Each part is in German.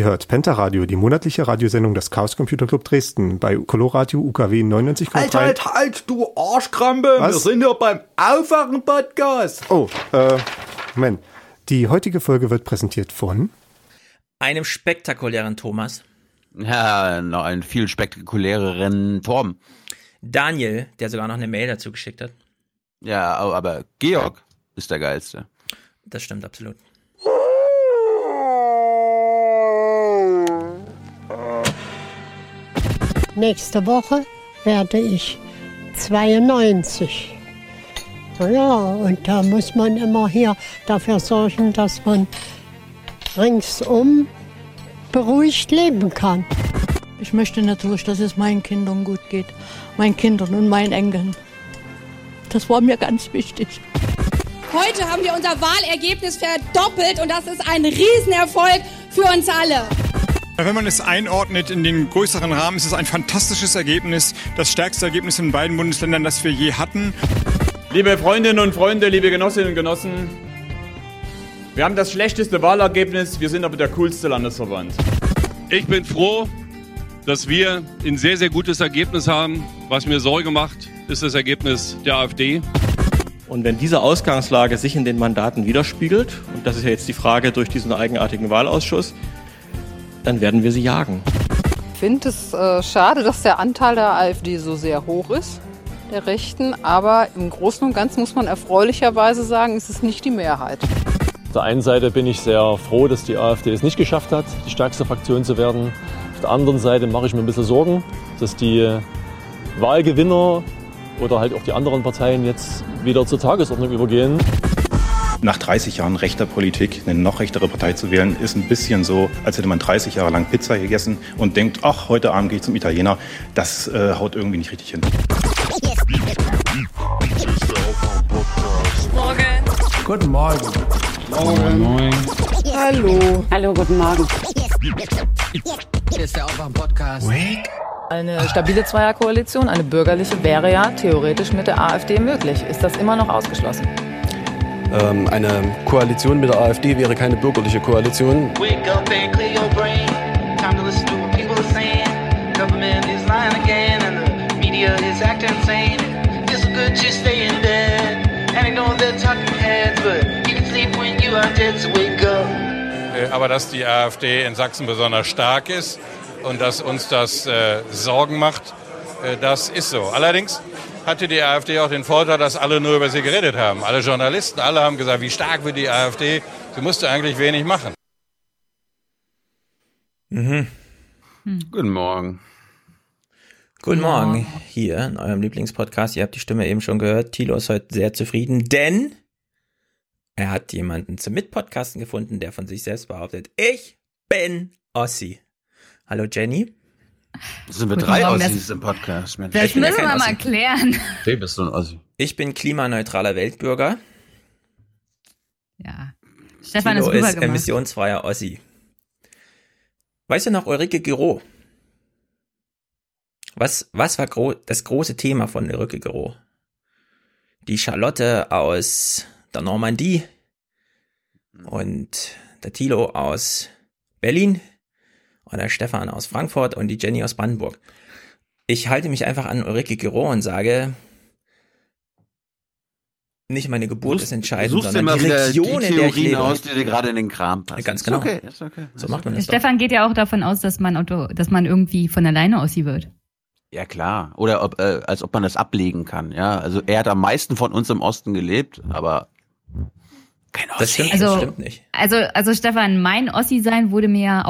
Ihr hört Pentaradio, die monatliche Radiosendung des Chaos Computer Club Dresden bei Coloradio UKW 99,3. Halt, halt, halt, du Arschkrampe! Was? Wir sind ja beim Aufwachen-Podcast! Oh, äh, Moment. Die heutige Folge wird präsentiert von einem spektakulären Thomas, Ja, noch einen viel spektakuläreren Torben. Daniel, der sogar noch eine Mail dazu geschickt hat. Ja, aber Georg ist der geilste. Das stimmt absolut. Nächste Woche werde ich 92. Ja, und da muss man immer hier dafür sorgen, dass man ringsum beruhigt leben kann. Ich möchte natürlich, dass es meinen Kindern gut geht. Meinen Kindern und meinen Enkeln. Das war mir ganz wichtig. Heute haben wir unser Wahlergebnis verdoppelt und das ist ein Riesenerfolg für uns alle. Wenn man es einordnet in den größeren Rahmen, ist es ein fantastisches Ergebnis, das stärkste Ergebnis in beiden Bundesländern, das wir je hatten. Liebe Freundinnen und Freunde, liebe Genossinnen und Genossen, wir haben das schlechteste Wahlergebnis, wir sind aber der coolste Landesverband. Ich bin froh, dass wir ein sehr, sehr gutes Ergebnis haben. Was mir Sorge macht, ist das Ergebnis der AfD. Und wenn diese Ausgangslage sich in den Mandaten widerspiegelt, und das ist ja jetzt die Frage durch diesen eigenartigen Wahlausschuss, dann werden wir sie jagen. Ich finde es äh, schade, dass der Anteil der AfD so sehr hoch ist, der Rechten. Aber im Großen und Ganzen muss man erfreulicherweise sagen, es ist nicht die Mehrheit. Auf der einen Seite bin ich sehr froh, dass die AfD es nicht geschafft hat, die stärkste Fraktion zu werden. Auf der anderen Seite mache ich mir ein bisschen Sorgen, dass die Wahlgewinner oder halt auch die anderen Parteien jetzt wieder zur Tagesordnung übergehen. Nach 30 Jahren rechter Politik eine noch rechtere Partei zu wählen, ist ein bisschen so, als hätte man 30 Jahre lang Pizza gegessen und denkt, ach, heute Abend gehe ich zum Italiener. Das äh, haut irgendwie nicht richtig hin. Morgen. Guten Morgen. Morgen. Moin. Hallo. Hallo, guten Morgen. Hier ist der Aufwand-Podcast. Eine stabile Zweierkoalition, eine bürgerliche, wäre ja theoretisch mit der AfD möglich. Ist das immer noch ausgeschlossen? Ähm, eine Koalition mit der AfD wäre keine bürgerliche Koalition. Up. Aber dass die AfD in Sachsen besonders stark ist und dass uns das äh, Sorgen macht, äh, das ist so. Allerdings hatte die AfD auch den Vorteil, dass alle nur über sie geredet haben. Alle Journalisten, alle haben gesagt, wie stark wird die AfD. Sie musste eigentlich wenig machen. Mhm. Guten Morgen. Guten Morgen, hier in eurem Lieblingspodcast. Ihr habt die Stimme eben schon gehört. Thilo ist heute sehr zufrieden, denn er hat jemanden zum Mitpodcasten gefunden, der von sich selbst behauptet, ich bin Ossi. Hallo Jenny. Das sind wir Guten drei Ossis im Podcast. Mensch. Das müssen wir mal klären. Wie bist du ein Ossi? Ich bin klimaneutraler Weltbürger. Ja. Stefan Thilo ist ist emissionsfreier Ossi. Weißt du noch Ulrike Giro? Was, was war gro das große Thema von Ulrike Giro? Die Charlotte aus der Normandie und der Thilo aus Berlin und der Stefan aus Frankfurt und die Jenny aus Brandenburg. Ich halte mich einfach an Ulrike Giro und sage, nicht meine Geburt ist Du entscheidend, suchst dir sondern mal die Region, die in der ich Theorien lebe. aus, die dir gerade in den Kram passen. Ganz Ist genau. okay, ist okay. So macht man das doch. Stefan geht ja auch davon aus, dass man, Auto, dass man irgendwie von alleine Ossi wird. Ja klar. Oder ob, äh, als ob man das ablegen kann. Ja, also er hat am meisten von uns im Osten gelebt, aber kein Ossi. Das stimmt, Also- das stimmt nicht. Also, also Stefan, mein Ossi-Sein wurde mir ja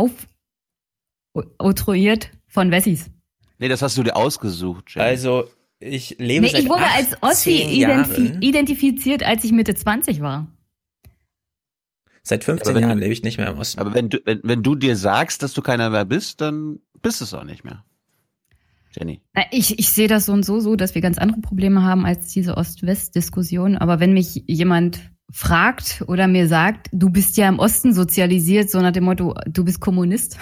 aufoktroyiert von Wessis. Nee, das hast du dir ausgesucht. Jenny. Also, ich lebe Nee, seit ich wurde als Ossi 18 Jahren. identifi identifiziert, als ich Mitte 20 war. Seit 15 Aber wenn Jahren du- lebe ich nicht mehr im Osten. aber wenn du, wenn, wenn du dir sagst, dass du keiner mehr bist, dann bist du es auch nicht mehr. Jenny. Na, Ich, ich sehe das so und so, so, dass wir ganz andere Probleme haben als diese Ost-West-Diskussion. Aber wenn mich jemand fragt oder mir sagt, du bist ja im Osten sozialisiert, so nach dem Motto, du bist Kommunist.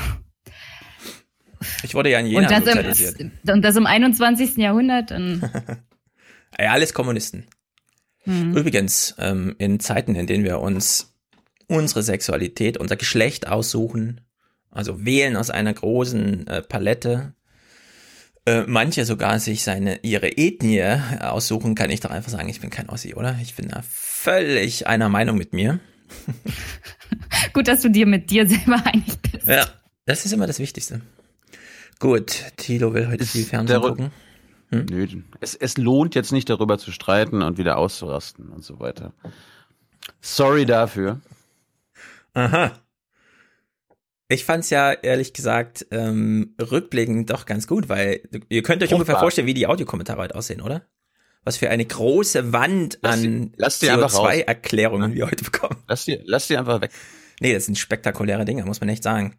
Ich wurde ja in Jena Und das, im, und das im 21. Jahrhundert, Ja, alles Kommunisten. hm. Übrigens, ähm, in Zeiten, in denen wir uns unsere Sexualität, unser Geschlecht aussuchen Also wählen aus einer großen äh, Palette. Äh, manche sogar sich seine ihre Ethnie aussuchen, kann ich doch einfach sagen, ich bin kein Ossi, oder? Ich bin da völlig einer Meinung mit mir. Gut, dass du dir mit dir selber einig bist. Ja, das ist immer das Wichtigste. Gut, Tilo will heute viel Fernsehen gucken. Nö, es, es lohnt jetzt nicht darüber zu streiten und wieder auszurasten und so weiter. Sorry dafür. Aha. Ich fand's ja ehrlich gesagt ähm, rückblickend doch ganz gut, weil ihr könnt euch Fruchtbar. ungefähr vorstellen, wie die Audiokommentare heute aussehen, oder? Was für eine große Wand Lass an die- lass die einfach raus. CO2-Erklärungen wir heute bekommen. Lass die, lass die einfach weg. Nee, das sind spektakuläre Dinge, muss man echt sagen.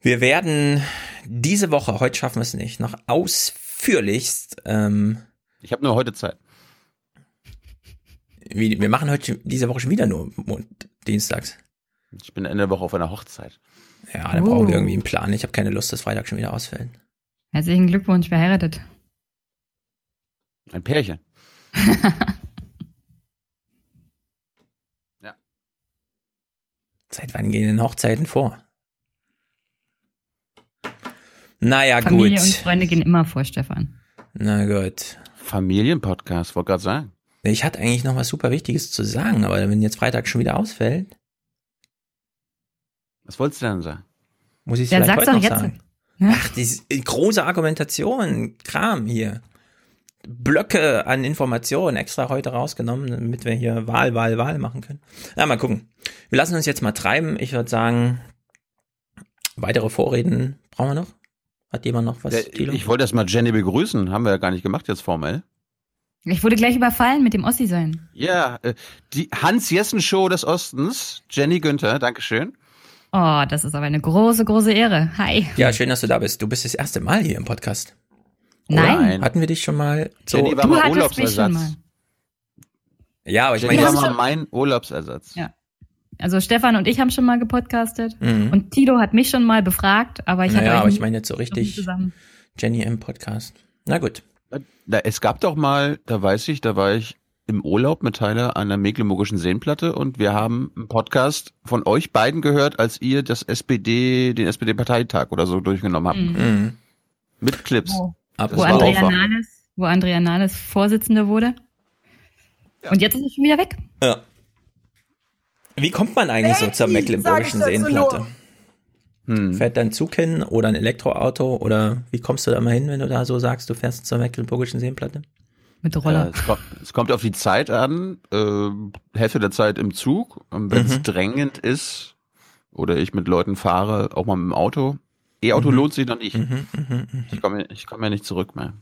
Wir werden diese Woche, heute schaffen wir es nicht, noch ausführlichst, ähm, Ich habe nur heute Zeit. wie, wir machen heute diese Woche schon wieder nur dienstags. Ich bin Ende der Woche auf einer Hochzeit. Ja, da brauchen wir Oh. irgendwie einen Plan. Ich habe keine Lust, dass Freitag schon wieder ausfällt. Herzlichen Glückwunsch, verheiratet. Ein Pärchen. Seit wann gehen denn Hochzeiten vor? Naja, Familie gut. und Freunde gehen immer vor, Stefan. Na gut. Familienpodcast, wollte gerade sagen. Ich hatte eigentlich noch was super Wichtiges zu sagen, aber wenn jetzt Freitag schon wieder ausfällt, Was wolltest du denn sagen? muss ich es vielleicht heute doch noch jetzt. sagen. Ja. Ach, diese große Argumentation, Kram hier. Blöcke an Informationen extra heute rausgenommen, damit wir hier Wahl, Wahl, Wahl machen können. Na, mal gucken. Wir lassen uns jetzt mal treiben. Ich würde sagen, weitere Vorreden brauchen wir noch? Hat jemand noch was? Ja, ich wollte erst mal Jenny begrüßen. Haben wir ja gar nicht gemacht jetzt formell. Ich wurde gleich überfallen mit dem Ossi sein. Ja, äh, die Hans-Jessen-Show des Ostens. Jenny Günther, Dankeschön. Oh, das ist aber eine große, große Ehre. Hi. Ja, schön, dass du da bist. Du bist das erste Mal hier im Podcast. Nein. Hatten wir dich schon mal so? Jenny war Du mal hattest mich schon Urlaubsersatz. mal. Ja, aber ich Jenny meine, war das mal ist mein Urlaubsersatz. Ja. Also Stefan und ich haben schon mal gepodcastet Mhm. und Tilo hat mich schon mal befragt, aber ich hatte naja, euch aber ich meine jetzt so richtig zusammen. Jenny im Podcast. Na gut. Da, es gab doch mal, da weiß ich, da war ich im Urlaub mit Tyler an der Mecklenburgischen Seenplatte und wir haben einen Podcast von euch beiden gehört, als ihr das SPD, den SPD-Parteitag oder so durchgenommen habt. Mhm. Mhm. Mit Clips. Wo, Ab wo Andrea. Nahles, wo Andrea Nahles Vorsitzende wurde. Und jetzt ist es schon wieder weg. Ja. Wie kommt man eigentlich so zur Mecklenburgischen Seenplatte? Hm. Fährt dein Zug hin oder ein Elektroauto oder wie kommst du da mal hin, wenn du da so sagst, du fährst zur Mecklenburgischen Seenplatte? Mit Roller. es, kommt, es kommt auf die Zeit an. Äh, Hälfte der Zeit im Zug. Und wenn es Mhm. drängend ist oder ich mit Leuten fahre, auch mal mit dem Auto. E-Auto lohnt sich noch nicht. Mhm, mhm, mhm. Ich komme ich komm ja nicht zurück mehr.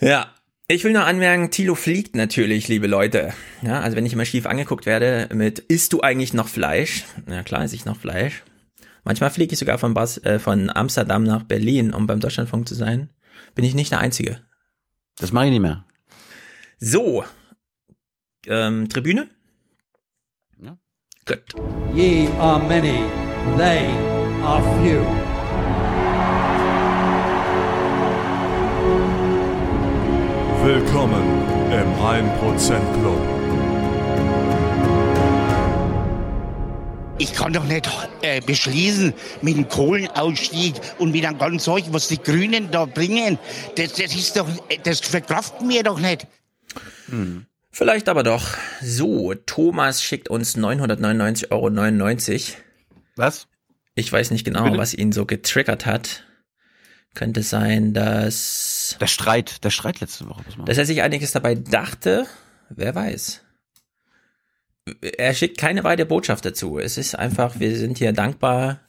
Ja. Ich will nur anmerken, Tilo fliegt natürlich, liebe Leute. Ja, also wenn ich immer schief angeguckt werde mit, isst du eigentlich noch Fleisch? Na klar, esse ich noch Fleisch. Manchmal fliege ich sogar von, Bas, äh, von Amsterdam nach Berlin, um beim Deutschlandfunk zu sein. Bin ich nicht der Einzige. Das mache ich nicht mehr. So. Ähm, Tribüne? Ja. Gut. Ye are many, they are few. Willkommen im 1% Club. Ich kann doch nicht äh, beschließen mit dem Kohlenausstieg und mit einem ganzen Zeug, was die Grünen da bringen. Das, das ist doch, das verkraften wir doch nicht. Vielleicht aber doch. So, Thomas schickt uns 999,99 Euro. Was? Ich weiß nicht genau, Bitte? was ihn so getriggert hat. Könnte sein, dass, Der Streit, der Streit letzte Woche. Was dass er sich einiges dabei dachte. Wer weiß. Er schickt keine weitere Botschaft dazu. Es ist einfach, wir sind hier dankbar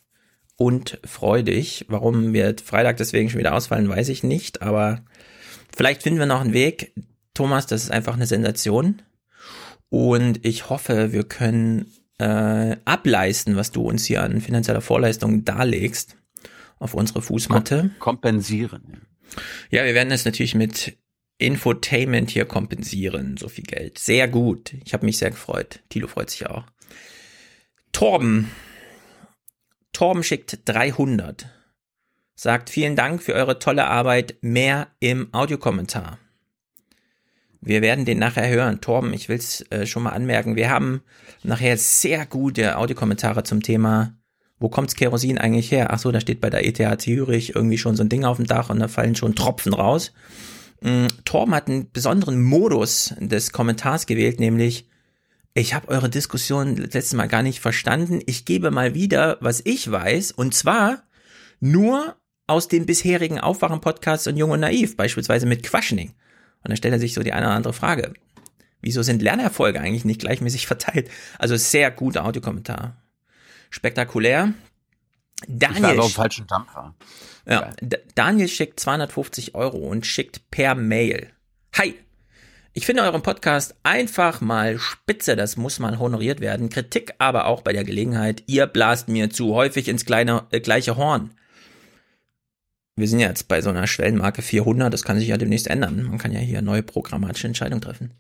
und freudig. Warum wir Freitag deswegen schon wieder ausfallen, weiß ich nicht. Aber vielleicht finden wir noch einen Weg. Thomas, das ist einfach eine Sensation. Und ich hoffe, wir können äh, ableisten, was du uns hier an finanzieller Vorleistung darlegst auf unsere Fußmatte. kompensieren. Ja, wir werden es natürlich mit Infotainment hier kompensieren, so viel Geld. Sehr gut. Ich habe mich sehr gefreut. Tilo freut sich auch. Torben. Torben schickt 300. Sagt vielen Dank für eure tolle Arbeit. Mehr im Audiokommentar. Wir werden den nachher hören. Torben, ich will es äh, schon mal anmerken. Wir haben nachher sehr gute Audiokommentare zum Thema wo kommt's Kerosin eigentlich her? Ach so, da steht bei der ETH Zürich irgendwie schon so ein Ding auf dem Dach und da fallen schon Tropfen raus. Mm, Torben hat einen besonderen Modus des Kommentars gewählt, nämlich ich habe eure Diskussion letztes Mal gar nicht verstanden. Ich gebe mal wieder, was ich weiß, und zwar nur aus den bisherigen Aufwachen-Podcasts und Jung und Naiv, beispielsweise mit Quaschning. Und dann stellt er sich so die eine oder andere Frage. Wieso sind Lernerfolge eigentlich nicht gleichmäßig verteilt? Also sehr guter Audiokommentar. Spektakulär. Daniel, Ich war auf falschen Dampfer. ja, Daniel schickt 250 Euro und schickt per Mail. Hi! Ich finde euren Podcast einfach mal spitze, das muss mal honoriert werden. Kritik aber auch bei der Gelegenheit. Ihr blast mir zu häufig ins kleine, äh, gleiche Horn. Wir sind ja jetzt bei so einer Schwellenmarke 400, das kann sich ja demnächst ändern. Man kann ja hier neue programmatische Entscheidungen treffen.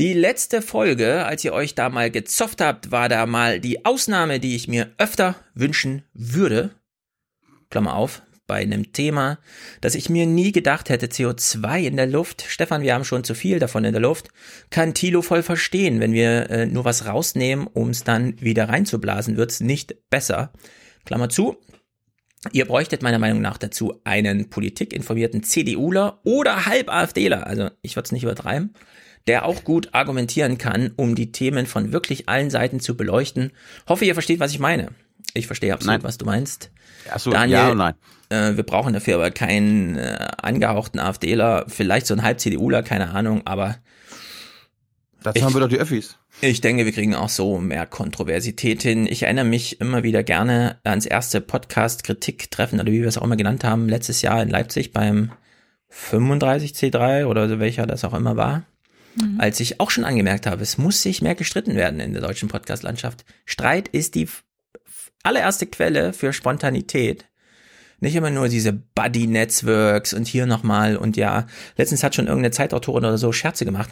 Die letzte Folge, als ihr euch da mal gezofft habt, war da mal die Ausnahme, die ich mir öfter wünschen würde. Klammer auf, bei einem Thema, das ich mir nie gedacht hätte, CO2 in der Luft. Stefan, wir haben schon zu viel davon in der Luft. Kann Thilo voll verstehen, wenn wir äh, nur was rausnehmen, um es dann wieder reinzublasen, wird's nicht besser. Klammer zu. Ihr bräuchtet meiner Meinung nach dazu einen politikinformierten CDUler oder Halb-AfDler, also ich würde es nicht übertreiben, der auch gut argumentieren kann, um die Themen von wirklich allen Seiten zu beleuchten. Hoffe, ihr versteht, was ich meine. Ich verstehe absolut, Nein. was du meinst. Ach so, Daniel, ja und nein. Äh, wir brauchen dafür aber keinen äh, angehauchten AfDler, vielleicht so ein Halb-CDUler, keine Ahnung, aber Dazu haben wir doch die Öffis. ich denke, wir kriegen auch so mehr Kontroversität hin. Ich erinnere mich immer wieder gerne ans erste Podcast-Kritik-Treffen, oder wie wir es auch immer genannt haben, letztes Jahr in Leipzig beim 35C3 oder so welcher das auch immer war. Als ich auch schon angemerkt habe, es muss sich mehr gestritten werden in der deutschen Podcast-Landschaft. Streit ist die allererste Quelle für Spontanität. Nicht immer nur diese Buddy-Networks und hier nochmal und ja, letztens hat schon irgendeine Zeitautorin oder so Scherze gemacht.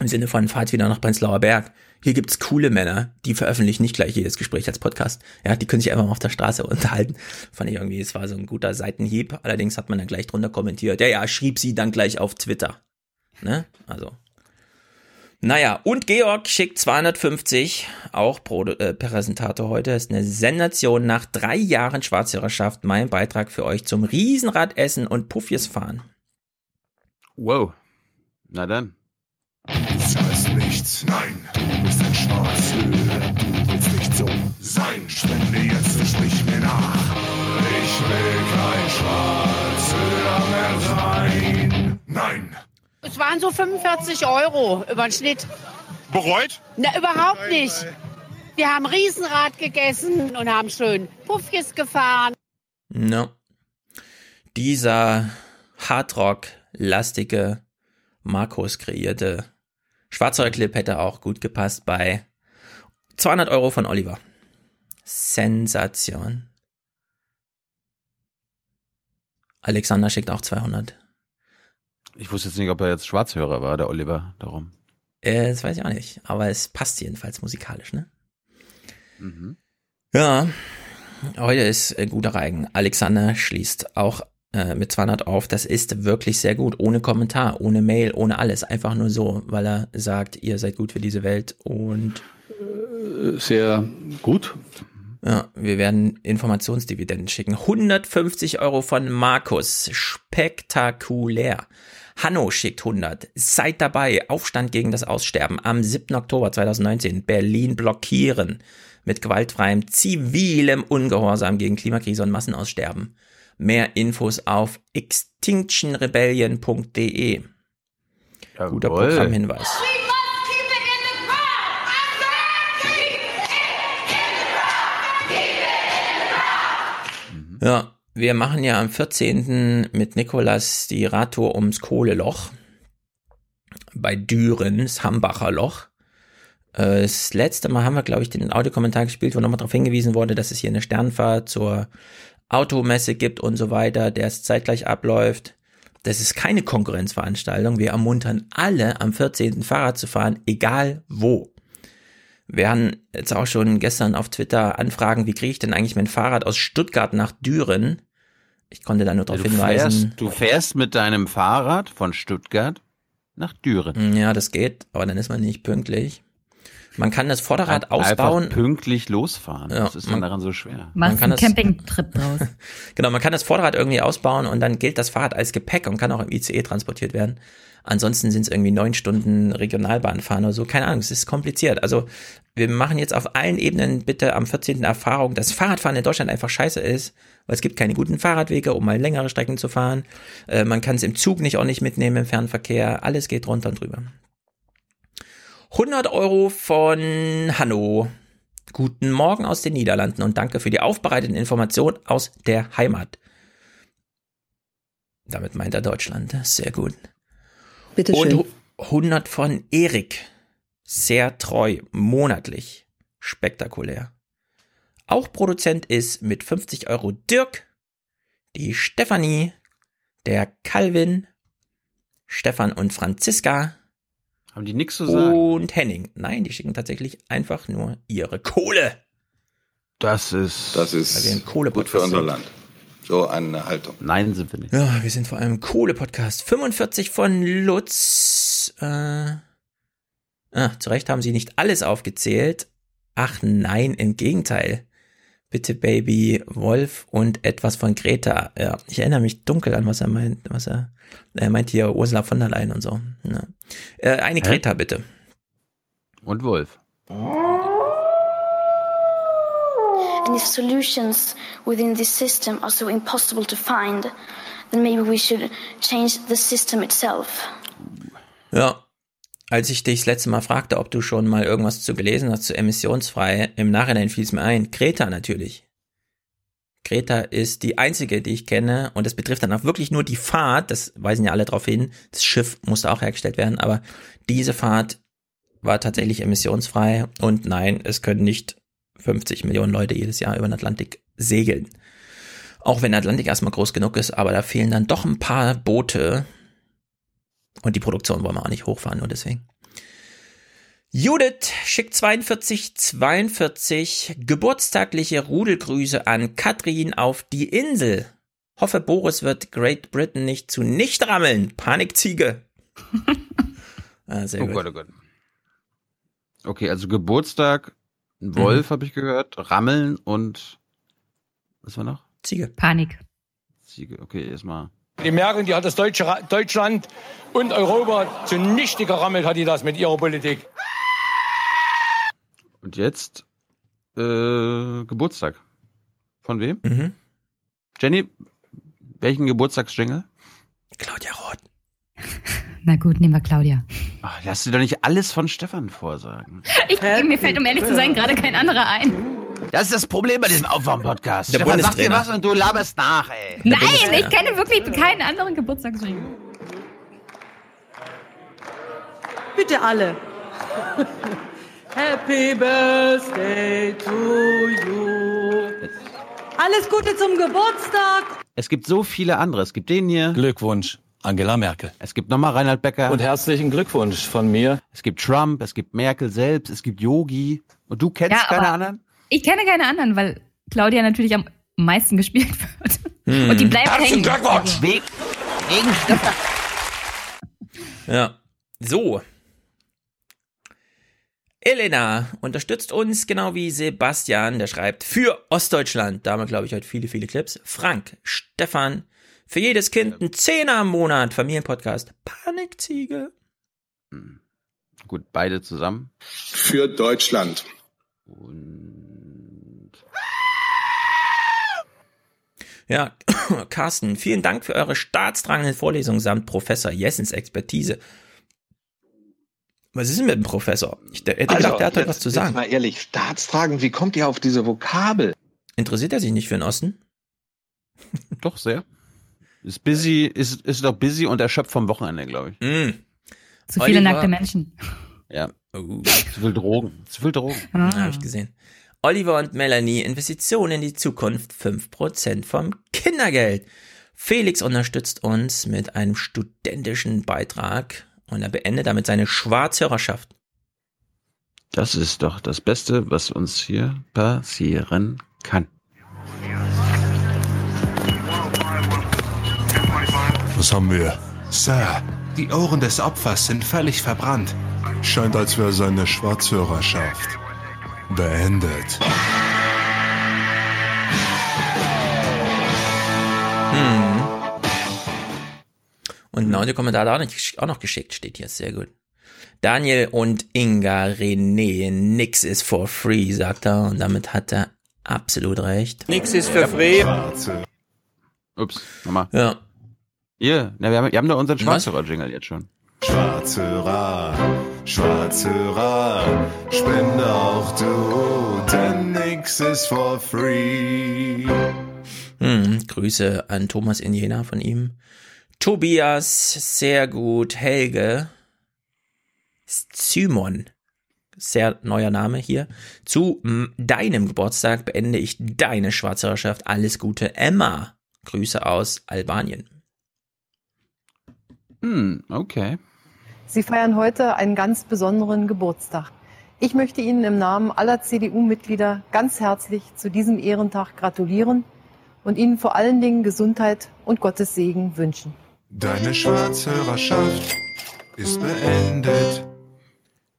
Im Sinne von, fahrt wieder nach Prenzlauer Berg. Hier gibt's coole Männer, die veröffentlichen nicht gleich jedes Gespräch als Podcast. Ja, die können sich einfach mal auf der Straße unterhalten. Fand ich irgendwie, es war so ein guter Seitenhieb. Allerdings hat man dann gleich drunter kommentiert. Ja, ja, schrieb sie dann gleich auf Twitter. Ne? Also. Naja, und Georg schickt 250, auch Pro äh, Präsentator heute, ist eine Sensation nach drei Jahren Schwarzhörerschaft, mein Beitrag für euch zum Riesenradessen und Puffjes fahren. Wow. Na dann. Das heißt nichts, nein, du bist ein Schwarzhörer, du willst nicht so sein. Spende jetzt und sprich mir nach. Ich will kein Schwarzhörer mehr sein. Nein. Es waren so 45 Euro über den Schnitt. Bereut? Na, überhaupt nicht. Wir haben Riesenrad gegessen und haben schön Puffjes gefahren. No. Dieser Hardrock-lastige Markus kreierte Schwarzhörer-Clip hätte auch gut gepasst bei 200 Euro von Oliver. Sensation. Alexander schickt auch 200. Ich wusste jetzt nicht, ob er jetzt Schwarzhörer war, der Oliver, darum. Äh, das weiß ich auch nicht, aber es passt jedenfalls musikalisch, ne? Mhm. Ja, heute ist äh, guter Reigen. Alexander schließt auch äh, mit 200 auf. Das ist wirklich sehr gut. Ohne Kommentar, ohne Mail, ohne alles. Einfach nur so, weil er sagt, ihr seid gut für diese Welt und Sehr gut. ja, wir werden Informationsdividenden schicken. 150 Euro von Markus. Spektakulär. Hanno schickt 100. Seid dabei. Aufstand gegen das Aussterben am 7. Oktober 2019. Berlin blockieren. Mit gewaltfreiem zivilem Ungehorsam gegen Klimakrise und Massenaussterben. Mehr Infos auf extinctionrebellion.de. Guter. Programmhinweis. Ja, wir machen ja am 14. mit Nikolas die Radtour ums Kohleloch. Bei Düren, das Hambacher Loch. Äh, Das letzte Mal haben wir, glaube ich, den Audiokommentar gespielt, wo nochmal darauf hingewiesen wurde, dass es hier eine Sternfahrt zur Automesse gibt und so weiter, der es zeitgleich abläuft. Das ist keine Konkurrenzveranstaltung. Wir ermuntern alle, am 14. Fahrrad zu fahren, egal wo. Wir haben jetzt auch schon gestern auf Twitter Anfragen, wie kriege ich denn eigentlich mein Fahrrad aus Stuttgart nach Düren? Ich konnte da nur darauf du, hinweisen. fährst, du fährst mit deinem Fahrrad von Stuttgart nach Düren. Ja, das geht, aber dann ist man nicht pünktlich. Man kann das Vorderrad Einfach ausbauen. pünktlich losfahren. Ja, Was ist man- daran so schwer? Man kann einen das- Campingtrip draus. Genau, man kann das Vorderrad irgendwie ausbauen und dann gilt das Fahrrad als Gepäck und kann auch im ICE transportiert werden. Ansonsten sind es irgendwie neun Stunden Regionalbahn fahren oder so. Keine Ahnung, es ist kompliziert. Also wir machen jetzt auf allen Ebenen bitte am 14. Erfahrung, dass Fahrradfahren in Deutschland einfach scheiße ist, weil es gibt keine guten Fahrradwege, um mal längere Strecken zu fahren. Äh, man kann es im Zug nicht auch nicht mitnehmen im Fernverkehr. Alles geht runter und drüber. 100 Euro von Hanno. Guten Morgen aus den Niederlanden und danke für die aufbereiteten Informationen aus der Heimat. Damit meint er Deutschland. Sehr gut. Bitte Und schön. hu- 100 von Erik. Sehr treu, monatlich. Spektakulär. Auch Produzent ist mit 50 Euro Dirk, die Stefanie, der Calvin, Stefan und Franziska. Haben die nichts zu sagen? Und Henning. Nein, die schicken tatsächlich einfach nur ihre Kohle. Das ist. Das ist ein Kohle gut für unser Land. So eine Haltung. Nein, sind wir nicht. Ja, wir sind vor allem Kohle-Podcast. 45 von Lutz. Äh, ah, zu Recht haben sie nicht alles aufgezählt. Ach nein, im Gegenteil. Bitte Baby Wolf und etwas von Greta. Ja, ich erinnere mich dunkel an, was er meint, was er, er meint hier Ursula von der Leyen und so. Ja. Äh, eine Hä? Greta bitte. Und Wolf. And if solutions within this system are so impossible to find, then maybe we should change the system itself. Ja. Als ich dich das letzte Mal fragte, ob du schon mal irgendwas zu gelesen hast zu emissionsfrei, im Nachhinein fiel es mir ein. Greta natürlich. Greta ist die einzige, die ich kenne, und das betrifft dann auch wirklich nur die Fahrt, das weisen ja alle darauf hin, das Schiff musste auch hergestellt werden, aber diese Fahrt war tatsächlich emissionsfrei und nein, es können nicht 50 Millionen Leute jedes Jahr über den Atlantik segeln. Auch wenn der Atlantik erstmal groß genug ist, aber da fehlen dann doch ein paar Boote, und die Produktion wollen wir auch nicht hochfahren, nur deswegen. Judith schickt 42 42 geburtstagliche Rudelgrüße an Katrin auf die Insel. Hoffe, Boris wird Great Britain nicht zu nicht rammeln. Panikziege. ah, sehr oh gut. Gott, oh Gott. Okay, also Geburtstag, ein Wolf habe ich gehört, Rammeln und was war noch? Ziege. Panik. Ziege, okay, erstmal. Die Merkel, die hat das deutsche Deutschland und Europa zunichte gerammelt, hat die das mit ihrer Politik. Und jetzt äh, Geburtstag. Von wem? Mhm. Jenny, welchen Geburtstagsjingle? Claudia Roth. Na gut, nehmen wir Claudia. Ach, lass dir doch nicht alles von Stefan vorsagen. Ich, mir fällt, um ehrlich zu sein, gerade kein anderer ein. Das ist das Problem bei diesem Aufwärm-Podcast. Der Stefan sagt dir was und du laberst nach, ey. Nein, ich kenne wirklich keinen anderen Geburtstagsring. Bitte alle. Happy Birthday to you. Alles Gute zum Geburtstag. Es gibt so viele andere. Es gibt den hier. Glückwunsch, Angela Merkel. Es gibt nochmal Reinhard Becker. Und herzlichen Glückwunsch von mir. es gibt Trump, es gibt Merkel selbst, es gibt Yogi. Und du kennst Ja, keine anderen? Ich kenne keine anderen, weil Claudia natürlich am meisten gespielt wird. Hm. Und die bleibt Herzlichen hängen. Glückwunsch. Weg. Wegen Stefan. Ja. So. Elena unterstützt uns genau wie Sebastian, der schreibt für Ostdeutschland. Da haben wir, glaube ich, heute viele, viele Clips. Frank, Stefan, für jedes Kind ein Zehner im Monat. Familienpodcast. Panikziege. Gut, beide zusammen. Für Deutschland. Ja, Carsten, vielen Dank für eure staatstragenden Vorlesungen samt Professor Jessens Expertise. Was ist denn mit dem Professor? Ich hätte gedacht, der hat heute was zu jetzt sagen. Mal ehrlich, staatstragend, wie kommt ihr auf diese Vokabel? Interessiert er sich nicht für den Osten? Doch, sehr. Ist busy, ist, ist doch busy und erschöpft vom Wochenende, glaube ich. Mm. Zu viele Oliver. nackte Menschen. Ja. Oh. Zu viel Drogen. Zu viel Drogen. Ah. Habe ich gesehen. Oliver und Melanie, Investitionen in die Zukunft, 5% vom Kindergeld. Felix unterstützt uns mit einem studentischen Beitrag und er beendet damit seine Schwarzhörerschaft. Das ist doch das Beste, was uns hier passieren kann. Was haben wir? Sir, die Ohren des Opfers sind völlig verbrannt. Scheint, als wäre seine Schwarzhörerschaft beendet. Hm. Und ein Audiokommentar hat er auch, nicht, auch noch geschickt, steht hier, sehr gut. Daniel und Inga René, nix ist for free, sagt er, und damit hat er absolut recht. Nix ist für free. Ups, nochmal. Ja. Ihr, na, wir haben, wir haben doch unseren Was? Schwarzhörer-Jingle jetzt schon. Schwarzhörer, Schwarzhörer, spende auch du, denn nix ist for free. Hm, Grüße an Thomas in Jena von ihm. Tobias, sehr gut. Helge. Simon, sehr neuer Name hier. Zu deinem Geburtstag beende ich deine Schwarzhörerschaft. Alles Gute, Emma. Grüße aus Albanien. Hm, okay. Sie feiern heute einen ganz besonderen Geburtstag. Ich möchte Ihnen im Namen aller CDU-Mitglieder ganz herzlich zu diesem Ehrentag gratulieren und Ihnen vor allen Dingen Gesundheit und Gottes Segen wünschen. Deine Schwarzhörerschaft ist beendet.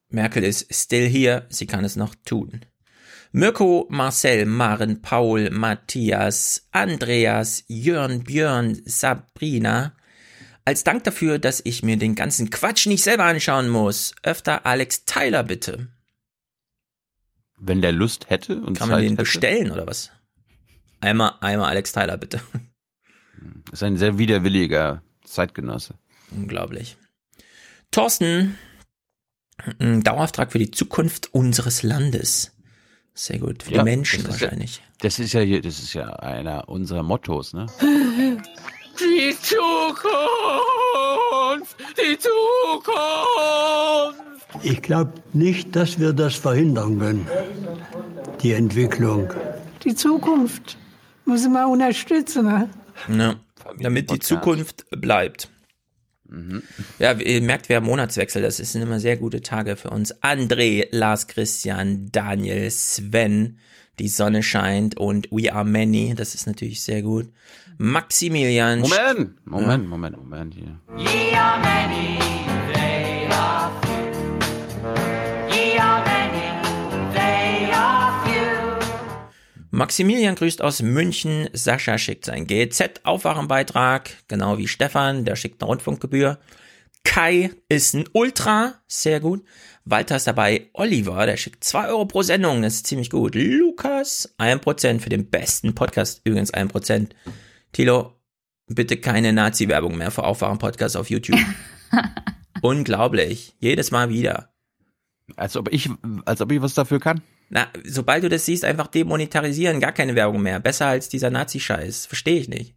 Merkel ist still hier, sie kann es noch tun. Mirko, Marcel, Maren, Paul, Matthias, Andreas, Jörn, Björn, Sabrina. Als Dank dafür, dass ich mir den ganzen Quatsch nicht selber anschauen muss, öfter Alex Tyler bitte. Wenn der Lust hätte und Kann man Zeit den hätte. bestellen oder was? Einmal, einmal Alex Tyler bitte. Ist ein sehr widerwilliger Zeitgenosse. Unglaublich. Thorsten, ein Dauerauftrag für die Zukunft unseres Landes. Sehr gut, für Ja, die Menschen das ist ja- wahrscheinlich. Das ist ja hier, das ist ja einer unserer Mottos, ne? Die Zukunft! Die Zukunft! Ich glaube nicht, dass wir das verhindern können, die Entwicklung. Die Zukunft muss man unterstützen. Ne? Ja, damit die Zukunft bleibt. Ja, ihr merkt, wir haben Monatswechsel. Das sind immer sehr gute Tage für uns. André, Lars Christian, Daniel, Sven, die Sonne scheint und We Are Many. Das ist natürlich sehr gut. Maximilian. Moment, Moment, Moment, Moment hier. Ye are many, they are few. Ye are many, they are few. Maximilian grüßt aus München. Sascha schickt seinen GZ-Aufwachenbeitrag, genau wie Stefan, der schickt eine Rundfunkgebühr. Kai ist ein Ultra, sehr gut. Walter ist dabei. Oliver, der schickt 2 Euro pro Sendung, das ist ziemlich gut. Lukas, 1% für den besten Podcast, übrigens 1%. Tilo, bitte keine Nazi-Werbung mehr für Aufwachen-Podcast auf YouTube. Unglaublich, jedes Mal wieder. Als ob ich, als ob ich was dafür kann. Na, sobald du das siehst, einfach demonetarisieren, gar keine Werbung mehr. Besser als dieser Nazi-Scheiß. Verstehe ich nicht.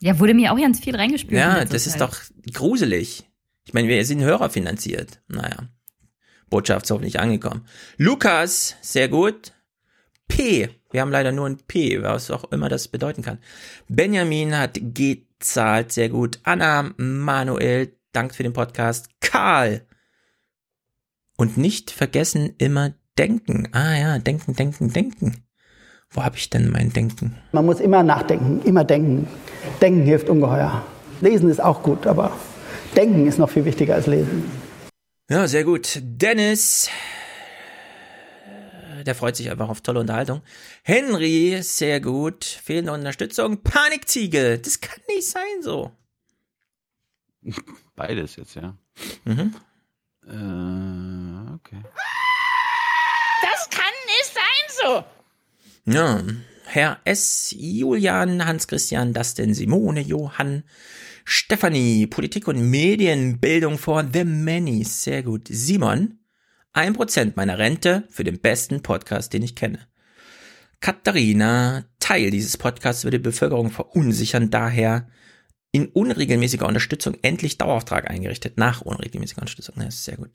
Ja, wurde mir auch ganz viel reingespült. in Ja, das ist Zeit. doch gruselig. Ich meine, wir sind hörerfinanziert. Naja. Botschaft ist hoffentlich angekommen. Lukas, sehr gut. P. Wir haben leider nur ein P, was auch immer das bedeuten kann. Benjamin hat gezahlt, sehr gut. Anna, Manuel, danke für den Podcast. Karl. Und nicht vergessen, immer denken. Ah ja, denken, denken, denken. Wo habe ich denn mein Denken? Man muss immer nachdenken, immer denken. Denken hilft ungeheuer. Lesen ist auch gut, aber denken ist noch viel wichtiger als lesen. Ja, sehr gut. Dennis, der freut sich einfach auf tolle Unterhaltung. Henry, sehr gut. Fehlende Unterstützung. Panikziege, das kann nicht sein so. Beides jetzt, ja. Mhm. Äh, okay. Das kann nicht sein so! Ja, Herr S., Julian, Hans-Christian, Dustin, Simone, Johann, Stefanie, Politik und Medienbildung for the Many, sehr gut. Simon, ein Prozent meiner Rente für den besten Podcast, den ich kenne. Katharina, Teil dieses Podcasts würde die Bevölkerung verunsichern, daher in unregelmäßiger Unterstützung endlich Dauerauftrag eingerichtet. Nach unregelmäßiger Unterstützung, das ist sehr gut.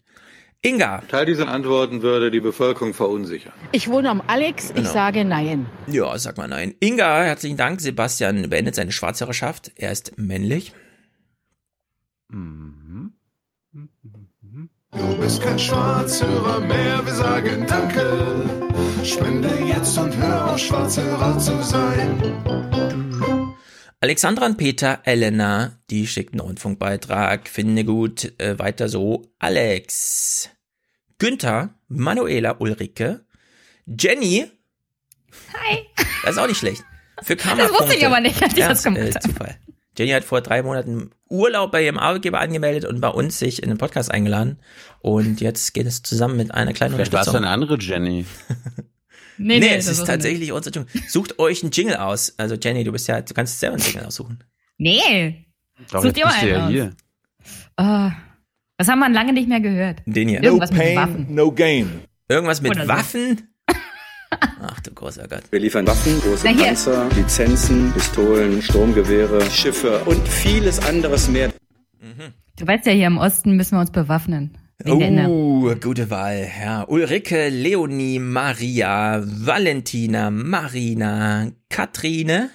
Inga. Teil dieser Antworten würde die Bevölkerung verunsichern. Ich wohne am Alex, ich Genau. sage nein. Ja, sag mal nein. Inga, herzlichen Dank. Sebastian beendet seine Schwarzhörerschaft. Er ist männlich. Mhm. Du bist kein Schwarzhörer mehr, wir sagen Danke. Spende jetzt und hör auf, Schwarzhörer zu sein. Alexandra und Peter, Elena, die schickt einen Rundfunkbeitrag. Finde gut, äh, weiter so. Alex. Günther, Manuela, Ulrike, Jenny. Hi. Das ist auch nicht schlecht. Für Karma Das wusste ich aber nicht, als ich das gemacht äh, habe. Zufall. Jenny hat vor drei Monaten Urlaub bei ihrem Arbeitgeber angemeldet und bei uns sich in den Podcast eingeladen. Und jetzt geht es zusammen mit einer kleinen Vielleicht war es Unterstützung. eine andere Jenny. Nee, Nee, es das ist war tatsächlich unsere Junge. Sucht euch einen Jingle aus. Also Jenny, du bist ja, du kannst selber einen Jingle aussuchen. Nee. Doch, Such jetzt dir mal du ja einen aus. hier. Ah, was haben wir lange nicht mehr gehört? Den hier. Irgendwas mit Waffen. no gain. Irgendwas mit Oder so. Waffen? Ach du großer Gott. Wir liefern Waffen, große. Panzer, Lizenzen, Pistolen, Sturmgewehre, Schiffe und vieles anderes mehr. Du weißt ja, hier im Osten müssen wir uns bewaffnen. Oh, gute Wahl. Ja, Ulrike, Leonie, Maria, Valentina, Marina, Katrine,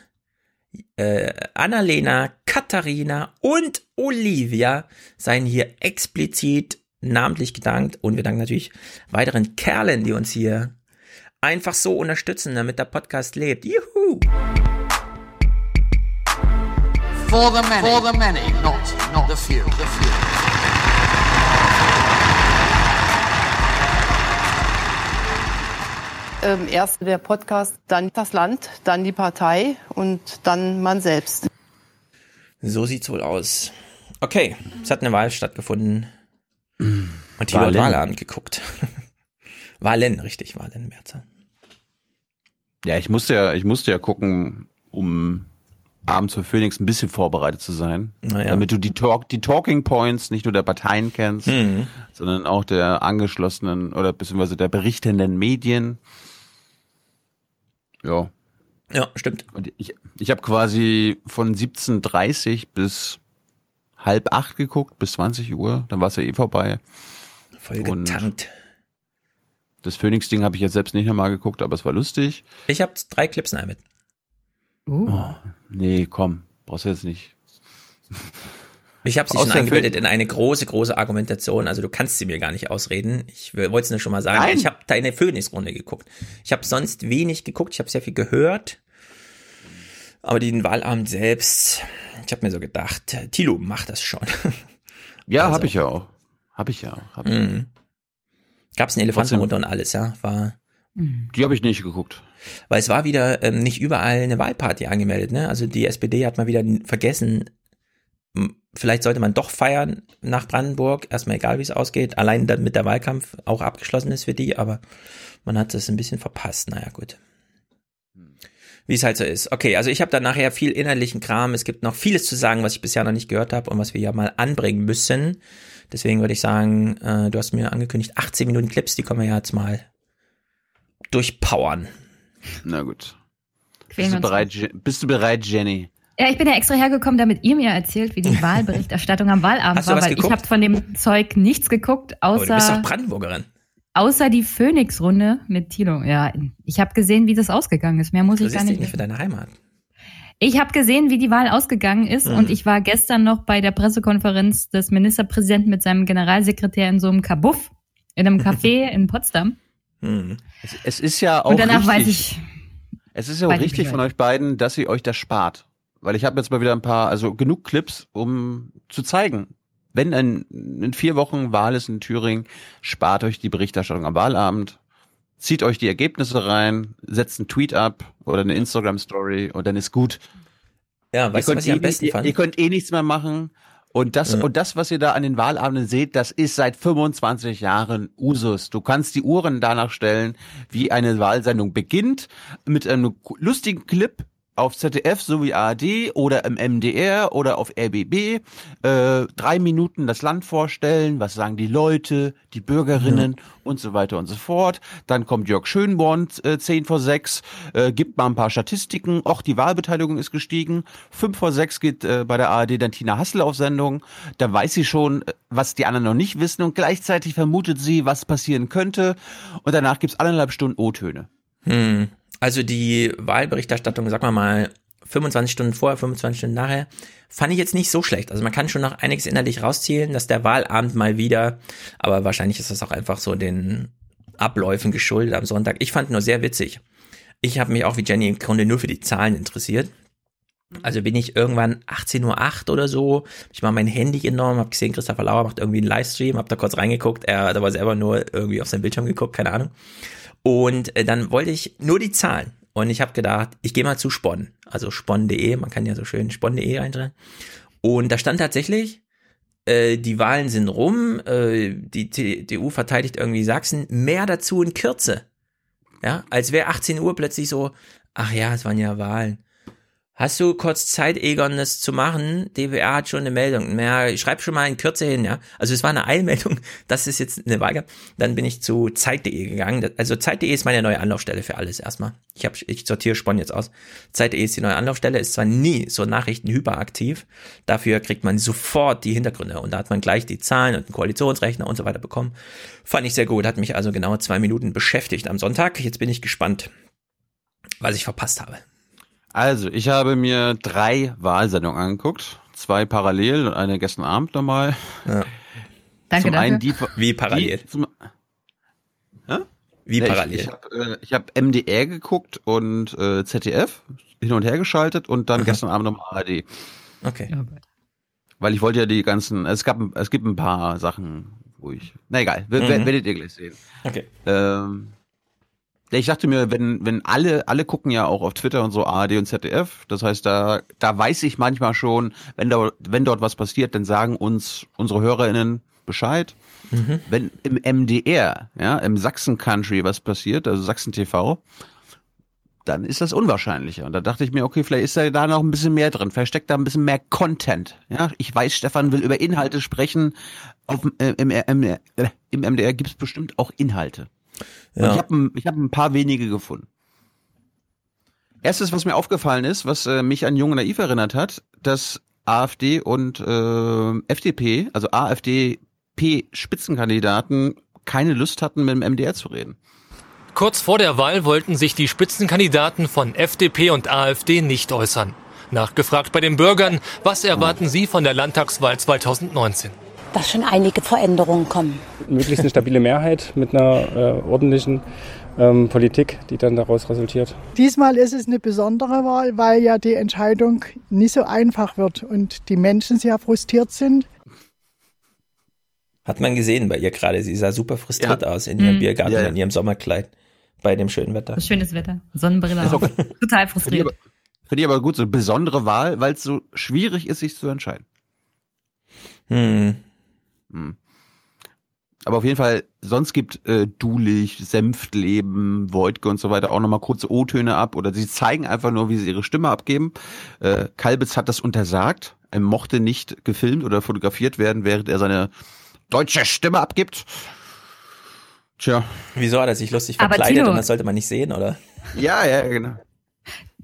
äh, Annalena, Katharina und Olivia seien hier explizit namentlich gedankt und wir danken natürlich weiteren Kerlen, die uns hier einfach so unterstützen, damit der Podcast lebt. Juhu! For the many, for the many, not, not the few. The few. Ähm, erst der Podcast, dann das Land, dann die Partei und dann man selbst. So sieht's wohl aus. Okay, es hat eine Wahl stattgefunden. Und Tilo hat Wahlen. Wahlabend geguckt. Wahlen, richtig, Wahlen, Mehrzahl. Ja, ich musste ja, ich musste ja gucken, um abends für Phoenix ein bisschen vorbereitet zu sein. Naja. Damit du die, Talk, die Talking Points nicht nur der Parteien kennst, Mhm. sondern auch der angeschlossenen oder beziehungsweise der berichtenden Medien. Ja. Ja, stimmt. Und ich, ich habe quasi von 17.30 bis halb acht geguckt, bis 20 Uhr. Dann war es ja eh vorbei. Voll Und getankt. Das Phoenix-Ding habe ich jetzt selbst nicht nochmal geguckt, aber es war lustig. Ich habe drei Clips in mit. Oh, nee, komm, brauchst du jetzt nicht. Ich habe sie Aus schon eingebildet in eine große, große Argumentation. Also du kannst sie mir gar nicht ausreden. Ich wollte es nur schon mal sagen. Nein. Ich habe deine Phoenix-Runde geguckt. Ich habe sonst wenig geguckt. Ich habe sehr viel gehört. Aber den Wahlabend selbst, ich habe mir so gedacht, Tilo, mach das schon. Ja, Also. habe ich ja auch. Habe ich ja auch. Hab ich. Mhm. Gab's einen Elefantenrunde und alles, ja. War, Die habe ich nicht geguckt. weil es war wieder ähm, nicht überall eine Wahlparty angemeldet, ne? Also die SPD hat mal wieder vergessen, vielleicht sollte man doch feiern nach Brandenburg, erstmal egal wie es ausgeht, allein damit der Wahlkampf auch abgeschlossen ist für die, aber man hat es ein bisschen verpasst, naja gut. Wie es halt so ist. Okay, also ich habe da nachher viel innerlichen Kram. Es gibt noch vieles zu sagen, was ich bisher noch nicht gehört habe und was wir ja mal anbringen müssen. Deswegen würde ich sagen, äh, du hast mir angekündigt, 18 Minuten Clips, die können wir ja jetzt mal durchpowern. Na gut. Quälen Bist du, bereit, bist du bereit, Jenny? Ja, ich bin ja extra hergekommen, damit ihr mir erzählt, wie die Wahlberichterstattung am Wahlabend Hast du war, was weil ich geguckt? habe von dem Zeug nichts geguckt, Aber du bist doch außer, Brandenburgerin. außer die Phoenix-Runde mit Tilo. Ja, ich habe gesehen, wie das ausgegangen ist. Mehr muss ich gar Interessierst dich nicht. nicht für deine Heimat. Ich habe gesehen, wie die Wahl ausgegangen ist Mhm. und ich war gestern noch bei der Pressekonferenz des Ministerpräsidenten mit seinem Generalsekretär in so einem Kabuff, in einem Café in Potsdam. Hm. Es, es ist ja auch Und danach richtig, weiß ich, es ist ja auch richtig von euch beiden, dass ihr euch das spart. Weil ich habe jetzt mal wieder ein paar, also genug Clips, um zu zeigen. Wenn ein, in vier Wochen Wahl ist in Thüringen, spart euch die Berichterstattung am Wahlabend, zieht euch die Ergebnisse rein, setzt einen Tweet ab oder eine Instagram-Story und dann ist gut. Ja, weißt du, ihr, was ich am könnt eh, besten ihr, fand? ihr könnt eh nichts mehr machen. Und das, Ja. und das, was ihr da an den Wahlabenden seht, das ist seit 25 Jahren Usus. Du kannst die Uhren danach stellen, wie eine Wahlsendung beginnt, mit einem lustigen Clip auf ZDF sowie ARD oder im MDR oder auf RBB, äh, drei Minuten das Land vorstellen, was sagen die Leute, die Bürgerinnen und so weiter und so fort. Dann kommt Jörg Schönborn äh, 10 vor 6, äh, gibt mal ein paar Statistiken, auch die Wahlbeteiligung ist gestiegen. 5 vor 6 geht äh, bei der ARD dann Tina Hassel auf Sendung. Da weiß sie schon, äh, was die anderen noch nicht wissen und gleichzeitig vermutet sie, was passieren könnte. Und danach gibt's anderthalb Stunden O-Töne. Hm. Also die Wahlberichterstattung, sag mal mal, 25 Stunden vorher, 25 Stunden nachher, fand ich jetzt nicht so schlecht. Also man kann schon noch einiges innerlich rauszielen, dass der Wahlabend mal wieder, aber wahrscheinlich ist das auch einfach so den Abläufen geschuldet am Sonntag. Ich fand nur sehr witzig. Ich habe mich auch wie Jenny im Grunde nur für die Zahlen interessiert. Also bin ich irgendwann 18.08 Uhr oder so, ich mal mein Handy genommen, habe gesehen, Christopher Lauer macht irgendwie einen Livestream, hab da kurz reingeguckt, er hat aber selber nur irgendwie auf sein Bildschirm geguckt, keine Ahnung. Und äh, dann wollte ich nur die Zahlen. Und ich habe gedacht, ich gehe mal zu Spon, also spon.de, man kann ja so schön spon.de eintragen. Und da stand tatsächlich, äh, die Wahlen sind rum, äh, die CDU verteidigt irgendwie Sachsen, mehr dazu in Kürze. Ja, als wäre 18 Uhr plötzlich so, ach ja, es waren ja Wahlen. Hast du kurz Zeit, Egon, das zu machen? DWR hat schon eine Meldung. Ja, ich schreib schon mal in Kürze hin, ja. Also es war eine Eilmeldung, dass es jetzt eine Wahl gab. Dann bin ich zu Zeit.de gegangen. Also Zeit.de ist meine neue Anlaufstelle für alles erstmal. Ich hab, ich sortiere Spon jetzt aus. Zeit.de ist die neue Anlaufstelle, ist zwar nie so Nachrichten hyperaktiv. Dafür kriegt man sofort die Hintergründe und da hat man gleich die Zahlen und einen Koalitionsrechner und so weiter bekommen. Fand ich sehr gut, hat mich also genau zwei Minuten beschäftigt am Sonntag. Jetzt bin ich gespannt, was ich verpasst habe. Also, ich habe mir drei Wahlsendungen angeguckt. Zwei parallel und eine gestern Abend nochmal. Ja. Danke, zum danke. Einen die, Wie parallel? Die, zum, Hä? Wie Ja, parallel? Ich, ich habe äh, hab MDR geguckt und äh, ZDF hin und her geschaltet und dann gestern Abend nochmal ARD. Okay. Weil ich wollte ja die ganzen, es gab, es gibt ein paar Sachen, wo ich, na egal, Mhm. werdet ihr gleich sehen. Okay. Ähm, ja, ich dachte mir, wenn, wenn alle, alle gucken ja auch auf Twitter und so ARD und ZDF, das heißt, da, da weiß ich manchmal schon, wenn da, wenn dort was passiert, dann sagen uns unsere HörerInnen Bescheid. Mhm. Wenn im MDR, ja, im Sachsen Country was passiert, also Sachsen TV, dann ist das unwahrscheinlicher. Und da dachte ich mir, okay, vielleicht ist da da noch ein bisschen mehr drin, vielleicht steckt da ein bisschen mehr Content. Ja, ich weiß, Stefan will über Inhalte sprechen. Auf, äh, im, im, äh, Im MDR gibt es bestimmt auch Inhalte. Ja. ich habe ein, ich hab ein paar wenige gefunden. Erstes, was mir aufgefallen ist, was äh, mich an Jung und Naiv erinnert hat, dass AfD und äh, FDP, also AfDP-Spitzenkandidaten, keine Lust hatten, mit dem MDR zu reden. Kurz vor der Wahl wollten sich die Spitzenkandidaten von FDP und AfD nicht äußern. Nachgefragt bei den Bürgern, was erwarten sie von der Landtagswahl 2019? Dass schon einige Veränderungen kommen. möglichst eine stabile Mehrheit mit einer äh, ordentlichen ähm, Politik, die dann daraus resultiert. Diesmal ist es eine besondere Wahl, weil ja die Entscheidung nicht so einfach wird und die Menschen sehr frustriert sind. Hat man gesehen bei ihr gerade. Sie sah super frustriert aus in ihrem Mhm. Biergarten, Ja, ja. in ihrem Sommerkleid. Bei dem schönen Wetter. Schönes Wetter. Sonnenbrille auch- Total frustriert. finde ich aber gut, so eine besondere Wahl, weil es so schwierig ist, sich zu entscheiden. Hm. Hm. Aber auf jeden Fall, sonst gibt äh, Dulich, Senftleben, Voigtke und so weiter auch nochmal kurze O-Töne ab oder sie zeigen einfach nur, wie sie ihre Stimme abgeben. Äh, Kalbitz hat das untersagt. Er mochte nicht gefilmt oder fotografiert werden, während er seine deutsche Stimme abgibt. Tja. Wieso hat er sich lustig verkleidet Tino- und das sollte man nicht sehen, oder? Ja, ja, genau.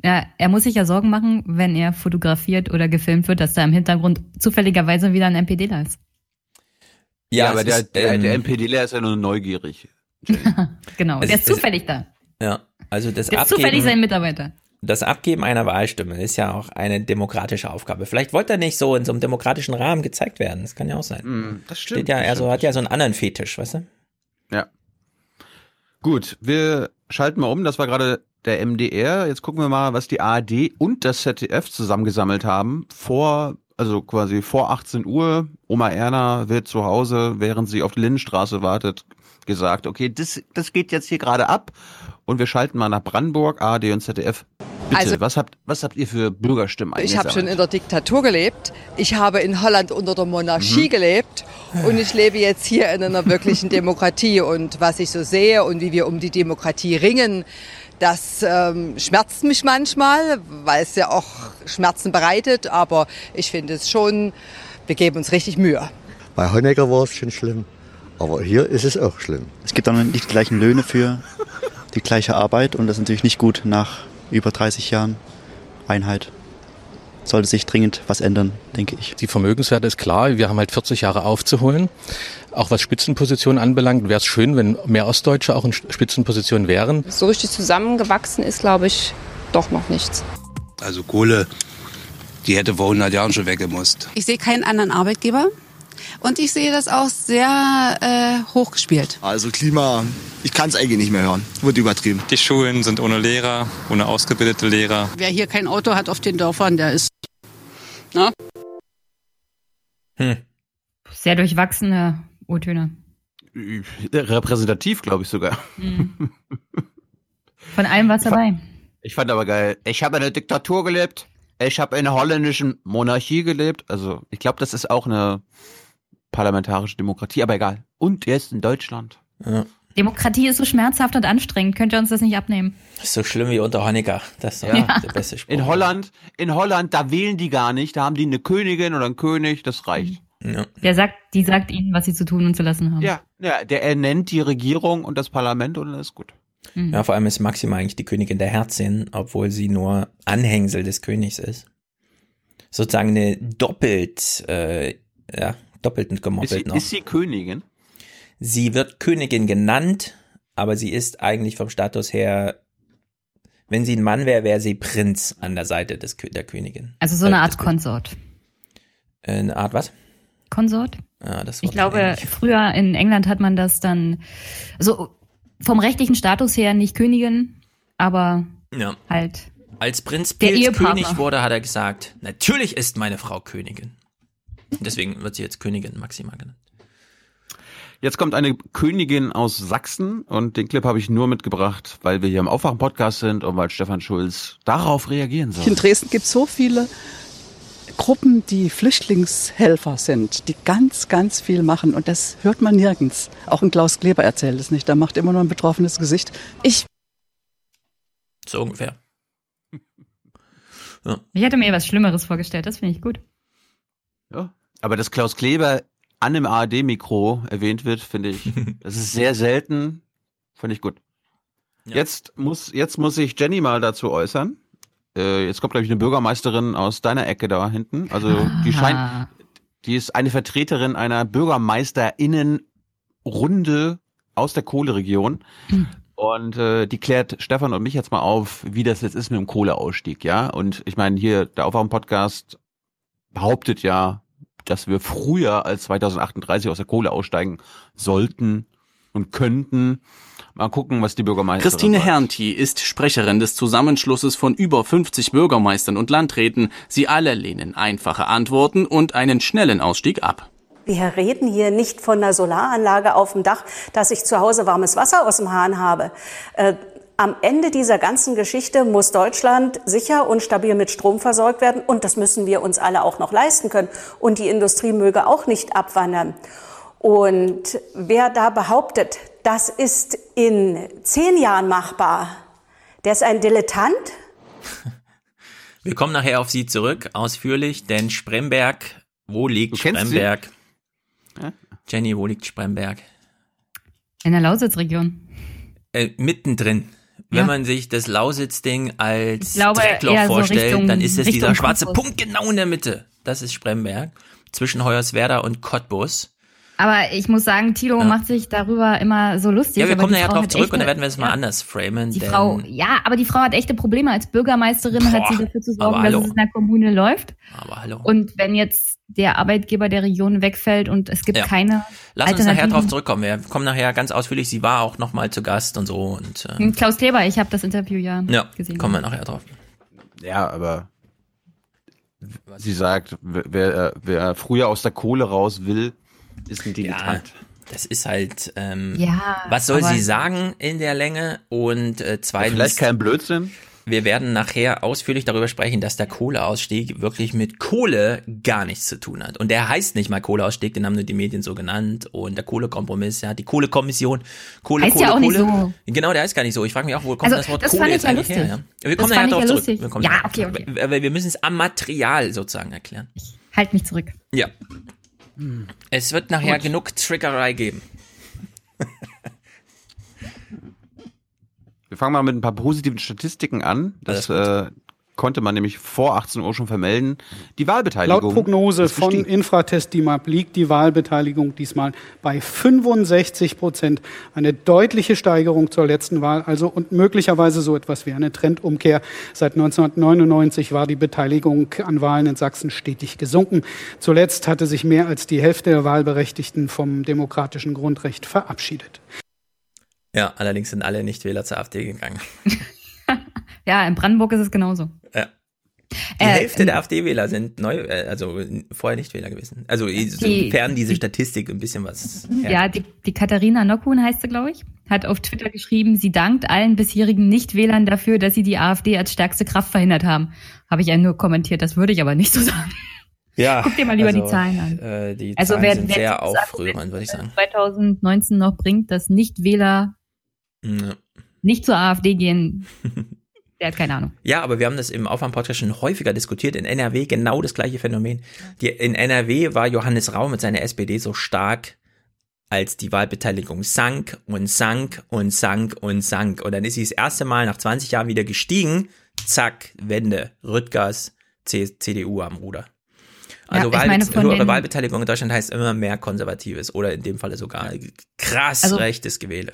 Ja, er muss sich ja Sorgen machen, wenn er fotografiert oder gefilmt wird, dass da im Hintergrund zufälligerweise wieder ein MPDler ist. Ja, Ja, aber der, ist, der, ähm, der MPDler ist ja nur neugierig. Genau. Es Der ist- zufällig da. Ja, also das Der ist zufällig sein Abgeben, Mitarbeiter. das Abgeben einer Wahlstimme ist ja auch eine demokratische Aufgabe. Vielleicht wollte er nicht so in so einem demokratischen Rahmen gezeigt werden. Das kann ja auch sein. Hm, das stimmt. Steht ja, das also stimmt. hat ja so einen anderen Fetisch, weißt du? Ja. Gut, wir schalten mal um. Das war gerade der MDR. Jetzt gucken wir mal, was die ARD und das ZDF zusammengesammelt haben. Vor, also quasi vor 18 Uhr. Oma Erna wird zu Hause, während sie auf die Lindenstraße wartet, gesagt, okay, das, das geht jetzt hier gerade ab. Und wir schalten mal nach Brandenburg, ARD und ZDF. Bitte, Also- was habt, was habt ihr für Bürgerstimmen Ich habe schon in der Diktatur gelebt. Ich habe in Holland unter der Monarchie Mhm. gelebt. Und ich lebe jetzt hier in einer wirklichen Demokratie. Und was ich so sehe und wie wir um die Demokratie ringen, das ähm, schmerzt mich manchmal, weil es ja auch Schmerzen bereitet. Aber ich finde es schon, wir geben uns richtig Mühe. Bei Honecker war es schon schlimm, aber hier ist es auch schlimm. Es gibt dann nicht die gleichen Löhne für die gleiche Arbeit und das ist natürlich nicht gut nach über 30 Jahren Einheit. Sollte sich dringend was ändern, denke ich. Die Vermögenswerte ist klar, wir haben halt 40 Jahre aufzuholen. Auch was Spitzenpositionen anbelangt, wäre es schön, wenn mehr Ostdeutsche auch in Spitzenpositionen wären. So richtig zusammengewachsen ist, glaube ich, doch noch nichts. Also Kohle, die hätte vor 100 Jahren schon weggemusst. Ich sehe keinen anderen Arbeitgeber. Und ich sehe das auch sehr äh, hochgespielt. Also Klima, ich kann es eigentlich nicht mehr hören. Wird übertrieben. Die Schulen sind ohne Lehrer, ohne ausgebildete Lehrer. Wer hier kein Auto hat auf den Dörfern, der ist. Na? Hm. Sehr durchwachsene O-Töne. Repräsentativ, glaube ich sogar. Mhm. Von allem was dabei. Ich fand aber geil. Ich habe in der Diktatur gelebt. Ich habe in der holländischen Monarchie gelebt. Also ich glaube, das ist auch eine parlamentarische Demokratie, aber egal. Und jetzt in Deutschland. Ja. Demokratie ist so schmerzhaft und anstrengend. Könnt ihr uns das nicht abnehmen? Das ist so schlimm wie unter Honecker. Das ist doch Ja. der beste Spruch. In Holland, in Holland, da wählen die gar nicht. Da haben die eine Königin oder einen König. Das reicht. Ja. Der sagt, die sagt ihnen, was sie zu tun und zu lassen haben. Ja, ja, der ernennt die Regierung und das Parlament und dann ist gut. Mhm. Ja, vor allem ist Maxima eigentlich die Königin der Herzin, obwohl sie nur Anhängsel des Königs ist. Sozusagen eine doppelt, äh, ja, doppelt Ist gemoppelt sie, noch. ist sie Königin? Sie wird Königin genannt, aber sie ist eigentlich vom Status her, wenn sie ein Mann wäre, wäre sie Prinz an der Seite des, der Königin. Also so eine Art Konsort. Äh, Eine Art was? Konsort? Ja, das Ich glaube, kenn ich. früher in England hat man das dann, also vom rechtlichen Status her nicht Königin, aber Ja. halt. Als Prinz Der Pils. König wurde, hat er gesagt, natürlich ist meine Frau Königin. Deswegen wird sie jetzt Königin Maxima genannt. Jetzt kommt eine Königin aus Sachsen und den Clip habe ich nur mitgebracht, weil wir hier im Aufwachen-Podcast sind und weil Stefan Schulz darauf reagieren soll. In Dresden gibt es so viele Gruppen, die Flüchtlingshelfer sind, die ganz, ganz viel machen. Und das hört man nirgends. Auch ein Klaus Kleber erzählt es nicht. Da macht immer nur ein betroffenes Gesicht. Ich So ungefähr. Ich hätte mir was Schlimmeres vorgestellt, das finde ich gut. Ja. Aber dass Klaus Kleber an dem ARD-Mikro erwähnt wird, finde ich, das ist sehr selten. Finde ich gut. Jetzt muss, jetzt muss sich Jenny mal dazu äußern. Äh, jetzt kommt, glaube ich, eine Bürgermeisterin aus deiner Ecke da hinten. Also die scheint, die ist eine Vertreterin einer BürgermeisterInnen-Runde aus der Kohleregion. Und äh, die klärt Stefan und mich jetzt mal auf, wie das jetzt ist mit dem Kohleausstieg, ja. Und ich meine, hier der Aufwachen-Podcast behauptet ja, dass wir früher als 2038 aus der Kohle aussteigen sollten und könnten. Mal gucken, was die Bürgermeisterin Christine sagt. Herrnti ist Sprecherin des Zusammenschlusses von über 50 Bürgermeistern und Landräten. Sie alle lehnen einfache Antworten und einen schnellen Ausstieg ab. Wir reden hier nicht von einer Solaranlage auf dem Dach, dass ich zu Hause warmes Wasser aus dem Hahn habe. Äh, am Ende dieser ganzen Geschichte muss Deutschland sicher und stabil mit Strom versorgt werden. Und das müssen wir uns alle auch noch leisten können. Und die Industrie möge auch nicht abwandern. Und wer da behauptet, das ist in zehn Jahren machbar, der ist ein Dilettant. Wir kommen nachher auf sie zurück, ausführlich, denn Spremberg, wo liegt? Spremberg? Ja? Jenny, wo liegt Spremberg? In der Lausitzregion. Äh, mittendrin. Wenn Ja. man sich das Lausitz-Ding als glaube, Dreckloch eher so vorstellt, Richtung- dann ist es dieser Richtung schwarze Cottbus. Punkt genau in der Mitte. Das ist Spremberg. Zwischen Hoyerswerda und Cottbus. Aber ich muss sagen, Tilo Ja. macht sich darüber immer so lustig. Ja, wir kommen Frau drauf zurück echte- und dann werden wir es mal ja, anders framen. Die denn Frau, ja, aber die Frau hat echte Probleme. Als Bürgermeisterin hat sie Boah, dafür zu sorgen, dass es in der Kommune läuft. Aber hallo. Und wenn jetzt der Arbeitgeber der Region wegfällt und es gibt Ja. keine Lass uns nachher drauf zurückkommen. Wir kommen nachher ganz ausführlich. Sie war auch noch mal zu Gast und so. Und äh, Hm, Klaus Kleber, ich habe das Interview ja, ja, gesehen. kommen wir nachher drauf. Ja, aber sie sagt, wer, wer früher aus der Kohle raus will, ist ein Dilettant. Das ist halt, ähm, Ja, was soll sie sagen in der Länge? Und äh, zweitens, Vielleicht kein Blödsinn. wir werden nachher ausführlich darüber sprechen, dass der Kohleausstieg wirklich mit Kohle gar nichts zu tun hat. Und der heißt nicht mal Kohleausstieg, den haben nur die Medien so genannt. Und der Kohlekompromiss, ja, die Kohlekommission, Kohle, Heißt Kohle, ja auch nicht Kohle. so. Genau, der heißt gar nicht so. Ich frage mich auch, wo kommt Also, das Wort das Kohle fand ich jetzt ja eigentlich her? lustig. Ja? Wir Das kommen fand nachher ich drauf ja zurück. lustig. Wir kommen Ja, okay, okay. Aber wir müssen es am Material sozusagen erklären. Halt mich zurück. Ja. Es wird nachher genug Trickerei geben. Wir fangen mal mit ein paar positiven Statistiken an. Das, äh, konnte man nämlich vor 18 Uhr schon vermelden. Die Wahlbeteiligung. Laut Prognose ist von. Infratest DIMAP liegt die Wahlbeteiligung diesmal bei 65 Prozent. Eine deutliche Steigerung zur letzten Wahl, also und möglicherweise so etwas wie eine Trendumkehr. Seit 1999 war die Beteiligung an Wahlen in Sachsen stetig gesunken. Zuletzt hatte sich mehr als die Hälfte der Wahlberechtigten vom demokratischen Grundrecht verabschiedet. Ja, allerdings sind alle Nichtwähler zur AfD gegangen. Ja, in Brandenburg ist es genauso. Ja. Die Äh, Hälfte ähm, der AfD-Wähler sind neu, äh, also vorher Nichtwähler gewesen. Also sofern diese Statistik ein bisschen was. Ja, die, die Katharina Nockhuhn heißt sie, glaube ich, hat auf Twitter geschrieben, sie dankt allen bisherigen Nichtwählern dafür, dass sie die AfD als stärkste Kraft verhindert haben. Habe ich ja nur kommentiert, das würde ich aber nicht so sagen. Ja, Guck dir mal lieber also, die Zahlen an. Äh, die Also Zahlen wer- sind wer sehr aufrührend, würde ich sagen. 2019 noch bringt, dass Nichtwähler Ja. nicht zur AfD gehen, der hat keine Ahnung. Ja, aber wir haben das im Aufwärm-Podcast schon häufiger diskutiert. In NRW genau das gleiche Phänomen. Die, in NRW war Johannes Rau mit seiner SPD so stark, als die Wahlbeteiligung sank und sank und sank und sank. Und dann ist sie das erste Mal nach 20 Jahren wieder gestiegen. Zack, Wende. Rüttgers, C CDU am Ruder. Also Ja, meine, höhere Wahlbeteiligung in Deutschland heißt immer mehr Konservatives oder in dem Falle sogar krass Also- rechtes Gewähle.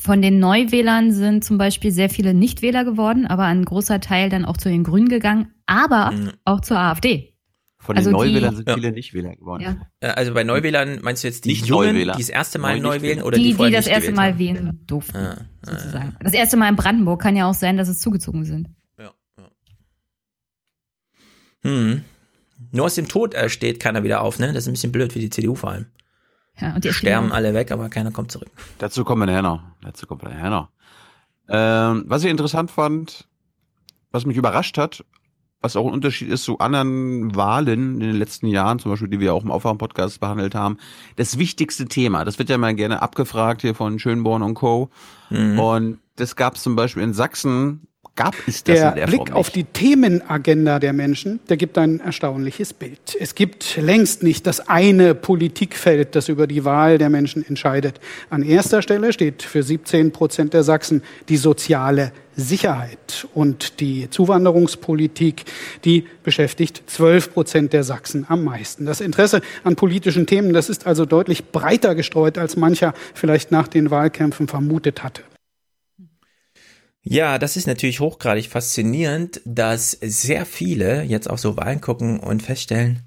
Von den Neuwählern sind zum Beispiel sehr viele Nichtwähler geworden, aber ein großer Teil dann auch zu den Grünen gegangen, aber Mhm. auch zur AfD. Von den Also die- Neuwählern sind Ja. viele Nichtwähler geworden. Ja. Also bei Neuwählern meinst du jetzt die Nicht Jungen, Neuwähler. die das erste Mal Neu wählen oder die, die, die das nicht erste Mal haben? wählen durften, Ah, sozusagen. Das erste Mal in Brandenburg kann ja auch sein, dass es zugezogen sind. Hm. Nur aus dem Tod äh, steht keiner wieder auf, ne? Das ist ein bisschen blöd für die CDU vor allem. Ja, und die Sterben alle weg, aber keiner kommt zurück. Dazu kommen wir nachher noch. Dazu kommen wir nachher noch. Ähm, was ich interessant fand, was mich überrascht hat, was auch ein Unterschied ist zu anderen Wahlen in den letzten Jahren, zum Beispiel, die wir auch im Aufwärm-Podcast behandelt haben, das wichtigste Thema, das wird ja mal gerne abgefragt hier von Schönborn und Co. Mhm. Und das gab es zum Beispiel in Sachsen, gab es das Der in der Blick Form auf die Themenagenda der Menschen, der gibt ein erstaunliches Bild. Es gibt längst nicht das eine Politikfeld, das über die Wahl der Menschen entscheidet. An erster Stelle steht für 17 Prozent der Sachsen die soziale Sicherheit und die Zuwanderungspolitik, die beschäftigt 12 Prozent der Sachsen am meisten. Das Interesse an politischen Themen, das ist also deutlich breiter gestreut, als mancher vielleicht nach den Wahlkämpfen vermutet hatte. Ja, das ist natürlich hochgradig faszinierend, dass sehr viele jetzt auch so Wahlen gucken und feststellen,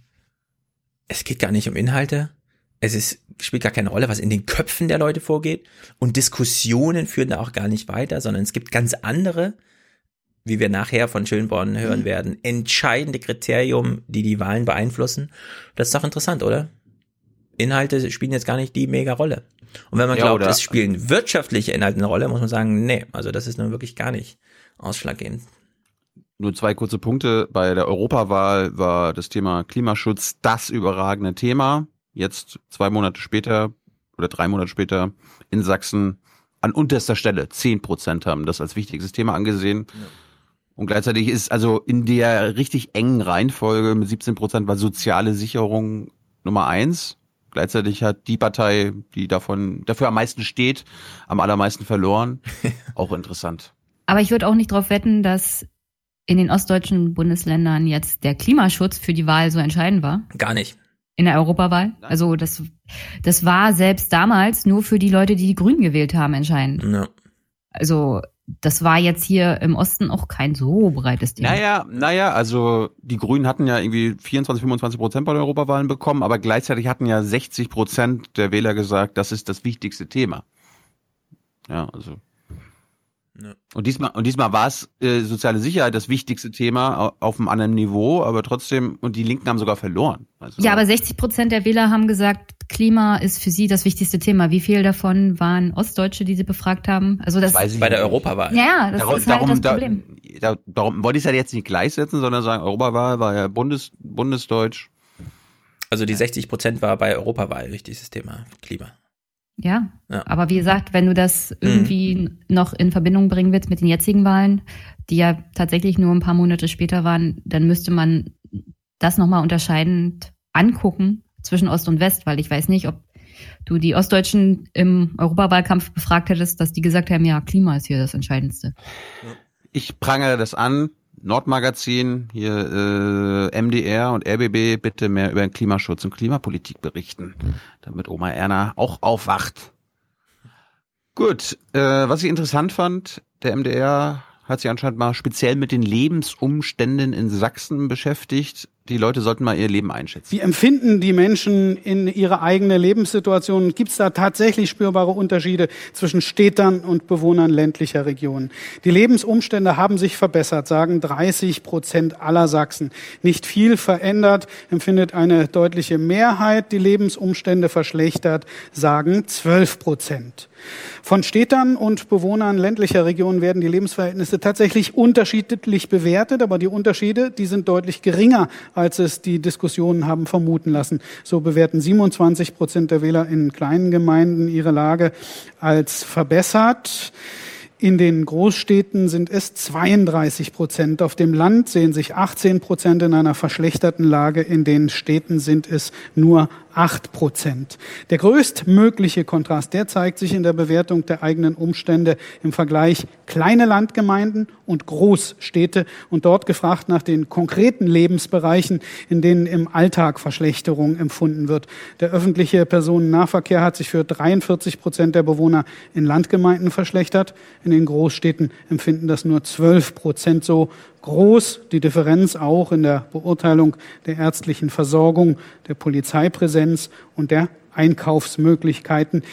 es geht gar nicht um Inhalte. Es ist, spielt gar keine Rolle, was in den Köpfen der Leute vorgeht. Und Diskussionen führen da auch gar nicht weiter, sondern es gibt ganz andere, wie wir nachher von Schönborn hören werden, entscheidende Kriterium, die die Wahlen beeinflussen. Das ist doch interessant, oder? Inhalte spielen jetzt gar nicht die mega Rolle. Und wenn man Ja, glaubt, es spielen wirtschaftliche Inhalte eine Rolle, muss man sagen, nee, also das ist nun wirklich gar nicht ausschlaggebend. Nur zwei kurze Punkte. Bei der Europawahl war das Thema Klimaschutz das überragende Thema. Jetzt zwei Monate später oder drei Monate später in Sachsen an unterster Stelle. Zehn Prozent haben das als wichtigstes Thema angesehen. Und gleichzeitig ist also in der richtig engen Reihenfolge mit 17 Prozent war soziale Sicherung Nummer eins. Gleichzeitig hat die Partei, die davon dafür am meisten steht, am allermeisten verloren. Auch interessant. Aber ich würde auch nicht darauf wetten, dass in den ostdeutschen Bundesländern jetzt der Klimaschutz für die Wahl so entscheidend war. Gar nicht. In der Europawahl. Also das, das war selbst damals nur für die Leute, die die Grünen gewählt haben, entscheidend. Ja. Also das war jetzt hier im Osten auch kein so breites Thema. Naja, naja, also die Grünen hatten ja irgendwie 24, 25 Prozent bei den Europawahlen bekommen, aber gleichzeitig hatten ja 60 Prozent der Wähler gesagt, das ist das wichtigste Thema. Ja, also. Ja. Und diesmal, und diesmal war es äh, soziale Sicherheit das wichtigste Thema au- auf einem anderen Niveau, aber trotzdem, und die Linken haben sogar verloren. Also, Ja, aber 60 Prozent der Wähler haben gesagt, Klima ist für sie das wichtigste Thema. Wie viel davon waren Ostdeutsche, die sie befragt haben? Also das, weiß ich Bei der. Europawahl. ja, das darum, ist halt darum, das da, Problem. da, darum wollte ich es ja jetzt nicht gleichsetzen, sondern sagen, Europawahl war ja Bundes, Bundesdeutsch. Also die 60 Prozent war bei Europawahl wichtigstes Thema, Klima. Ja. Ja. Aber wie gesagt, wenn du das irgendwie noch in Verbindung bringen willst mit den jetzigen Wahlen, die ja tatsächlich nur ein paar Monate später waren, dann müsste man das nochmal unterscheidend angucken zwischen Ost und West, weil ich weiß nicht, ob du die Ostdeutschen im Europawahlkampf befragt hättest, dass die gesagt haben, ja, Klima ist hier das Entscheidendste. Ich prangere das an. Nordmagazin, hier äh, MDR und RBB bitte mehr über den Klimaschutz und Klimapolitik berichten, damit Oma Erna auch aufwacht. Gut, äh, was ich interessant fand, der MDR hat sich anscheinend mal speziell mit den Lebensumständen in Sachsen beschäftigt. Die Leute sollten mal ihr Leben einschätzen. Wie empfinden die Menschen in ihre eigene Lebenssituation? Gibt es da tatsächlich spürbare Unterschiede zwischen Städtern und Bewohnern ländlicher Regionen? Die Lebensumstände haben sich verbessert, sagen 30 Prozent aller Sachsen. Nicht viel verändert, empfindet eine deutliche Mehrheit. Die Lebensumstände verschlechtert, sagen 12 Prozent. Von Städtern und Bewohnern ländlicher Regionen werden die Lebensverhältnisse tatsächlich unterschiedlich bewertet, aber die Unterschiede, die sind deutlich geringer, als es die Diskussionen haben vermuten lassen. So bewerten 27 Prozent der Wähler in kleinen Gemeinden ihre Lage als verbessert. In den Großstädten sind es 32 Prozent. Auf dem Land sehen sich 18 Prozent in einer verschlechterten Lage. In den Städten sind es nur 8 Prozent. Der größtmögliche Kontrast, der zeigt sich in der Bewertung der eigenen Umstände im Vergleich kleine Landgemeinden und Großstädte und dort gefragt nach den konkreten Lebensbereichen, in denen im Alltag Verschlechterung empfunden wird. Der öffentliche Personennahverkehr hat sich für 43 Prozent der Bewohner in Landgemeinden verschlechtert. In den Großstädten empfinden das nur 12 Prozent so groß. Die Differenz auch in der Beurteilung der ärztlichen Versorgung, der Polizeipräsenz und der Einkaufsmöglichkeiten.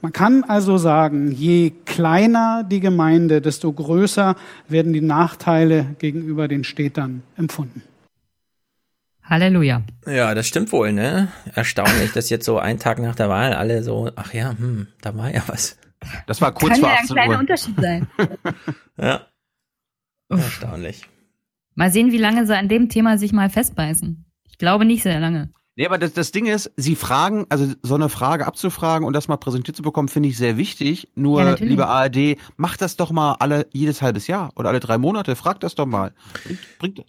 Man kann also sagen, je kleiner die Gemeinde, desto größer werden die Nachteile gegenüber den Städtern empfunden. Halleluja. Ja, das stimmt wohl, ne? Erstaunlich, dass jetzt so einen Tag nach der Wahl alle so, ach ja, hm, da war ja was. Das war kurz Kann vor ja ein 18 kleiner Uhr. Unterschied sein. Ja. Erstaunlich. Mal sehen, wie lange sie an dem Thema sich mal festbeißen. Ich glaube nicht sehr lange. Nee, aber das, das Ding ist, sie fragen, also so eine Frage abzufragen und das mal präsentiert zu bekommen, finde ich sehr wichtig. Ja, Nur, natürlich. liebe ARD, macht das doch mal alle jedes halbes Jahr oder alle drei Monate. Fragt das doch mal. Bringt, bringt,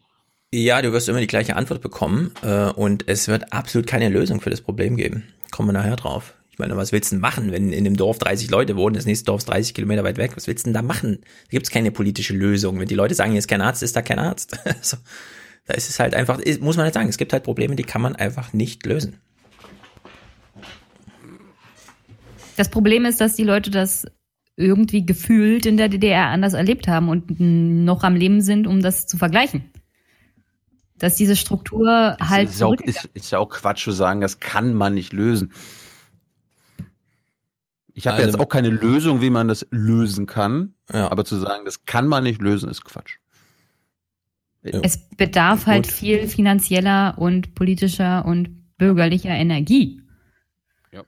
Ja, du wirst immer die gleiche Antwort bekommen äh, und es wird absolut keine Lösung für das Problem geben. Kommen wir nachher drauf. Ich meine, was willst du denn machen, wenn in dem Dorf 30 Leute wohnen, das nächste Dorf ist 30 Kilometer weit weg? Was willst du denn da machen? Da gibt es keine politische Lösung. Wenn die Leute sagen, hier ist kein Arzt, ist da kein Arzt. so, da ist es halt einfach, ist- muss man halt sagen, es gibt halt Probleme, die kann man einfach nicht lösen. Das Problem ist, dass die Leute das irgendwie gefühlt in der DDR anders erlebt haben und noch am Leben sind, um das zu vergleichen. Dass diese Struktur halt ist, ja auch, ist, ist ja auch Quatsch zu sagen, das kann man nicht lösen. Ich habe jetzt auch keine Lösung, wie man das lösen kann, aber zu sagen, das kann man nicht lösen, ist Quatsch. Es bedarf halt viel finanzieller und politischer und bürgerlicher Energie. Ja.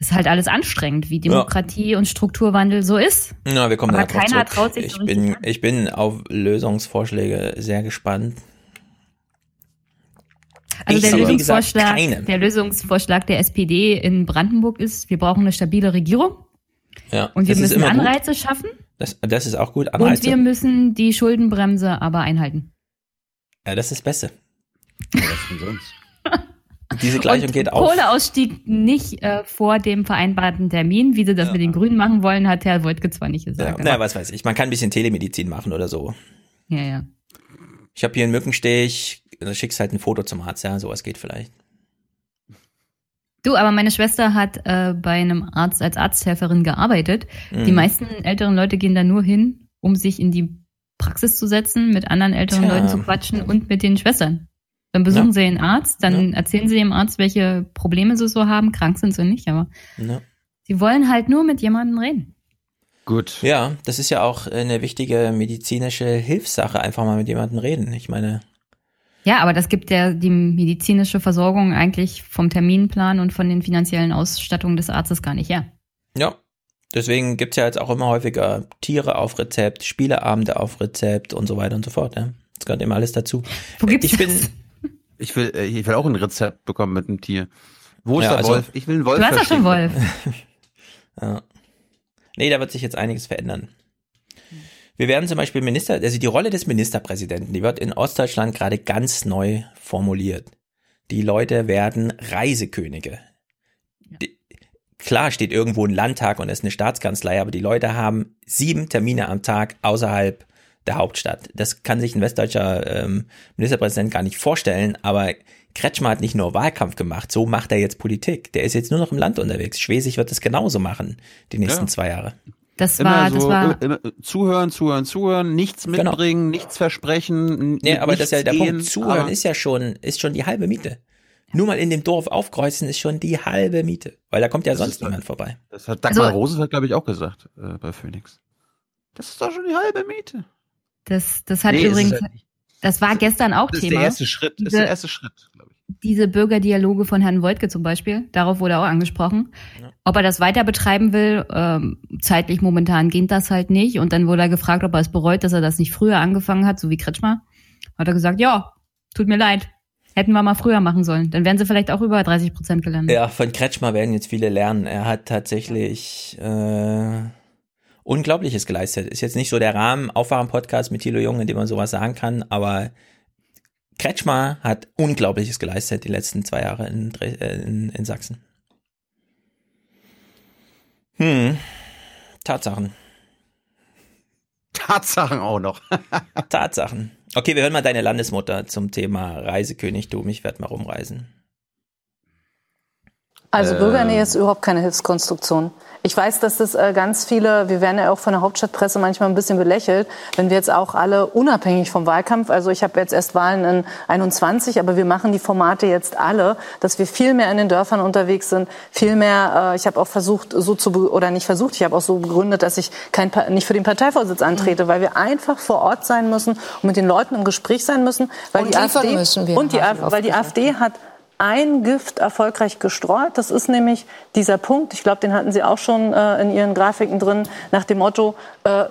Ist halt alles anstrengend, wie Demokratie und Strukturwandel so ist. Ja, wir kommen Aber keiner traut sich ich bin, ich bin auf Lösungsvorschläge sehr gespannt. Also der gesagt, Lösungsvorschlag, keine. der Lösungsvorschlag der SPD in Brandenburg ist, wir brauchen eine stabile Regierung Ja, und wir das ist müssen immer gut. Anreize schaffen Das, das ist auch gut, und wir Anreize. müssen die Schuldenbremse aber einhalten. Ja, das ist das Beste. Diese Gleichung und geht auf. Kohleausstieg nicht äh, vor dem vereinbarten Termin, wie sie das mit den Grünen machen wollen, hat Herr Wojtke zwar nicht Ja, gesagt. na, aber- was weiß ich. Man kann ein bisschen Telemedizin machen oder so. ja, ja. Ich habe hier einen Mückenstich, schickst halt ein Foto zum Arzt, ja, sowas geht vielleicht. Du, aber meine Schwester hat äh, bei einem Arzt als Arzthelferin gearbeitet. Die Mhm. meisten älteren Leute gehen da nur hin, um sich in die Praxis zu setzen, mit anderen älteren Tja. Leuten zu quatschen und mit den Schwestern. Dann besuchen Ja. sie den Arzt, dann erzählen sie dem Arzt, welche Probleme sie so haben. Krank sind sie nicht, aber Ja. sie wollen halt nur mit jemandem reden. Gut. Ja, das ist ja auch eine wichtige medizinische Hilfssache, einfach mal mit jemandem reden. Ich meine, Ja, aber das gibt ja die medizinische Versorgung eigentlich vom Terminplan und von den finanziellen Ausstattungen des Arztes gar nicht her. ja. Deswegen gibt's ja jetzt auch immer häufiger Tiere auf Rezept, Spieleabende auf Rezept und so weiter und so fort. Ja. Das gehört immer alles dazu. Wo gibt's ich bin, Ich will, äh, ich will auch ein Rezept bekommen mit einem Tier. Wo ist Ja, der also- Wolf? Ich will einen Wolf. Du hast doch schon. Wolf. Ja. Nee, da wird sich jetzt einiges verändern. Wir werden zum Beispiel Minister, also die Rolle des Ministerpräsidenten, die wird in Ostdeutschland gerade ganz neu formuliert. Die Leute werden Reisekönige. Die, klar steht irgendwo ein Landtag und es ist eine Staatskanzlei, aber die Leute haben sieben Termine am Tag außerhalb der Hauptstadt. Das kann sich ein westdeutscher ähm, Ministerpräsident gar nicht vorstellen, aber Kretschmer hat nicht nur Wahlkampf gemacht, so macht er jetzt Politik. Der ist jetzt nur noch im Land unterwegs. Schwesig wird es genauso machen, die nächsten Ja. zwei Jahre. Das Immer war, so, das war, immer, zuhören, zuhören, zuhören, nichts Genau. mitbringen, nichts versprechen. Nee, aber das ist ja der gehen, Punkt. Zuhören ist ja schon, ist schon die halbe Miete. Nur mal in dem Dorf aufkreuzen ist schon die halbe Miete. Weil da kommt ja sonst niemand vorbei. Das hat Dagmar Also- Rosenfeld, glaube ich, auch gesagt äh, bei Phoenix. Das ist doch schon die halbe Miete. das, das hat Nee, ist übrigens, halt das war gestern auch Das ist Thema. der erste Schritt. Das ist der erste Schritt. Diese Bürgerdialoge von Herrn Woltke zum Beispiel, darauf wurde auch angesprochen. Ob er das weiter betreiben will, ähm, zeitlich momentan geht das halt nicht. Und dann wurde er gefragt, ob er es bereut, dass er das nicht früher angefangen hat, so wie Kretschmer. Hat er gesagt, ja, tut mir leid. Hätten wir mal früher machen sollen. Dann wären sie vielleicht auch über 30 Prozent gelandet. Ja, von Kretschmer werden jetzt viele lernen. Er hat tatsächlich äh, Unglaubliches geleistet. Ist jetzt nicht so der Rahmen Aufwachen-Podcast mit Thilo Jung, in dem man sowas sagen kann, aber Kretschmer hat Unglaubliches geleistet die letzten zwei Jahre in, äh, in, in Sachsen. Hm. Tatsachen. Tatsachen auch noch. Tatsachen. Okay, wir hören mal deine Landesmutter zum Thema Reisekönigtum. Ich werde mal rumreisen. Also Ähm. Bürgernähe ist überhaupt keine Hilfskonstruktion. Ich weiß, dass das äh, ganz viele, wir werden ja auch von der Hauptstadtpresse manchmal ein bisschen belächelt, wenn wir jetzt auch alle unabhängig vom Wahlkampf, also ich habe jetzt erst Wahlen in 21, aber wir machen die Formate jetzt alle, dass wir viel mehr in den Dörfern unterwegs sind, viel mehr, äh, ich habe auch versucht, so zu, oder nicht versucht, ich habe auch so begründet, dass ich kein, nicht für den Parteivorsitz antrete, weil wir einfach vor Ort sein müssen und mit den Leuten im Gespräch sein müssen, weil Und die AfD, müssen wir, und die, weil die AfD hat ein Gift erfolgreich gestreut. Das ist nämlich dieser Punkt, ich glaube, den hatten Sie auch schon äh, in Ihren Grafiken drin, nach dem Motto, äh,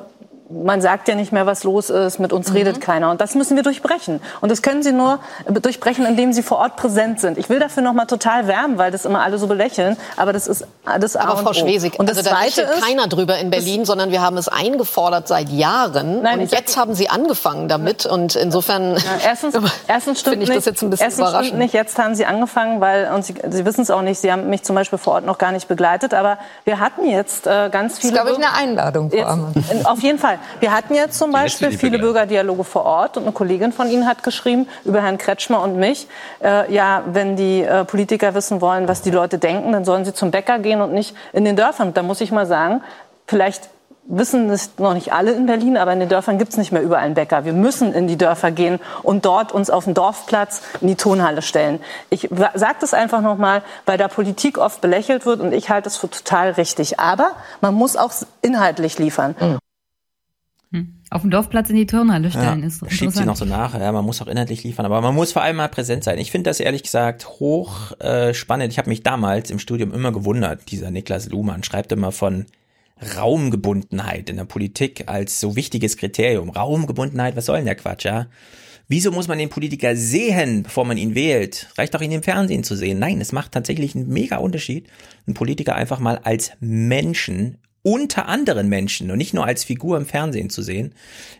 man sagt ja nicht mehr, was los ist, mit uns redet keiner. Und das müssen wir durchbrechen. Und das können Sie nur durchbrechen, indem Sie vor Ort präsent sind. Ich will dafür noch mal total wärmen, weil das immer alle so belächeln. Aber das ist das A Aber und Frau O. Schwesig, Und das also da ist, keiner drüber in Berlin, sondern wir haben es eingefordert seit Jahren. Nein, und jetzt haben Sie angefangen damit. Und insofern Ja, erstens, erstens stimmt finde ich nicht, das jetzt ein bisschen erstens stimmt überraschend. nicht. Jetzt haben Sie angefangen, weil und Sie, Sie wissen es auch nicht. Sie haben mich zum Beispiel vor Ort noch gar nicht begleitet, aber wir hatten jetzt äh, ganz viele. glaube ich, eine Einladung, Jetzt, auf jeden Fall. Wir hatten jetzt zum Beispiel viele. Bürgerdialoge vor Ort und eine Kollegin von Ihnen hat geschrieben über Herrn Kretschmer und mich. Äh, ja, wenn die äh, Politiker wissen wollen, was die Leute denken, dann sollen sie zum Bäcker gehen und nicht in den Dörfern. Da muss ich mal sagen, vielleicht wissen es noch nicht alle in Berlin, aber in den Dörfern gibt es nicht mehr überall einen Bäcker. Wir müssen in die Dörfer gehen und dort uns auf den Dorfplatz in die Tonhalle stellen. Ich sage das einfach nochmal, weil da Politik oft belächelt wird und ich halte es für total richtig. Aber man muss auch inhaltlich liefern. Auf dem Dorfplatz in die Turnhalle stellen ist schiebt sie noch so nach. Ja, man muss auch inhaltlich liefern, aber man muss vor allem mal präsent sein. Ich finde das ehrlich gesagt hoch äh, spannend. Ich habe mich damals im Studium immer gewundert. Dieser Niklas Luhmann schreibt immer von Raumgebundenheit in der Politik als so wichtiges Kriterium. Raumgebundenheit, was soll denn der Quatsch, ja? Wieso muss man den Politiker sehen, bevor man ihn wählt? Reicht doch ihn im Fernsehen zu sehen. Nein, es macht tatsächlich einen mega Unterschied, einen Politiker einfach mal als Menschen unter anderen Menschen und nicht nur als Figur im Fernsehen zu sehen.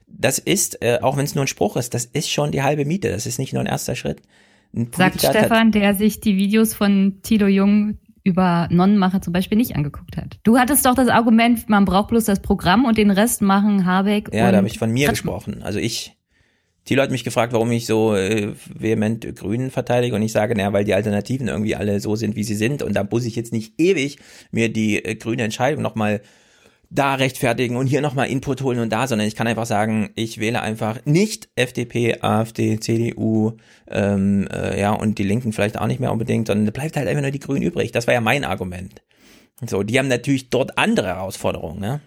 Das ist, äh, auch wenn es nur ein Spruch ist, das ist schon die halbe Miete. Das ist nicht nur ein erster Schritt. Ein Sagt hat- Stefan, der sich die Videos von Tilo Jung über Nonnenmacher zum Beispiel nicht angeguckt hat. Du hattest doch das Argument, man braucht bloß das Programm und den Rest machen Habeck Ja, und da habe ich von mir gesprochen. Also ich, Thilo hat mich gefragt, warum ich so äh, vehement Grünen verteidige und ich sage, naja, weil die Alternativen irgendwie alle so sind, wie sie sind und da muss ich jetzt nicht ewig mir die äh, grüne Entscheidung nochmal da rechtfertigen und hier nochmal Input holen und da, sondern ich kann einfach sagen, ich wähle einfach nicht FDP, AfD, CDU, ähm, äh, ja, und die Linken vielleicht auch nicht mehr unbedingt, sondern da bleibt halt einfach nur die Grünen übrig. Das war ja mein Argument. So, die haben natürlich dort andere Herausforderungen, ne?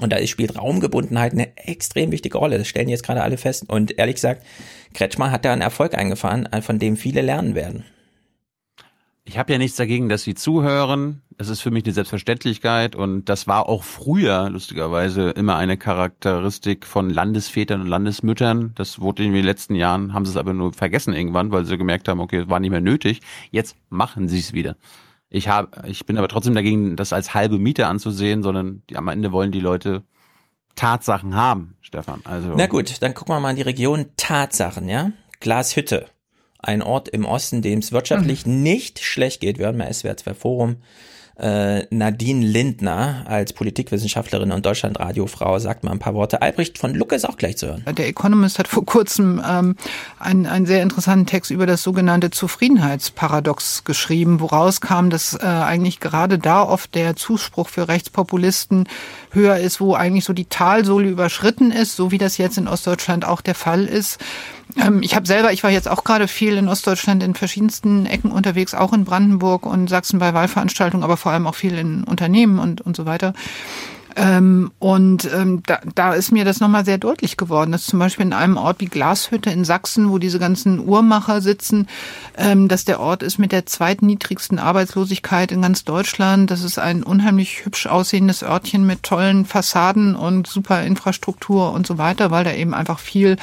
Und da spielt Raumgebundenheit eine extrem wichtige Rolle. Das stellen jetzt gerade alle fest. Und ehrlich gesagt, Kretschmer hat da einen Erfolg eingefahren, von dem viele lernen werden. Ich habe ja nichts dagegen, dass Sie zuhören. Es ist für mich eine Selbstverständlichkeit und das war auch früher lustigerweise immer eine Charakteristik von Landesvätern und Landesmüttern. Das wurde in den letzten Jahren, haben sie es aber nur vergessen irgendwann, weil sie gemerkt haben, okay, es war nicht mehr nötig. Jetzt machen sie es wieder. Ich habe, ich bin aber trotzdem dagegen, das als halbe Miete anzusehen, sondern die, am Ende wollen die Leute Tatsachen haben, Stefan. Also Na gut, dann gucken wir mal in die Region Tatsachen, ja? Glashütte. Ein Ort im Osten, dem es wirtschaftlich nicht schlecht geht. Wir hören mal SWR 2 Forum. Äh, Nadine Lindner als Politikwissenschaftlerin und Deutschlandradiofrau sagt mal ein paar Worte. Albrecht von Lucke ist auch gleich zu hören. Der Economist hat vor kurzem ähm, einen, einen sehr interessanten Text über das sogenannte Zufriedenheitsparadox geschrieben, woraus kam, dass äh, eigentlich gerade da oft der Zuspruch für Rechtspopulisten höher ist, wo eigentlich so die Talsohle überschritten ist, so wie das jetzt in Ostdeutschland auch der Fall ist. Ähm, ich habe selber, ich war jetzt auch gerade viel in Ostdeutschland in verschiedensten Ecken unterwegs, auch in Brandenburg und Sachsen bei Wahlveranstaltungen, aber vor allem auch viel in Unternehmen und, und so weiter. Ähm, und ähm, da, da ist mir das nochmal sehr deutlich geworden, dass zum Beispiel in einem Ort wie Glashütte in Sachsen, wo diese ganzen Uhrmacher sitzen, ähm, dass der Ort ist mit der zweitniedrigsten Arbeitslosigkeit in ganz Deutschland. Das ist ein unheimlich hübsch aussehendes Örtchen mit tollen Fassaden und super Infrastruktur und so weiter, weil da eben einfach viel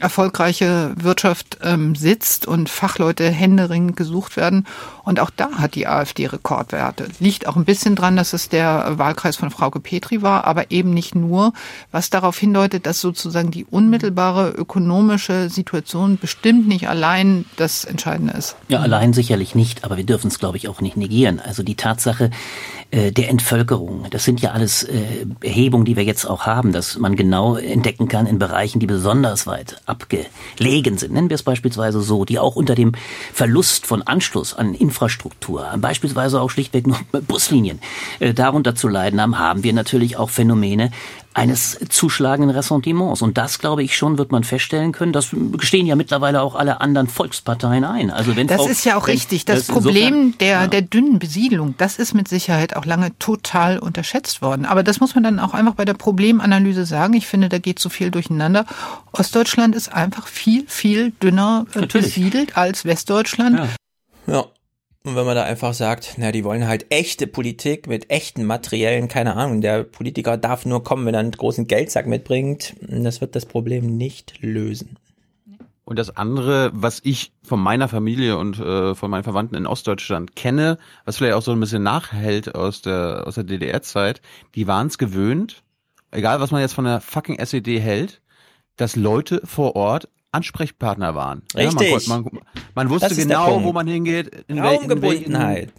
erfolgreiche Wirtschaft ähm, sitzt und Fachleute händeringend gesucht werden. Und auch da hat die AfD Rekordwerte. Liegt auch ein bisschen dran, dass es der Wahlkreis von Frauke Petri war, aber eben nicht nur, was darauf hindeutet, dass sozusagen die unmittelbare ökonomische Situation bestimmt nicht allein das Entscheidende ist. Ja, allein sicherlich nicht, aber wir dürfen es, glaube ich, auch nicht negieren. Also die Tatsache, äh, der Entvölkerung. Das sind ja alles äh, Erhebungen, die wir jetzt auch haben, dass man genau entdecken kann in Bereichen, die besonders weit abgelegen sind. Nennen wir es beispielsweise so, die auch unter dem Verlust von Anschluss an Infrastruktur, beispielsweise auch schlichtweg nur Buslinien, äh, darunter zu leiden haben, haben wir natürlich auch Phänomene eines zuschlagenden Ressentiments. Und das, glaube ich, schon wird man feststellen können. Das gestehen ja mittlerweile auch alle anderen Volksparteien ein. Also wenn das Frau, ist ja auch wenn, richtig. Das, das Problem insofern, der, ja. der dünnen Besiedlung, das ist mit Sicherheit auch lange total unterschätzt worden. Aber das muss man dann auch einfach bei der Problemanalyse sagen. Ich finde, da geht so viel durcheinander. Ostdeutschland ist einfach viel, viel dünner äh, Natürlich. besiedelt als Westdeutschland. Ja. ja. Und wenn man da einfach sagt, na, die wollen halt echte Politik mit echten materiellen, keine Ahnung, der Politiker darf nur kommen, wenn er einen großen Geldsack mitbringt, das wird das Problem nicht lösen. Und das andere, was ich von meiner Familie und äh, von meinen Verwandten in Ostdeutschland kenne, was vielleicht auch so ein bisschen nachhält aus der, aus der DDR-Zeit, die waren es gewöhnt, egal was man jetzt von der fucking SED hält, dass Leute vor Ort Ansprechpartner waren. Richtig. Ja, man, man, man, wusste genau, wo man hingeht. In Raumgebundenheit.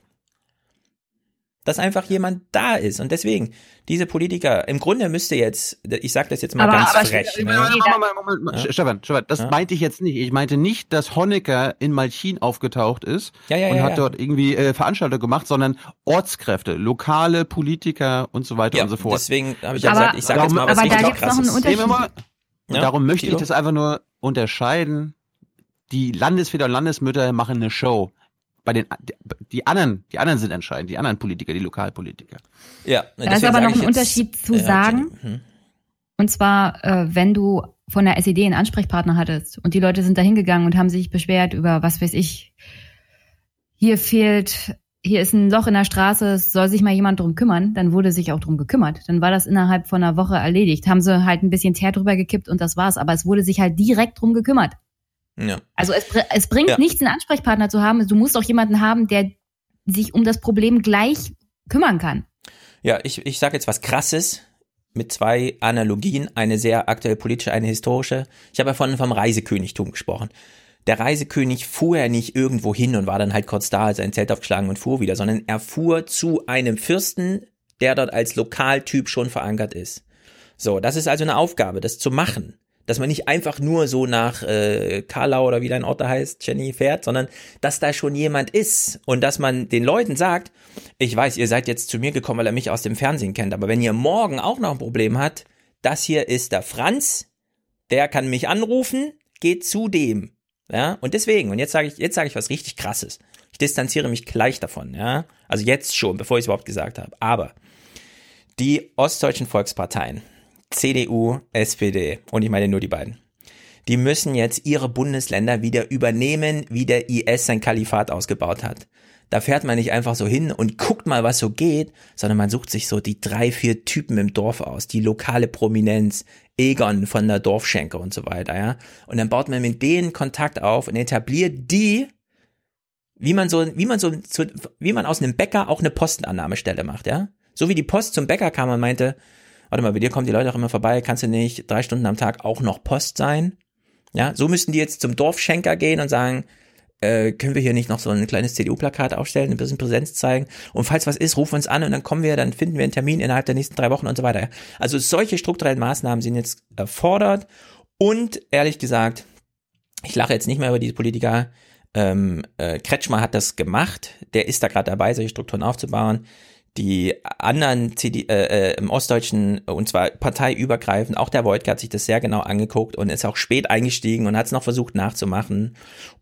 Dass einfach jemand da ist. Und deswegen, diese Politiker, im Grunde müsste jetzt, ich sage das jetzt mal Aber- ganz aber- frech. Moment, ne? Moment, Moment, Moment, Ja. Stefan, Stefan, das Ja. meinte ich jetzt nicht. Ich meinte nicht, dass Honecker in Malchin aufgetaucht ist Ja, ja, und ja, hat ja. dort irgendwie äh, Veranstaltungen gemacht, sondern Ortskräfte, lokale Politiker und so weiter Ja, und so fort. deswegen habe ich ja gesagt, ich sage jetzt mal was aber da richtig gibt's noch einen Unterschied. Darum möchte ich das einfach nur unterscheiden. Die Landesväter und Landesmütter machen eine Show. Bei den die anderen, die anderen sind entscheidend, die anderen Politiker, die Lokalpolitiker. Ja, Da ist aber noch ein Unterschied zu Ja, sagen. Hm. Und zwar, äh, wenn du von der SED einen Ansprechpartner hattest und die Leute sind da hingegangen und haben sich beschwert über, was weiß ich, hier fehlt, hier ist ein Loch in der Straße, es soll sich mal jemand drum kümmern, dann wurde sich auch drum gekümmert. Dann war das innerhalb von einer Woche erledigt. Haben sie halt ein bisschen Teer drüber gekippt und das war's. Aber es wurde sich halt direkt drum gekümmert. Ja. Also es, es bringt Ja. nichts, einen Ansprechpartner zu haben. Du musst auch jemanden haben, der sich um das Problem gleich kümmern kann. Ja, ich, ich sage jetzt was Krasses mit zwei Analogien, eine sehr aktuell politische, eine historische. Ich habe ja vorhin vom Reisekönigtum gesprochen. Der Reisekönig fuhr ja nicht irgendwo hin und war dann halt kurz da, hat sein Zelt aufgeschlagen und fuhr wieder, sondern er fuhr zu einem Fürsten, der dort als Lokaltyp schon verankert ist. So, das ist also eine Aufgabe, das zu machen. Dass man nicht einfach nur so nach äh, Karlau oder wie dein Ort da heißt, Jenny, fährt, sondern dass da schon jemand ist und dass man den Leuten sagt, ich weiß, ihr seid jetzt zu mir gekommen, weil er mich aus dem Fernsehen kennt, aber wenn ihr morgen auch noch ein Problem habt, das hier ist der Franz, der kann mich anrufen, geht zu dem. Ja, und deswegen, und jetzt sage ich, jetzt sage ich was richtig krasses. Ich distanziere mich gleich davon, ja. Also jetzt schon, bevor ich es überhaupt gesagt habe. Aber die ostdeutschen Volksparteien, CDU, SPD, und ich meine nur die beiden, die müssen jetzt ihre Bundesländer wieder übernehmen, wie der IS sein Kalifat ausgebaut hat. Da fährt man nicht einfach so hin und guckt mal, was so geht, sondern man sucht sich so die drei, vier Typen im Dorf aus, die lokale Prominenz, Egon von der Dorfschenke und so weiter, ja. Und dann baut man mit denen Kontakt auf und etabliert die, wie man so, wie man so, wie man aus einem Bäcker auch eine Postenannahmestelle macht, ja. So wie die Post zum Bäcker kam und meinte, warte mal, bei dir kommen die Leute auch immer vorbei, kannst du nicht drei Stunden am Tag auch noch Post sein? Ja, so müssten die jetzt zum Dorfschenker gehen und sagen, äh, können wir hier nicht noch so ein kleines CDU-Plakat aufstellen, ein bisschen Präsenz zeigen? Und falls was ist, rufen wir uns an und dann kommen wir, dann finden wir einen Termin innerhalb der nächsten drei Wochen und so weiter. Also solche strukturellen Maßnahmen sind jetzt erfordert. Und ehrlich gesagt, ich lache jetzt nicht mehr über diese Politiker, ähm, äh, Kretschmer hat das gemacht, der ist da gerade dabei, solche Strukturen aufzubauen die anderen CD, äh, äh, im Ostdeutschen, und zwar parteiübergreifend, auch der Wojtka hat sich das sehr genau angeguckt und ist auch spät eingestiegen und hat es noch versucht nachzumachen.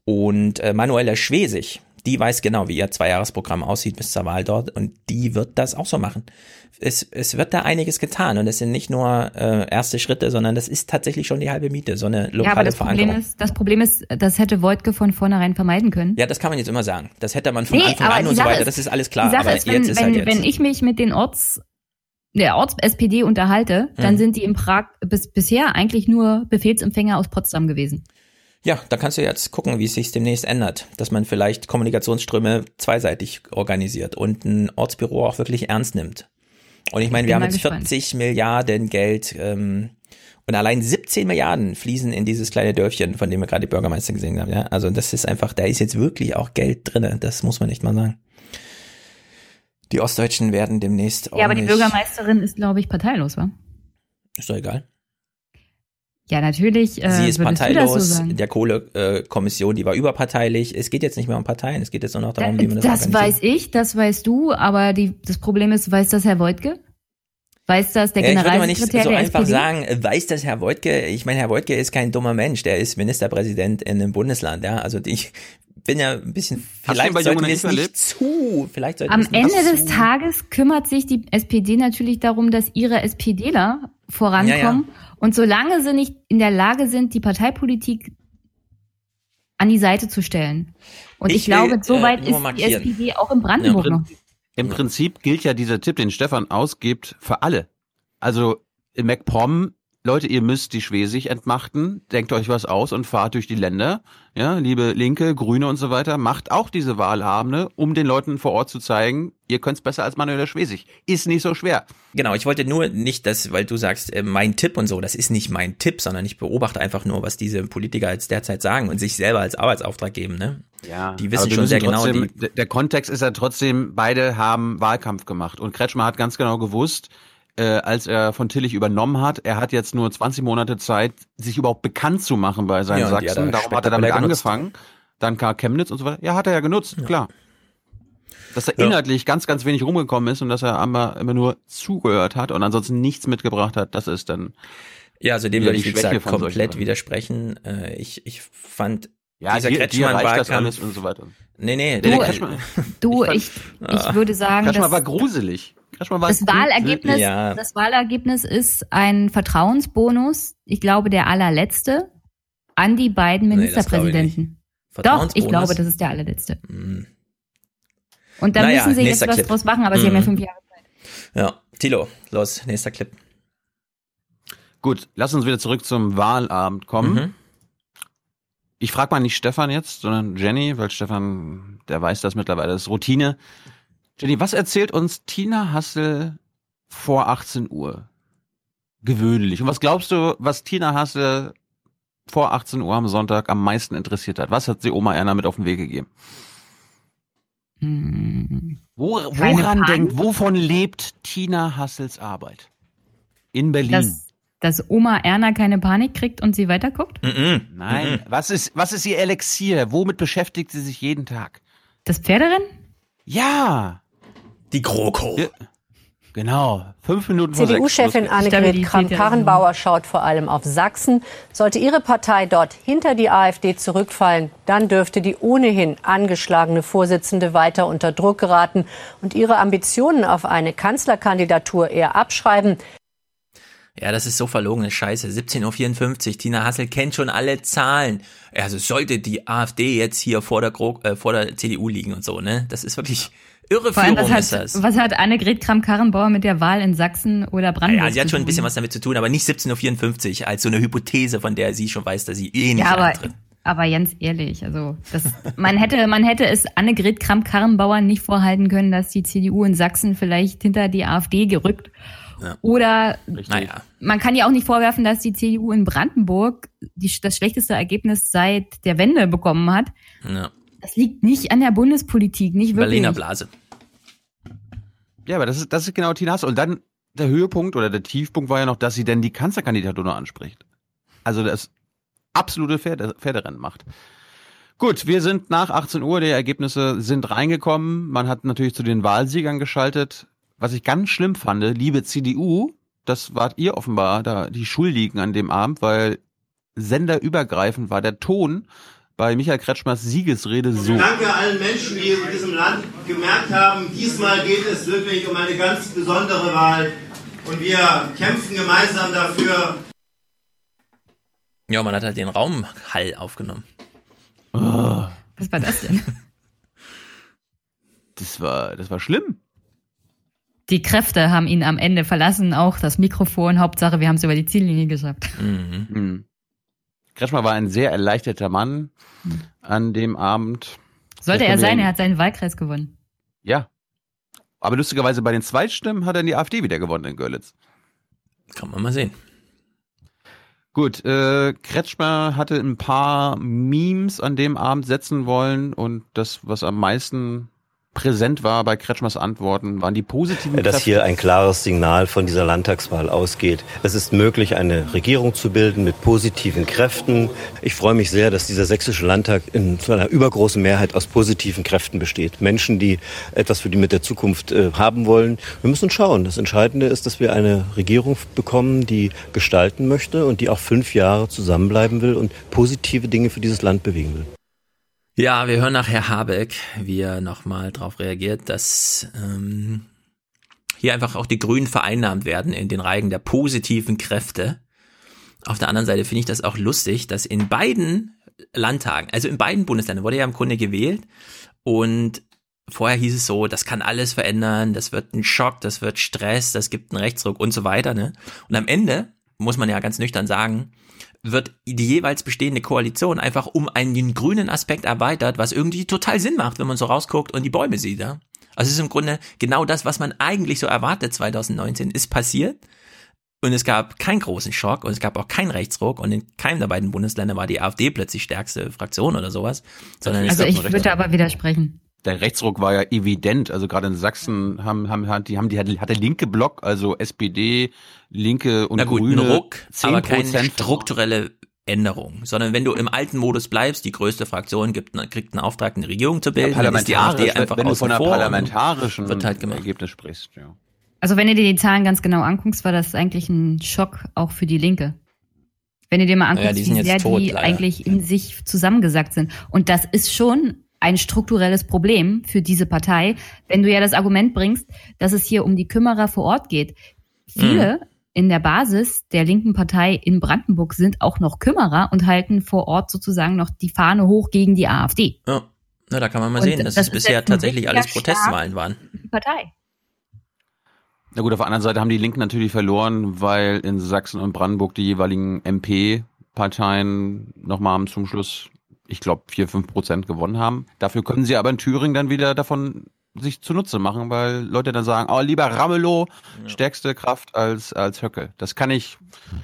Und äh, Manuela Schwesig, die weiß genau, wie ihr Zweijahresprogramm aussieht bis zur Wahl dort und die wird das auch so machen. Es, es wird da einiges getan und es sind nicht nur äh, erste Schritte, sondern das ist tatsächlich schon die halbe Miete, so eine lokale ja, aber das Verankerung. Problem, ist, das Problem ist, das hätte Wojtke von vornherein vermeiden können. Ja, das kann man jetzt immer sagen. Das hätte man von Nee, Anfang an und so weiter, ist- das ist alles klar. Die Sache aber ist, wenn, jetzt ist wenn, halt jetzt. wenn ich mich mit den Orts, der Orts-SPD unterhalte, dann Hm. sind die in Prag bis, bisher eigentlich nur Befehlsempfänger aus Potsdam gewesen. Ja, da kannst du jetzt gucken, wie es sich demnächst ändert, dass man vielleicht Kommunikationsströme zweiseitig organisiert und ein Ortsbüro auch wirklich ernst nimmt. Und ich meine, wir haben jetzt gespannt. 40 Milliarden Geld ähm, und allein 17 Milliarden fließen in dieses kleine Dörfchen, von dem wir gerade die Bürgermeister gesehen haben. Ja, also das ist einfach, da ist jetzt wirklich auch Geld drinne. Das muss man nicht mal sagen. Die Ostdeutschen werden demnächst Ja, aber die Bürgermeisterin ist, glaube ich, parteilos, wa? Ist doch egal. Ja, natürlich. Äh, Sie ist würdest du das parteilos, so sagen? der Kohlekommission, die war überparteilich. Es geht jetzt nicht mehr um Parteien, es geht jetzt nur noch darum, wie man das, Das weiß ich, das weißt du, aber die, das Problem ist, weiß das Herr Wojtke? Weiß das der Ja, ich würde aber nicht Generalsekretär so einfach SPD? sagen, äh, weiß das Herr Wojtke? Ich meine, Herr Wojtke ist kein dummer Mensch, der ist Ministerpräsident in einem Bundesland, ja. Also ich bin ja ein bisschen, vielleicht sollten wir es nicht nicht erlebt? zu, vielleicht sollten Am nicht Ende zu. des Tages kümmert sich die SPD natürlich darum, dass ihre SPDler vorankommen. Ja, Und solange sie nicht in der Lage sind, die Parteipolitik an die Seite zu stellen. Und ich, Ich will, glaube, soweit äh, ist markieren. die SPD auch in Brandenburg Ja, noch. im Prinzip- Im Prinzip gilt ja dieser Tipp, den Stefan ausgibt, für alle. Also in MacPom, Leute, ihr müsst die Schwesig entmachten, denkt euch was aus und fahrt durch die Länder. Ja, liebe Linke, Grüne und so weiter, macht auch diese Wahlabende, um den Leuten vor Ort zu zeigen, ihr könnt's besser als Manuela Schwesig. Ist nicht so schwer. Genau, ich wollte nur nicht, dass, weil du sagst, äh, mein Tipp und so, das ist nicht mein Tipp, sondern ich beobachte einfach nur, was diese Politiker jetzt derzeit sagen und sich selber als Arbeitsauftrag geben, ne? Ja, Die wissen schon sehr genau, trotzdem, der- Der Kontext ist ja trotzdem, beide haben Wahlkampf gemacht. Und Kretschmer hat ganz genau gewusst, äh, als er von Tillich übernommen hat, er hat jetzt nur 20 Monate Zeit, sich überhaupt bekannt zu machen bei seinen Ja, hat Sachsen. Darum hat er damit angefangen. Dann kam Chemnitz und so weiter. Ja, hat er ja genutzt, klar. Dass er inhaltlich ganz, ganz wenig rumgekommen ist und dass er immer, immer nur zugehört hat und ansonsten nichts mitgebracht hat, das ist dann. Ja, also dem würde ich, die wie gesagt, komplett widersprechen. Äh, ich, ich fand Ja, dieser dir- dir reicht das alles und so weiter. Nee, nee, Du, der Kretschmann- du ich, ich würde sagen, Kretschmann dass war gruselig. Das Wahlergebnis, Ja. das Wahlergebnis ist ein Vertrauensbonus, ich glaube der allerletzte, an die beiden Nee, Ministerpräsidenten. Doch, ich glaube, das ist der allerletzte. Und da Naja, müssen sie jetzt was Clip. draus machen, aber sie haben ja Mhm. fünf Jahre. Ja, Tilo, los, nächster Clip. Gut, lass uns wieder zurück zum Wahlabend kommen. Mhm. Ich frage mal nicht Stefan jetzt, sondern Jenny, weil Stefan, der weiß das mittlerweile, das ist Routine. Jenny, was erzählt uns Tina Hassel vor 18 Uhr? Gewöhnlich. Und was glaubst du, was Tina Hassel vor 18 Uhr am Sonntag am meisten interessiert hat? Was hat sie Oma Erna mit auf den Weg gegeben? Wo, Keine woran denkt, wovon lebt Tina Hassels Arbeit? In Berlin. Dass, dass Oma Erna keine Panik kriegt und sie weiterguckt? Nein, was ist, was ist ihr Elixier? Womit beschäftigt sie sich jeden Tag? Das Pferderennen? Ja. Die GroKo. Genau. Fünf Minuten vor sechs. CDU-Chefin. Annegret Kramp-Karrenbauer schaut vor allem auf Sachsen. Sollte ihre Partei dort hinter die AfD zurückfallen, dann dürfte die ohnehin angeschlagene Vorsitzende weiter unter Druck geraten und ihre Ambitionen auf eine Kanzlerkandidatur eher abschreiben. Ja, das ist so verlogene Scheiße. 17.54 Uhr, Tina Hassel kennt schon alle Zahlen. Also sollte die AfD jetzt hier vor der, Gro äh, vor der CDU liegen und so, ne? Das ist wirklich Vor allem, Irreführung was ist hat, das. was hat Annegret Kramp-Karrenbauer mit der Wahl in Sachsen oder Brandenburg Ja, sie hat schon ein bisschen was damit zu tun, aber nicht 17.54 Uhr als so eine Hypothese, von der sie schon weiß, dass sie eh nicht Ja, aber, antritt. aber ganz ehrlich, also das, man hätte, man hätte es Annegret Kramp-Karrenbauer nicht vorhalten können, dass die CDU in Sachsen vielleicht hinter die AfD gerückt. Ja. Oder Naja. man kann ja auch nicht vorwerfen, dass die CDU in Brandenburg die, das schlechteste Ergebnis seit der Wende bekommen hat. Ja. Das liegt nicht an der Bundespolitik, nicht wirklich. Berliner Blase. Ja, aber das ist, das ist genau Tina Hassel. Und dann der Höhepunkt oder der Tiefpunkt war ja noch, dass sie denn die Kanzlerkandidatur noch anspricht. Also das absolute Pferde, Pferderennen macht. Gut, wir sind nach 18 Uhr, die Ergebnisse sind reingekommen. Man hat natürlich zu den Wahlsiegern geschaltet. Was ich ganz schlimm fand, liebe CDU, das wart ihr offenbar da die Schuldigen an dem Abend, weil senderübergreifend war der Ton bei Michael Kretschmers Siegesrede so. Danke allen Menschen, die in diesem Land gemerkt haben, diesmal geht es wirklich um eine ganz besondere Wahl und wir kämpfen gemeinsam dafür. Ja, man hat halt den Raumhall aufgenommen. Oh, Was war das denn? das war, das war schlimm. Die Kräfte haben ihn am Ende verlassen, auch das Mikrofon. Hauptsache, wir haben es über die Ziellinie geschafft. Mhm. Kretschmer war ein sehr erleichterter Mann an dem Abend. Sollte er sein, er hat seinen Wahlkreis gewonnen. Ja. Aber lustigerweise bei den Zweitstimmen hat er die AfD wieder gewonnen in Görlitz. Kann man mal sehen. Gut, äh, Kretschmer hatte ein paar Memes an dem Abend setzen wollen und das, was am meisten präsent war bei Kretschmers Antworten, waren die positiven dass Kräfte. hier ein klares Signal von dieser Landtagswahl ausgeht. Es ist möglich, eine Regierung zu bilden mit positiven Kräften. Ich freue mich sehr, dass dieser sächsische Landtag in zu einer übergroßen Mehrheit aus positiven Kräften besteht. Menschen, die etwas für die mit der Zukunft äh, haben wollen. Wir müssen schauen. Das Entscheidende ist, dass wir eine Regierung bekommen, die gestalten möchte und die auch fünf Jahre zusammenbleiben will und positive Dinge für dieses Land bewegen will. Ja, wir hören nach Herr Habeck, wie er nochmal darauf reagiert, dass ähm, hier einfach auch die Grünen vereinnahmt werden in den Reigen der positiven Kräfte. Auf der anderen Seite finde ich das auch lustig, dass in beiden Landtagen, also in beiden Bundesländern wurde ja im Grunde gewählt und vorher hieß es so, das kann alles verändern, das wird ein Schock, das wird Stress, das gibt einen Rechtsruck und so weiter. Ne? Und am Ende muss man ja ganz nüchtern sagen, wird die jeweils bestehende Koalition einfach um einen grünen Aspekt erweitert, was irgendwie total Sinn macht, wenn man so rausguckt und die Bäume sieht. Ja? Also es ist im Grunde genau das, was man eigentlich so erwartet 2019, ist passiert. Und es gab keinen großen Schock und es gab auch keinen Rechtsruck und in keinem der beiden Bundesländer war die AfD plötzlich stärkste Fraktion oder sowas. Sondern Also ich würde aber widersprechen. Der Rechtsruck war ja evident. Also gerade in Sachsen haben, haben, haben die, haben die, hat der linke Block, also SPD, Linke und Na gut, Grüne, ein Ruck, aber keine 10% strukturelle Änderung, sondern wenn du im alten Modus bleibst, die größte Fraktion gibt, kriegt einen Auftrag, eine Regierung zu bilden, dann ist die AfD einfach wenn du von einer parlamentarischen wird halt gemacht. Ergebnis sprichst. Ja. Also wenn du dir die Zahlen ganz genau anguckst, war das eigentlich ein Schock auch für die Linke. Wenn du dir mal Naja, anguckst, die sind wie sehr tot, die leider. eigentlich in sich zusammengesackt sind. Und das ist schon ein strukturelles Problem für diese Partei, wenn du ja das Argument bringst, dass es hier um die Kümmerer vor Ort geht. Viele Mhm. in der Basis der linken Partei in Brandenburg sind auch noch Kümmerer und halten vor Ort sozusagen noch die Fahne hoch gegen die AfD. Ja, na, da kann man mal Und sehen, dass das es ist bisher tatsächlich alles Protestwahlen waren. Die Partei. Na gut, auf der anderen Seite haben die Linken natürlich verloren, weil in Sachsen und Brandenburg die jeweiligen MP-Parteien nochmal zum Schluss, ich glaube, vier, fünf Prozent gewonnen haben. Dafür können sie aber in Thüringen dann wieder davon sich zunutze machen, weil Leute dann sagen, oh, lieber Ramelow, stärkste Kraft als, als Höcke. Das kann ich,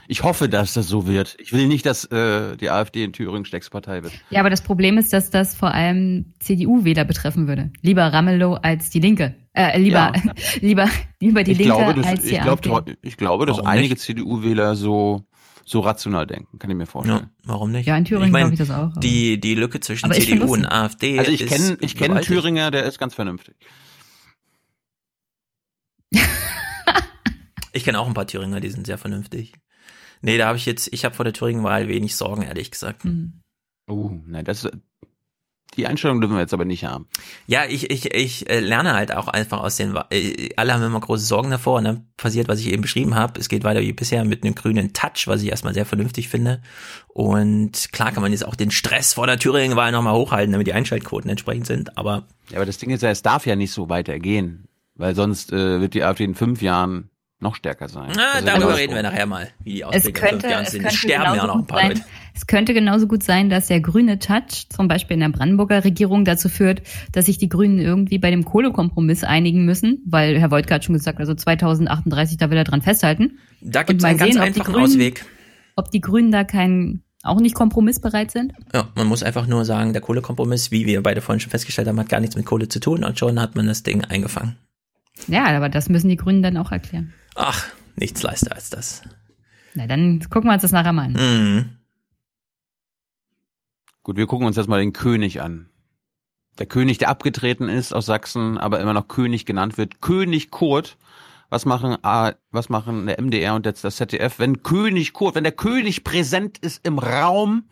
ich hoffe, dass das so wird. Ich will nicht, dass äh, die AfD in Thüringen stärkste Partei wird. Ja, aber das Problem ist, dass das vor allem CDU-Wähler betreffen würde. Lieber Ramelow als die Linke. Äh, lieber, Ja. lieber, lieber die ich Linke glaube, dass, als die ich, glaub, AfD. ich glaube, dass Warum einige? CDU-Wähler so, so rational denken. Kann ich mir vorstellen. Ja, warum nicht? Ja, in Thüringen ich mein, glaube ich das auch. Die, die Lücke zwischen Aber CDU und AfD Also ich ist kenne ich kenne einen. Thüringer, der ist ganz vernünftig. Ich kenne auch ein paar Thüringer, die sind sehr vernünftig. Nee, da habe ich jetzt, ich habe vor der Thüringen-Wahl wenig Sorgen, ehrlich gesagt. Hm. Oh, nein, das die Einstellung dürfen wir jetzt aber nicht haben. Ja, ich, ich, ich äh, lerne halt auch einfach aus den, äh, alle haben immer große Sorgen davor und dann passiert, was ich eben beschrieben habe. Es geht weiter wie bisher mit einem grünen Touch, was ich erstmal sehr vernünftig finde. Und klar kann man jetzt auch den Stress vor der Thüringen-Wahl nochmal hochhalten, damit die Einschaltquoten entsprechend sind, aber Ja, aber das Ding ist ja, es darf ja nicht so weitergehen, weil sonst äh, wird die AfD in fünf Jahren noch stärker sein. na, darüber reden wir nachher mal, wie die Es Ausblicke in fünf könnte, Jahren es sind. könnte Es sterben ja noch ein paar sein, Leute. Es könnte genauso gut sein, dass der grüne Touch zum Beispiel in der Brandenburger Regierung dazu führt, dass sich die Grünen irgendwie bei dem Kohlekompromiss einigen müssen, weil Herr Woltke hat schon gesagt, also 2038, da will er dran festhalten. Da gibt es einen ganz sehen, die einfachen Grünen- Ausweg. Ob die Grünen da keinen auch nicht kompromissbereit sind? Ja, man muss einfach nur sagen, der Kohlekompromiss, wie wir beide vorhin schon festgestellt haben, hat gar nichts mit Kohle zu tun und schon hat man das Ding eingefangen. Ja, aber das müssen die Grünen dann auch erklären. Ach, nichts leichter als das. Na, dann gucken wir uns das nachher mal an. Mhm. Gut, wir gucken uns jetzt mal den König an. Der König, der abgetreten ist aus Sachsen, aber immer noch König genannt wird. König Kurt. Was machen, was machen der MDR und jetzt das ZDF, wenn König Kurt, wenn der König präsent ist im Raum,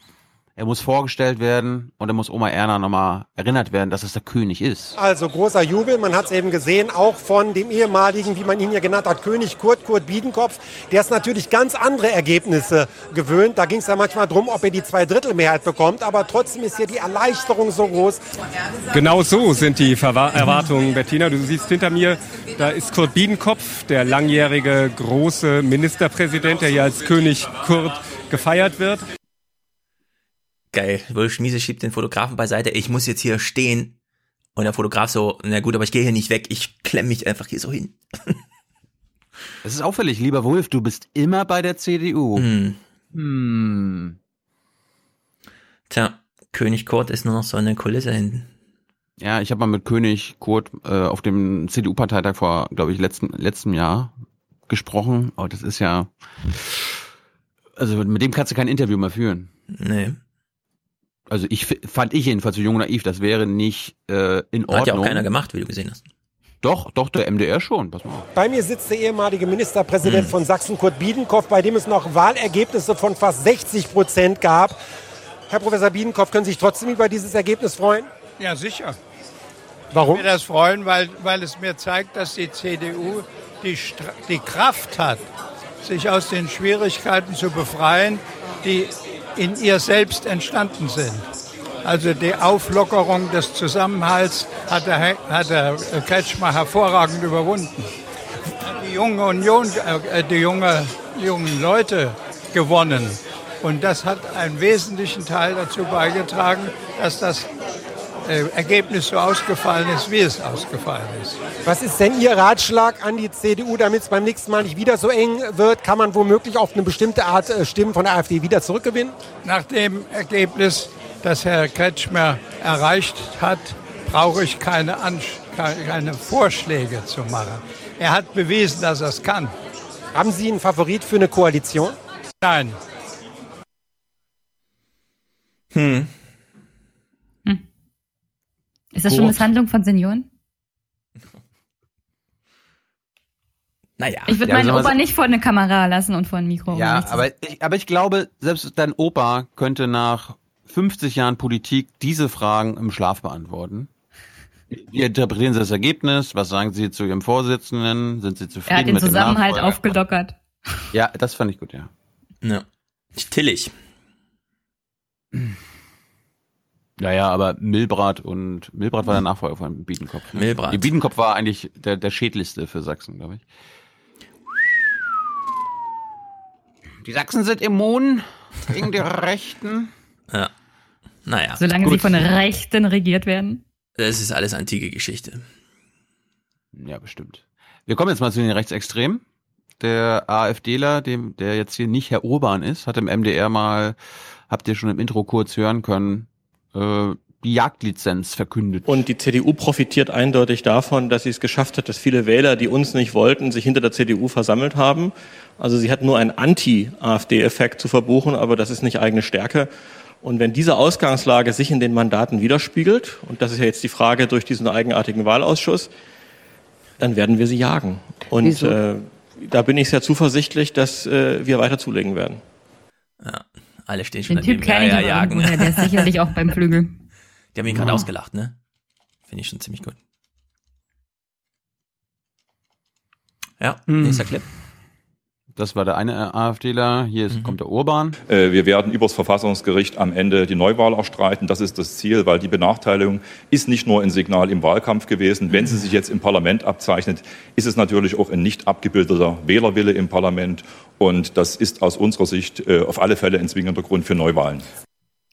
er muss vorgestellt werden und er muss Oma Erna nochmal erinnert werden, dass es der König ist. Also großer Jubel, man hat es eben gesehen, auch von dem ehemaligen, wie man ihn hier genannt hat, König Kurt, Kurt Biedenkopf. Der ist natürlich ganz andere Ergebnisse gewöhnt. Da ging es ja manchmal darum, ob er die Zweidrittelmehrheit bekommt, aber trotzdem ist hier die Erleichterung so groß. Genau so sind die Verwa Erwartungen, Bettina. Du siehst hinter mir, da ist Kurt Biedenkopf, der langjährige große Ministerpräsident, der hier als König Kurt gefeiert wird. Geil. Wolf Schmiese schiebt den Fotografen beiseite. Ich muss jetzt hier stehen. Und der Fotograf so, na gut, aber ich gehe hier nicht weg. Ich klemme mich einfach hier so hin. Es ist auffällig, lieber Wolf, du bist immer bei der CDU. Hm. Hm. Tja, König Kurt ist nur noch so eine Kulisse hinten. Ja, ich habe mal mit König Kurt äh, auf dem CDU-Parteitag vor, glaube ich, letzten, letztem Jahr gesprochen. Oh, das ist ja. Also mit dem kannst du kein Interview mehr führen. Nee. Also ich fand ich jedenfalls so jung und naiv, das wäre nicht äh, in Ordnung. Hat ja auch keiner gemacht, wie du gesehen hast. Doch, doch, der MDR schon. Pass mal auf. Bei mir sitzt der ehemalige Ministerpräsident von Sachsen, Kurt Biedenkopf, bei dem es noch Wahlergebnisse von fast 60 Prozent gab. Herr Professor Biedenkopf, können Sie sich trotzdem über dieses Ergebnis freuen? Ja, sicher. Warum? Ich mir das freuen, weil, weil es mir zeigt, dass die CDU die, die Kraft hat, sich aus den Schwierigkeiten zu befreien, die in ihr selbst entstanden sind. Also die Auflockerung des Zusammenhalts hat der, hat der Kretschmer hervorragend überwunden. Die junge Union, äh, die junge, jungen Leute gewonnen. Und das hat einen wesentlichen Teil dazu beigetragen, dass das Ergebnis so ausgefallen ist, wie es ausgefallen ist. Was ist denn Ihr Ratschlag an die CDU, damit es beim nächsten Mal nicht wieder so eng wird? Kann man womöglich auf eine bestimmte Art äh, Stimmen von der AfD wieder zurückgewinnen? Nach dem Ergebnis, das Herr Kretschmer erreicht hat, brauche ich keine, Ansch keine Vorschläge zu machen. Er hat bewiesen, dass er es kann. Haben Sie einen Favorit für eine Koalition? Nein. Hm. Ist das schon. Misshandlung von Senioren? Naja. Ich würde Ja, meinen Opa nicht vor eine Kamera lassen und vor ein Mikro. um Ja, aber ich, aber ich glaube, selbst dein Opa könnte nach 50 Jahren Politik diese Fragen im Schlaf beantworten. Wie interpretieren Sie das Ergebnis? Was sagen Sie zu Ihrem Vorsitzenden? Sind Sie zufrieden er hat den mit dem Zusammenhalt Nachfolger? aufgelockert. Ja, das fand ich gut, ja. Ja. Tillich. Ja, ja, aber Milbrat und Milbrat war der Nachfolger von Biedenkopf. Ne? Milbrat. Die Biedenkopf war eigentlich der, der schädlichste für Sachsen, glaube ich. Die Sachsen sind immun gegen die Rechten. Ja. Naja. Solange gut. sie von Rechten regiert werden. Das ist alles antike Geschichte. Ja, bestimmt. Wir kommen jetzt mal zu den Rechtsextremen. Der AfDler, dem, der jetzt hier nicht Herr Urban ist, hat im MDR mal, habt ihr schon im Intro kurz hören können, äh, die Jagdlizenz verkündet. Und die CDU profitiert eindeutig davon, dass sie es geschafft hat, dass viele Wähler, die uns nicht wollten, sich hinter der CDU versammelt haben. Also sie hat nur einen Anti-AfD-Effekt zu verbuchen, aber das ist nicht eigene Stärke. Und wenn diese Ausgangslage sich in den Mandaten widerspiegelt, und das ist ja jetzt die Frage durch diesen eigenartigen Wahlausschuss, dann werden wir sie jagen. Und Wieso? äh, da bin ich sehr zuversichtlich, dass äh, wir weiter zulegen werden. Ja, alle stehen schon Den Typ kenne ich ja, aber ja, der ist sicherlich auch beim Flügel. Die haben ihn gerade Ja. ausgelacht, ne? Finde ich schon ziemlich gut. Ja, Hm. nächster Clip. Das war der eine AfDler. Hier ist, kommt der Urban. Äh, Wir werden übers Verfassungsgericht am Ende die Neuwahl erstreiten. Das ist das Ziel, weil die Benachteiligung ist nicht nur ein Signal im Wahlkampf gewesen. Wenn sie sich jetzt im Parlament abzeichnet, ist es natürlich auch ein nicht abgebildeter Wählerwille im Parlament. Und das ist aus unserer Sicht äh, auf alle Fälle ein zwingender Grund für Neuwahlen.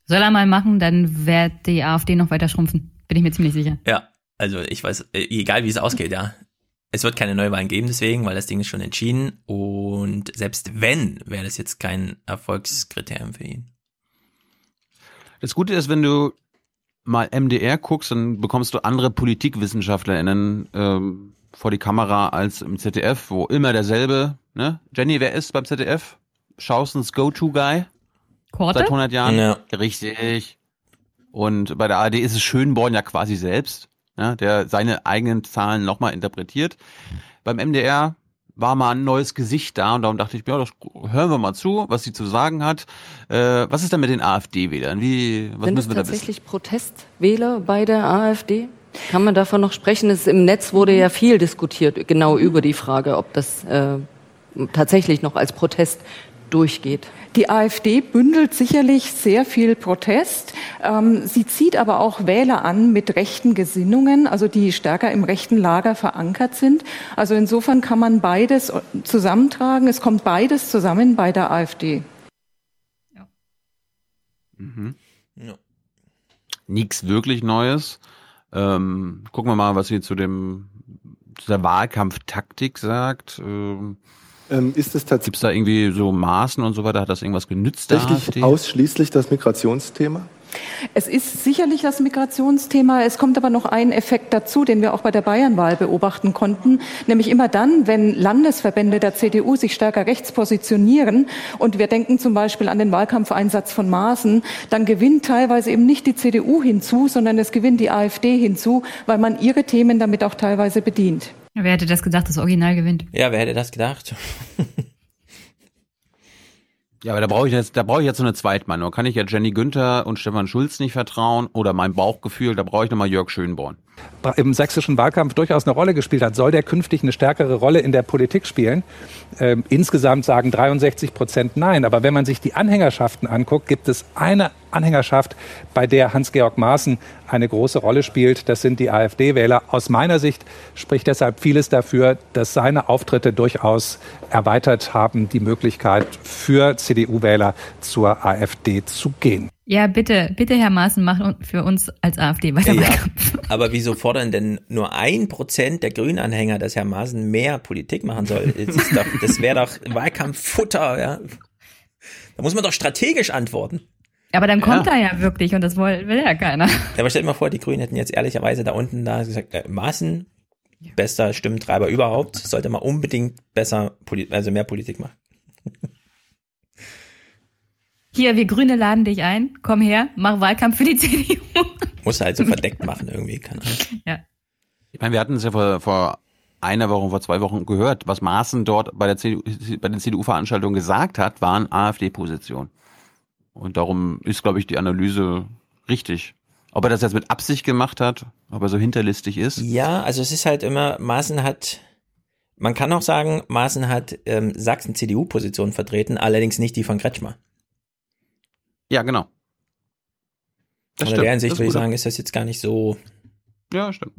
Soll er mal machen, dann wird die AfD noch weiter schrumpfen. Bin ich mir ziemlich sicher. Ja, also ich weiß, äh, egal wie es ausgeht, ja. Es wird keine Neuwahlen geben deswegen, weil das Ding ist schon entschieden. Und selbst wenn, wäre das jetzt kein Erfolgskriterium für ihn. Das Gute ist, wenn du mal MDR guckst, dann bekommst du andere PolitikwissenschaftlerInnen ähm, vor die Kamera als im ZDF, wo immer derselbe, ne? Jenny, wer ist beim ZDF? Schausens Go-To-Guy? Korte? Seit 100 Jahren? Ja. Richtig. Und bei der ARD ist es Schönborn ja quasi selbst, ja, der seine eigenen Zahlen nochmal interpretiert. Beim MDR war mal ein neues Gesicht da und darum dachte ich, ja, das hören wir mal zu, was sie zu sagen hat. Äh, was ist denn mit den AfD-Wählern? Wie, was Sind müssen es wir da wissen? tatsächlich Protestwähler bei der AfD? Kann man davon noch sprechen? Es, Im Netz wurde ja viel diskutiert, genau über die Frage, ob das äh, tatsächlich noch als Protest durchgeht. Die AfD bündelt sicherlich sehr viel Protest. Ähm, sie zieht aber auch Wähler an mit rechten Gesinnungen, also die stärker im rechten Lager verankert sind. Also insofern kann man beides zusammentragen. Es kommt beides zusammen bei der AfD. Mhm. Ja. Nichts wirklich Neues. Ähm, gucken wir mal, was sie zu dem zu der Wahlkampftaktik sagt. Ähm, Ähm, ist es tatsächlich Gibt es da irgendwie so Maßen und so weiter? Hat das irgendwas genützt? AfD? ausschließlich das Migrationsthema? Es ist sicherlich das Migrationsthema. Es kommt aber noch ein Effekt dazu, den wir auch bei der Bayernwahl beobachten konnten. Nämlich immer dann, wenn Landesverbände der CDU sich stärker rechts positionieren und wir denken zum Beispiel an den Wahlkampfeinsatz von Maaßen, dann gewinnt teilweise eben nicht die CDU hinzu, sondern es gewinnt die AfD hinzu, weil man ihre Themen damit auch teilweise bedient. Wer hätte das gedacht, das Original gewinnt? Ja, wer hätte das gedacht? Ja, aber da brauche ich jetzt, da brauche ich jetzt so eine Zweitmeinung. Kann ich ja Jenny Günther und Stefan Schulz nicht vertrauen oder mein Bauchgefühl, da brauche ich nochmal Jörg Schönborn. Im sächsischen Wahlkampf durchaus eine Rolle gespielt hat, soll der künftig eine stärkere Rolle in der Politik spielen. Ähm, insgesamt sagen 63 Prozent nein. Aber wenn man sich die Anhängerschaften anguckt, gibt es eine Anhängerschaft, bei der Hans-Georg Maaßen eine große Rolle spielt. Das sind die AfD-Wähler. Aus meiner Sicht spricht deshalb vieles dafür, dass seine Auftritte durchaus erweitert haben, die Möglichkeit für CDU-Wähler zur AfD zu gehen. Ja, bitte, bitte, Herr Maaßen, macht für uns als AfD weiter. Ja, aber wieso fordern denn nur ein Prozent der Grünanhänger, dass Herr Maaßen mehr Politik machen soll? Das, ist doch, das wäre doch Wahlkampffutter, ja. Da muss man doch strategisch antworten. Aber dann kommt er ja wirklich und das will, will ja keiner. Ja, aber stell dir mal vor, die Grünen hätten jetzt ehrlicherweise da unten da gesagt, äh, Maaßen, bester Stimmtreiber überhaupt, sollte man unbedingt besser, Poli also mehr Politik machen. Hier, wir Grüne laden dich ein. Komm her, mach Wahlkampf für die CDU. Muss halt so verdeckt machen irgendwie, keine Ahnung. Ja. Ich meine, wir hatten es ja vor, vor einer Woche, vor zwei Wochen gehört, was Maaßen dort bei der CDU, bei den CDU-Veranstaltungen gesagt hat, waren AfD-Positionen. Und darum ist, glaube ich, die Analyse richtig. Ob er das jetzt mit Absicht gemacht hat, ob er so hinterlistig ist. Ja, also es ist halt immer, Maaßen hat, man kann auch sagen, Maaßen hat ähm, Sachsen-CDU-Position vertreten, allerdings nicht die von Kretschmer. Ja, genau. Das Von der Hinsicht würde ich sagen, ist das jetzt gar nicht so. Ja, stimmt.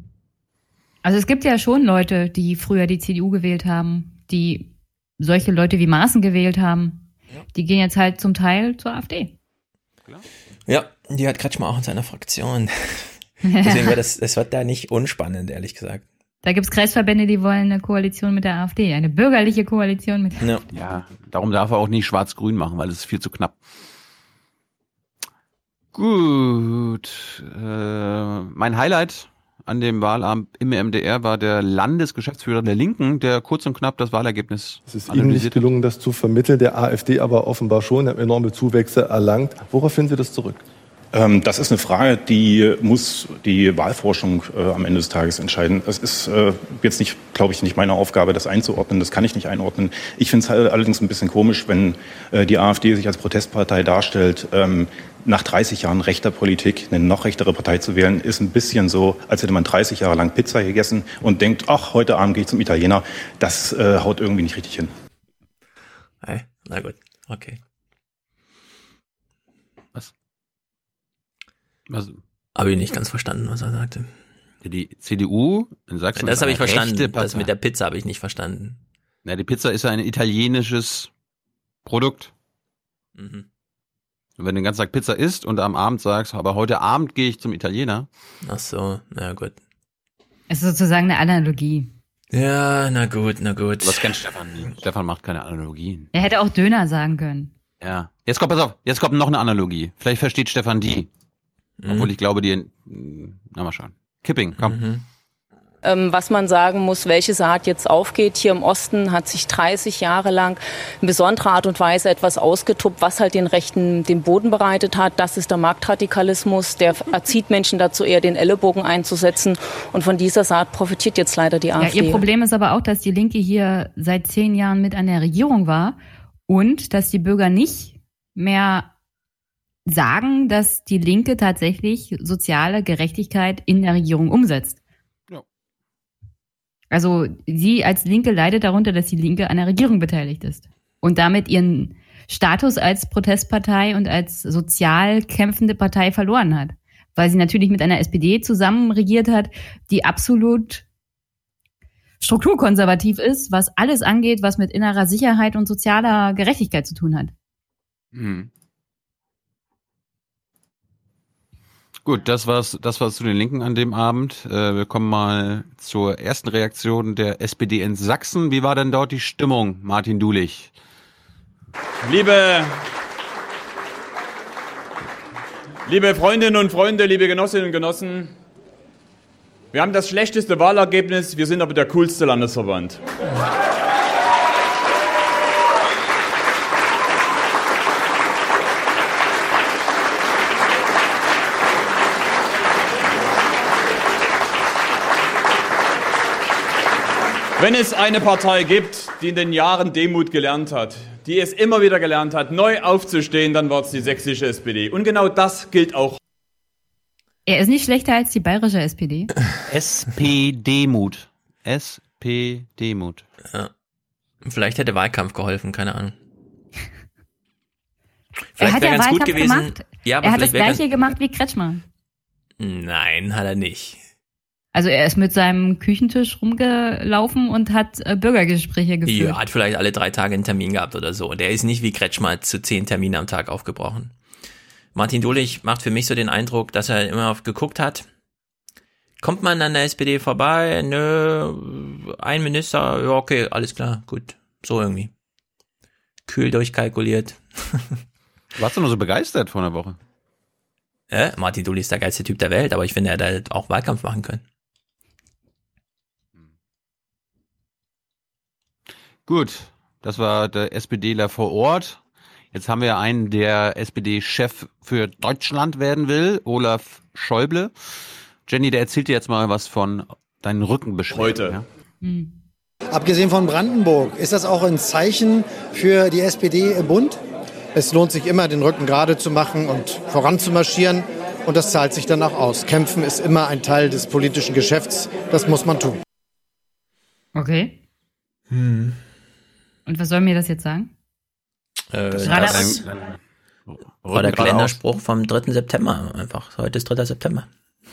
Also es gibt ja schon Leute, die früher die CDU gewählt haben, die solche Leute wie Maaßen gewählt haben. Die gehen jetzt halt zum Teil zur AfD. Ja, die hat Kretschmer auch in seiner Fraktion. Deswegen wird das, das wird da nicht unspannend, ehrlich gesagt. Da gibt's Kreisverbände, die wollen eine Koalition mit der AfD, eine bürgerliche Koalition mit. Ja, ja darum darf er auch nicht schwarz-grün machen, weil es ist viel zu knapp. Gut. Äh, mein Highlight an dem Wahlabend im MDR war der Landesgeschäftsführer der Linken, der kurz und knapp das Wahlergebnis Es ist Ihnen nicht gelungen, das zu vermitteln, der AfD aber offenbar schon, hat enorme Zuwächse erlangt. Worauf finden Sie das zurück? Ähm, das ist eine Frage, die muss die Wahlforschung äh, am Ende des Tages entscheiden. Es ist äh, jetzt nicht, glaube ich, nicht meine Aufgabe, das einzuordnen. Das kann ich nicht einordnen. Ich finde es halt allerdings ein bisschen komisch, wenn äh, die AfD sich als Protestpartei darstellt. Ähm, nach 30 Jahren rechter Politik eine noch rechtere Partei zu wählen, ist ein bisschen so, als hätte man 30 Jahre lang Pizza gegessen und denkt, ach, heute Abend gehe ich zum Italiener. Das äh, haut irgendwie nicht richtig hin. Hey, na gut, okay. Was? Was? Habe ich nicht ganz verstanden, was er sagte. Die CDU in Sachsen. Das ist habe ich verstanden. Das mit der Pizza habe ich nicht verstanden. Na, die Pizza ist ja ein italienisches Produkt. Mhm. Wenn du den ganzen Tag Pizza isst und am Abend sagst, aber heute Abend gehe ich zum Italiener. Ach so, na gut. Es ist sozusagen eine Analogie. Ja, na gut, na gut. Was kennt Stefan? Stefan macht keine Analogien. Er hätte auch Döner sagen können. Ja. Jetzt kommt, pass auf, jetzt kommt noch eine Analogie. Vielleicht versteht Stefan die. Mhm. Obwohl ich glaube, die, na mal schauen. Kipping, komm. Mhm. Ähm, was man sagen muss, welche Saat jetzt aufgeht. Hier im Osten hat sich 30 Jahre lang in besonderer Art und Weise etwas ausgetuppt, was halt den Rechten den Boden bereitet hat. Das ist der Marktradikalismus. Der erzieht Menschen dazu, eher den Ellenbogen einzusetzen. Und von dieser Saat profitiert jetzt leider die Ja, AfD. ihr Problem ist aber auch, dass die Linke hier seit zehn Jahren mit an der Regierung war und dass die Bürger nicht mehr sagen, dass die Linke tatsächlich soziale Gerechtigkeit in der Regierung umsetzt. Also sie als Linke leidet darunter, dass die Linke an der Regierung beteiligt ist und damit ihren Status als Protestpartei und als sozial kämpfende Partei verloren hat, weil sie natürlich mit einer SPD zusammen regiert hat, die absolut strukturkonservativ ist, was alles angeht, was mit innerer Sicherheit und sozialer Gerechtigkeit zu tun hat. Mhm. Gut, das war's, das war's zu den Linken an dem Abend. Äh, wir kommen mal zur ersten Reaktion der SPD in Sachsen. Wie war denn dort die Stimmung, Martin Dulich? Liebe, liebe Freundinnen und Freunde, liebe Genossinnen und Genossen, wir haben das schlechteste Wahlergebnis, wir sind aber der coolste Landesverband. Wenn es eine Partei gibt, die in den Jahren Demut gelernt hat, die es immer wieder gelernt hat, neu aufzustehen, dann war es die sächsische SPD. Und genau das gilt auch. Er ist nicht schlechter als die bayerische SPD. SPD-Mut. SPD-Mut. Ja. Vielleicht hätte Wahlkampf geholfen, keine Ahnung. Er Vielleicht hat ja ganz gut Wahlkampf gewesen. gemacht. Ja, aber er hat das gleiche gemacht wie Kretschmer. ganz- Nein, hat er nicht. Also er ist mit seinem Küchentisch rumgelaufen und hat äh, Bürgergespräche geführt. Ja, hat vielleicht alle drei Tage einen Termin gehabt oder so. Und er ist nicht wie Kretschmer zu zehn Terminen am Tag aufgebrochen. Martin Dulich macht für mich so den Eindruck, dass er immer oft geguckt hat. Kommt man an der SPD vorbei? Nö, ein Minister, ja, okay, alles klar, gut. So irgendwie. Kühl durchkalkuliert. Warst du nur so begeistert vor einer Woche? Äh, Martin Dulich ist der geilste Typ der Welt, aber ich finde, er hätte auch Wahlkampf machen können. Gut, das war der SPDler vor Ort. Jetzt haben wir einen, der SPD-Chef für Deutschland werden will, Olaf Schäuble. Jenny, der erzählt dir jetzt mal was von deinen Rückenbeschwerden. Heute. Ja? Abgesehen von Brandenburg, ist das auch ein Zeichen für die SPD im Bund? Es lohnt sich immer, den Rücken gerade zu machen und voranzumarschieren. Und das zahlt sich dann auch aus. Kämpfen ist immer ein Teil des politischen Geschäfts. Das muss man tun. Okay. Hm. Und was soll mir das jetzt sagen? Äh, Das das war war das- der geradeaus. Kalenderspruch vom 3. September einfach. Heute ist 3. September.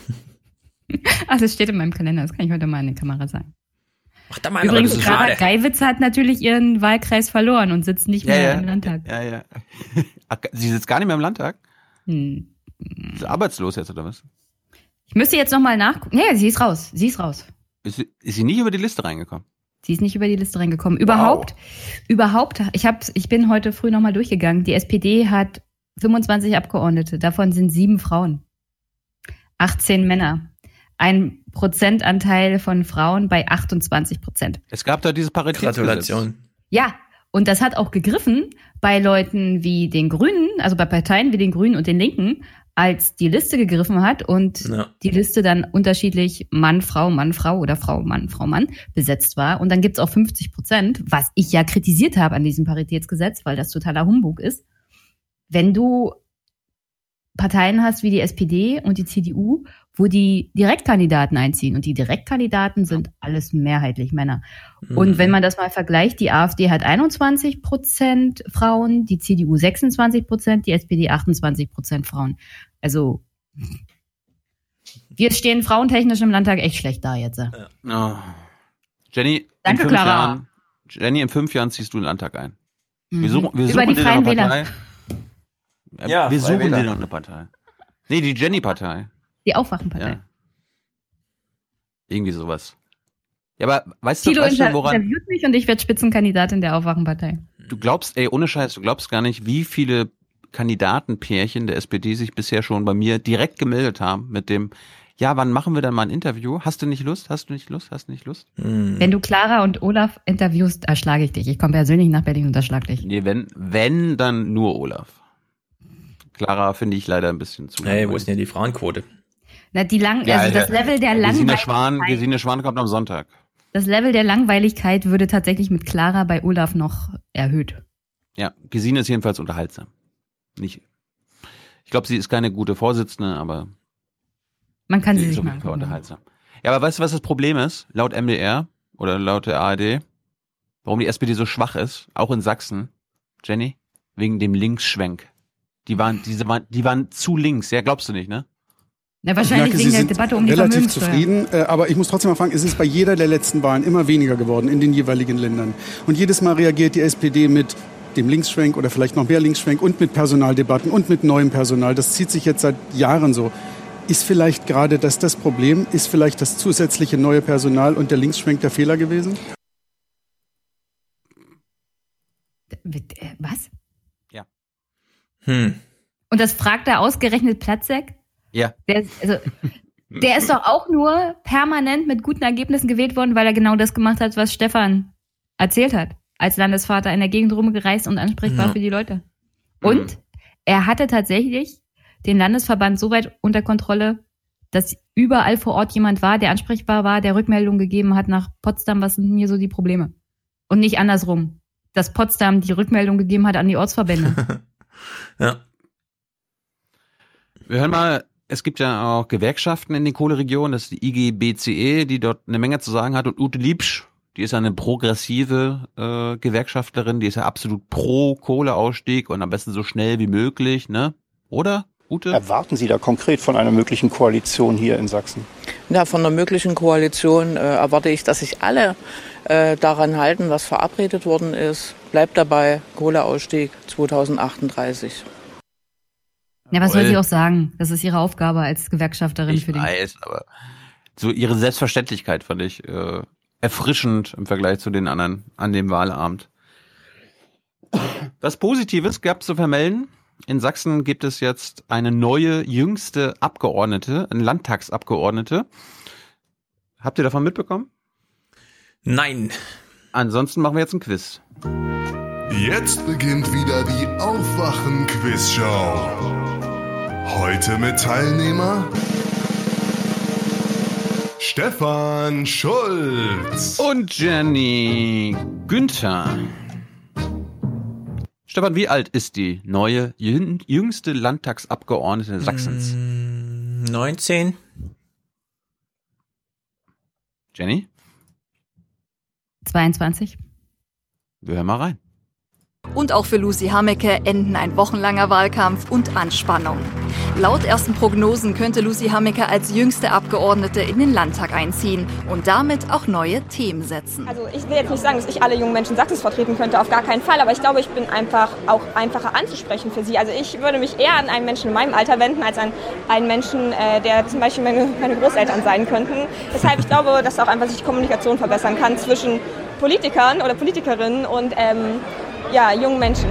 Ach, das steht in meinem Kalender, das kann ich heute mal in die Kamera sagen. Ach, da mal, Übrigens, Clara. Geiwitz hat natürlich ihren Wahlkreis verloren und sitzt nicht mehr im Landtag. Ja, ja. Ach, Sie sitzt gar nicht mehr im Landtag? Hm. Ist arbeitslos jetzt, oder was? Ich müsste jetzt nochmal nachgucken. Ja, sie ist raus. Sie ist raus. Ist sie, ist sie nicht über die Liste reingekommen? Sie ist nicht über die Liste reingekommen. Überhaupt, überhaupt, ich, hab, ich bin heute früh nochmal durchgegangen. Die SPD hat 25 Abgeordnete, davon sind sieben Frauen, 18 Männer. Ein Prozentanteil von Frauen bei 28 Prozent. Es gab da dieses Paritätsgesetz. Gratulation. Ja, und das hat auch gegriffen bei Leuten wie den Grünen, also bei Parteien wie den Grünen und den Linken, als die Liste gegriffen hat und Ja. die Liste dann unterschiedlich Mann, Frau, Mann, Frau oder Frau, Mann, Frau, Mann besetzt war. Und dann gibt's auch 50 Prozent, was ich ja kritisiert habe an diesem Paritätsgesetz, weil das totaler Humbug ist. Wenn du Parteien hast wie die SPD und die CDU, wo die Direktkandidaten einziehen. Und die Direktkandidaten sind alles mehrheitlich Männer. Und Mhm. wenn man das mal vergleicht, die AfD hat 21 Prozent Frauen, die CDU 26 Prozent, die SPD 28 Prozent Frauen. Also wir stehen frauentechnisch im Landtag echt schlecht da jetzt. Oh. Jenny, Danke, in fünf Clara. Jahren, Jenny, in fünf Jahren ziehst du den Landtag ein. Wir Mhm. suchen, wir Über suchen die dir Freien noch eine Wähler. Partei. Ja, wir suchen Wähler. dir noch eine Partei. Nee, die Jenny-Partei. Die Aufwachenpartei. Ja. Irgendwie sowas. Ja, aber weißt du, Tilo weißt du inter woran? interviewt mich und ich werde Spitzenkandidatin der Aufwachenpartei. du glaubst, ey, ohne Scheiß, du glaubst gar nicht, wie viele Kandidatenpärchen der SPD sich bisher schon bei mir direkt gemeldet haben mit dem, ja, wann machen wir dann mal ein Interview? Hast du nicht Lust? Hast du nicht Lust? Hast du nicht Lust? Wenn du Clara und Olaf interviewst, erschlage ich dich. Ich komme persönlich nach Berlin und erschlag dich. Nee, wenn, wenn, dann nur Olaf. Clara finde ich leider ein bisschen zu. Hey, wo ist denn hier die Frauenquote? Na, die lang, Ja, also das ja. Level der Gesine Langweiligkeit, Schwan, Gesine Schwan kommt am Sonntag. das Level der Langweiligkeit würde tatsächlich mit Clara bei Olaf noch erhöht. Ja, Gesine ist jedenfalls unterhaltsam. Nicht. Ich glaube, sie ist keine gute Vorsitzende, aber Man kann sie sich mal angucken. unterhaltsam. Ja, aber weißt du, was das Problem ist? Laut MDR oder laut der ARD, warum die SPD so schwach ist, auch in Sachsen, Jenny, wegen dem Linksschwenk. Die waren, diese waren, die waren zu links. Ja, glaubst du nicht, ne? Na, wahrscheinlich merke, wegen Sie der sind Debatte um die relativ zufrieden, äh, aber ich muss trotzdem mal fragen, es ist bei jeder der letzten Wahlen immer weniger geworden in den jeweiligen Ländern. Und jedes Mal reagiert die SPD mit dem Linksschwenk oder vielleicht noch mehr Linksschwenk und mit Personaldebatten und mit neuem Personal. Das zieht sich jetzt seit Jahren so. Ist vielleicht gerade das das Problem? Ist vielleicht das zusätzliche neue Personal und der Linksschwenk der Fehler gewesen? Äh, Was? Hm. Und das fragt er ausgerechnet Platzek? Ja. Der, ist- also, der ist doch auch nur permanent mit guten Ergebnissen gewählt worden, weil er genau das gemacht hat, was Stefan erzählt hat. Als Landesvater in der Gegend rumgereist und ansprechbar Ja. für die Leute. Und er hatte tatsächlich den Landesverband so weit unter Kontrolle, dass überall vor Ort jemand war, der ansprechbar war, der Rückmeldung gegeben hat nach Potsdam, was sind hier so die Probleme? Und nicht andersrum. Dass Potsdam die Rückmeldung gegeben hat an die Ortsverbände. Ja. Wir hören mal, es gibt ja auch Gewerkschaften in den Kohleregionen, das ist die IGBCE, die dort eine Menge zu sagen hat. Und Ute Liebsch, die ist ja eine progressive äh, Gewerkschaftlerin, die ist ja absolut pro Kohleausstieg und am besten so schnell wie möglich, ne? Oder, Ute? Erwarten Sie da konkret von einer möglichen Koalition hier in Sachsen? Ja, von der möglichen Koalition äh, erwarte ich, dass sich alle äh, daran halten, was verabredet worden ist. Bleibt dabei, Kohleausstieg 2038. Ja, was soll sie auch sagen? Das ist ihre Aufgabe als Gewerkschafterin für den. weiß, aber so ihre Selbstverständlichkeit fand ich äh, erfrischend im Vergleich zu den anderen an dem Wahlabend. Was Positives gab zu vermelden. In Sachsen gibt es jetzt eine neue, jüngste Abgeordnete, eine Landtagsabgeordnete. Habt ihr davon mitbekommen? Nein. Ansonsten machen wir jetzt ein Quiz. Jetzt beginnt wieder die Aufwachen-Quizshow. Heute mit Teilnehmer Stefan Schulz. Und Jenny Günther. Stefan, wie alt ist die neue, jün- jüngste Landtagsabgeordnete Sachsens? 19. Jenny? 22. Wir hören mal rein. Und auch für Lucy Hammeke enden ein wochenlanger Wahlkampf und Anspannung. Laut ersten Prognosen könnte Lucy Hammeke als jüngste Abgeordnete in den Landtag einziehen und damit auch neue Themen setzen. Also ich will jetzt nicht sagen, dass ich alle jungen Menschen Sachsens vertreten könnte, auf gar keinen Fall, aber ich glaube, ich bin einfach auch einfacher anzusprechen für sie. Also ich würde mich eher an einen Menschen in meinem Alter wenden, als an einen Menschen, äh, der zum Beispiel meine, meine Großeltern sein könnten. Deshalb, ich glaube, dass auch einfach sich die Kommunikation verbessern kann zwischen Politikern oder Politikerinnen und ähm, ja, jungen Menschen.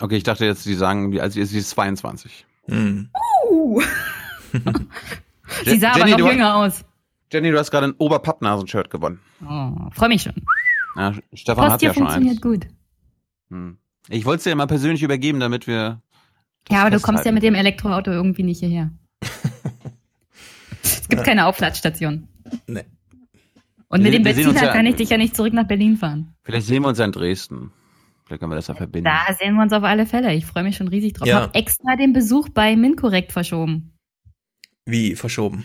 Okay, ich dachte jetzt, Sie sagen, wie alt sie ist. Sie ist 22. Uh. Sie sah aber Jenny, noch du- jünger aus. Jenny, du hast gerade ein Oberpappnasen-Shirt gewonnen. Oh, Freue mich schon. Ja, Stefan Post hat ja schon funktioniert eins. gut. Hm. Ich wollte es dir mal persönlich übergeben, damit wir. Ja, aber du kommst ja mit dem Elektroauto irgendwie nicht hierher. es gibt keine Aufladestation. Nee. Und mit dem Benziner ja- kann ich dich ja nicht zurück nach Berlin fahren. Vielleicht sehen wir uns ja in Dresden. Vielleicht können wir das ja verbinden. Da sehen wir uns auf alle Fälle. Ich freue mich schon riesig drauf. Ich Ja. habe extra den Besuch bei Minkorrekt verschoben. Wie verschoben?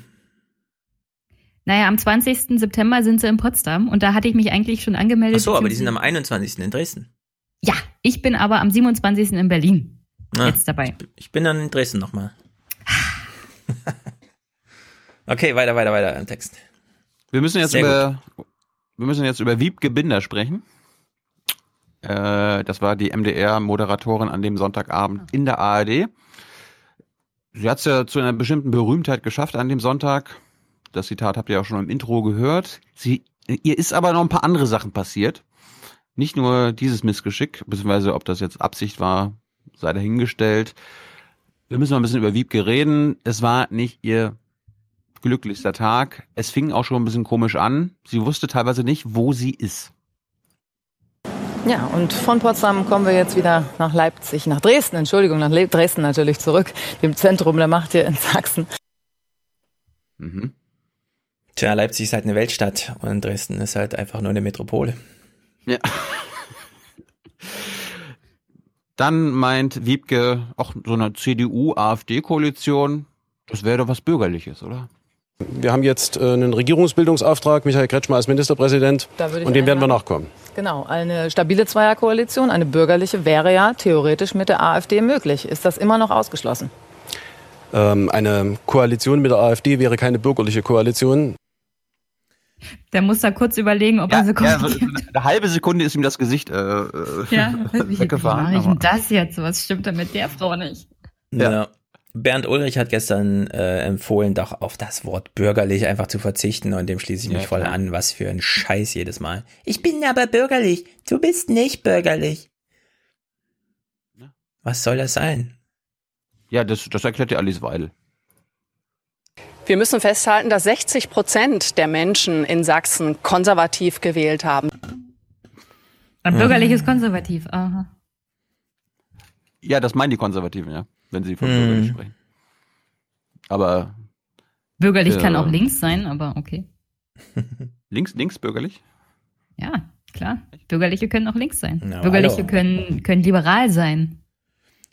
Naja, am 20. September sind sie in Potsdam und da hatte ich mich eigentlich schon angemeldet. Ach so, aber die sind am beziehungsweise- 21. in Dresden. Ja, ich bin aber am 27. in Berlin. Ah, Jetzt dabei. Ich bin dann in Dresden nochmal. okay, weiter, weiter, weiter im Text. Wir müssen jetzt Sehr über, wir müssen jetzt über Wiebke Binder sprechen. Äh, das war die MDR-Moderatorin an dem Sonntagabend in der ARD. Sie hat es ja zu einer bestimmten Berühmtheit geschafft an dem Sonntag. Das Zitat habt ihr auch schon im Intro gehört. Sie, ihr ist aber noch ein paar andere Sachen passiert. nicht nur dieses Missgeschick, beziehungsweise ob das jetzt Absicht war, sei dahingestellt. Wir müssen mal ein bisschen über Wiebke reden. Es war nicht ihr glücklichster Tag. Es fing auch schon ein bisschen komisch an. Sie wusste teilweise nicht, wo sie ist. Ja, und von Potsdam kommen wir jetzt wieder nach Leipzig, nach Dresden, Entschuldigung, nach Le Dresden natürlich zurück, dem Zentrum der Macht hier in Sachsen. Mhm. Tja, Leipzig ist halt eine Weltstadt und Dresden ist halt einfach nur eine Metropole. Ja. Dann meint Wiebke, auch so eine CDU-AfD-Koalition, das wäre doch was Bürgerliches, oder? Wir haben jetzt äh, einen Regierungsbildungsauftrag, Michael Kretschmer als Ministerpräsident, und dem werden wir nachkommen. Genau, eine stabile Zweierkoalition, eine bürgerliche, wäre ja theoretisch mit der AfD möglich. Ist das immer noch ausgeschlossen? Ähm, eine Koalition mit der AfD wäre keine bürgerliche Koalition. Der muss da kurz überlegen, ob ja, er so ja, so Eine halbe Sekunde ist ihm das Gesicht äh, äh, ja, wie, weggefahren. Wie mache ich denn das jetzt? Was stimmt denn mit der Frau nicht? Ja. ja. Bernd Ulrich hat gestern äh, empfohlen, doch auf das Wort bürgerlich einfach zu verzichten und dem schließe ich mich ja, voll an. Was für ein Scheiß jedes Mal. Ich bin aber bürgerlich. Du bist nicht bürgerlich. Was soll das sein? Ja, das, das erklärt ja Alice Weidel. Wir müssen festhalten, dass 60 Prozent der Menschen in Sachsen konservativ gewählt haben. Ein bürgerliches Konservativ, aha. Ja, das meinen die Konservativen, ja, wenn sie von hm. bürgerlich sprechen. Aber. Bürgerlich äh, kann auch links sein, aber okay. links, links bürgerlich? Ja, klar. Bürgerliche können auch links sein. Na, Bürgerliche können, können liberal sein.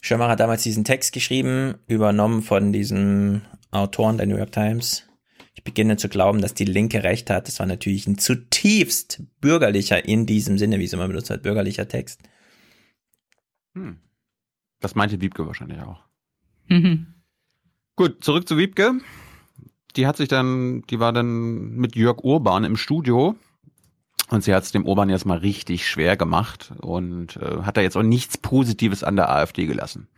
Schirmer hat damals diesen Text geschrieben, übernommen von diesem Autoren der New York Times. Ich beginne zu glauben, dass die Linke recht hat. Das war natürlich ein zutiefst bürgerlicher, in diesem Sinne, wie es immer benutzt wird, bürgerlicher Text. Hm. Das meinte Wiebke wahrscheinlich auch. Mhm. Gut, zurück zu Wiebke. Die hat sich dann, die war dann mit Jörg Urban im Studio und sie hat es dem Urban jetzt mal richtig schwer gemacht und äh, hat da jetzt auch nichts Positives an der AfD gelassen.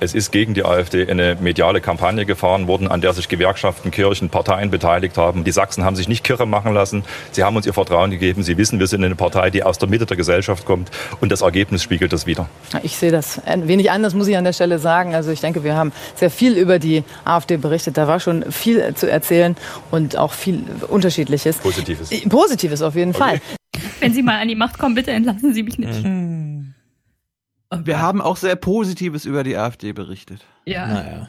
Es ist gegen die AfD eine mediale Kampagne gefahren worden, an der sich Gewerkschaften, Kirchen, Parteien beteiligt haben. Die Sachsen haben sich nicht kirre machen lassen. Sie haben uns ihr Vertrauen gegeben. Sie wissen, wir sind eine Partei, die aus der Mitte der Gesellschaft kommt. Und das Ergebnis spiegelt das wieder. Ich sehe das ein wenig anders, muss ich an der Stelle sagen. Also ich denke, wir haben sehr viel über die AfD berichtet. Da war schon viel zu erzählen und auch viel Unterschiedliches. Positives. Positives auf jeden okay. Fall. Wenn Sie mal an die Macht kommen, bitte entlassen Sie mich nicht. Mhm. Wir haben auch sehr Positives über die AfD berichtet. Ja. Naja.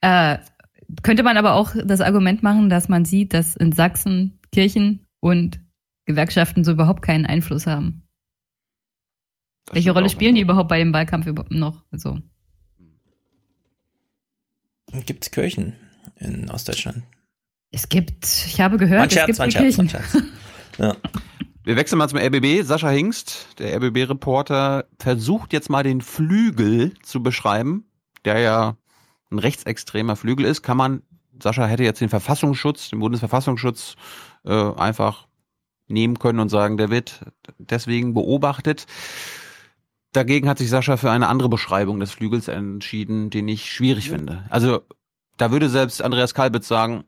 Äh, könnte man aber auch das Argument machen, dass man sieht, dass in Sachsen Kirchen und Gewerkschaften so überhaupt keinen Einfluss haben. Das Welche Rolle spielen die überhaupt bei dem Wahlkampf noch? Also. Gibt es Kirchen in Ostdeutschland? Es gibt, ich habe gehört, Scherz, es gibt Kirchen. Scherz. Ja. Wir wechseln mal zum RBB. Sascha Hingst, der RBB-Reporter, versucht jetzt mal den Flügel zu beschreiben, der ja ein rechtsextremer Flügel ist. Kann man, Sascha hätte jetzt den Verfassungsschutz, den Bundesverfassungsschutz äh, einfach nehmen können und sagen, der wird deswegen beobachtet. Dagegen hat sich Sascha für eine andere Beschreibung des Flügels entschieden, den ich schwierig finde. Also da würde selbst Andreas Kalbitz sagen,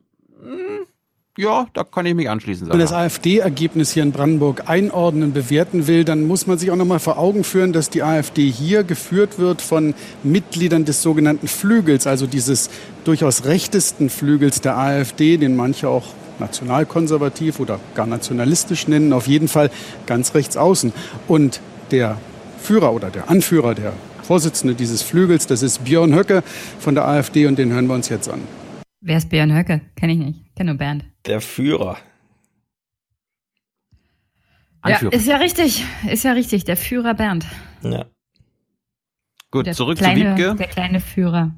ja, da kann ich mich anschließen. Wenn man das AfD-Ergebnis hier in Brandenburg einordnen, bewerten will, dann muss man sich auch noch mal vor Augen führen, dass die AfD hier geführt wird von Mitgliedern des sogenannten Flügels, also dieses durchaus rechtesten Flügels der AfD, den manche auch nationalkonservativ oder gar nationalistisch nennen, auf jeden Fall ganz rechts außen. Und der Führer oder der Anführer, der Vorsitzende dieses Flügels, das ist Björn Höcke von der AfD und den hören wir uns jetzt an. Wer ist Björn Höcke? Kenne ich nicht. Kenne nur Bernd. Der Führer. Ja, ist ja richtig. Ist ja richtig. Der Führer Bernd. Ja. Gut, der zurück kleine, zu Wiebke. Der kleine Führer.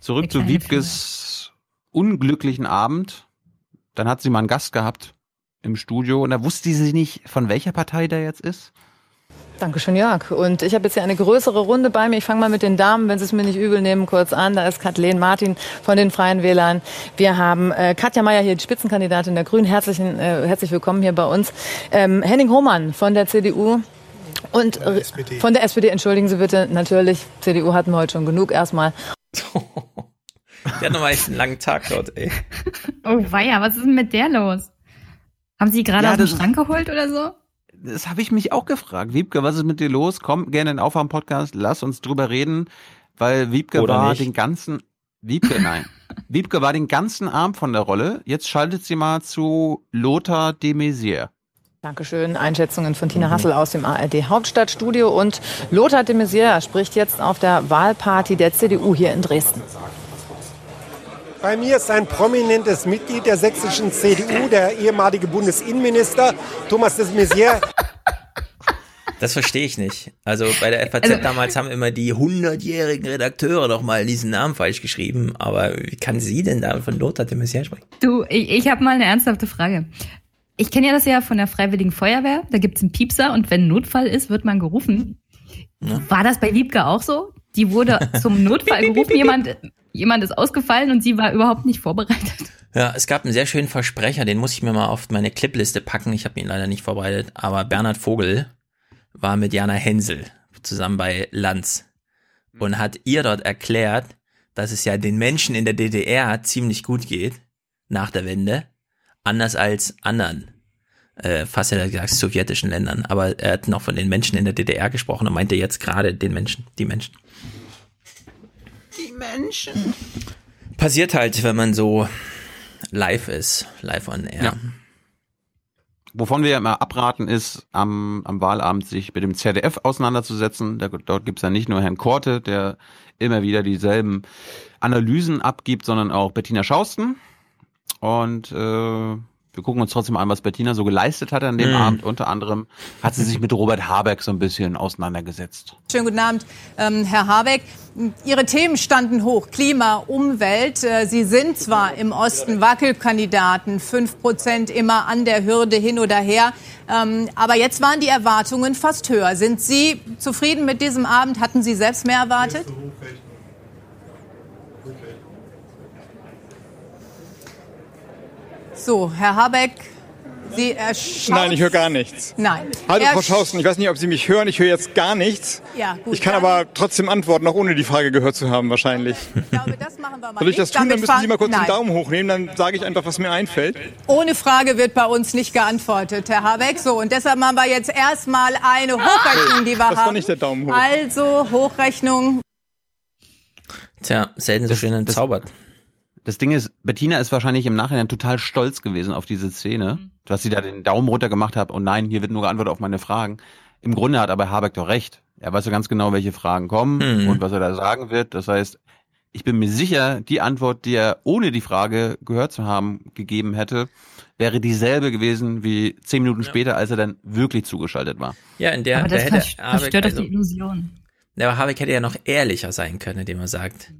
Zurück zu Wiebkes Führer. unglücklichen Abend. Dann hat sie mal einen Gast gehabt im Studio und da wusste sie nicht, von welcher Partei der jetzt ist. Dankeschön, Jörg. Und ich habe jetzt hier eine größere Runde bei mir. Ich fange mal mit den Damen, wenn Sie es mir nicht übel nehmen, kurz an. Da ist Kathleen Martin von den Freien Wählern. Wir haben äh, Katja Mayer hier, die Spitzenkandidatin der Grünen. Herzlichen, äh, herzlich willkommen hier bei uns. Ähm, Henning Hohmann von der CDU. Und von der, SPD. von der SPD, entschuldigen Sie bitte, natürlich. CDU hatten wir heute schon genug erstmal. der hat nochmal echt einen langen Tag dort, ey. Oh weia, was ist denn mit der los? Haben Sie gerade Ja, aus dem Schrank geholt oder so? Das habe ich mich auch gefragt. Wiebke, was ist mit dir los? Komm gerne in den Aufwärm-Podcast, lass uns drüber reden, weil Wiebke Oder war nicht. den ganzen, Wiebke, nein. Wiebke war den ganzen Abend von der Rolle. Jetzt schaltet sie mal zu Lothar de Maizière. Dankeschön. Einschätzungen von Tina Hassel aus dem ARD Hauptstadtstudio und Lothar de Maizière spricht jetzt auf der Wahlparty der CDU hier in Dresden. Bei mir ist ein prominentes Mitglied der sächsischen CDU, der ehemalige Bundesinnenminister Thomas de Maizière. Das verstehe ich nicht. Also bei der FAZ damals haben immer die 100-jährigen Redakteure doch mal diesen Namen falsch geschrieben. Aber wie kann sie denn da von Lothar de Maizière sprechen? Du, ich, ich habe mal eine ernsthafte Frage. Ich kenne ja das ja von der Freiwilligen Feuerwehr. Da gibt's einen Piepser und wenn ein Notfall ist, wird man gerufen. War das bei Wiebke auch so? Die wurde zum Notfall gerufen, jemand, jemand ist ausgefallen und sie war überhaupt nicht vorbereitet. Ja, es gab einen sehr schönen Versprecher, den muss ich mir mal auf meine Clipliste packen. Ich habe ihn leider nicht vorbereitet. Aber Bernhard Vogel war mit Jana Hensel zusammen bei Lanz und hat ihr dort erklärt, dass es ja den Menschen in der DDR ziemlich gut geht nach der Wende, anders als anderen, äh, fast er gesagt, sowjetischen Ländern. Aber er hat noch von den Menschen in der DDR gesprochen und meinte jetzt gerade den Menschen, die Menschen. Die Menschen. Passiert halt, wenn man so live ist, live on air. Ja. Wovon wir ja immer abraten, ist, am, am Wahlabend sich mit dem ZDF auseinanderzusetzen. Da, dort gibt's ja nicht nur Herrn Korte, der immer wieder dieselben Analysen abgibt, sondern auch Bettina Schausten. Und äh, wir gucken uns trotzdem an, was Bettina so geleistet hat an dem Mhm. Abend. Unter anderem hat sie sich mit Robert Habeck so ein bisschen auseinandergesetzt. Schönen guten Abend, ähm, Herr Habeck. Ihre Themen standen hoch. Klima, Umwelt. Äh, Sie sind zwar im Osten Wackelkandidaten, fünf Prozent immer an der Hürde hin oder her. Ähm, aber jetzt waren die Erwartungen fast höher. Sind Sie zufrieden mit diesem Abend? Hatten Sie selbst mehr erwartet? So, Herr Habeck, Sie erschauen. Nein, ich höre gar nichts. Nein. Hallo, Frau Schausten, ich weiß nicht, ob Sie mich hören. Ich höre jetzt gar nichts. Ja, gut. Ich kann aber trotzdem antworten, auch ohne die Frage gehört zu haben, wahrscheinlich. Ich glaube, das machen wir mal Soll ich das tun? Dann müssen Sie mal kurz Nein. den Daumen hochnehmen, dann sage ich einfach, was mir einfällt. Ohne Frage wird bei uns nicht geantwortet, Herr Habeck. So, und deshalb machen wir jetzt erstmal eine Hochrechnung, die wir Das war haben. nicht der Daumen hoch. Also, Hochrechnung. Tja, selten so schön entzaubert. Das Ding ist, Bettina ist wahrscheinlich im Nachhinein total stolz gewesen auf diese Szene, Mhm. dass sie da den Daumen runter gemacht hat und nein, hier wird nur geantwortet auf meine Fragen. Im Grunde hat aber Habeck doch recht. Er weiß ja ganz genau, welche Fragen kommen Mhm. und was er da sagen wird. Das heißt, ich bin mir sicher, die Antwort, die er ohne die Frage gehört zu haben, gegeben hätte, wäre dieselbe gewesen wie zehn Minuten später, als er dann wirklich zugeschaltet war. Ja, in der, Aber da das hätte vers- verstört doch also, die Illusion. Ja, aber Habeck hätte ja noch ehrlicher sein können, indem er sagt,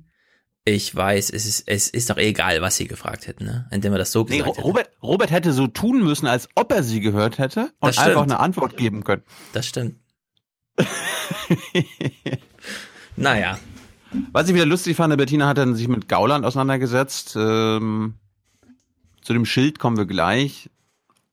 ich weiß, es ist, es ist doch egal, was sie gefragt hätten, ne? Indem er das so Nee, gesagt Ro- Robert, Robert hätte so tun müssen, als ob er sie gehört hätte und einfach eine Antwort geben können. Das stimmt. naja. Was ich wieder lustig fand, Bettina hat dann sich mit Gauland auseinandergesetzt. Ähm, zu dem Schild kommen wir gleich.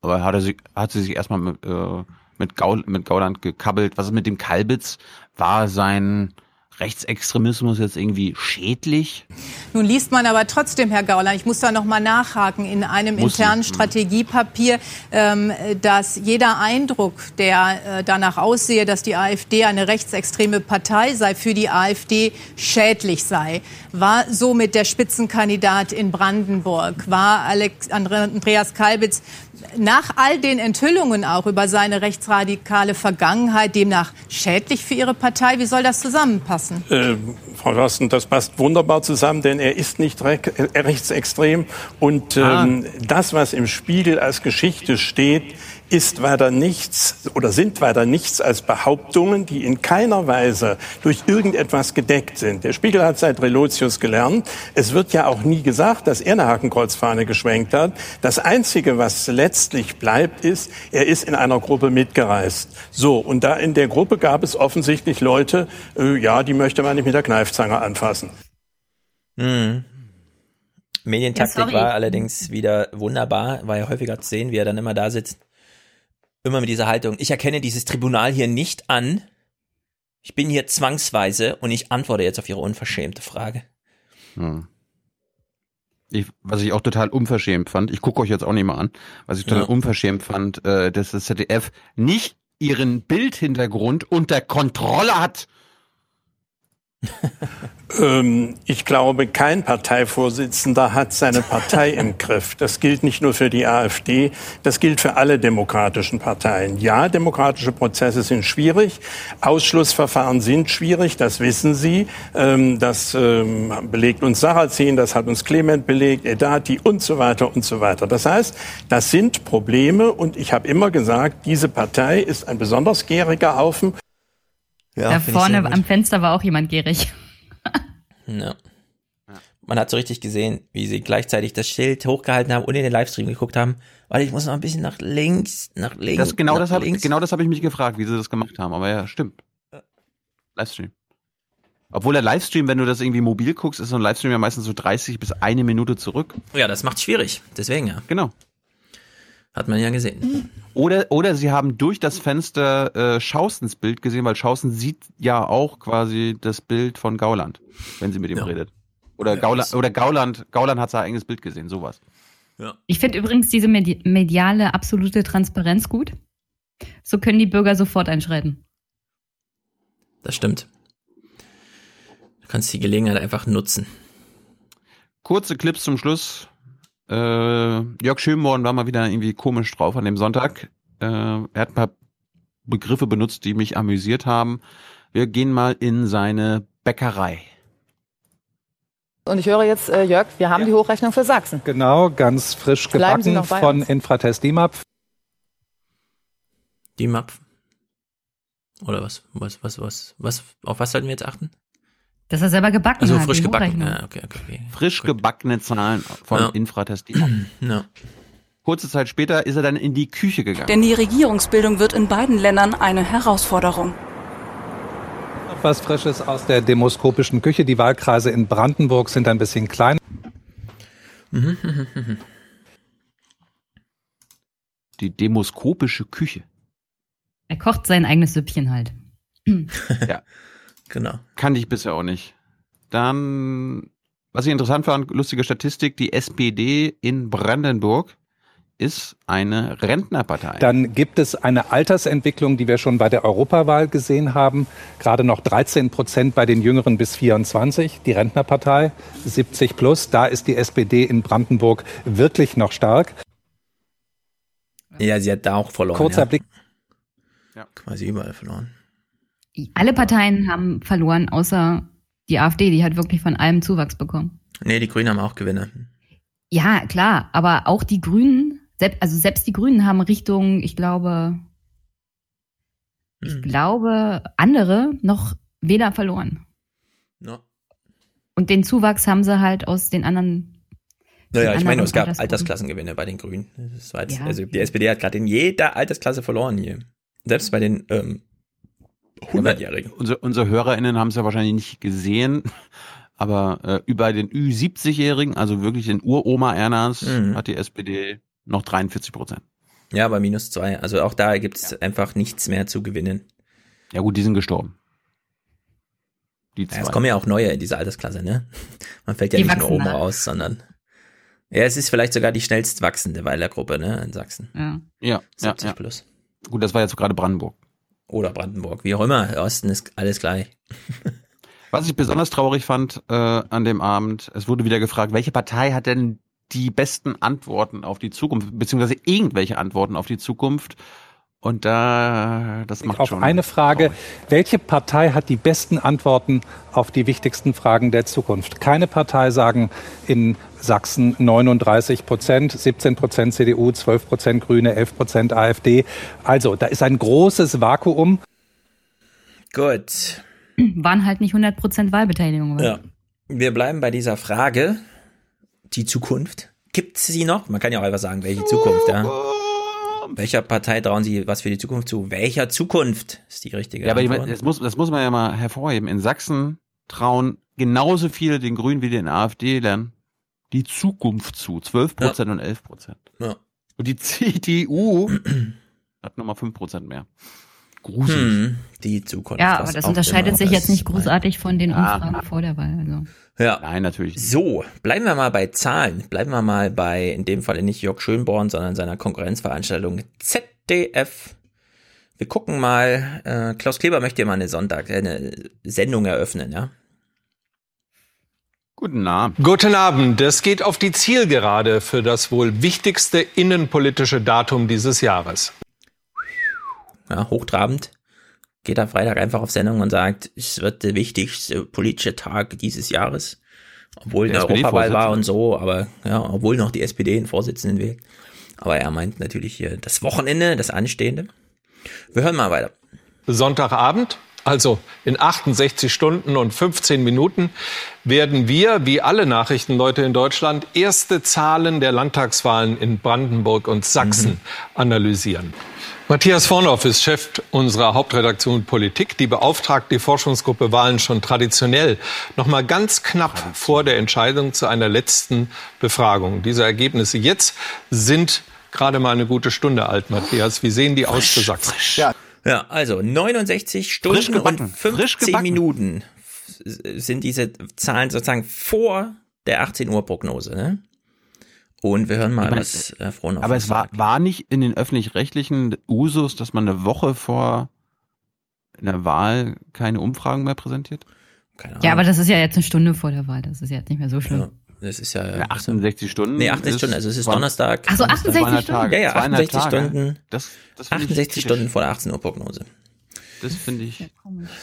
Aber hat, sich, hat sie sich erstmal mit, äh, mit, Gaul, mit Gauland gekabbelt. Was ist mit dem Kalbitz? War sein Rechtsextremismus jetzt irgendwie schädlich? Nun liest man aber trotzdem, Herr Gauland, ich muss da noch mal nachhaken, in einem Muss internen hm. Strategiepapier, ähm, dass jeder Eindruck, der äh, danach aussehe, dass die AfD eine rechtsextreme Partei sei, für die AfD schädlich sei. War somit der Spitzenkandidat in Brandenburg, war Alex, Andreas Kalbitz nach all den Enthüllungen auch über seine rechtsradikale Vergangenheit demnach schädlich für Ihre Partei? Wie soll das zusammenpassen? Äh, Frau Drosten, das passt wunderbar zusammen, denn er ist nicht äh, rechtsextrem. Und ähm, das, was im Spiegel als Geschichte steht, ist weiter nichts oder sind weiter nichts als Behauptungen, die in keiner Weise durch irgendetwas gedeckt sind. Der Spiegel hat seit Relotius gelernt. Es wird ja auch nie gesagt, dass er eine Hakenkreuzfahne geschwenkt hat. Das Einzige, was letztlich bleibt, ist, er ist in einer Gruppe mitgereist. So, und da in der Gruppe gab es offensichtlich Leute, äh, ja, die möchte man nicht mit der Kneifzange anfassen. Mhm. Medientaktik Ja, war allerdings wieder wunderbar, war ja häufiger zu sehen, wie er dann immer da sitzt. Immer mit dieser Haltung. Ich erkenne dieses Tribunal hier nicht an. Ich bin hier zwangsweise und ich antworte jetzt auf Ihre unverschämte Frage. Hm. Ich, was ich auch total unverschämt fand, ich gucke euch jetzt auch nicht mal an, was ich total Ja. unverschämt fand, äh, dass das ZDF nicht ihren Bildhintergrund unter Kontrolle hat. Ähm, ich glaube, kein Parteivorsitzender hat seine Partei im Griff. Das gilt nicht nur für die AfD, das gilt für alle demokratischen Parteien. Ja, demokratische Prozesse sind schwierig, Ausschlussverfahren sind schwierig, das wissen Sie. Ähm, Das ähm, belegt uns Sarrazin, das hat uns Clement belegt, Edati und so weiter und so weiter. Das heißt, das sind Probleme und ich habe immer gesagt, diese Partei ist ein besonders gieriger Haufen. Da vorne am Fenster war auch jemand gierig. Ja. Man hat so richtig gesehen, wie sie gleichzeitig das Schild hochgehalten haben und in den Livestream geguckt haben. Warte, ich muss noch ein bisschen nach links, nach links. Das, genau, nach das hab, links. genau das habe ich mich gefragt, wie sie das gemacht haben. Aber ja, stimmt. Livestream. Obwohl der Livestream, wenn du das irgendwie mobil guckst, ist so ein Livestream ja meistens so 30 bis eine Minute zurück. Ja, das macht schwierig. Deswegen ja. Genau. Hat man ja gesehen. Oder, oder sie haben durch das Fenster äh, Schaustens Bild gesehen, weil Schausten sieht ja auch quasi das Bild von Gauland, wenn sie mit ihm Ja. redet. Oder, Ja, Gauland, das- oder Gauland, Gauland hat sein eigenes Bild gesehen, sowas. Ja. Ich finde übrigens diese medi mediale absolute Transparenz gut. So können die Bürger sofort einschreiten. Das stimmt. Du kannst die Gelegenheit einfach nutzen. Kurze Clips zum Schluss. Äh, Jörg Schönborn war mal wieder irgendwie komisch drauf an dem Sonntag. Äh, er hat ein paar Begriffe benutzt, die mich amüsiert haben. Wir gehen mal in seine Bäckerei. Und ich höre jetzt, äh, Jörg, wir haben die Hochrechnung für Sachsen. Genau, ganz frisch Bleiben gebacken von uns. Infratest DIMAP. Die Map. Oder was? Was, was, was, was, auf was sollten wir jetzt achten? Dass er selber gebacken Also hat. frisch die gebacken. Ja, okay, okay, okay. Frisch gebackene Zahlen von Ja. Infratest. Ja. Kurze Zeit später ist er dann in die Küche gegangen. Denn die Regierungsbildung wird in beiden Ländern eine Herausforderung. Noch was Frisches aus der demoskopischen Küche. Die Wahlkreise in Brandenburg sind ein bisschen kleiner. Die demoskopische Küche. Er kocht sein eigenes Süppchen halt. ja. Genau. Kannte ich bisher auch nicht. Dann, was ich interessant fand, lustige Statistik, die SPD in Brandenburg ist eine Rentnerpartei. Dann gibt es eine Altersentwicklung, die wir schon bei der Europawahl gesehen haben. Gerade noch 13 Prozent bei den Jüngeren bis 24. Die Rentnerpartei 70 plus. Da ist die SPD in Brandenburg wirklich noch stark. Ja, sie hat da auch verloren. Kurzer ja. Blick. Quasi überall verloren. Alle Parteien haben verloren, außer die AfD, die hat wirklich von allem Zuwachs bekommen. Nee, die Grünen haben auch Gewinner. Ja, klar, aber auch die Grünen, selbst, also selbst die Grünen haben Richtung, ich glaube, ich Hm. glaube, andere noch Wähler verloren. No. Und den Zuwachs haben sie halt aus den anderen. Naja, ich meine, es gab. Altersklassengewinne bei den Grünen. Das war jetzt, Ja. Also die SPD hat gerade in jeder Altersklasse verloren hier. Selbst bei den ähm, 100-Jährigen. Unsere, unsere HörerInnen haben es ja wahrscheinlich nicht gesehen, aber äh, über den Ü70-Jährigen, also wirklich den Uroma Ernas, Mhm. hat die SPD noch 43 Prozent. Ja, bei minus zwei. Also auch da gibt es einfach nichts mehr zu gewinnen. Ja gut, die sind gestorben. Die Ja, es zwei. kommen ja auch neue in dieser Altersklasse, ne? Man fällt ja Die nicht nur oben raus, sondern ja, es ist vielleicht sogar die schnellst wachsende Weilergruppe, ne, in Sachsen. Ja. Ja, ja, 70 ja. plus. Gut, das war jetzt gerade Brandenburg. Oder Brandenburg, wie auch immer. Osten ist alles gleich. Was ich besonders traurig fand äh, an dem Abend, es wurde wieder gefragt, welche Partei hat denn die besten Antworten auf die Zukunft, beziehungsweise irgendwelche Antworten auf die Zukunft. Und da, das macht Auf schon. eine Frage, welche Partei hat die besten Antworten auf die wichtigsten Fragen der Zukunft? Keine Partei sagen in Sachsen 39 Prozent, 17 Prozent CDU, 12 Prozent Grüne, 11 Prozent AfD. Also, da ist ein großes Vakuum. Gut. Waren halt nicht 100% Wahlbeteiligung. wa? Ja. Wir bleiben bei dieser Frage. Die Zukunft. Gibt es sie noch? Man kann ja auch einfach sagen, welche Zukunft, ja. Welcher Partei trauen Sie was für die Zukunft zu? Welcher Zukunft ist die richtige Ja, aber ich meine, das muss, das muss man ja mal hervorheben. In Sachsen trauen genauso viele den Grünen wie den AfD-Lern die Zukunft zu. 12 Prozent und 11 Prozent. Ja. Und die CDU hat nochmal 5 Prozent mehr. Gruselig. Hm, die Zukunft. Ja, aber das unterscheidet sich jetzt nicht großartig von den Ja. Umfragen vor der Wahl. Also. Ja. Nein, natürlich. nicht. So, bleiben wir mal bei Zahlen. Bleiben wir mal bei, in dem Fall nicht Jörg Schönborn, sondern seiner Konkurrenzveranstaltung ZDF. Wir gucken mal, äh, Klaus Kleber möchte ja mal eine Sonntag, äh, eine Sendung eröffnen, ja? Guten Abend. Guten Abend. Es geht auf die Zielgerade für das wohl wichtigste innenpolitische Datum dieses Jahres. ja, hochtrabend, geht am Freitag einfach auf Sendung und sagt, es wird der wichtigste politische Tag dieses Jahres. Obwohl Der eine Europawahl war und so, aber ja, obwohl noch die SPD einen Vorsitzenden wählt. Aber er meint natürlich hier das Wochenende, das anstehende. Wir hören mal weiter. Sonntagabend, also in 68 Stunden und 15 Minuten, werden wir, wie alle Nachrichtenleute in Deutschland, erste Zahlen der Landtagswahlen in Brandenburg und Sachsen analysieren. Matthias Vornoff ist Chef unserer Hauptredaktion Politik. Die beauftragt die Forschungsgruppe Wahlen schon traditionell noch mal ganz knapp vor der Entscheidung zu einer letzten Befragung. Diese Ergebnisse jetzt sind gerade mal eine gute Stunde alt, Matthias. Wie sehen die aus für Sachsen? Ja. Ja, also 69 Stunden und frisch 15 gebacken. Minuten sind diese Zahlen sozusagen vor der 18 Uhr Prognose, ne? Und wir hören mal, meine, was äh, Frohnhoff Aber es war, sagt. war nicht in den öffentlich-rechtlichen Usus, dass man eine Woche vor einer Wahl keine Umfragen mehr präsentiert? Keine Ja, aber das ist ja jetzt eine Stunde vor der Wahl. Das ist ja jetzt nicht mehr so schlimm. Ja, das ist ja, Ja, 68 Stunden. Nee, 68 ist Stunden, also es ist Donnerstag. Ach so, 68 zweieinhalb Stunden? Tage. Ja, ja, Zweieinhalb 68 Tage. Stunden. Das, das finde ich 68 kritisch. Stunden vor der 18 Uhr Prognose. Das finde ich.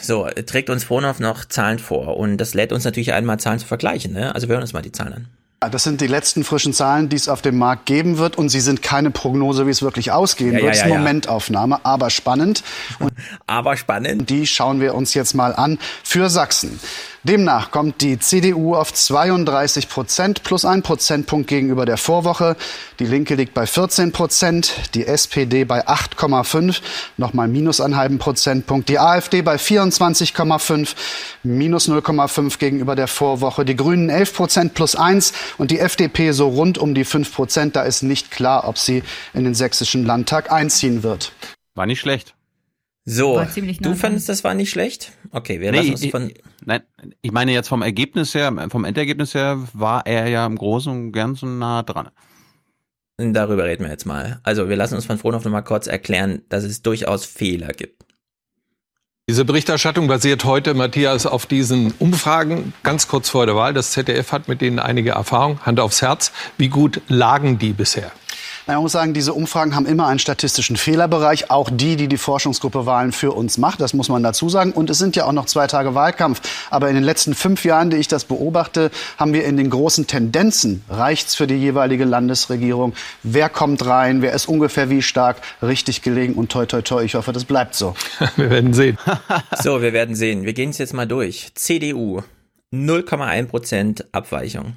So, trägt uns Frohnhoff noch Zahlen vor und das lädt uns natürlich ein, mal Zahlen zu vergleichen, ne? Also wir hören uns mal die Zahlen an. Das sind die letzten frischen Zahlen, die es auf dem Markt geben wird. Und sie sind keine Prognose, wie es wirklich ausgehen Ja, wird. ja, Es ist ja. Momentaufnahme, aber spannend. Und aber spannend. Die schauen wir uns jetzt mal an für Sachsen. Demnach kommt die CDU auf 32 Prozent plus ein Prozentpunkt gegenüber der Vorwoche. Die Linke liegt bei 14 Prozent, die SPD bei 8,5, nochmal minus einen halben Prozentpunkt. Die AfD bei 24,5, minus 0,5 gegenüber der Vorwoche. Die Grünen 11 Prozent plus eins und die FDP so rund um die 5 Prozent. Da ist nicht klar, ob sie in den sächsischen Landtag einziehen wird. War nicht schlecht. So, War ziemlich nah du fandest, das war nicht schlecht? Okay, wir Nee, lassen uns von... Nein, ich meine jetzt vom Ergebnis her, vom Endergebnis her war er ja im Großen und Ganzen nah dran. Darüber reden wir jetzt mal. Also wir lassen uns von Frohnhoff noch mal kurz erklären, dass es durchaus Fehler gibt. Diese Berichterstattung basiert heute, Matthias, auf diesen Umfragen ganz kurz vor der Wahl. Das ZDF hat mit denen einige Erfahrung. Hand aufs Herz. Wie gut lagen die bisher? Na, Man muss sagen, diese Umfragen haben immer einen statistischen Fehlerbereich, auch die, die die Forschungsgruppe Wahlen für uns macht, das muss man dazu sagen. Und es sind ja auch noch zwei Tage Wahlkampf. Aber in den letzten fünf Jahren, die ich das beobachte, haben wir in den großen Tendenzen, reicht's für die jeweilige Landesregierung, wer kommt rein, wer ist ungefähr wie stark, richtig gelegen und toi toi toi, ich hoffe, das bleibt so. Wir werden sehen. So, wir werden sehen. Wir gehen es jetzt mal durch. CDU, 0,1% Abweichung.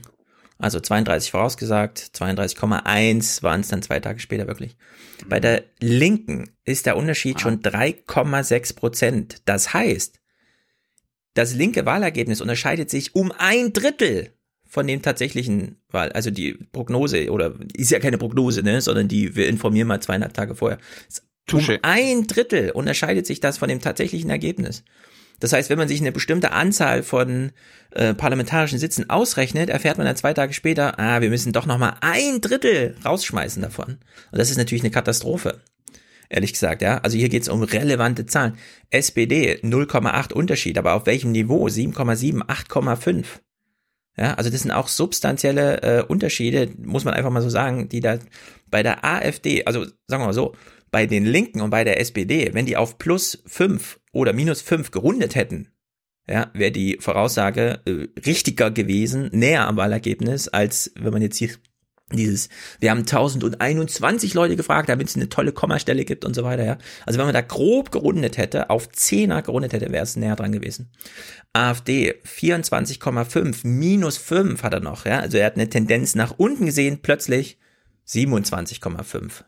Also 32 vorausgesagt, 32,1 waren es dann zwei Tage später wirklich. Bei der Linken ist der Unterschied schon 3,6 Prozent. Das heißt, das linke Wahlergebnis unterscheidet sich um ein Drittel von dem tatsächlichen Wahl, also die Prognose, oder ist ja keine Prognose, ne, sondern die, wir informieren mal zweieinhalb Tage vorher. Um Touché. ein Drittel unterscheidet sich das von dem tatsächlichen Ergebnis. Das heißt, wenn man sich eine bestimmte Anzahl von äh, parlamentarischen Sitzen ausrechnet, erfährt man dann zwei Tage später, ah, wir müssen doch noch mal ein Drittel rausschmeißen davon. Und das ist natürlich eine Katastrophe. Ehrlich gesagt, ja. Also hier geht es um relevante Zahlen. SPD 0,8 Unterschied, aber auf welchem Niveau? 7,7, 8,5. Ja, also das sind auch substanzielle äh, Unterschiede, muss man einfach mal so sagen, die da bei der AfD, also sagen wir mal so, bei den Linken und bei der SPD, wenn die auf plus fünf oder minus fünf gerundet hätten, ja, wäre die Voraussage äh, richtiger gewesen, näher am Wahlergebnis, als wenn man jetzt hier dieses, wir haben 1021 Leute gefragt, damit es eine tolle Kommastelle gibt und so weiter, ja. Also wenn man da grob gerundet hätte, auf Zehner gerundet hätte, wäre es näher dran gewesen. AfD 24,5, minus 5 hat er noch, ja. Also er hat eine Tendenz nach unten gesehen, plötzlich 27,5.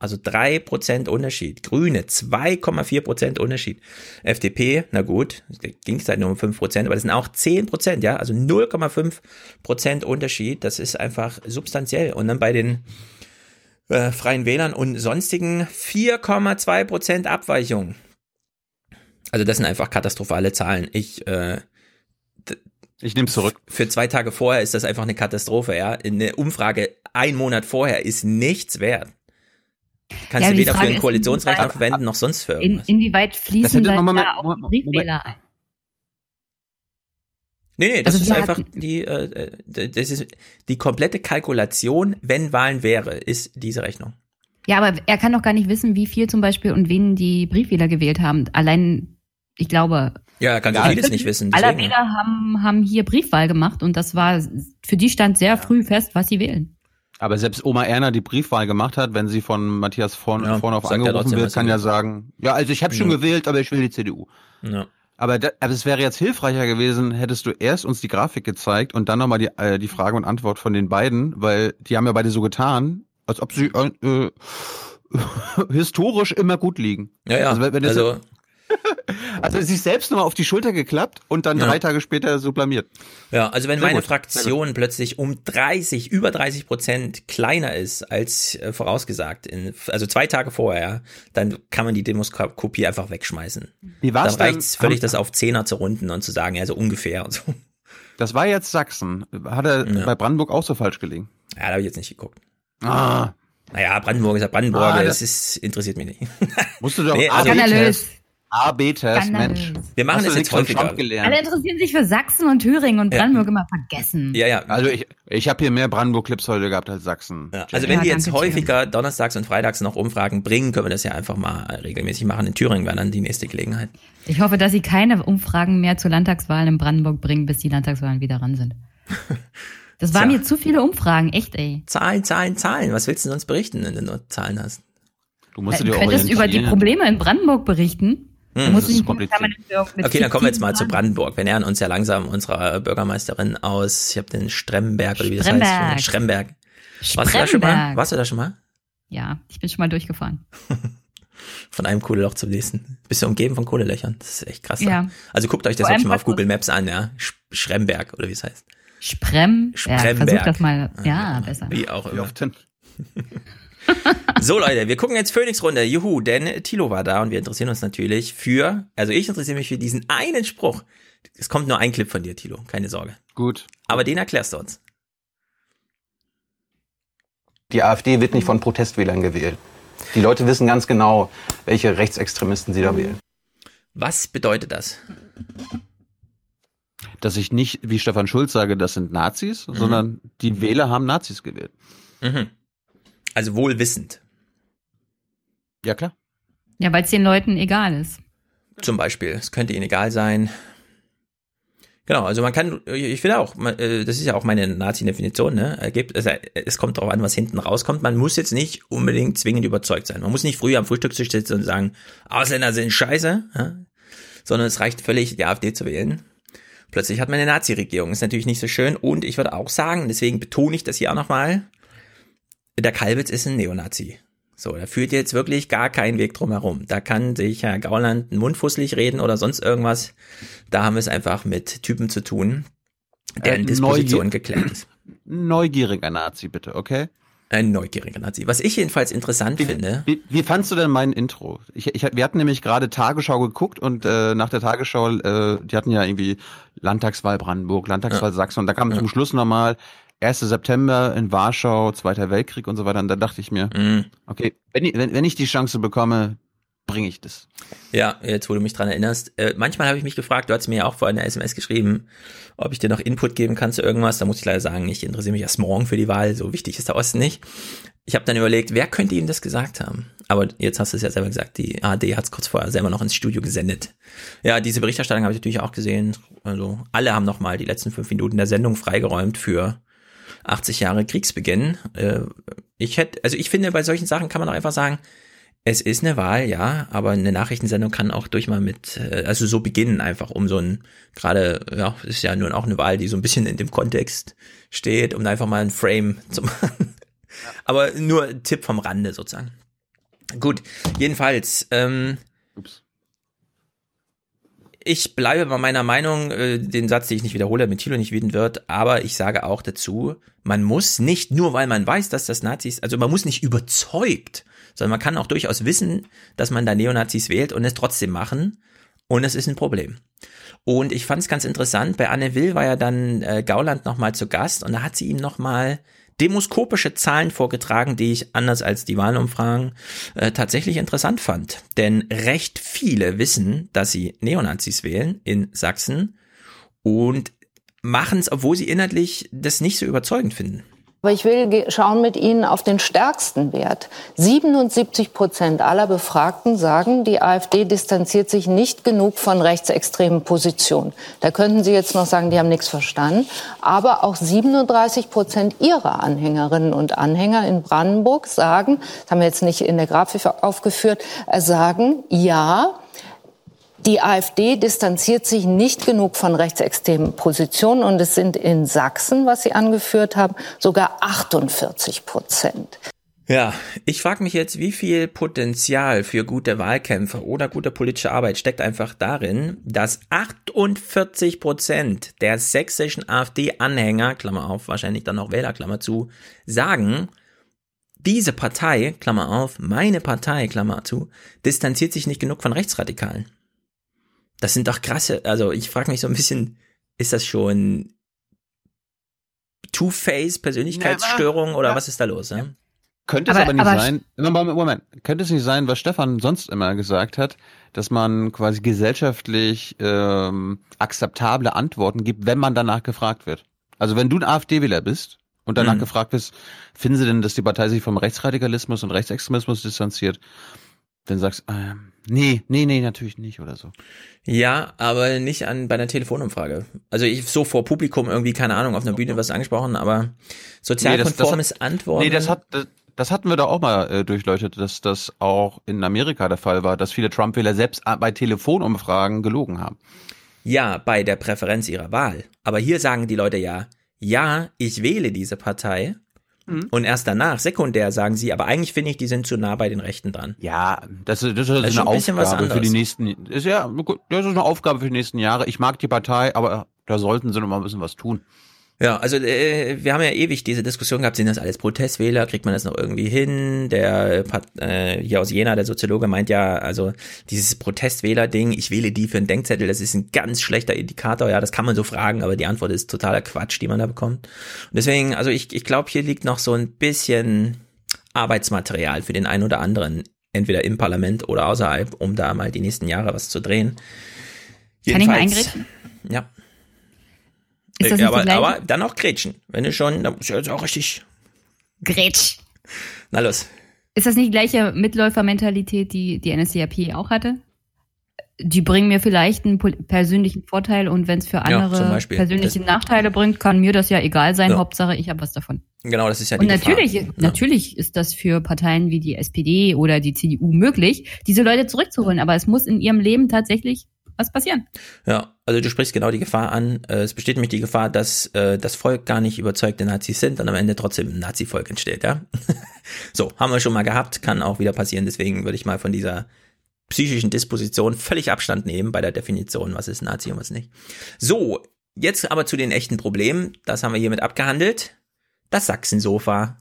Also 3% Unterschied. Grüne 2,4% Unterschied. FDP, na gut, ging es halt nur um 5%, aber das sind auch 10%, ja, also 0,5% Unterschied. Das ist einfach substanziell. Und dann bei den äh, Freien Wählern und sonstigen 4,2% Abweichung. Also das sind einfach katastrophale Zahlen. Ich äh, ich nehme zurück. Für zwei Tage vorher ist das einfach eine Katastrophe, ja. Eine Umfrage ein Monat vorher ist nichts wert. Kannst Ja, du weder für Frage einen ist, Koalitionsrechner inwieweit- verwenden noch sonst für In, irgendwas. inwieweit Das fließen dann Moment, da auch die Briefwähler ein? Nee, nee, das Also ist einfach die, äh, äh, das ist die komplette Kalkulation, wenn Wahlen wäre, ist diese Rechnung. Ja, aber er kann doch gar nicht wissen, wie viel zum Beispiel und wen die Briefwähler gewählt haben. Allein, ich glaube, Ja, er kann so vieles nicht wissen. alle deswegen. Wähler haben, haben hier Briefwahl gemacht und das war, für die stand sehr früh fest, was sie wählen. Aber selbst Oma Erna die Briefwahl gemacht hat, wenn sie von Matthias vorn, Ja, vorne auf angerufen wird, kann ja sagen, ja, also ich habe schon Ja. gewählt, aber ich will die CDU. Ja. Aber, da, aber es wäre jetzt hilfreicher gewesen, hättest du erst uns die Grafik gezeigt und dann nochmal die, äh, die Frage und Antwort von den beiden, weil die haben ja beide so getan, als ob sie äh, äh, historisch immer gut liegen. Ja, ja. Also, wenn, wenn Also, also sich selbst nochmal auf die Schulter geklappt und dann Ja. drei Tage später so blamiert. Ja, also wenn Sehr meine gut, Fraktion plötzlich um 30, über 30 Prozent kleiner ist als äh, vorausgesagt, in, also zwei Tage vorher, dann kann man die Demoskopie einfach wegschmeißen. Wie war's Dann reicht es völlig, das auf Zehner zu runden und zu sagen, ja, so ungefähr und so. Das war jetzt Sachsen. Hat er Ja. bei Brandenburg auch so falsch gelegen? Ja, da habe ich jetzt nicht geguckt. Ah. Naja, Brandenburg ist ja Brandenburg, Ah, das das- ist, interessiert mich nicht. Musst du doch Nee, also- AB-Test. AB-Test. Mensch. Wir machen das jetzt von häufiger. Trump gelernt? Alle interessieren sich für Sachsen und Thüringen und Brandenburg immer vergessen. Ja, ja. Also ich, ich habe hier mehr Brandenburg-Clips heute gehabt als Sachsen. Ja, also wenn Ja, wir jetzt häufiger donnerstags und freitags noch Umfragen bringen, können wir das ja einfach mal regelmäßig machen. In Thüringen wäre dann die nächste Gelegenheit. Ich hoffe, dass sie keine Umfragen mehr zur Landtagswahl in Brandenburg bringen, bis die Landtagswahlen wieder ran sind. Das waren mir zu viele Umfragen, echt, ey. Zahlen, Zahlen, Zahlen. Was willst du denn sonst berichten, wenn du nur Zahlen hast? Du Du könntest über die Probleme in Brandenburg berichten. Hm, das kompliziert. permanent mit Okay, dann kommen wir jetzt mal zu Brandenburg. Wir nähern uns ja langsam unserer Bürgermeisterin aus. Ich habe den Stremberg oder wie das Stremberg. heißt. Stremberg. Warst du da schon mal? Stremberg. Warst du da schon mal? Ja, ich bin schon mal durchgefahren. Von einem Kohleloch zum nächsten. Bist du umgeben von Kohlelöchern? Das ist echt krass. Ja. Also guckt euch das schon mal auf. Google Maps an, ja. Sch- Schremberg oder wie es heißt. Sprem? Ja, Spremberg. versuch das mal. Ja, besser. Wie auch Wie immer. oft denn? So Leute, wir gucken jetzt Phoenix-Runde. Juhu, denn Tilo war da und wir interessieren uns natürlich für, also ich interessiere mich für diesen einen Spruch. Es kommt nur ein Clip von dir, Tilo, keine Sorge. Gut. Aber den erklärst du uns. Die AfD wird nicht von Protestwählern gewählt. Die Leute wissen ganz genau, welche Rechtsextremisten sie da wählen. Was bedeutet das? Dass ich nicht, wie Stefan Schulz sage, das sind Nazis, Mhm. sondern die Wähler haben Nazis gewählt. Mhm. Also wohlwissend. Ja, klar. Ja, weil es den Leuten egal ist. Zum Beispiel. Es könnte ihnen egal sein. Genau, also man kann, ich finde auch, äh, das ist ja auch meine Nazi-Definition, ne? Es kommt darauf an, was hinten rauskommt. Man muss jetzt nicht unbedingt zwingend überzeugt sein. Man muss nicht früh am Frühstückstisch sitzen und sagen, Ausländer sind scheiße, ja? sondern es reicht völlig, die AfD zu wählen. Plötzlich hat man eine Nazi-Regierung. Ist natürlich nicht so schön. Und ich würde auch sagen, deswegen betone ich das hier auch nochmal, der Kalbitz ist ein Neonazi. So, da führt jetzt wirklich gar kein Weg drum herum. Da kann sich Herr Gauland einen Mund fusselig reden oder sonst irgendwas. Da haben wir es einfach mit Typen zu tun, deren Äh, Disposition Neugier- geklärt ist. Neugieriger Nazi, bitte, okay? Ein neugieriger Nazi. Was ich jedenfalls interessant finde, Wie, wie fandst du denn mein Intro? Ich, ich, wir hatten nämlich gerade Tagesschau geguckt und äh, nach der Tagesschau, äh, die hatten ja irgendwie Landtagswahl Brandenburg, Landtagswahl Ja. Sachsen und da kam Ja. zum Schluss nochmal 1. September in Warschau, Zweiter Weltkrieg und so weiter. Und da dachte ich mir, Mhm. okay, wenn ich, wenn, wenn ich die Chance bekomme, bringe ich das. ja, jetzt wo du mich dran erinnerst, äh, manchmal habe ich mich gefragt, du hast mir ja auch vorhin eine SMS geschrieben, ob ich dir noch Input geben kann zu irgendwas. Da muss ich leider sagen, ich interessiere mich erst morgen für die Wahl, so wichtig ist der Osten nicht. Ich habe dann überlegt, wer könnte ihm das gesagt haben? Aber jetzt hast du es ja selber gesagt, die ARD hat es kurz vorher selber noch ins Studio gesendet. Ja, diese Berichterstattung habe ich natürlich auch gesehen. Also alle haben nochmal die letzten fünf Minuten der Sendung freigeräumt für 80 Jahre Kriegsbeginn. Äh, Ich hätte, also ich finde, bei solchen Sachen kann man auch einfach sagen, es ist eine Wahl, ja, aber eine Nachrichtensendung kann auch durch mal mit, äh, also so beginnen einfach, um so ein, gerade, ja, ist ja nun auch eine Wahl, die so ein bisschen in dem Kontext steht, um einfach mal ein Frame zu machen. Aber nur Tipp vom Rande sozusagen. Gut, jedenfalls, ähm, ich bleibe bei meiner Meinung, äh, den Satz, den ich nicht wiederhole, mit Thilo nicht wütend wird, aber ich sage auch dazu, man muss nicht, nur weil man weiß, dass das Nazis, also man muss nicht überzeugt, sondern man kann auch durchaus wissen, dass man da Neonazis wählt und es trotzdem machen. Und es ist ein Problem. Und ich fand es ganz interessant, bei Anne Will war ja dann äh, Gauland nochmal zu Gast und da hat sie ihm nochmal demoskopische Zahlen vorgetragen, die ich anders als die Wahlumfragen äh, tatsächlich interessant fand. Denn recht viele wissen, dass sie Neonazis wählen in Sachsen und machen es, obwohl sie inhaltlich das nicht so überzeugend finden. Aber ich will schauen mit Ihnen auf den stärksten Wert. 77 Prozent aller Befragten sagen, die AfD distanziert sich nicht genug von rechtsextremen Positionen. Da könnten Sie jetzt noch sagen, die haben nichts verstanden. Aber auch 37 Prozent Ihrer Anhängerinnen und Anhänger in Brandenburg sagen, das haben wir jetzt nicht in der Grafik aufgeführt, äh, sagen, ja, die AfD distanziert sich nicht genug von rechtsextremen Positionen und es sind in Sachsen, was Sie angeführt haben, sogar 48 Prozent. Ja, ich frage mich jetzt, wie viel Potenzial für gute Wahlkämpfe oder gute politische Arbeit steckt einfach darin, dass 48 Prozent der sächsischen AfD-Anhänger, Klammer auf, wahrscheinlich dann noch Wähler, Klammer zu, sagen, diese Partei, Klammer auf, meine Partei, Klammer zu, distanziert sich nicht genug von Rechtsradikalen. Das sind doch krasse, also ich frage mich so ein bisschen, ist das schon Two-Face, Persönlichkeitsstörung oder was ist da los? Ja? Könnte es aber, aber nicht aber sein, Moment, Moment, könnte es nicht sein, was Stefan sonst immer gesagt hat, dass man quasi gesellschaftlich ähm, akzeptable Antworten gibt, wenn man danach gefragt wird. Also wenn du ein AfD-Wähler bist und danach mhm. gefragt bist, finden sie denn, dass die Partei sich vom Rechtsradikalismus und Rechtsextremismus distanziert, dann sagst äh, nee, nee, nee, natürlich nicht oder so. Ja, aber nicht an bei einer Telefonumfrage. Also ich so vor Publikum irgendwie, keine Ahnung, auf einer Bühne was angesprochen, aber sozialkonformes nee, das, das Antworten. Nee, das hat, das, das hatten wir da auch mal äh, durchleuchtet, dass das auch in Amerika der Fall war, dass viele Trump-Wähler selbst bei Telefonumfragen gelogen haben. Ja, bei der Präferenz ihrer Wahl. Aber hier sagen die Leute ja, ja, ich wähle diese Partei, Mhm. Und erst danach, sekundär, sagen sie, aber eigentlich finde ich, die sind zu nah bei den Rechten dran. Ja, das, ist, das ist das eine ist Aufgabe für die nächsten, ist ja, das ist eine Aufgabe für die nächsten Jahre. Ich mag die Partei, aber da sollten sie noch mal ein bisschen was tun. Ja, also äh, wir haben ja ewig diese Diskussion gehabt, sind das alles Protestwähler, kriegt man das noch irgendwie hin? Der äh, hier aus Jena, der Soziologe, meint ja, also dieses Protestwähler-Ding, ich wähle die für einen Denkzettel, das ist ein ganz schlechter Indikator, ja, das kann man so fragen, aber die Antwort ist totaler Quatsch, die man da bekommt. Und deswegen, also ich, ich glaube, hier liegt noch so ein bisschen Arbeitsmaterial für den einen oder anderen, entweder im Parlament oder außerhalb, um da mal die nächsten Jahre was zu drehen. Jedenfalls, kann ich mal eingreifen? Ja. Ist das äh, aber, aber dann auch Gretchen. Wenn du schon, dann muss ja jetzt auch richtig. Gretsch. Na los. Ist das nicht die gleiche Mitläufermentalität, die die NSDAP auch hatte? Die bringen mir vielleicht einen persönlichen Vorteil und wenn es für andere ja, persönliche das Nachteile bringt, kann mir das ja egal sein. Ja. Hauptsache, ich habe was davon. Genau, das ist ja die Und natürlich, Gefahr. natürlich ist das für Parteien wie die SPD oder die CDU möglich, diese Leute zurückzuholen. Aber es muss in ihrem Leben tatsächlich was passieren. Ja, also du sprichst genau die Gefahr an. Äh, es besteht nämlich die Gefahr, dass äh, das Volk gar nicht überzeugte Nazis sind und am Ende trotzdem ein Nazi-Volk entsteht, ja. so, haben wir schon mal gehabt, kann auch wieder passieren. Deswegen würde ich mal von dieser psychischen Disposition völlig Abstand nehmen bei der Definition, was ist Nazi und was nicht. So, jetzt aber zu den echten Problemen. Das haben wir hiermit abgehandelt. Das Sachsensofa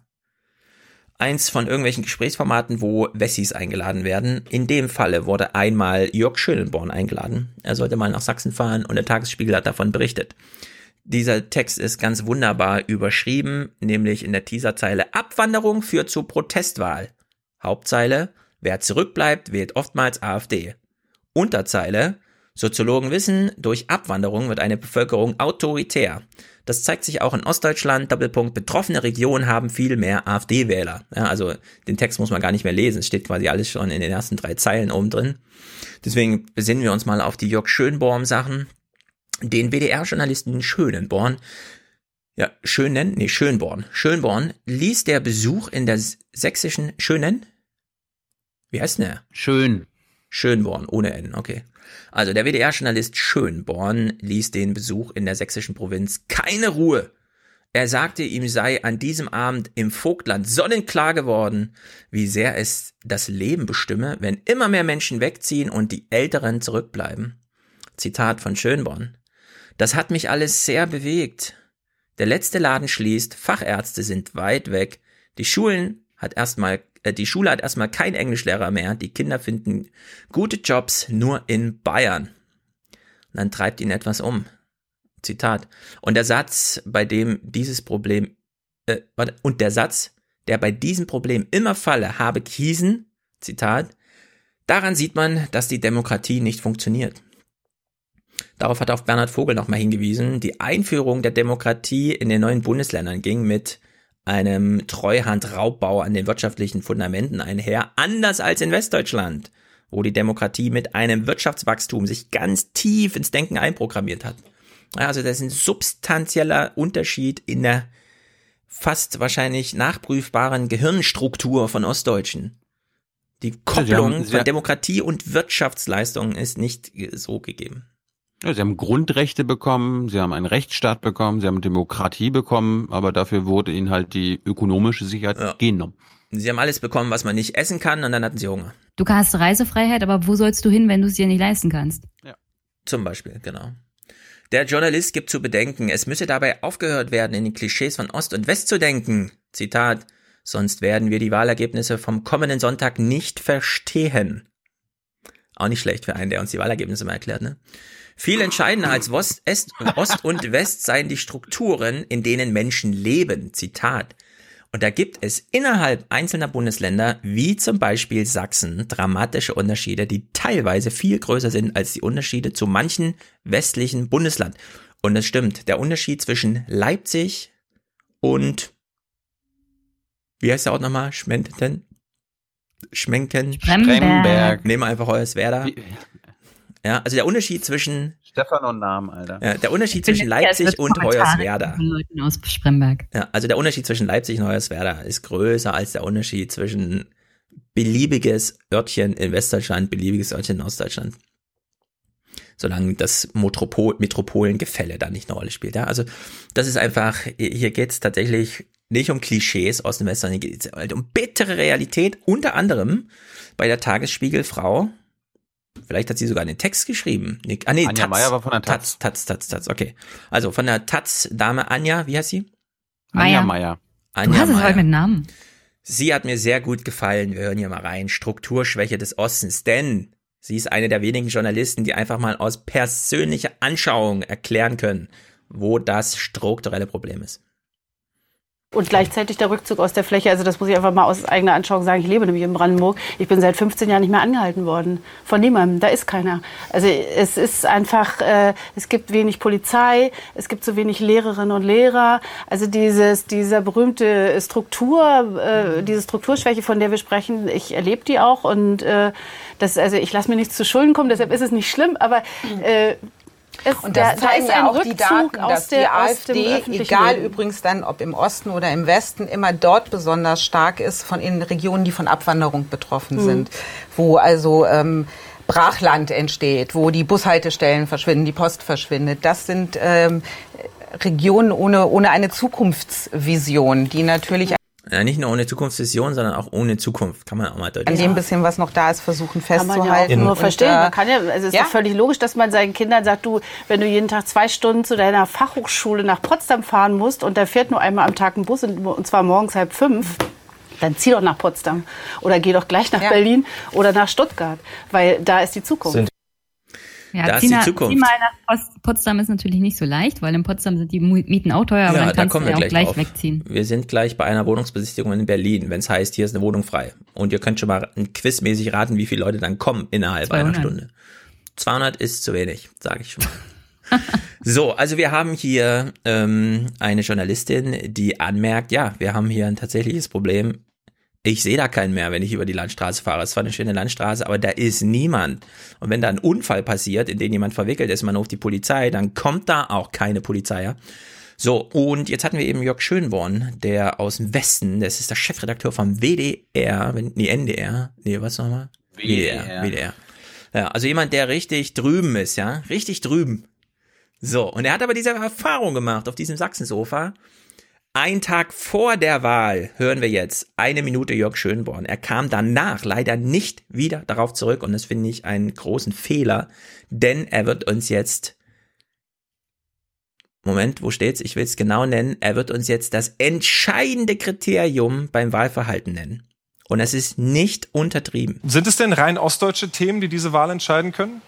eins von irgendwelchen Gesprächsformaten, wo Wessis eingeladen werden. In dem Falle wurde einmal Jörg Schönenborn eingeladen. Er sollte mal nach Sachsen fahren und der Tagesspiegel hat davon berichtet. Dieser Text ist ganz wunderbar überschrieben, nämlich in der Teaserzeile Abwanderung führt zu Protestwahl. Hauptzeile, wer zurückbleibt, wählt oftmals AfD. Unterzeile, Soziologen wissen, durch Abwanderung wird eine Bevölkerung autoritär. Das zeigt sich auch in Ostdeutschland. Doppelpunkt. Betroffene Regionen haben viel mehr AfD-Wähler. Ja, also den Text muss man gar nicht mehr lesen. Es steht quasi alles schon in den ersten drei Zeilen oben drin. Deswegen besinnen wir uns mal auf die Jörg Schönborn-Sachen. Den WDR-Journalisten Schönenborn ja, Schönen, nee, Schönborn. Schönborn ließ der Besuch in der sächsischen Schönen. Wie heißt denn der? Schön. Schönborn, ohne N, okay. Also der WDR-Journalist Schönborn ließ den Besuch in der sächsischen Provinz keine Ruhe. Er sagte, ihm sei an diesem Abend im Vogtland sonnenklar geworden, wie sehr es das Leben bestimme, wenn immer mehr Menschen wegziehen und die Älteren zurückbleiben. Zitat von Schönborn. Das hat mich alles sehr bewegt. Der letzte Laden schließt, Fachärzte sind weit weg, die Schulen hat erstmal die Schule hat erstmal keinen Englischlehrer mehr. Die Kinder finden gute Jobs nur in Bayern. dann treibt ihn etwas um. Zitat. Und der Satz, bei dem dieses Problem, äh, und der Satz, der bei diesem Problem immer falle, habe Kiesen, Zitat, daran sieht man, dass die Demokratie nicht funktioniert. Darauf hat auch Bernhard Vogel nochmal hingewiesen. Die Einführung der Demokratie in den neuen Bundesländern ging mit einem Treuhandraubbau an den wirtschaftlichen Fundamenten einher, anders als in Westdeutschland, wo die Demokratie mit einem Wirtschaftswachstum sich ganz tief ins Denken einprogrammiert hat. Also das ist ein substanzieller Unterschied in der fast wahrscheinlich nachprüfbaren Gehirnstruktur von Ostdeutschen. Die Kopplung von Demokratie und Wirtschaftsleistungen ist nicht so gegeben. Ja, sie haben Grundrechte bekommen, sie haben einen Rechtsstaat bekommen, sie haben Demokratie bekommen, aber dafür wurde ihnen halt die ökonomische Sicherheit genommen. Sie haben alles bekommen, was man nicht essen kann, und dann hatten sie Hunger. Du hast Reisefreiheit, aber wo sollst du hin, wenn du es dir nicht leisten kannst? Zum Beispiel, genau. Der Journalist gibt zu bedenken, es müsse dabei aufgehört werden, in den Klischees von Ost und West zu denken. Zitat, sonst werden wir die Wahlergebnisse vom kommenden Sonntag nicht verstehen. Auch nicht schlecht für einen, der uns die Wahlergebnisse mal erklärt, ne? Viel entscheidender als Ost, Est, Ost und West seien die Strukturen, in denen Menschen leben. Zitat. Und da gibt es innerhalb einzelner Bundesländer, wie zum Beispiel Sachsen, dramatische Unterschiede, die teilweise viel größer sind als die Unterschiede zu manchen westlichen Bundesland. Und es stimmt, der Unterschied zwischen Leipzig und, wie heißt der Ort nochmal? Schmenten? Schmenken? Spremberg. Spremberg. Nehmen wir einfach Hoyerswerda. Ja, also der Unterschied zwischen Stefan und Namen, Alter. ja, der Unterschied zwischen Leipzig und Hoyerswerda. aus Spremberg. Ja, also der Unterschied zwischen Leipzig und Hoyerswerda ist größer als der Unterschied zwischen beliebiges Örtchen in Westdeutschland, beliebiges Örtchen in Ostdeutschland. Solange das Metropol Metropolengefälle da nicht eine Rolle spielt. Ja, also das ist einfach, hier geht es tatsächlich nicht um Klischees aus dem Westen, sondern hier geht es halt um bittere Realität, unter anderem bei der Tagesspiegelfrau. Vielleicht hat sie sogar einen Text geschrieben. Ah, nee, Anja Taz. Meyer war von der Taz. Taz, Taz, Taz, Taz, okay. Also von der Taz-Dame Anja, wie heißt sie? Anja Meyer. Du Anja hast es Meyer. heute mit Namen. Sie hat mir sehr gut gefallen. Wir hören hier mal rein. Strukturschwäche des Ostens. Denn sie ist eine der wenigen Journalisten, die einfach mal aus persönlicher Anschauung erklären können, wo das strukturelle Problem ist. Und gleichzeitig der Rückzug aus der Fläche, also das muss ich einfach mal aus eigener Anschauung sagen, ich lebe nämlich in Brandenburg, ich bin seit 15 Jahren nicht mehr angehalten worden. Von niemandem, da ist keiner. Also es ist einfach, äh, es gibt wenig Polizei, es gibt so wenig Lehrerinnen und Lehrer. Also dieses, dieser berühmte Struktur, äh, diese Strukturschwäche, von der wir sprechen, ich erlebe die auch. Und äh, das, also ich lasse mir nichts zu Schulden kommen, deshalb ist es nicht schlimm, aber äh, es, Und das da, da zeigen ist ja auch die Rückzug Daten, aus, dass der, die AfD, egal Leben. übrigens dann, ob im Osten oder im Westen, immer dort besonders stark ist von in Regionen, die von Abwanderung betroffen Mhm. sind, wo also ähm, Brachland entsteht, wo die Bushaltestellen verschwinden, die Post verschwindet. Das sind ähm, Regionen ohne, ohne eine Zukunftsvision, die natürlich Ja, nicht nur ohne Zukunftsvision, sondern auch ohne Zukunft, kann man auch mal deutlich an dem bisschen, was noch da ist, versuchen Kann man ja auch festzuhalten. nur verstehen. äh, Man kann ja, also es ist ja. doch völlig logisch, dass man seinen Kindern sagt, du, wenn du jeden Tag zwei Stunden zu deiner Fachhochschule nach Potsdam fahren musst und da fährt nur einmal am Tag ein Bus und, und zwar morgens halb fünf, dann zieh doch nach Potsdam oder geh doch gleich nach Ja. Berlin oder nach Stuttgart, weil da ist die Zukunft. Sind- Ja, Da ist die Zukunft. Mal nach Potsdam ist natürlich nicht so leicht, weil in Potsdam sind die Mieten auch teuer, aber ja, dann da kannst kommen du wir ja auch gleich, gleich drauf. wegziehen. Wir sind gleich bei einer Wohnungsbesichtigung in Berlin, wenn es heißt, hier ist eine Wohnung frei. Und ihr könnt schon mal quizmäßig raten, wie viele Leute dann kommen innerhalb 200. einer Stunde. 200 ist zu wenig, sage ich schon mal. so, also wir haben hier ähm, eine Journalistin, die anmerkt, ja, wir haben hier ein tatsächliches Problem. Ich sehe da keinen mehr, wenn ich über die Landstraße fahre. Es war eine schöne Landstraße, aber da ist niemand. Und wenn da ein Unfall passiert, in den jemand verwickelt ist, man ruft die Polizei, dann kommt da auch keine Polizei. Ja? So, und jetzt hatten wir eben Jörg Schönborn, der aus dem Westen, das ist der Chefredakteur vom WDR, nee, NDR, nee, was nochmal? WDR. WDR. Ja, also jemand, der richtig drüben ist, ja, richtig drüben. So, und er hat aber diese Erfahrung gemacht auf diesem Sachsensofa. Ein Tag vor der Wahl hören wir jetzt eine Minute Jörg Schönborn. Er kam danach leider nicht wieder darauf zurück und das finde ich einen großen Fehler, denn er wird uns jetzt Moment, wo steht's? Ich will es genau nennen. Er wird uns jetzt das entscheidende Kriterium beim Wahlverhalten nennen. Und es ist nicht untertrieben. Sind es denn rein ostdeutsche Themen, die diese Wahl entscheiden können?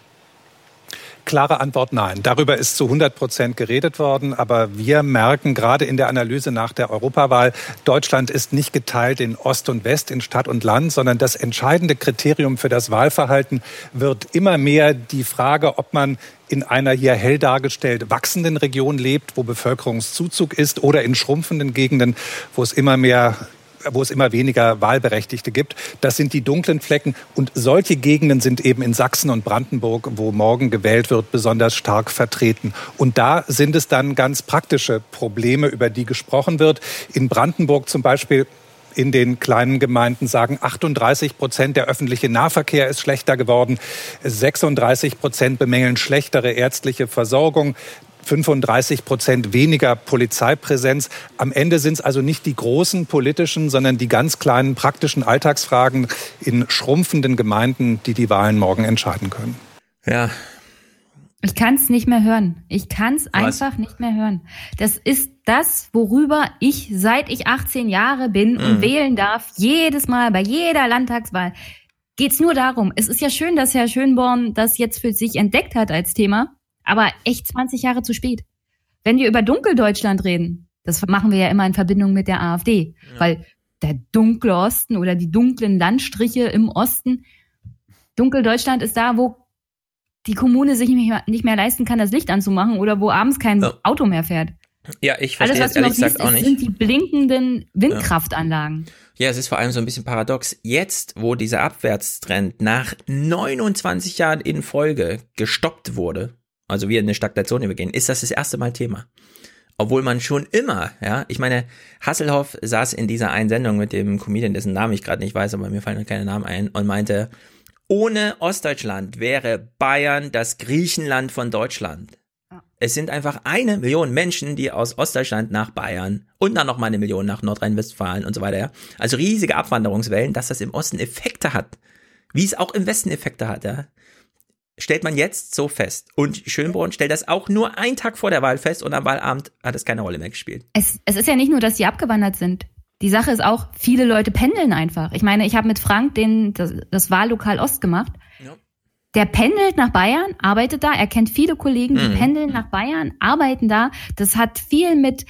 Klare Antwort nein. Darüber ist zu 100 Prozent geredet worden. Aber wir merken gerade in der Analyse nach der Europawahl, Deutschland ist nicht geteilt in Ost und West, in Stadt und Land, sondern das entscheidende Kriterium für das Wahlverhalten wird immer mehr die Frage, ob man in einer hier hell dargestellt wachsenden Region lebt, wo Bevölkerungszuzug ist, oder in schrumpfenden Gegenden, wo es immer mehr wo es immer weniger Wahlberechtigte gibt. Das sind die dunklen Flecken. Und solche Gegenden sind eben in Sachsen und Brandenburg, wo morgen gewählt wird, besonders stark vertreten. Und da sind es dann ganz praktische Probleme, über die gesprochen wird. In Brandenburg zum Beispiel in den kleinen Gemeinden sagen 38 Prozent der öffentliche Nahverkehr ist schlechter geworden, 36 Prozent bemängeln schlechtere ärztliche Versorgung. 35 Prozent weniger Polizeipräsenz. Am Ende sind es also nicht die großen politischen, sondern die ganz kleinen praktischen Alltagsfragen in schrumpfenden Gemeinden, die die Wahlen morgen entscheiden können. Ja. Ich kann es nicht mehr hören. Ich kann es einfach nicht mehr hören. Das ist das, worüber ich seit ich 18 Jahre bin und Mhm. wählen darf, jedes Mal bei jeder Landtagswahl. Geht es nur darum. Es ist ja schön, dass Herr Schönborn das jetzt für sich entdeckt hat als Thema, aber echt 20 Jahre zu spät. Wenn wir über Dunkeldeutschland reden, das machen wir ja immer in Verbindung mit der AfD, weil der dunkle Osten oder die dunklen Landstriche im Osten, Dunkeldeutschland ist da, wo die Kommune sich nicht mehr, nicht mehr leisten kann, das Licht anzumachen oder wo abends kein Auto mehr fährt. Ja, ich Alles, verstehe was es du noch ehrlich gesagt auch nicht. sind die blinkenden Windkraftanlagen. Ja, es ist vor allem so ein bisschen paradox. Jetzt, wo dieser Abwärtstrend nach 29 Jahren in Folge gestoppt wurde, also wir in eine Stagnation übergehen, ist das das erste Mal Thema. Obwohl man schon immer, ja, ich meine, Hasselhoff saß in dieser einen Sendung mit dem Comedian, dessen Namen ich gerade nicht weiß, aber mir fallen noch keine Namen ein, und meinte, ohne Ostdeutschland wäre Bayern das Griechenland von Deutschland. Es sind einfach eine Million Menschen, die aus Ostdeutschland nach Bayern und dann noch mal eine Million nach Nordrhein-Westfalen und so weiter. Ja? Also riesige Abwanderungswellen, dass das im Osten Effekte hat, wie es auch im Westen Effekte hat. Ja? Stellt man jetzt so fest. Und Schönborn stellt das auch nur einen Tag vor der Wahl fest und am Wahlabend hat es keine Rolle mehr gespielt. Es, es ist ja nicht nur, dass die abgewandert sind. Die Sache ist auch, viele Leute pendeln einfach. Ich meine, ich habe mit Frank den, das, das Wahllokal Ost gemacht. Der pendelt nach Bayern, arbeitet da, er kennt viele Kollegen, die Mhm. pendeln nach Bayern, arbeiten da. Das hat viel mit,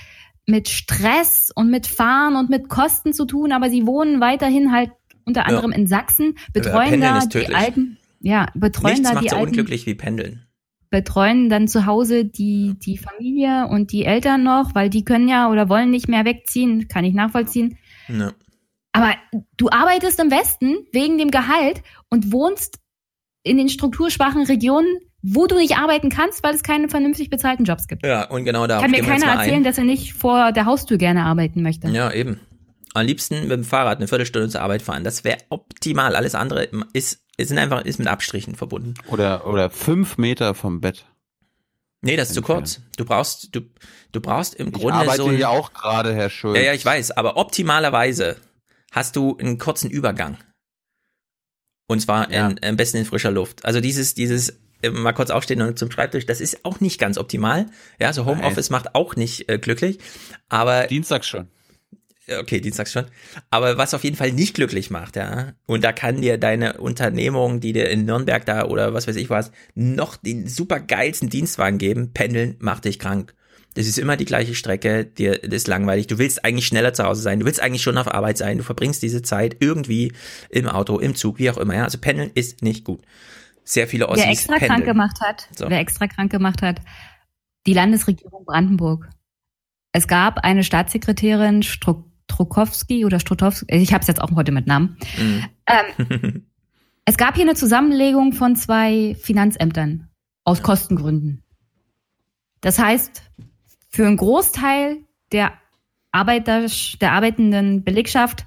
mit Stress und mit Fahren und mit Kosten zu tun, aber sie wohnen weiterhin halt unter Ja. anderem in Sachsen, betreuen Pendeln da die alten, ja, betreuen Nichts da macht die so alten unglücklich wie Pendeln. betreuen dann zu Hause die, die Familie und die Eltern noch, weil die können ja oder wollen nicht mehr wegziehen, kann ich nachvollziehen. Ja. Aber du arbeitest im Westen wegen dem Gehalt und wohnst in den strukturschwachen Regionen, wo du nicht arbeiten kannst, weil es keine vernünftig bezahlten Jobs gibt. Ja, und genau da Kann mir keiner erzählen, dass er nicht vor der Haustür gerne arbeiten möchte. Ja, eben. Am liebsten mit dem Fahrrad eine Viertelstunde zur Arbeit fahren. Das wäre optimal. Alles andere ist, ist einfach ist mit Abstrichen verbunden. Oder, oder fünf Meter vom Bett. Nee, das ist zu kurz. Du brauchst, du, du brauchst im Ich Grunde arbeite so. ein- hier auch gerade, Herr Schulz. Ja, ja, ich weiß, aber optimalerweise hast du einen kurzen Übergang. Und zwar in, am besten in frischer Luft. Also dieses, dieses äh, mal kurz aufstehen und zum Schreibtisch, das ist auch nicht ganz optimal. Ja, so Homeoffice macht auch nicht äh, glücklich. Aber Dienstags schon. Okay, Dienstags schon. Aber was auf jeden Fall nicht glücklich macht, ja, und da kann dir deine Unternehmung, die dir in Nürnberg da oder was weiß ich was, noch den super geilsten Dienstwagen geben, pendeln macht dich krank. Das ist immer die gleiche Strecke, dir das ist langweilig. Du willst eigentlich schneller zu Hause sein, du willst eigentlich schon auf Arbeit sein, du verbringst diese Zeit irgendwie im Auto, im Zug, wie auch immer, ja. Also pendeln ist nicht gut. Sehr viele Ossis Wer extra pendeln. krank gemacht hat, So. wer extra krank gemacht hat, die Landesregierung Brandenburg. Es gab eine Staatssekretärin Struck Strukowski oder Strutowski, ich habe es jetzt auch heute mit Namen. Mhm. Ähm, es gab hier eine Zusammenlegung von zwei Finanzämtern aus Kostengründen. Das heißt, für einen Großteil der Arbeiter, der arbeitenden Belegschaft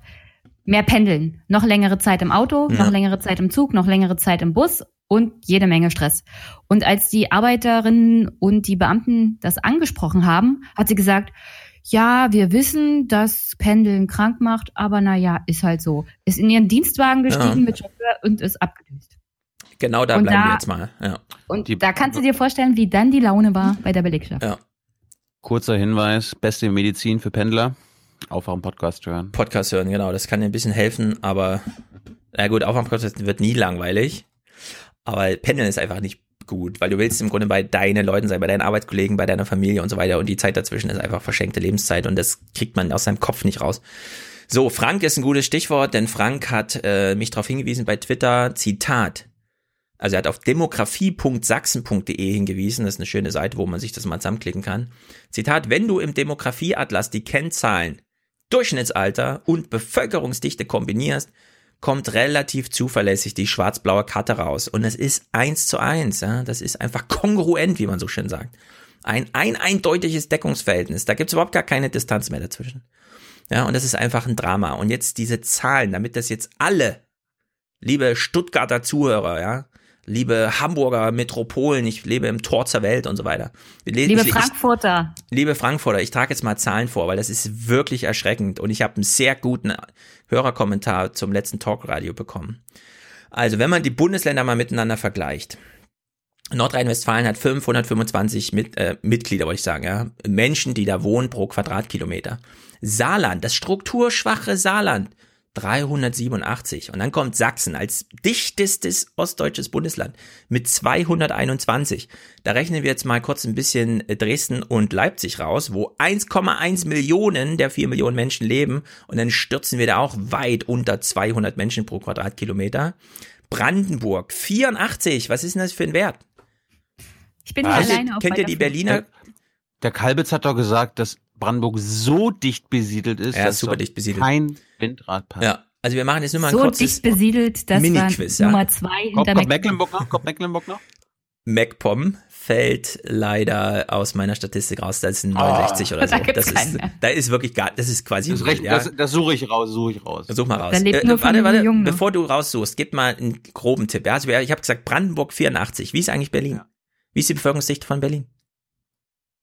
mehr pendeln. Noch längere Zeit im Auto, Ja. noch längere Zeit im Zug, noch längere Zeit im Bus und jede Menge Stress. Und als die Arbeiterinnen und die Beamten das angesprochen haben, hat sie gesagt, ja, wir wissen, dass Pendeln krank macht, aber naja, ist halt so. Ist in ihren Dienstwagen gestiegen Ja. mit Chauffeur und ist abgedüst. Genau da Und bleiben da- wir jetzt mal. Ja. Und da kannst du dir vorstellen, wie dann die Laune war bei der Belegschaft. Ja. Kurzer Hinweis, beste Medizin für Pendler. Aufwachen-Podcast hören. Podcast hören, genau. Das kann dir ein bisschen helfen, aber na gut, Aufwärmprozess wird nie langweilig. Aber Pendeln ist einfach nicht gut, weil du willst im Grunde bei deinen Leuten sein, bei deinen Arbeitskollegen, bei deiner Familie und so weiter und die Zeit dazwischen ist einfach verschenkte Lebenszeit und das kriegt man aus seinem Kopf nicht raus. So, Frank ist ein gutes Stichwort, denn Frank hat äh, mich darauf hingewiesen bei Twitter, Zitat. Also er hat auf demografie.sachsen.de hingewiesen, das ist eine schöne Seite, wo man sich das mal zusammenklicken kann. Zitat, wenn du im Demografieatlas die Kennzahlen Durchschnittsalter und Bevölkerungsdichte kombinierst, kommt relativ zuverlässig die schwarz-blaue Karte raus. Und es ist eins zu eins. Ja? Das ist einfach kongruent, wie man so schön sagt. Ein, ein eindeutiges Deckungsverhältnis. Da gibt es überhaupt gar keine Distanz mehr dazwischen. Ja, und das ist einfach ein Drama. Und jetzt diese Zahlen, damit das jetzt alle, liebe Stuttgarter Zuhörer, ja, liebe Hamburger Metropolen, ich lebe im Tor zur Welt und so weiter. Liebe ich, Frankfurter. Ich, liebe Frankfurter, ich trage jetzt mal Zahlen vor, weil das ist wirklich erschreckend und ich habe einen sehr guten Hörerkommentar zum letzten Talkradio bekommen. Also, wenn man die Bundesländer mal miteinander vergleicht. Nordrhein-Westfalen hat 525 mit, äh, Mitglieder, wollte ich sagen, ja, Menschen, die da wohnen pro Quadratkilometer. Saarland, das strukturschwache Saarland, 387. Und dann kommt Sachsen als dichtestes ostdeutsches Bundesland mit 221. Da rechnen wir jetzt mal kurz ein bisschen Dresden und Leipzig raus, wo 1,1 Millionen der 4 Millionen Menschen leben. Und dann stürzen wir da auch weit unter 200 Menschen pro Quadratkilometer. Brandenburg 84. Was ist denn das für ein Wert? Ich bin Was? alleine auf Kennt ihr die Berliner? Der, der Kalbitz hat doch gesagt, dass Brandenburg so dicht besiedelt ist, ja, dass super dicht besiedelt. kein Windrad passt. Ja, also wir machen jetzt nur mal ein so kurzes dicht besiedelt, das Mini-Quiz, war ja. Nummer zwei Kommt, hinter kommt Mecklenburg. Mecklenburg noch? Kommt Mecklenburg noch? MacPom fällt leider aus meiner Statistik raus. Das ist ein 69 oder so. da gibt's Das ist, keinen mehr. da ist wirklich gar, das ist quasi Das, null, recht, ja. das, das suche ich raus, suche ich raus. Such mal raus. Da lebt Äh, nur warte, warte, Familie Jung noch. bevor du raussuchst, gib mal einen groben Tipp. Ja, also ich habe gesagt Brandenburg 84. Wie ist eigentlich Berlin? Wie ist die Bevölkerungsdichte von Berlin?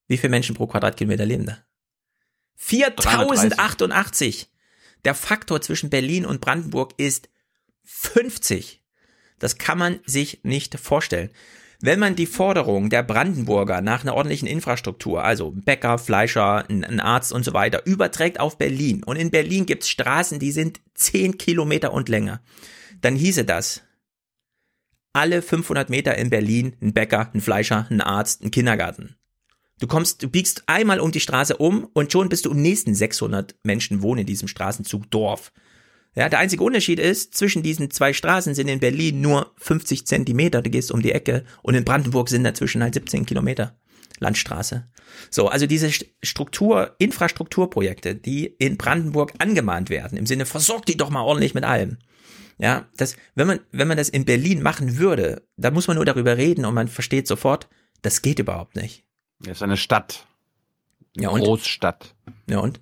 Wie viele Menschen pro Quadratkilometer leben da? 4088. Der Faktor zwischen Berlin und Brandenburg ist 50. Das kann man sich nicht vorstellen. Wenn man die Forderung der Brandenburger nach einer ordentlichen Infrastruktur, also Bäcker, Fleischer, ein, Arzt und so weiter, überträgt auf Berlin, und in Berlin gibt's Straßen, die sind 10 Kilometer und länger, dann hieße das, alle 500 Meter in Berlin ein Bäcker, ein Fleischer, ein Arzt, ein Kindergarten. Du kommst, du biegst einmal um die Straße um und schon bist du im nächsten 600 Menschen wohnen in diesem Straßenzug Dorf. Ja, der einzige Unterschied ist, zwischen diesen zwei Straßen sind in Berlin nur 50 Zentimeter, du gehst um die Ecke und in Brandenburg sind dazwischen halt 17 Kilometer Landstraße. So, also diese St- Struktur, Infrastrukturprojekte, die in Brandenburg angemahnt werden, im Sinne, versorgt die doch mal ordentlich mit allem. Ja, das, wenn man, wenn man das in Berlin machen würde, da muss man nur darüber reden und man versteht sofort, das geht überhaupt nicht. Das ist eine Stadt. Eine Ja, und? Großstadt. Ja, und?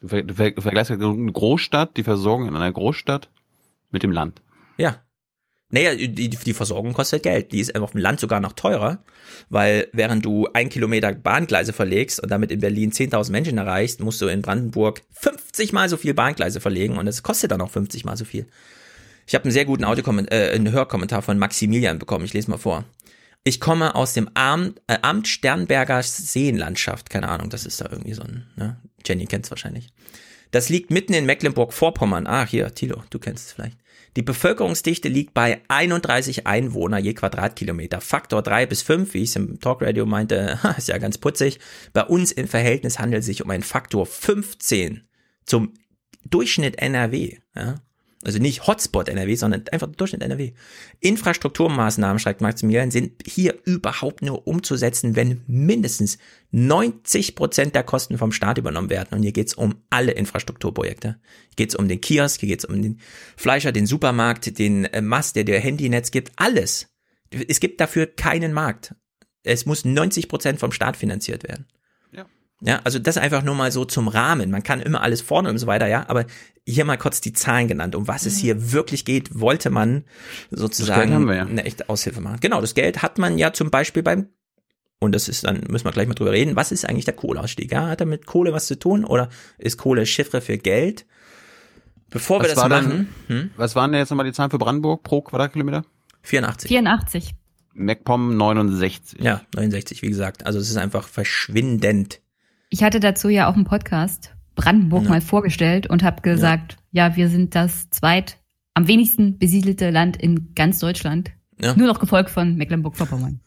Du ver- du ver- vergleichst eine Großstadt, die Versorgung in einer Großstadt mit dem Land. Ja. Naja, die, die Versorgung kostet Geld. Die ist auf dem Land sogar noch teurer, weil während du ein Kilometer Bahngleise verlegst und damit in Berlin 10.000 Menschen erreichst, musst du in Brandenburg 50 mal so viel Bahngleise verlegen und es kostet dann auch 50 mal so viel. Ich habe einen sehr guten Audiokommentar, äh, einen Hörkommentar von Maximilian bekommen. Ich lese mal vor. Ich komme aus dem Amt, äh, Amt Sternberger Seenlandschaft. Keine Ahnung, das ist da irgendwie so ein, ne? Jenny kennt's wahrscheinlich. Das liegt mitten in Mecklenburg-Vorpommern. Ah, hier, Thilo, du kennst es vielleicht. Die Bevölkerungsdichte liegt bei 31 Einwohner je Quadratkilometer. Faktor 3 bis 5, wie ich es im Talkradio meinte, ist ja ganz putzig. Bei uns im Verhältnis handelt es sich um einen Faktor 15 zum Durchschnitt NRW. Ja? Also nicht Hotspot NRW, sondern einfach Durchschnitt NRW. Infrastrukturmaßnahmen, schreibt Maximilian, sind hier überhaupt nur umzusetzen, wenn mindestens 90 Prozent der Kosten vom Staat übernommen werden. Und hier geht's um alle Infrastrukturprojekte. Hier geht's um den Kiosk, hier geht's um den Fleischer, den Supermarkt, den äh, Mast, der dir Handynetz gibt, alles. Es gibt dafür keinen Markt. Es muss 90 Prozent vom Staat finanziert werden. Ja, also das einfach nur mal so zum Rahmen. Man kann immer alles vorne und so weiter, ja, aber hier mal kurz die Zahlen genannt. Um was es hier wirklich geht, wollte man sozusagen haben wir ja. eine echte Aushilfe machen. Genau, das Geld hat man ja zum Beispiel beim, und das ist dann, müssen wir gleich mal drüber reden, was ist eigentlich der Kohleausstieg? Ja, hat er mit Kohle was zu tun oder ist Kohle Chiffre für Geld? Bevor wir Was das war machen, Dann, Was waren denn jetzt nochmal die Zahlen für Brandenburg pro Quadratkilometer? 84. 84. MacPom 69. Ja, 69, wie gesagt. Also es ist einfach verschwindend. Ich hatte dazu ja auch einen Podcast Brandenburg Ja. mal vorgestellt und habe gesagt, ja. wir sind das zweit am wenigsten besiedelte Land in ganz Deutschland. Ja. Nur noch gefolgt von Mecklenburg-Vorpommern.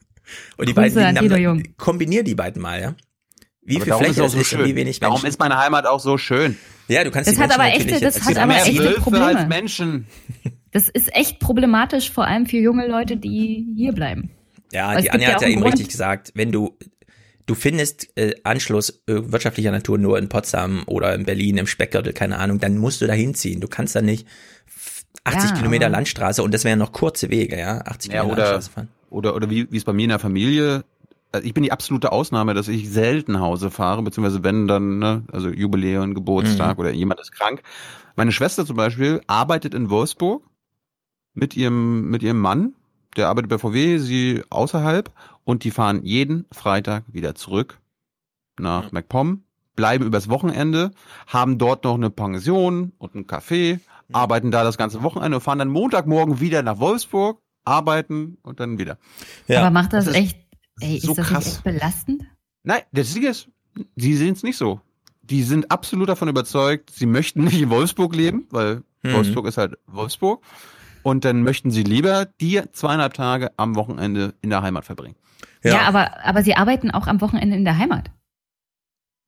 Und die Grüße beiden dann, Jung. kombinier die beiden mal, ja. Wie Aber viel darum Fläche ist auch das so ist und wie schön. wenig Darum Menschen. ist meine Heimat auch so schön. Ja, du kannst Das die hat Menschen aber echte- das jetzt- hat aber echte Wölfe Probleme. als Menschen. Das ist echt problematisch, vor allem für junge Leute, die hier bleiben. Ja, Weil die Anja ja hat ja eben Grund. richtig gesagt, wenn du du findest äh, Anschluss äh, wirtschaftlicher Natur nur in Potsdam oder in Berlin im Speckgürtel, keine Ahnung, dann musst du da hinziehen. Du kannst da nicht 80 Ja, Kilometer Landstraße und das wären noch kurze Wege, ja, 80 Ja, Kilometer oder, Landstraße fahren. oder, oder wie, wie es bei mir in der Familie, also ich bin die absolute Ausnahme, dass ich selten nach Hause fahre, beziehungsweise wenn dann, ne, also Jubiläum, Geburtstag Mhm. oder jemand ist krank. Meine Schwester zum Beispiel arbeitet in Wolfsburg mit ihrem, mit ihrem Mann, der arbeitet bei VW, sie außerhalb und die fahren jeden Freitag wieder zurück nach MacPom, bleiben übers Wochenende, haben dort noch eine Pension und ein Café, arbeiten da das ganze Wochenende und fahren dann Montagmorgen wieder nach Wolfsburg, arbeiten und dann wieder. Aber macht das, ist echt, ey, so ist das krass. nicht echt belastend? Nein, das Ding ist, die sehen es nicht so. Die sind absolut davon überzeugt, sie möchten nicht in Wolfsburg leben, weil Mhm. Wolfsburg ist halt Wolfsburg. Und dann möchten sie lieber die zweieinhalb Tage am Wochenende in der Heimat verbringen. Ja, aber, aber sie arbeiten auch am Wochenende in der Heimat.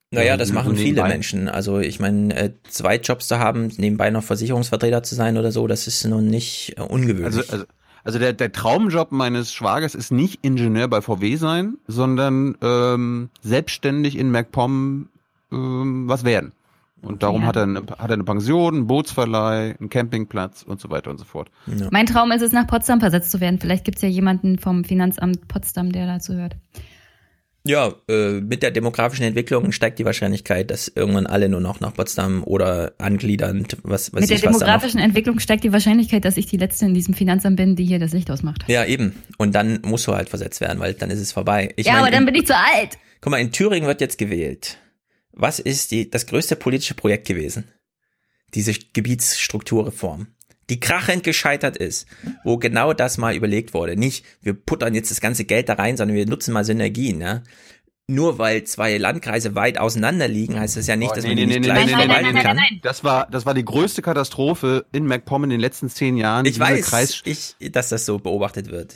Naja, das machen viele. Menschen. Also ich meine, äh, zwei Jobs zu haben, nebenbei noch Versicherungsvertreter zu sein oder so, das ist nun nicht äh, ungewöhnlich. Also, also, also der, der Traumjob meines Schwagers ist nicht Ingenieur bei VW sein, sondern ähm, selbstständig in MacPom ähm, was werden. Und darum Ja. hat, er eine, hat er eine Pension, einen Bootsverleih, einen Campingplatz und so weiter und so fort. Mein Traum ist es, nach Potsdam versetzt zu werden. Vielleicht gibt's ja jemanden vom Finanzamt Potsdam, der dazu hört. Ja, äh, mit der demografischen Entwicklung steigt die Wahrscheinlichkeit, dass irgendwann alle nur noch nach Potsdam oder angliedernd, was weiß Mit der ich, was noch. demografischen Entwicklung steigt die Wahrscheinlichkeit, dass ich die Letzte in diesem Finanzamt bin, die hier das Licht ausmacht. Ja, eben. Und dann musst du halt versetzt werden, weil dann ist es vorbei. Ich ja, mein, aber dann in- bin ich zu alt. Guck mal, in Thüringen wird jetzt gewählt. Was ist die, das größte politische Projekt gewesen? Diese Gebietsstrukturreform, die krachend gescheitert ist, wo genau das mal überlegt wurde. Nicht, wir puttern jetzt das ganze Geld da rein, sondern wir nutzen mal Synergien. Ja? Nur weil zwei Landkreise weit auseinander liegen, heißt das ja nicht, dass man die nicht gleich verwalten kann. Das war, das war die größte Katastrophe in MacPom in den letzten zehn Jahren. Ich weiß, ich, dass das so beobachtet wird.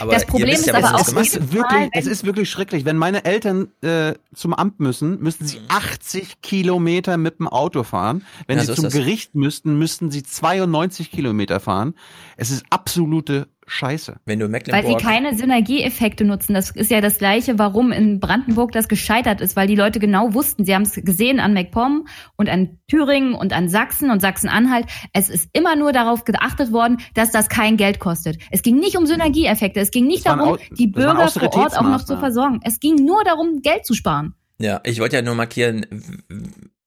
Aber Das Problem ist ja, aber auch, wird. ist wirklich, das ist wirklich schrecklich. Wenn meine Eltern äh, zum Amt müssen, müssten sie 80 Kilometer mit dem Auto fahren. Wenn Ja, sie so zum das. Gericht müssten, müssten sie 92 Kilometer fahren. Es ist absolute Scheiße. Wenn du Weil sie Mecklenburg keine Synergieeffekte nutzen. Das ist ja das Gleiche, warum in Brandenburg das gescheitert ist, weil die Leute genau wussten, sie haben es gesehen an MacPom und an Thüringen und an Sachsen und Sachsen-Anhalt. Es ist immer nur darauf geachtet worden, dass das kein Geld kostet. Es ging nicht um Synergieeffekte. Es ging nicht darum, die Bürger vor Ort auch noch zu versorgen. Es ging nur darum, Geld zu sparen. Ja, ich wollte ja nur markieren,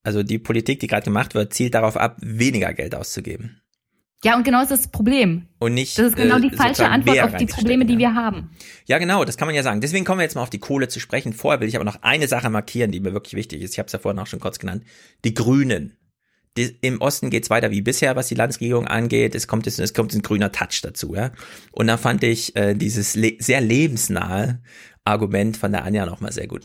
also die Politik, die gerade gemacht wird, zielt darauf ab, weniger Geld auszugeben. Ja, und genau ist das Problem. Und nicht. Das ist genau äh, die falsche sozusagen Antwort auf die Probleme, die ja. wir haben. Ja, genau, das kann man ja sagen. Deswegen kommen wir jetzt mal auf die Kohle zu sprechen. Vorher will ich aber noch eine Sache markieren, die mir wirklich wichtig ist. Ich habe es ja vorhin auch schon kurz genannt. Die Grünen. Die, Im Osten geht's weiter wie bisher, was die Landesregierung angeht. Es kommt jetzt, es kommt ein grüner Touch dazu, ja. Und da fand ich äh, dieses le sehr lebensnahe Argument von der Anja nochmal sehr gut.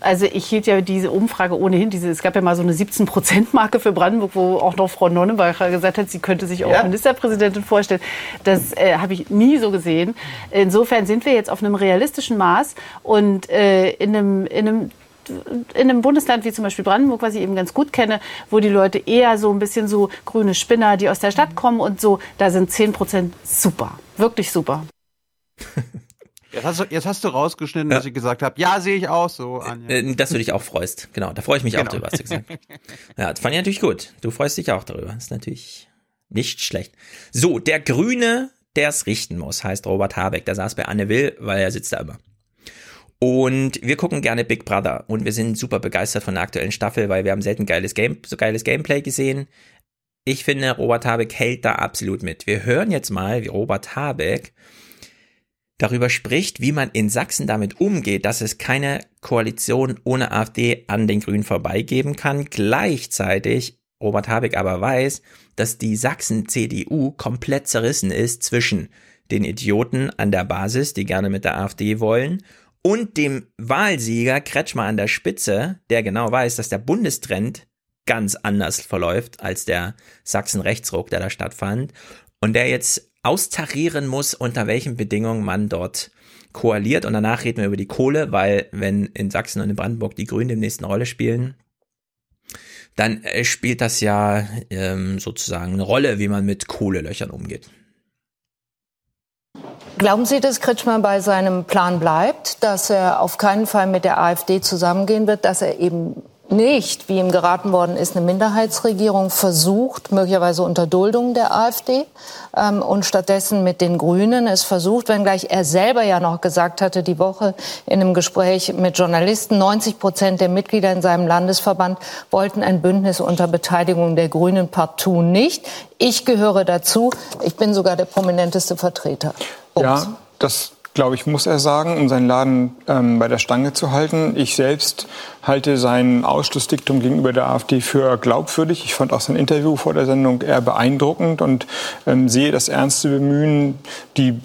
Also ich hielt ja diese Umfrage ohnehin, diese, es gab ja mal so eine 17-Prozent-Marke für Brandenburg, wo auch noch Frau Nonnenbacher gesagt hat, sie könnte sich auch Ja. Ministerpräsidentin vorstellen. Das äh, habe ich nie so gesehen. Insofern sind wir jetzt auf einem realistischen Maß und äh, in einem, in einem in einem Bundesland wie zum Beispiel Brandenburg, was ich eben ganz gut kenne, wo die Leute eher so ein bisschen so grüne Spinner, die aus der Stadt kommen und so, da sind 10 Prozent super. Wirklich super. Jetzt hast du, jetzt hast du rausgeschnitten, dass ich gesagt habe, ja, sehe ich auch so. Anja. Äh, dass du dich auch freust. Genau, da freue ich mich auch Genau. drüber, hast du gesagt. Ja, das fand ich natürlich gut. Du freust dich auch darüber. Das ist natürlich nicht schlecht. So, der Grüne, der es richten muss, heißt Robert Habeck. Der saß bei Anne Will, weil er sitzt da immer. Und wir gucken gerne Big Brother und wir sind super begeistert von der aktuellen Staffel, weil wir haben selten geiles Game, so geiles Gameplay gesehen. Ich finde, Robert Habeck hält da absolut mit. Wir hören jetzt mal, wie Robert Habeck darüber spricht, wie man in Sachsen damit umgeht, dass es keine Koalition ohne AfD an den Grünen vorbeigeben kann. Gleichzeitig Robert Habeck aber weiß, dass die Sachsen-CDU komplett zerrissen ist zwischen den Idioten an der Basis, die gerne mit der AfD wollen, und dem Wahlsieger Kretschmer an der Spitze, der genau weiß, dass der Bundestrend ganz anders verläuft als der Sachsen-Rechtsruck, der da stattfand, und der jetzt austarieren muss, unter welchen Bedingungen man dort koaliert. Und danach reden wir über die Kohle, weil wenn in Sachsen und in Brandenburg die Grünen demnächst eine Rolle spielen, dann äh, spielt das ja ähm, sozusagen eine Rolle, wie man mit Kohlelöchern umgeht. Glauben Sie, dass Kretschmer bei seinem Plan bleibt, dass er auf keinen Fall mit der AfD zusammengehen wird, dass er eben nicht, wie ihm geraten worden ist, eine Minderheitsregierung versucht, möglicherweise unter Duldung der AfD ähm, und stattdessen mit den Grünen es versucht, wenngleich er selber ja noch gesagt hatte, die Woche in einem Gespräch mit Journalisten, 90 Prozent der Mitglieder in seinem Landesverband wollten ein Bündnis unter Beteiligung der Grünen partout nicht. Ich gehöre dazu. Ich bin sogar der prominenteste Vertreter. Ups. Ja, das glaube ich, muss er sagen, um seinen Laden ähm, bei der Stange zu halten. Ich selbst halte sein Ausschlussdiktum gegenüber der AfD für glaubwürdig. Ich fand auch sein Interview vor der Sendung eher beeindruckend und ähm, sehe das ernste Bemühen, die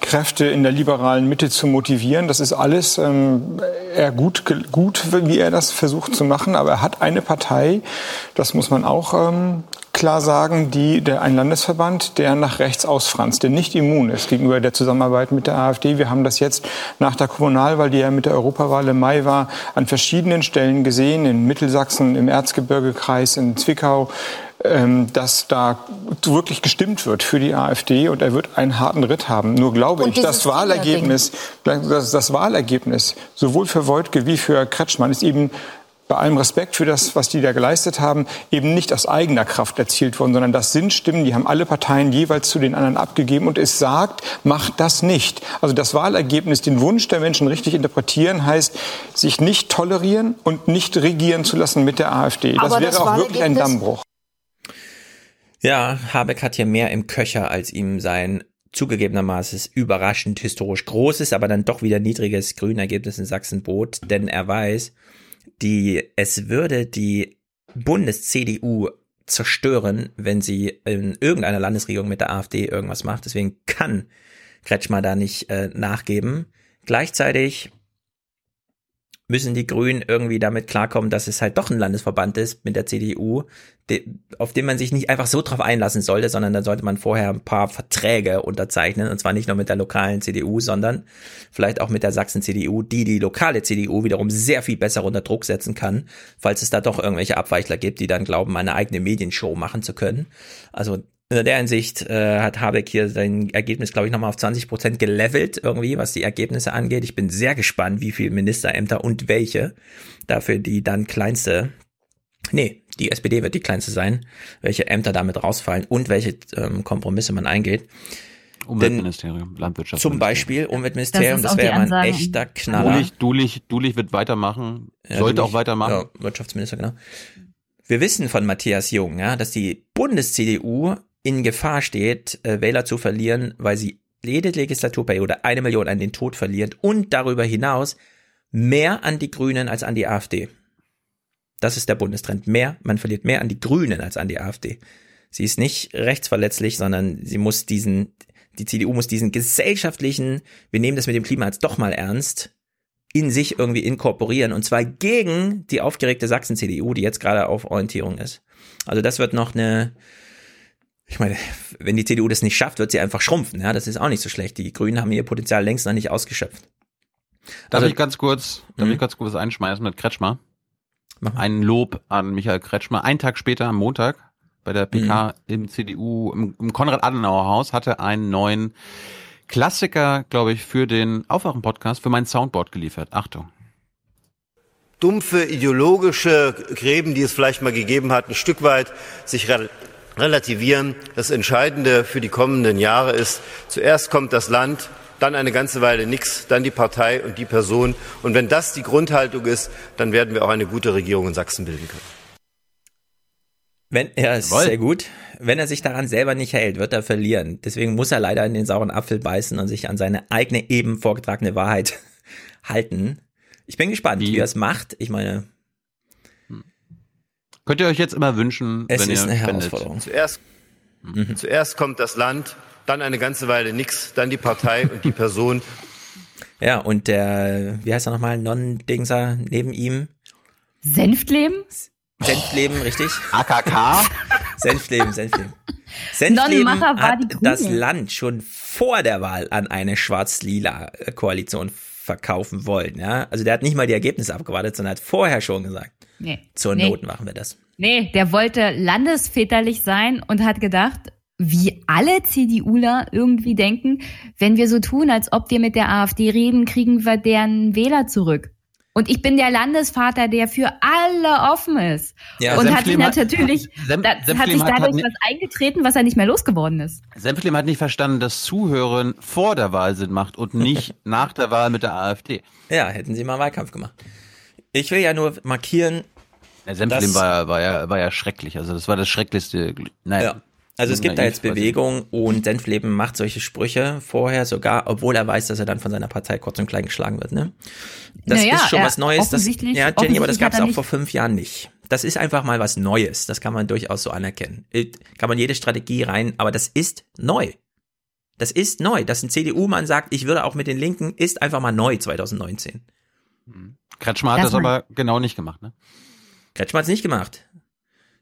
Kräfte in der liberalen Mitte zu motivieren. Das ist alles ähm, eher gut, gut, wie er das versucht zu machen. Aber er hat eine Partei, das muss man auch ähm, klar sagen, die, der, ein Landesverband, der nach rechts ausfranst, der nicht immun ist gegenüber der Zusammenarbeit mit der AfD. Wir haben das jetzt nach der Kommunalwahl, die ja mit der Europawahl im Mai war, an verschiedenen Stellen gesehen, in Mittelsachsen, im Erzgebirgekreis, in Zwickau, ähm, dass da wirklich gestimmt wird für die AfD und er wird einen harten Ritt haben. Nur glaube ich, das Wahlergebnis, das, das Wahlergebnis sowohl für Wojtke wie für Kretschmann ist eben bei allem Respekt für das, was die da geleistet haben, eben nicht aus eigener Kraft erzielt worden, sondern das sind Stimmen, die haben alle Parteien jeweils zu den anderen abgegeben und es sagt, macht das nicht. Also das Wahlergebnis, den Wunsch der Menschen richtig interpretieren, heißt, sich nicht tolerieren und nicht regieren zu lassen mit der AfD. Das wäre das auch wirklich ein Dammbruch. Ja, Habeck hat hier mehr im Köcher, als ihm sein zugegebenermaßen überraschend historisch großes, aber dann doch wieder niedriges Grünergebnis in Sachsen bot, denn er weiß, die, es würde die Bundes-CDU zerstören, wenn sie in irgendeiner Landesregierung mit der AfD irgendwas macht. Deswegen kann Kretschmer da nicht äh, nachgeben. Gleichzeitig müssen die Grünen irgendwie damit klarkommen, dass es halt doch ein Landesverband ist mit der CDU, auf den man sich nicht einfach so drauf einlassen sollte, sondern da sollte man vorher ein paar Verträge unterzeichnen und zwar nicht nur mit der lokalen CDU, sondern vielleicht auch mit der Sachsen-CDU, die die lokale CDU wiederum sehr viel besser unter Druck setzen kann, falls es da doch irgendwelche Abweichler gibt, die dann glauben, eine eigene Medienshow machen zu können. Also in der Hinsicht äh, hat Habeck hier sein Ergebnis, glaube ich, nochmal auf 20 Prozent gelevelt irgendwie, was die Ergebnisse angeht. Ich bin sehr gespannt, wie viele Ministerämter und welche dafür die dann kleinste, nee, die SPD wird die kleinste sein, welche Ämter damit rausfallen und welche ähm, Kompromisse man eingeht. Umweltministerium, Landwirtschaftsministerium. Zum Beispiel Umweltministerium, das, das wäre mal ein echter Knaller. Dulich, Dulich, Dulich wird weitermachen, ja, sollte Dulich, auch weitermachen. Ja, Wirtschaftsminister, genau. Wir wissen von Matthias Jung, ja, dass die Bundes-CDU in Gefahr steht, äh, Wähler zu verlieren, weil sie jede Legislaturperiode eine Million an den Tod verliert und darüber hinaus mehr an die Grünen als an die AfD. Das ist der Bundestrend. Mehr, man verliert mehr an die Grünen als an die AfD. Sie ist nicht rechtsverletzlich, sondern sie muss diesen, die CDU muss diesen gesellschaftlichen, wir nehmen das mit dem Klima jetzt doch mal ernst, in sich irgendwie inkorporieren und zwar gegen die aufgeregte Sachsen-CDU, die jetzt gerade auf Orientierung ist. Also das wird noch eine, ich meine, wenn die CDU das nicht schafft, wird sie einfach schrumpfen. Ja, das ist auch nicht so schlecht. Die Grünen haben ihr Potenzial längst noch nicht ausgeschöpft. Darf also, ich ganz kurz, darf ich mhm. ganz kurz einschmeißen mit Kretschmer? Ein Lob an Michael Kretschmer. Ein Tag später, am Montag, bei der PK mhm. im CDU, im, im Konrad-Adenauer-Haus, hatte einen neuen Klassiker, glaube ich, für den Aufwachen-Podcast, für mein Soundboard geliefert. Achtung dumpfe ideologische Gräben, die es vielleicht mal gegeben hat, ein Stück weit sich relativieren. Das Entscheidende für die kommenden Jahre ist, zuerst kommt das Land, dann eine ganze Weile nichts, dann die Partei und die Person. Und wenn das die Grundhaltung ist, dann werden wir auch eine gute Regierung in Sachsen bilden können. Wenn er ist sehr gut. Wenn er sich daran selber nicht hält, wird er verlieren. Deswegen muss er leider in den sauren Apfel beißen und sich an seine eigene eben vorgetragene Wahrheit halten. Ich bin gespannt, wie, wie er es macht. Ich meine, Könnt ihr euch jetzt immer wünschen, es wenn ist ihr eine Herausforderung. Zuerst, mhm. zuerst kommt das Land, dann eine ganze Weile nichts, dann die Partei und die Person. Ja, und der, wie heißt er nochmal, Non-Dingser neben ihm? Senftleben? Senfleben, richtig? AKK? Senfleben, Senfleben. Senfleben Non-Macher war hat das Land schon vor der Wahl an eine schwarz-lila Koalition verkaufen wollen. Ja? Also der hat nicht mal die Ergebnisse abgewartet, sondern hat vorher schon gesagt, Nee. zur nee. Not machen wir das. Nee, der wollte landesväterlich sein und hat gedacht, wie alle CDUler irgendwie denken, wenn wir so tun, als ob wir mit der AfD reden, kriegen wir deren Wähler zurück. Und ich bin der Landesvater, der für alle offen ist. Ja, und hat sich natürlich, Sem- da, hat sich dadurch hat was eingetreten, was er nicht mehr losgeworden ist. Senfleben hat nicht verstanden, dass Zuhören vor der Wahl Sinn macht und nicht nach der Wahl mit der AfD. Ja, hätten sie mal Wahlkampf gemacht. Ich will ja nur markieren, Der Senfleben Das- war, ja- war, ja, war ja schrecklich. Also das war das schrecklichste. Naja. Ja. Also es gibt da jetzt Bewegung und Senfleben macht solche Sprüche vorher sogar, obwohl er weiß, dass er dann von seiner Partei kurz und klein geschlagen wird. Ne? Das Naja, ist schon was Neues. Das, ja, Jenny, aber das gab es auch vor fünf Jahren nicht. Das ist einfach mal was Neues. Das kann man durchaus so anerkennen. Äh, Kann man jede Strategie rein, aber das ist neu. Das ist neu. Dass ein CDU-Mann sagt, ich würde auch mit den Linken, ist einfach mal neu 2019. Kretschmer hat das mal. aber genau nicht gemacht, ne? Kretschmer hat es nicht gemacht.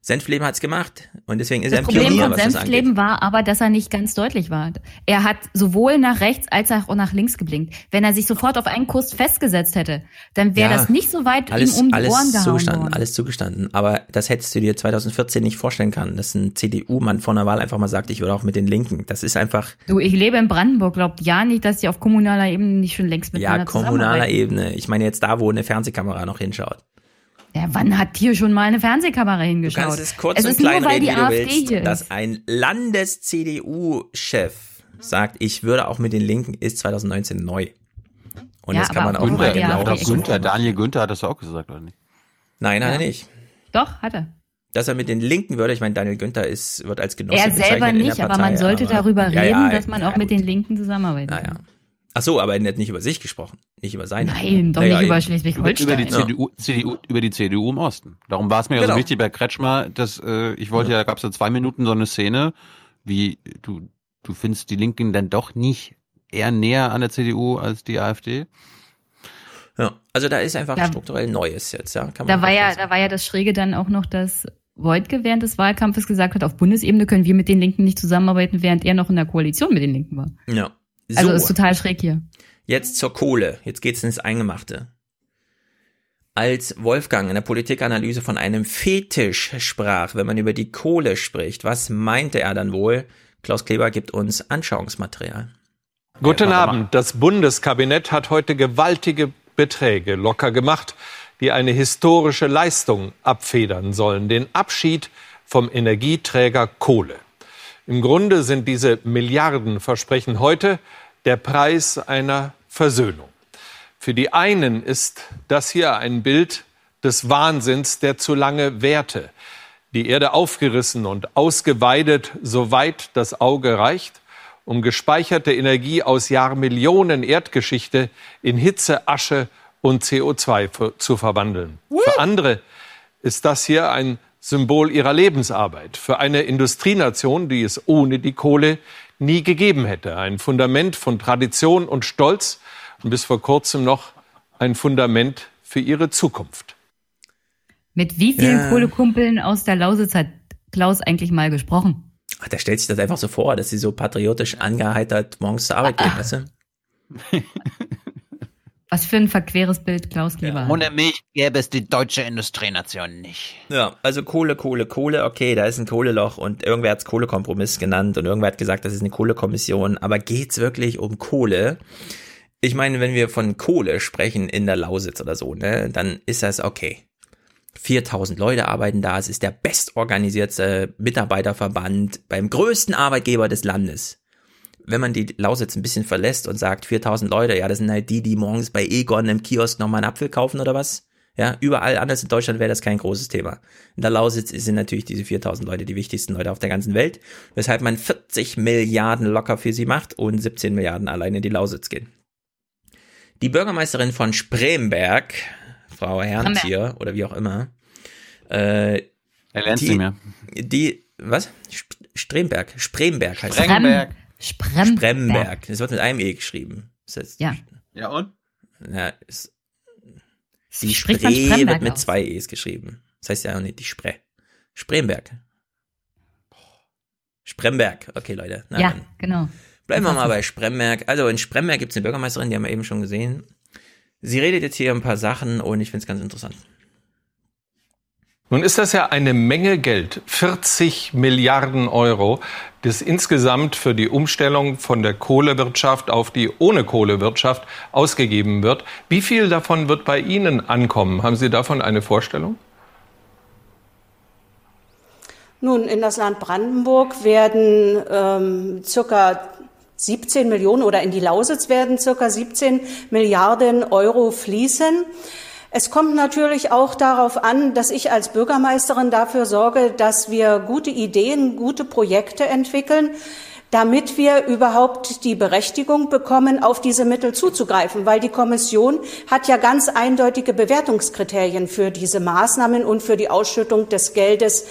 Senfleben hat es gemacht. Und deswegen ist Das er ein Problem Pionier, von. Senfleben war aber, dass er nicht ganz deutlich war. Er hat sowohl nach rechts als auch nach links geblinkt. Wenn er sich sofort auf einen Kurs festgesetzt hätte, dann wäre Ja, das nicht so weit alles, ihm um die alles Ohren gehauen zugestanden, worden. alles zugestanden. Aber das hättest du dir 2014 nicht vorstellen können, dass ein CDU-Mann vor einer Wahl einfach mal sagt, ich würde auch mit den Linken. Das ist einfach, Du, ich lebe in Brandenburg, glaubt ja nicht, dass die auf kommunaler Ebene nicht schon längst ja, miteinander kommunaler zusammenarbeiten. Ebene. Ich meine jetzt da, wo eine Fernsehkamera noch hinschaut. Ja, wann hat hier schon mal eine Fernsehkamera Du hingeschaut? kannst es kurz es und ist nur, klein weil reden, die wie du AfD willst, hier dass ein Landes-CDU-Chef sagt, ich würde auch mit den Linken, ist 2019 neu. Und Ja, das kann man auch die genau AfD Günther, Daniel Günther hat das auch gesagt, oder nicht? Nein, hat Ja. er nicht. Doch, hat er. Dass er mit den Linken würde, ich meine, Daniel Günther ist, wird als Genosse Er selber bezeichnet in der nicht, aber man sollte aber- darüber reden, ja, dass man auch mit den Linken zusammenarbeiten Naja. Ach so, aber er hat nicht über sich gesprochen, nicht über seine. Nein, doch Naja, nicht über. Schleswig-Holstein. Über die Ja. CDU, CDU, über die CDU im Osten. Darum war es mir ja Genau. so wichtig bei Kretschmer, dass äh, ich wollte ja, da gab es ja zwei Minuten so eine Szene, wie du, du findest die Linken dann doch nicht eher näher an der CDU als die AfD. Ja, also da ist einfach Da- strukturell Neues jetzt, ja. Kann man Da war ja, da war ja das Schräge dann auch noch, dass Wojtke während des Wahlkampfes gesagt hat, auf Bundesebene können wir mit den Linken nicht zusammenarbeiten, während er noch in der Koalition mit den Linken war. Ja. So, Also ist total schräg hier. jetzt zur Kohle. Jetzt geht's ins Eingemachte. Als Wolfgang in der Politikanalyse von einem Fetisch sprach, wenn man über die Kohle spricht, was meinte er dann wohl? Klaus Kleber gibt uns Anschauungsmaterial. Guten Abend. Das Bundeskabinett hat heute gewaltige Beträge locker gemacht, die eine historische Leistung abfedern sollen, den Abschied vom Energieträger Kohle. Im Grunde sind diese Milliardenversprechen heute der Preis einer Versöhnung. Für die einen ist das hier ein Bild des Wahnsinns, der zu lange währte. Die Erde aufgerissen und ausgeweidet, soweit das Auge reicht, um gespeicherte Energie aus Jahrmillionen Erdgeschichte in Hitze, Asche und CO2 ver- zu verwandeln. Für andere ist das hier ein Symbol ihrer Lebensarbeit. Für eine Industrienation, die es ohne die Kohle nie gegeben hätte. Ein Fundament von Tradition und Stolz und bis vor kurzem noch ein Fundament für ihre Zukunft. Mit wie vielen Ja. Kohlekumpeln aus der Lausitz hat Klaus eigentlich mal gesprochen? Ach, der stellt sich das einfach so vor, dass sie so patriotisch angeheitert morgens zur Arbeit gehen, weißt du? Was für ein verqueres Bild Klaus Kleber hat. Ohne mich gäbe es die deutsche Industrienation nicht. Ja, also Kohle, Kohle, Kohle, okay, da ist ein Kohleloch und irgendwer hat's Kohlekompromiss genannt und irgendwer hat gesagt, das ist eine Kohlekommission, aber geht's wirklich um Kohle? Ich meine, wenn wir von Kohle sprechen in der Lausitz oder so, ne, dann ist das okay. 4000 Leute arbeiten da, es ist der bestorganisierte Mitarbeiterverband beim größten Arbeitgeber des Landes. Wenn man die Lausitz ein bisschen verlässt und sagt 4000 Leute, ja, das sind halt die, die morgens bei Egon im Kiosk nochmal einen Apfel kaufen oder was? Ja, überall anders in Deutschland wäre das kein großes Thema. In der Lausitz sind natürlich diese 4000 Leute die wichtigsten Leute auf der ganzen Welt, weshalb man 40 Milliarden locker für sie macht und 17 Milliarden alleine in die Lausitz gehen. Die Bürgermeisterin von Spremberg, Frau Herrentier oder wie auch immer, äh, Er lernt die, sie mehr. Die, was? Sp- Stremberg, Spremberg heißt Spremberg. Spremberg. Spremberg. Das wird mit einem E geschrieben. Das heißt, Ja. Ja und? na, ist, die Spricht Spree Spremberg wird mit aus? zwei E's geschrieben. Das heißt ja auch nicht die Spree. Spremberg. Spremberg. Okay, Leute. Na, ja, dann genau. Bleiben wir mal bei Spremberg. Also in Spremberg gibt es eine Bürgermeisterin, die haben wir eben schon gesehen. Sie redet jetzt hier ein paar Sachen und ich finde es ganz interessant. Nun ist das ja eine Menge Geld, 40 Milliarden Euro, das insgesamt für die Umstellung von der Kohlewirtschaft auf die ohne Kohlewirtschaft ausgegeben wird. Wie viel davon wird bei Ihnen ankommen? Haben Sie davon eine Vorstellung? Nun, in das Land Brandenburg werden ähm, circa 17 Millionen oder in die Lausitz werden circa 17 Milliarden Euro fließen. Es kommt natürlich auch darauf an, dass ich als Bürgermeisterin dafür sorge, dass wir gute Ideen, gute Projekte entwickeln, damit wir überhaupt die Berechtigung bekommen, auf diese Mittel zuzugreifen, weil die Kommission hat ja ganz eindeutige Bewertungskriterien für diese Maßnahmen und für die Ausschüttung des Geldes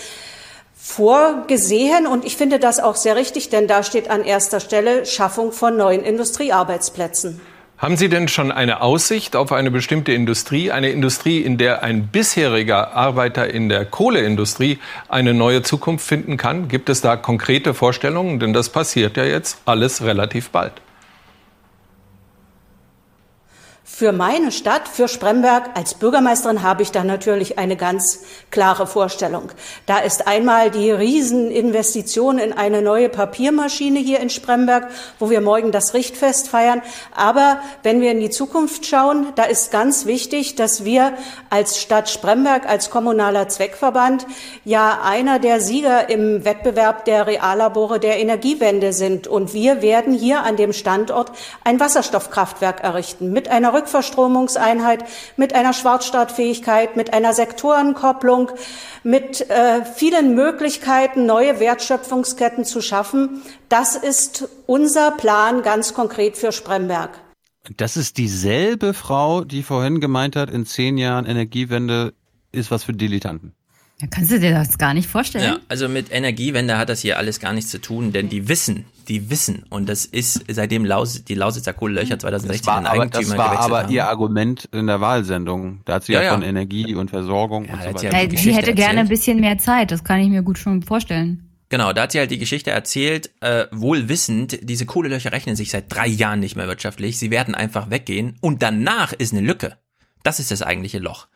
vorgesehen. Und ich finde das auch sehr richtig, denn da steht an erster Stelle Schaffung von neuen Industriearbeitsplätzen. Haben Sie denn schon eine Aussicht auf eine bestimmte Industrie, eine Industrie, in der ein bisheriger Arbeiter in der Kohleindustrie eine neue Zukunft finden kann? Gibt es da konkrete Vorstellungen? Denn das passiert ja jetzt alles relativ bald. Für meine Stadt, für Spremberg als Bürgermeisterin habe ich da natürlich eine ganz klare Vorstellung. Da ist einmal die Rieseninvestition in eine neue Papiermaschine hier in Spremberg, wo wir morgen das Richtfest feiern. Aber wenn wir in die Zukunft schauen, da ist ganz wichtig, dass wir als Stadt Spremberg, als kommunaler Zweckverband ja einer der Sieger im Wettbewerb der Reallabore der Energiewende sind. Und wir werden hier an dem Standort ein Wasserstoffkraftwerk errichten mit einer Rückverstromungseinheit, mit einer Schwarzstartfähigkeit, mit einer Sektorenkopplung, mit äh, vielen Möglichkeiten, neue Wertschöpfungsketten zu schaffen. Das ist unser Plan ganz konkret für Spremberg. Das ist dieselbe Frau, die vorhin gemeint hat, in zehn Jahren Energiewende ist was für Dilettanten. Ja, kannst du dir das gar nicht vorstellen? Ja, also mit Energiewende hat das hier alles gar nichts zu tun, denn die wissen, die wissen, und das ist seitdem Laus, die Lausitzer Kohlelöcher 2016 Das war, aber, Eigentümer das war aber haben. ihr Argument in der Wahlsendung. Da hat sie ja, Ja, ja. von Energie und Versorgung und so weiter. ja Äh, sie hätte gerne ein bisschen mehr Zeit, das kann ich mir gut schon vorstellen. Genau, da hat sie halt die Geschichte erzählt, äh, wohl wissend, diese Kohlelöcher rechnen sich seit drei Jahren nicht mehr wirtschaftlich, sie werden einfach weggehen und danach ist eine Lücke. Das ist das eigentliche Loch.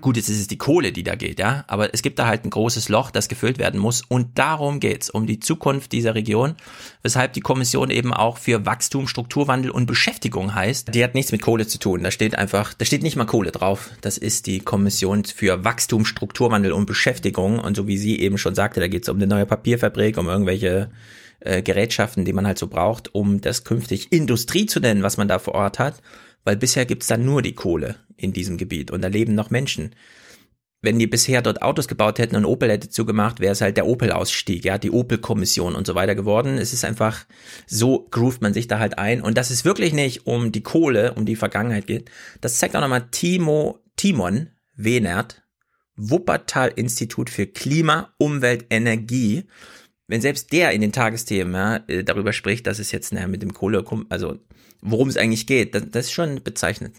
Gut, jetzt ist es die Kohle, die da geht, ja, aber es gibt da halt ein großes Loch, das gefüllt werden muss und darum geht's, um die Zukunft dieser Region, weshalb die Kommission eben auch für Wachstum, Strukturwandel und Beschäftigung heißt. Die hat nichts mit Kohle zu tun, da steht einfach, da steht nicht mal Kohle drauf. Das ist die Kommission für Wachstum, Strukturwandel und Beschäftigung und so wie sie eben schon sagte, da geht's um eine neue Papierfabrik, um irgendwelche äh, Gerätschaften, die man halt so braucht, um das künftig Industrie zu nennen, was man da vor Ort hat, weil bisher gibt's da nur die Kohle in diesem Gebiet und da leben noch Menschen. Wenn die bisher dort Autos gebaut hätten und Opel hätte zugemacht, wäre es halt der Opel-Ausstieg, ja, die Opel-Kommission und so weiter geworden. Es ist einfach, so groovt man sich da halt ein und dass es wirklich nicht um die Kohle, um die Vergangenheit geht, das zeigt auch nochmal Timo, Timon Wenert, Wuppertal-Institut für Klima, Umwelt, Energie, wenn selbst der in den Tagesthemen ja, äh, darüber spricht, dass es jetzt naja, mit dem Kohle, also worum es eigentlich geht, das, das ist schon bezeichnet.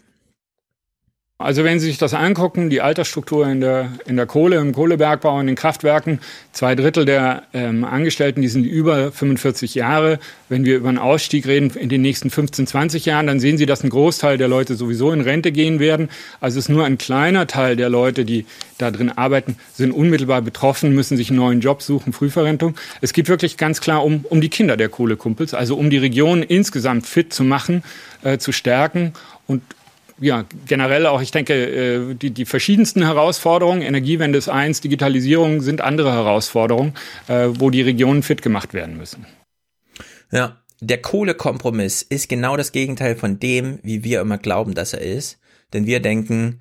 Also wenn Sie sich das angucken, die Altersstruktur in der, in der Kohle, im Kohlebergbau, in den Kraftwerken, zwei Drittel der ähm, Angestellten, die sind über 45 Jahre. Wenn wir über einen Ausstieg reden in den nächsten 15, 20 Jahren, dann sehen Sie, dass ein Großteil der Leute sowieso in Rente gehen werden. Also es ist nur ein kleiner Teil der Leute, die da drin arbeiten, sind unmittelbar betroffen, müssen sich einen neuen Job suchen, Frühverrentung. Es geht wirklich ganz klar um, um die Kinder der Kohlekumpels, also um die Region insgesamt fit zu machen, äh, zu stärken und ja, generell auch, ich denke, äh, die, die verschiedensten Herausforderungen, Energiewende ist eins, Digitalisierung sind andere Herausforderungen, äh, wo die Regionen fit gemacht werden müssen. Ja, der Kohlekompromiss ist genau das Gegenteil von dem, wie wir immer glauben, dass er ist. Denn wir denken,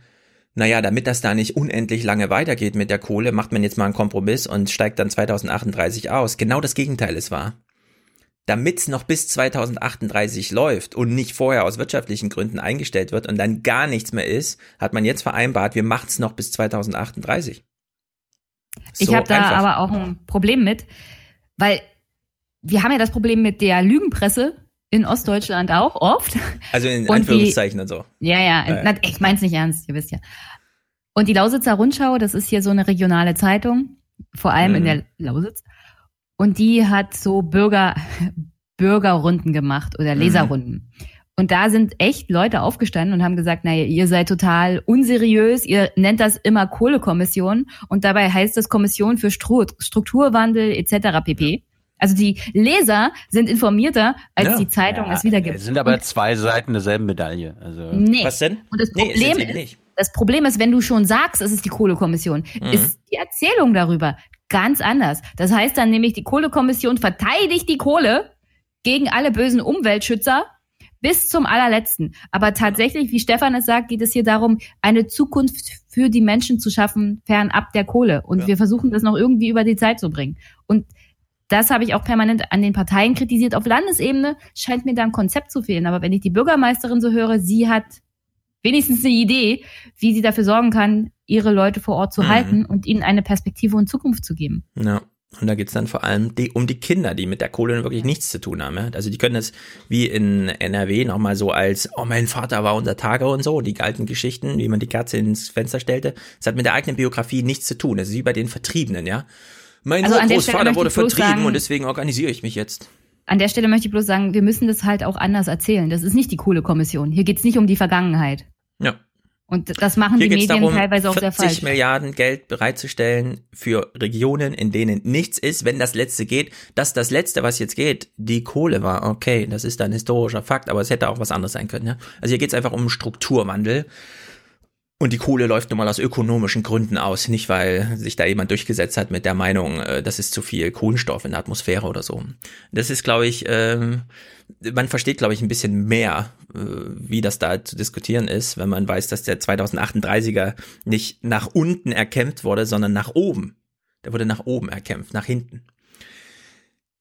naja, damit das da nicht unendlich lange weitergeht mit der Kohle, macht man jetzt mal einen Kompromiss und steigt dann 2038 aus. Genau das Gegenteil ist wahr. Damit es noch bis 2038 läuft und nicht vorher aus wirtschaftlichen Gründen eingestellt wird und dann gar nichts mehr ist, hat man jetzt vereinbart, wir machen es noch bis 2038. Ich So habe da einfach. aber auch ein Problem mit, weil wir haben ja das Problem mit der Lügenpresse in Ostdeutschland auch oft. Also in Und die- Anführungszeichen und so. Ja, ja, Ja, ja. ich mein's nicht ernst, ihr wisst ja. Und die Lausitzer Rundschau, das ist hier so eine regionale Zeitung, vor allem Mhm. in der Lausitz. Und die hat so Bürger, Bürgerrunden gemacht oder Mhm. Leserrunden. Und da sind echt Leute aufgestanden und haben gesagt, naja, ihr seid total unseriös, ihr nennt das immer Kohlekommission und dabei heißt es Kommission für Stru Strukturwandel etc. pp. Also die Leser sind informierter, als Ja. die Zeitung es wiedergibt. Es sind aber zwei Seiten derselben Medaille. Also Nee. Was denn? Und das Nee, Problem sie ist, das Problem ist, wenn du schon sagst, es ist die Kohlekommission, Mhm. ist die Erzählung darüber ganz anders. Das heißt dann nämlich, die Kohlekommission verteidigt die Kohle gegen alle bösen Umweltschützer bis zum allerletzten. Aber tatsächlich, wie Stefan es sagt, geht es hier darum, eine Zukunft für die Menschen zu schaffen, fernab der Kohle. Und wir versuchen das noch irgendwie über die Zeit zu bringen. Und das habe ich auch permanent an den Parteien kritisiert. Auf Landesebene scheint mir da ein Konzept zu fehlen. Aber wenn ich die Bürgermeisterin so höre, sie hat wenigstens eine Idee, wie sie dafür sorgen kann, ihre Leute vor Ort zu Mhm. halten und ihnen eine Perspektive und Zukunft zu geben. Ja. Und da geht's dann vor allem die, um die Kinder, die mit der Kohle wirklich nichts zu tun haben. Ja? Also die können das wie in NRW nochmal so als, oh, mein Vater war unser Tage und so, die alten Geschichten, wie man die Katze ins Fenster stellte. Das hat mit der eigenen Biografie nichts zu tun. Das ist wie bei den Vertriebenen, ja. Mein Also Großvater wurde vertrieben sagen- und deswegen organisiere ich mich jetzt. An der Stelle möchte ich bloß sagen, wir müssen das halt auch anders erzählen. Das ist nicht die Kohlekommission. Hier geht's nicht um die Vergangenheit. Ja. Und das machen Hier die Medien darum, teilweise auch sehr 40 falsch. Milliarden Geld bereitzustellen für Regionen, in denen nichts ist, wenn das Letzte geht. Dass das Letzte, was jetzt geht, die Kohle war, okay, das ist ein historischer Fakt, aber es hätte auch was anderes sein können. Ja? Also hier geht's einfach um Strukturwandel. Und die Kohle läuft nun mal aus ökonomischen Gründen aus, nicht weil sich da jemand durchgesetzt hat mit der Meinung, äh, das ist zu viel Kohlenstoff in der Atmosphäre oder so. Das ist, glaube ich, ähm, man versteht, glaube ich, ein bisschen mehr, äh, wie das da zu diskutieren ist, wenn man weiß, dass der 2038er nicht nach unten erkämpft wurde, sondern nach oben. Der wurde nach oben erkämpft, nach hinten.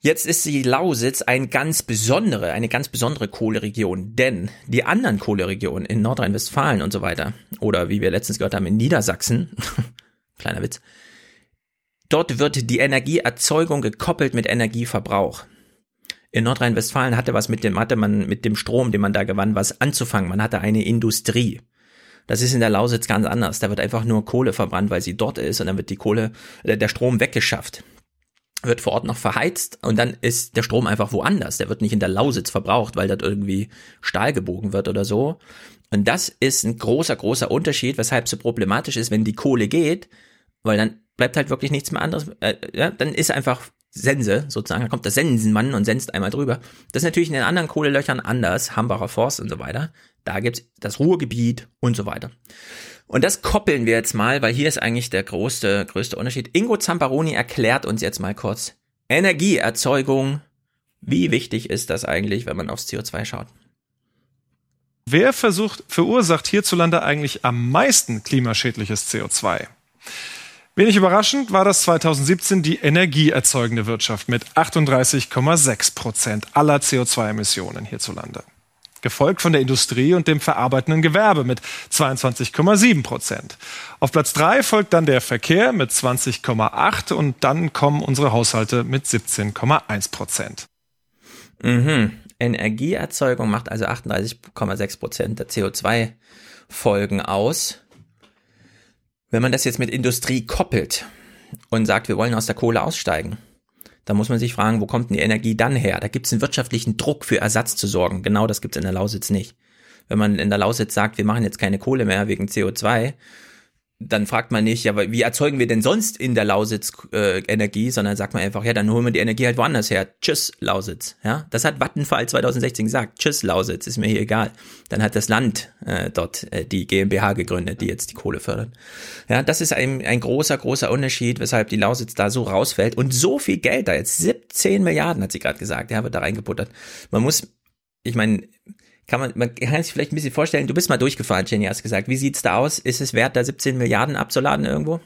Jetzt ist die Lausitz ein ganz besondere, eine ganz besondere Kohleregion, denn die anderen Kohleregionen in Nordrhein-Westfalen und so weiter, oder wie wir letztens gehört haben, in Niedersachsen, kleiner Witz, dort wird die Energieerzeugung gekoppelt mit Energieverbrauch. In Nordrhein-Westfalen hatte was mit dem, hatte man mit dem Strom, den man da gewann, was anzufangen. Man hatte eine Industrie. Das ist in der Lausitz ganz anders. Da wird einfach nur Kohle verbrannt, weil sie dort ist und dann wird die Kohle, der Strom weggeschafft wird vor Ort noch verheizt und dann ist der Strom einfach woanders. Der wird nicht in der Lausitz verbraucht, weil dort irgendwie Stahl gebogen wird oder so. Und das ist ein großer, großer Unterschied, weshalb es so problematisch ist, wenn die Kohle geht, weil dann bleibt halt wirklich nichts mehr anderes. Äh, ja, dann ist einfach Sense, sozusagen, da kommt der Sensenmann und senzt einmal drüber. Das ist natürlich in den anderen Kohlelöchern anders, Hambacher Forst und so weiter. Da gibt's das Ruhrgebiet und so weiter. Und das koppeln wir jetzt mal, weil hier ist eigentlich der größte, größte Unterschied. Ingo Zamparoni erklärt uns jetzt mal kurz Energieerzeugung. Wie wichtig ist das eigentlich, wenn man aufs CO2 schaut? Wer versucht, verursacht hierzulande eigentlich am meisten klimaschädliches CO2? Wenig überraschend war das 2017 die energieerzeugende Wirtschaft mit 38,6 Prozent aller CO2-Emissionen hierzulande. Gefolgt von der Industrie und dem verarbeitenden Gewerbe mit 22,7 Prozent. Auf Platz drei folgt dann der Verkehr mit 20,8 und dann kommen unsere Haushalte mit 17,1 Prozent. Mhm. Energieerzeugung macht also 38,6 Prozent der CO2-Folgen aus. Wenn man das jetzt mit Industrie koppelt und sagt, wir wollen aus der Kohle aussteigen, dann muss man sich fragen, wo kommt denn die Energie dann her? Da gibt es einen wirtschaftlichen Druck für Ersatz zu sorgen. Genau das gibt es in der Lausitz nicht. Wenn man in der Lausitz sagt, wir machen jetzt keine Kohle mehr wegen CO2, dann fragt man nicht, ja, wie erzeugen wir denn sonst in der Lausitz äh, Energie, sondern sagt man einfach, ja, dann holen wir die Energie halt woanders her. Tschüss, Lausitz. Ja, das hat Vattenfall 2016 gesagt. Tschüss, Lausitz, ist mir hier egal. Dann hat das Land äh, dort äh, die GmbH gegründet, die jetzt die Kohle fördert. Ja, das ist ein, ein großer, großer Unterschied, weshalb die Lausitz da so rausfällt und so viel Geld da jetzt 17 Milliarden hat sie gerade gesagt, ja, wird da reingebuttert. Man muss, ich meine, kann man, man kann sich vielleicht ein bisschen vorstellen, du bist mal durchgefahren, Jenny, hast gesagt. Wie sieht's da aus? Ist es wert, da 17 Milliarden abzuladen irgendwo?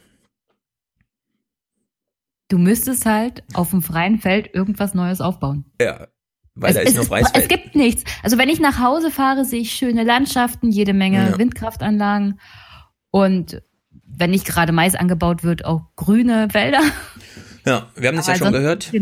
Du müsstest halt auf dem freien Feld irgendwas Neues aufbauen. Ja, weil es, da ist es, nur es, freies es Feld. gibt nichts. Also wenn ich nach Hause fahre, sehe ich schöne Landschaften, jede Menge Ja. Windkraftanlagen und wenn nicht gerade Mais angebaut wird, auch grüne Wälder. Ja, wir haben das ja Aber schon sonst gehört.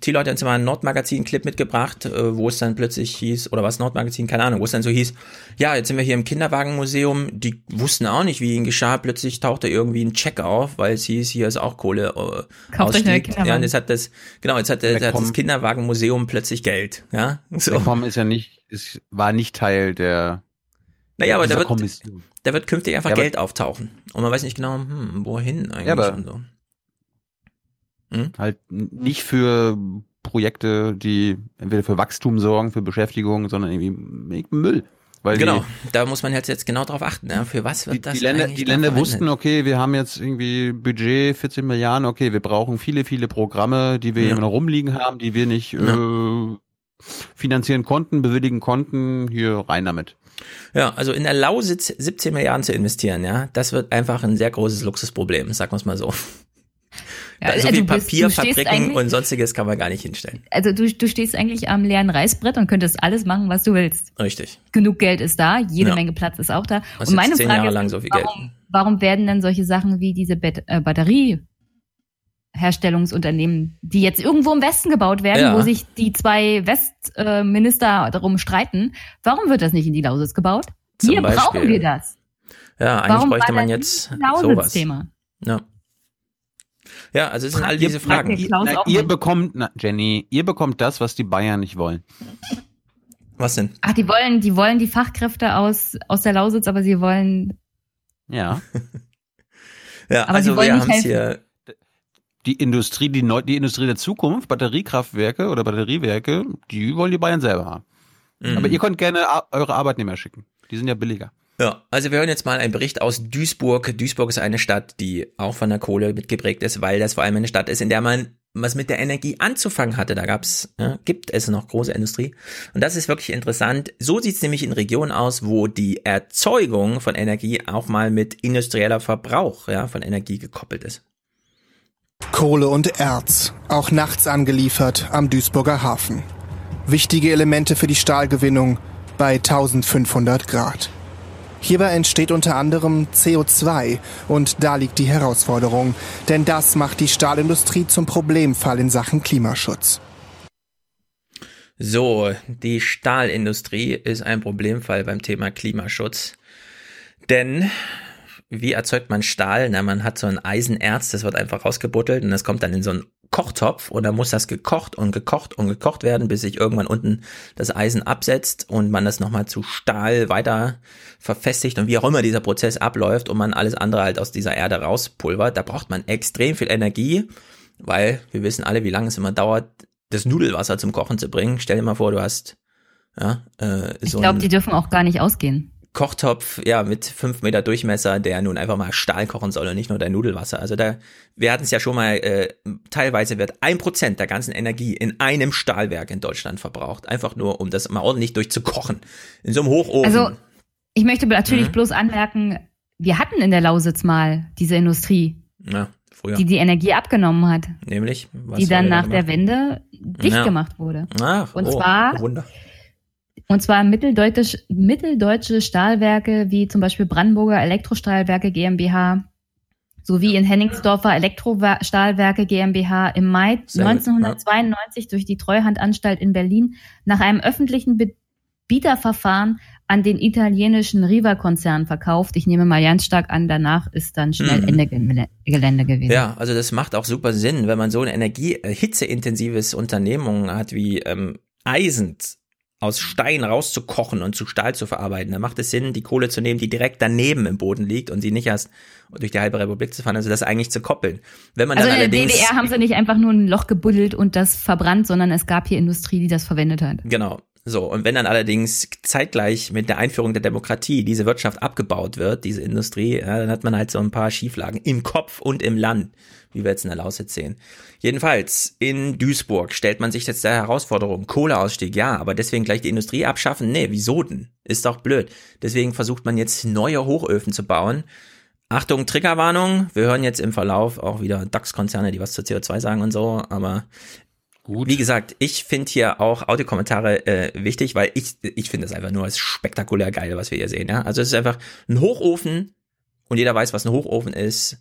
Thilo hat uns mal einen Nordmagazin-Clip mitgebracht, äh, wo es dann plötzlich hieß, oder was Nordmagazin, keine Ahnung, wo es dann so hieß, ja, jetzt sind wir hier im Kinderwagenmuseum, die wussten auch nicht, wie ihnen geschah, plötzlich tauchte irgendwie ein Check auf, weil es hieß, hier ist auch Kohle äh, Kauft euch. Kinderwagen. Ja, und jetzt hat das, genau, jetzt hat, hat das Kinderwagenmuseum plötzlich Geld, ja. So. Telekom ist ja nicht, ist, war nicht Teil der. Naja, aber da wird, Kommission. da wird künftig einfach Ja, Geld auftauchen. Und man weiß nicht genau, hm, wohin eigentlich Ja, aber- und so. Halt n- nicht für Projekte, die entweder für Wachstum sorgen, für Beschäftigung, sondern irgendwie Müll. Weil genau, die, da muss man jetzt, jetzt genau drauf achten, ja, für was wird die, das die Länder, die Länder wussten, okay, wir haben jetzt irgendwie Budget 14 Milliarden, okay, wir brauchen viele, viele Programme, die wir Ja. immer noch rumliegen haben, die wir nicht äh, finanzieren konnten, bewilligen konnten, hier rein damit. Ja, also in der Lausitz 17 Milliarden zu investieren, ja, das wird einfach ein sehr großes Luxusproblem, sagen wir es mal so. Ja, so also viel bist- du stehst Papierfabriken eigentlich- und sonstiges kann man gar nicht hinstellen. Also du, du stehst eigentlich am leeren Reißbrett und könntest alles machen, was du willst. Richtig. Genug Geld ist da, jede Ja. Menge Platz ist auch da. Was und meine zehn Frage Jahre ist, lang so viel warum, Geld. warum werden denn solche Sachen wie diese Bet äh, Batterieherstellungsunternehmen, die jetzt irgendwo im Westen gebaut werden, Ja. wo sich die zwei Westminister darum streiten, warum wird das nicht in die Lausitz gebaut? Zum Hier brauchen Beispiel. wir das. Ja, eigentlich Warum bräuchte man jetzt sowas. Lausitz-Thema? Ja. Ja, also es sind all diese Fragen. Ihr, na, ihr bekommt, na, Jenny, ihr bekommt das, was die Bayern nicht wollen. Was denn? Ach, die wollen, die wollen die Fachkräfte aus, aus der Lausitz, aber sie wollen Ja. Ja, Aber sie also wollen wir nicht haben es helfen. hier Die Industrie, die, neu, die Industrie der Zukunft, Batteriekraftwerke oder Batteriewerke, die wollen die Bayern selber haben. Mhm. Aber ihr könnt gerne eure Arbeitnehmer schicken. Die sind ja billiger. Ja, also wir hören jetzt mal einen Bericht aus Duisburg. Duisburg ist eine Stadt, die auch von der Kohle mitgeprägt ist, weil das vor allem eine Stadt ist, in der man was mit der Energie anzufangen hatte. Da gab's, ja, gibt es noch große Industrie. Und das ist wirklich interessant. So sieht's nämlich in Regionen aus, wo die Erzeugung von Energie auch mal mit industrieller Verbrauch ja, von Energie gekoppelt ist. Kohle und Erz, auch nachts angeliefert am Duisburger Hafen. Wichtige Elemente für die Stahlgewinnung bei 1500 Grad. Hierbei entsteht unter anderem CO2 und da liegt die Herausforderung, denn das macht die Stahlindustrie zum Problemfall in Sachen Klimaschutz. So, die Stahlindustrie ist ein Problemfall beim Thema Klimaschutz. Denn wie erzeugt man Stahl? Na, man hat so ein Eisenerz, das wird einfach rausgebuttelt und das kommt dann in so einen Kochtopf und dann muss das gekocht und gekocht und gekocht werden, bis sich irgendwann unten das Eisen absetzt und man das nochmal zu Stahl weiter verfestigt und wie auch immer dieser Prozess abläuft und man alles andere halt aus dieser Erde rauspulvert. Da braucht man extrem viel Energie, weil wir wissen alle, wie lange es immer dauert, das Nudelwasser zum Kochen zu bringen. Stell dir mal vor, du hast ja, äh, Ich so glaube, die dürfen auch gar nicht ausgehen. Kochtopf, ja, mit fünf Meter Durchmesser, der nun einfach mal Stahl kochen soll und nicht nur dein Nudelwasser. Also da, wir hatten es ja schon mal, äh, teilweise wird ein Prozent der ganzen Energie in einem Stahlwerk in Deutschland verbraucht. Einfach nur, um das mal ordentlich durchzukochen. In so einem Hochofen. Also, ich möchte natürlich Mhm. bloß anmerken, wir hatten in der Lausitz mal diese Industrie, ja, früher. die die Energie abgenommen hat, Nämlich, was die dann nach der gemacht? Wende dicht Ja. gemacht wurde. Ach, Und oh, zwar Wunder. Und zwar mitteldeutsche, mitteldeutsche Stahlwerke wie zum Beispiel Brandenburger Elektrostahlwerke GmbH sowie in Henningsdorfer Elektrostahlwerke GmbH im Mai Sehr gut, 1992 durch die Treuhandanstalt in Berlin nach einem öffentlichen Bieterverfahren an den italienischen Riva-Konzern verkauft. Ich nehme mal ganz stark an, danach ist dann schnell Mhm. Ende Gel- Gelände gewesen. Ja, also das macht auch super Sinn, wenn man so ein energie äh, Unternehmung hat wie ähm, Eisen aus Stein rauszukochen und zu Stahl zu verarbeiten. Da macht es Sinn, die Kohle zu nehmen, die direkt daneben im Boden liegt und sie nicht erst durch die halbe Republik zu fahren, also das eigentlich zu koppeln. Wenn man Also dann in der DDR haben sie nicht einfach nur ein Loch gebuddelt und das verbrannt, sondern es gab hier Industrie, die das verwendet hat. Genau. So, und wenn dann allerdings zeitgleich mit der Einführung der Demokratie diese Wirtschaft abgebaut wird, diese Industrie, ja, dann hat man halt so ein paar Schieflagen im Kopf und im Land, wie wir jetzt in der Lausitz sehen. Jedenfalls, in Duisburg stellt man sich jetzt der Herausforderung, Kohleausstieg, ja, aber deswegen gleich die Industrie abschaffen? Nee, wieso denn? Ist doch blöd. Deswegen versucht man jetzt neue Hochöfen zu bauen. Achtung, Triggerwarnung. Wir hören jetzt im Verlauf auch wieder DAX-Konzerne, die was zu CO2 sagen und so, aber Gut. Wie gesagt, ich finde hier auch Audiokommentare äh, wichtig, weil ich, ich finde es einfach nur als spektakulär geil, was wir hier sehen. Ja? Also es ist einfach ein Hochofen und jeder weiß, was ein Hochofen ist.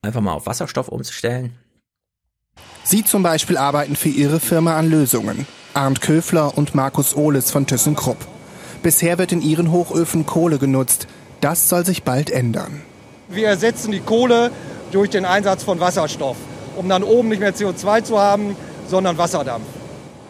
Einfach mal auf Wasserstoff umzustellen. Sie zum Beispiel arbeiten für ihre Firma an Lösungen. Arndt Köfler und Markus Ohles von ThyssenKrupp. Bisher wird in ihren Hochöfen Kohle genutzt. Das soll sich bald ändern. Wir ersetzen die Kohle durch den Einsatz von Wasserstoff, um dann oben nicht mehr CO2 zu haben, sondern Wasserdampf.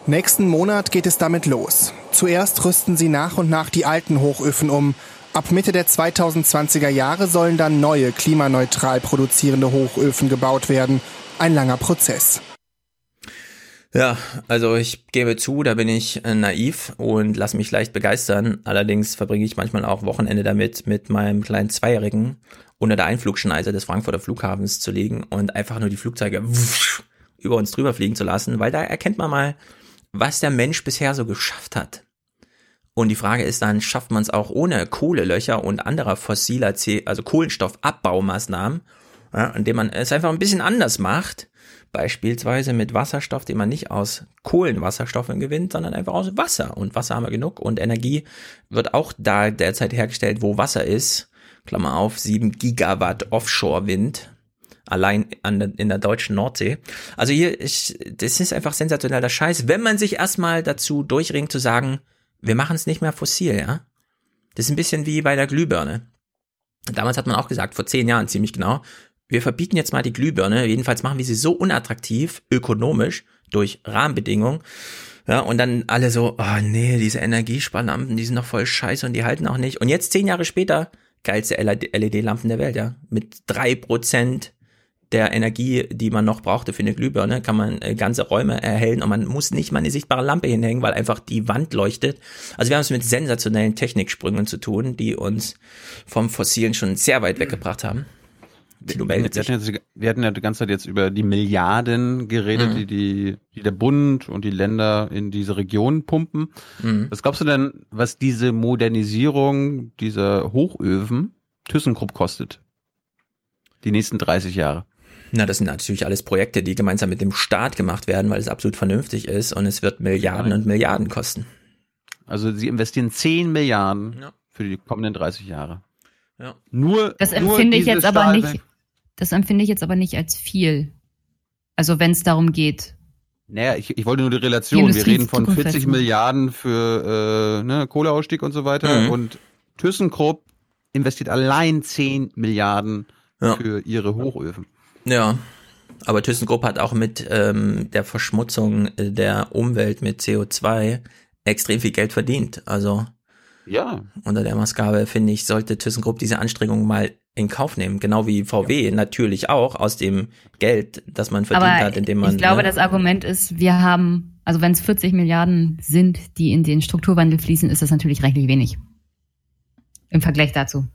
Nächsten Monat geht es damit los. Zuerst rüsten sie nach und nach die alten Hochöfen um. Ab Mitte der 2020er Jahre sollen dann neue klimaneutral produzierende Hochöfen gebaut werden. Ein langer Prozess. Ja, also ich gebe zu, da bin ich äh, naiv und lasse mich leicht begeistern. Allerdings verbringe ich manchmal auch Wochenende damit, mit meinem kleinen Zweijährigen unter der Einflugschneise des Frankfurter Flughafens zu liegen und einfach nur die Flugzeuge über uns drüber fliegen zu lassen, weil da erkennt man mal, was der Mensch bisher so geschafft hat. Und die Frage ist dann, schafft man es auch ohne Kohlelöcher und anderer fossiler, also Kohlenstoffabbaumaßnahmen, ja, indem man es einfach ein bisschen anders macht, beispielsweise mit Wasserstoff, den man nicht aus Kohlenwasserstoffen gewinnt, sondern einfach aus Wasser. Und Wasser haben wir genug und Energie wird auch da derzeit hergestellt, wo Wasser ist. Klammer auf, 7 Gigawatt Offshore-Wind allein an in der deutschen Nordsee. Also hier, ist, das ist einfach sensationeller Scheiß, wenn man sich erstmal dazu durchringt zu sagen, wir machen es nicht mehr fossil, ja. Das ist ein bisschen wie bei der Glühbirne. Damals hat man auch gesagt, vor zehn Jahren ziemlich genau, wir verbieten jetzt mal die Glühbirne, jedenfalls machen wir sie so unattraktiv, ökonomisch, durch Rahmenbedingungen, ja, und dann alle so, oh nee, diese Energiesparlampen, die sind doch voll scheiße und die halten auch nicht. Und jetzt zehn Jahre später, geilste LED-Lampen der Welt, ja, mit drei Prozent der Energie, die man noch brauchte für eine Glühbirne, kann man äh, ganze Räume erhellen und man muss nicht mal eine sichtbare Lampe hinhängen, weil einfach die Wand leuchtet. Also wir haben es mit sensationellen Techniksprüngen zu tun, die uns vom Fossilen schon sehr weit weggebracht haben. Wir, wir, hatten jetzt, wir hatten ja die ganze Zeit jetzt über die Milliarden geredet, mhm. die, die, die der Bund und die Länder in diese Region pumpen. Mhm. Was glaubst du denn, was diese Modernisierung dieser Hochöfen ThyssenKrupp kostet? Die nächsten 30 Jahre. Na, das sind natürlich alles Projekte, die gemeinsam mit dem Staat gemacht werden, weil es absolut vernünftig ist und es wird Milliarden Nein. und Milliarden kosten. Also sie investieren 10 Milliarden ja. für die kommenden 30 Jahre. Ja. Nur das empfinde ich jetzt aber nicht. Das empfinde ich jetzt aber nicht als viel. Also wenn es darum geht. Naja, ich, ich wollte nur die Relation. Wir reden von 40 Milliarden für äh, ne, Kohleausstieg und so weiter. Mhm. Und ThyssenKrupp investiert allein 10 Milliarden ja. für ihre Hochöfen. Ja, aber ThyssenKrupp hat auch mit ähm, der Verschmutzung der Umwelt mit CO2 extrem viel Geld verdient. Also ja. unter der Maßgabe, finde ich, sollte ThyssenKrupp diese Anstrengung mal in Kauf nehmen. Genau wie VW ja. natürlich auch aus dem Geld, das man verdient aber hat, indem man. Ich glaube, ne, das Argument ist, wir haben, also wenn es 40 Milliarden sind, die in den Strukturwandel fließen, ist das natürlich rechtlich wenig. Im Vergleich dazu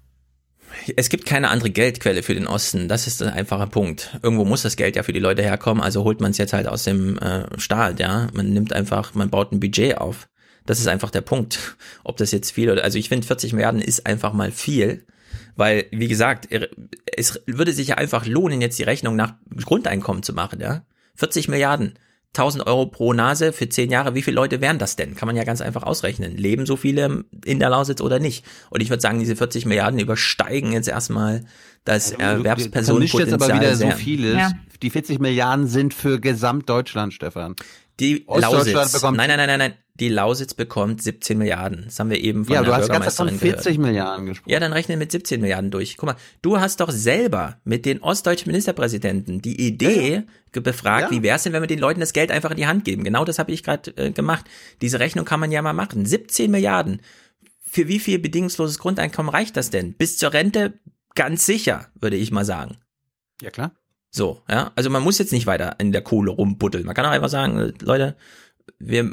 es gibt keine andere Geldquelle für den Osten. Das ist ein einfacher Punkt. Irgendwo muss das Geld ja für die Leute herkommen, also holt man es jetzt halt aus dem äh, Staat, ja. Man nimmt einfach, man baut ein Budget auf. Das ist einfach der Punkt. Ob das jetzt viel oder, also ich finde 40 Milliarden ist einfach mal viel. Weil, wie gesagt, es würde sich ja einfach lohnen, jetzt die Rechnung nach Grundeinkommen zu machen, ja. 40 Milliarden. 1000 Euro pro Nase für 10 Jahre, wie viele Leute wären das denn? Kann man ja ganz einfach ausrechnen. Leben so viele in der Lausitz oder nicht? Und ich würde sagen, diese 40 Milliarden übersteigen jetzt erstmal das also, Erwerbspersonenpotenzial. jetzt aber wieder sehr. so vieles. Ja. Die 40 Milliarden sind für Gesamtdeutschland, Stefan. Die Lausitz. Nein, nein, nein, nein, nein. Die Lausitz bekommt 17 Milliarden. Das haben wir eben von ja, der du hast ganz von 40 gehört. Milliarden gesprochen. Ja, dann rechne mit 17 Milliarden durch. Guck mal, du hast doch selber mit den ostdeutschen Ministerpräsidenten die Idee ja, befragt, ja. wie wäre es denn, wenn wir den Leuten das Geld einfach in die Hand geben? Genau das habe ich gerade äh, gemacht. Diese Rechnung kann man ja mal machen. 17 Milliarden. Für wie viel bedingungsloses Grundeinkommen reicht das denn? Bis zur Rente ganz sicher, würde ich mal sagen. Ja, klar. So, ja. Also man muss jetzt nicht weiter in der Kohle rumbuddeln. Man kann auch einfach sagen, Leute, wir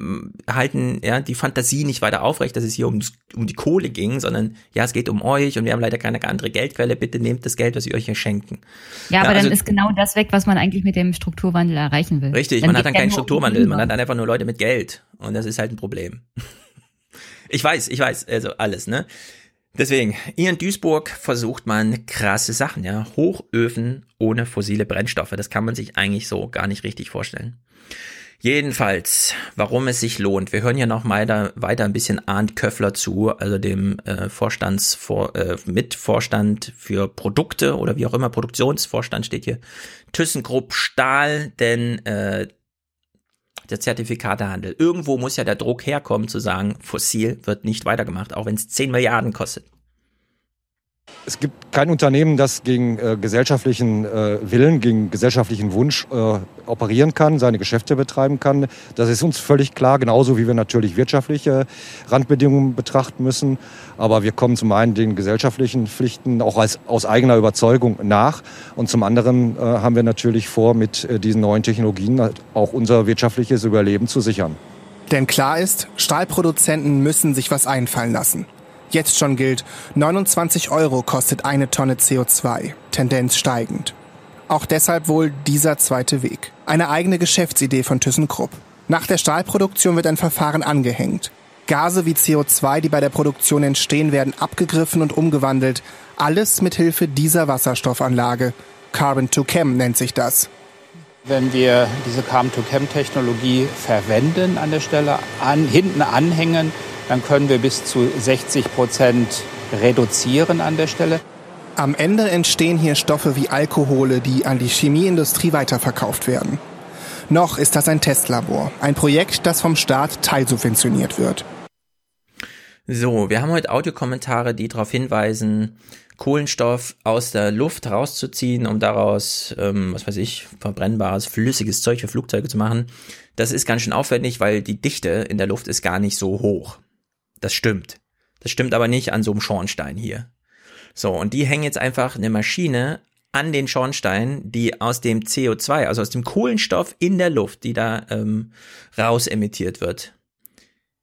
halten ja die Fantasie nicht weiter aufrecht, dass es hier um, um die Kohle ging, sondern ja, es geht um euch und wir haben leider keine andere Geldquelle. Bitte nehmt das Geld, was wir euch hier schenken. Ja, aber ja, also, dann ist genau das weg, was man eigentlich mit dem Strukturwandel erreichen will. Richtig, dann man hat dann keinen Strukturwandel, man hat dann einfach nur Leute mit Geld und das ist halt ein Problem. ich weiß, ich weiß, also alles, ne? Deswegen, hier in Duisburg versucht man krasse Sachen, ja. Hochöfen ohne fossile Brennstoffe. Das kann man sich eigentlich so gar nicht richtig vorstellen. Jedenfalls, warum es sich lohnt. Wir hören ja noch da weiter ein bisschen Arndt Köffler zu, also dem äh, Vorstandsvor, äh, Mitvorstand für Produkte oder wie auch immer, Produktionsvorstand steht hier, ThyssenKrupp Stahl, denn äh, der Zertifikatehandel. Irgendwo muss ja der Druck herkommen zu sagen, fossil wird nicht weitergemacht, auch wenn es 10 Milliarden kostet. Es gibt kein Unternehmen, das gegen äh, gesellschaftlichen äh, Willen, gegen gesellschaftlichen Wunsch äh, operieren kann, seine Geschäfte betreiben kann. Das ist uns völlig klar, genauso wie wir natürlich wirtschaftliche Randbedingungen betrachten müssen. Aber wir kommen zum einen den gesellschaftlichen Pflichten auch als, aus eigener Überzeugung nach. Und zum anderen äh, haben wir natürlich vor, mit äh, diesen neuen Technologien auch unser wirtschaftliches Überleben zu sichern. Denn klar ist, Stahlproduzenten müssen sich was einfallen lassen. Jetzt schon gilt, 29 Euro kostet eine Tonne CO2, Tendenz steigend. Auch deshalb wohl dieser zweite Weg. Eine eigene Geschäftsidee von ThyssenKrupp. Nach der Stahlproduktion wird ein Verfahren angehängt. Gase wie CO2, die bei der Produktion entstehen, werden abgegriffen und umgewandelt. Alles mit Hilfe dieser Wasserstoffanlage. Carbon to Chem nennt sich das. Wenn wir diese Carbon-to-Chem-Technologie verwenden an der Stelle, an, hinten anhängen, dann können wir bis zu 60 Prozent reduzieren an der Stelle. Am Ende entstehen hier Stoffe wie Alkohole, die an die Chemieindustrie weiterverkauft werden. Noch ist das ein Testlabor, ein Projekt, das vom Staat teilsubventioniert wird. So, wir haben heute Audiokommentare, die darauf hinweisen, Kohlenstoff aus der Luft rauszuziehen, um daraus, ähm, was weiß ich, verbrennbares, flüssiges Zeug für Flugzeuge zu machen. Das ist ganz schön aufwendig, weil die Dichte in der Luft ist gar nicht so hoch. Das stimmt. Das stimmt aber nicht an so einem Schornstein hier. So, und die hängen jetzt einfach eine Maschine an den Schornstein, die aus dem CO2, also aus dem Kohlenstoff in der Luft, die da ähm, raus emittiert wird,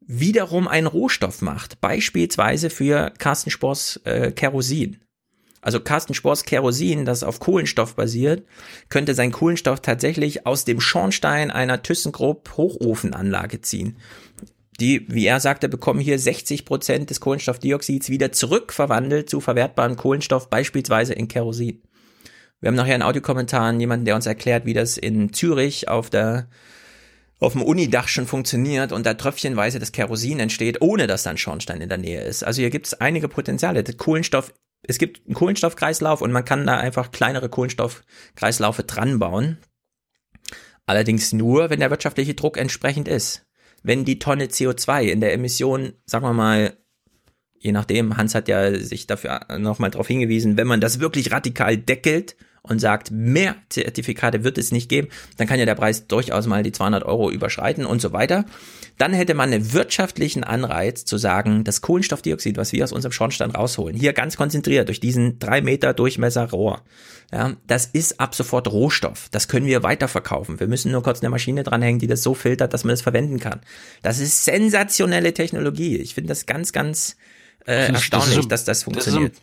wiederum einen Rohstoff macht. Beispielsweise für Carsten Spors äh, Kerosin. Also Carsten Spors Kerosin, das auf Kohlenstoff basiert, könnte sein Kohlenstoff tatsächlich aus dem Schornstein einer ThyssenKrupp Hochofenanlage ziehen die, wie er sagte, bekommen hier 60 Prozent des Kohlenstoffdioxids wieder zurückverwandelt zu verwertbaren Kohlenstoff, beispielsweise in Kerosin. Wir haben nachher in Audiokommentaren jemanden, der uns erklärt, wie das in Zürich auf der auf dem Unidach schon funktioniert und da tröpfchenweise das Kerosin entsteht, ohne dass dann Schornstein in der Nähe ist. Also hier gibt es einige Potenziale. Der Kohlenstoff, es gibt einen Kohlenstoffkreislauf und man kann da einfach kleinere Kohlenstoffkreislaufe dran bauen. Allerdings nur, wenn der wirtschaftliche Druck entsprechend ist wenn die Tonne CO2 in der Emission, sagen wir mal, je nachdem, Hans hat ja sich dafür nochmal darauf hingewiesen, wenn man das wirklich radikal deckelt und sagt, mehr Zertifikate wird es nicht geben, dann kann ja der Preis durchaus mal die 200 Euro überschreiten und so weiter. Dann hätte man einen wirtschaftlichen Anreiz zu sagen, das Kohlenstoffdioxid, was wir aus unserem Schornstein rausholen, hier ganz konzentriert durch diesen drei Meter Durchmesser Rohr, ja, das ist ab sofort Rohstoff. Das können wir weiterverkaufen. Wir müssen nur kurz eine Maschine dranhängen, die das so filtert, dass man das verwenden kann. Das ist sensationelle Technologie. Ich finde das ganz, ganz äh, erstaunlich, das so, dass das funktioniert. Das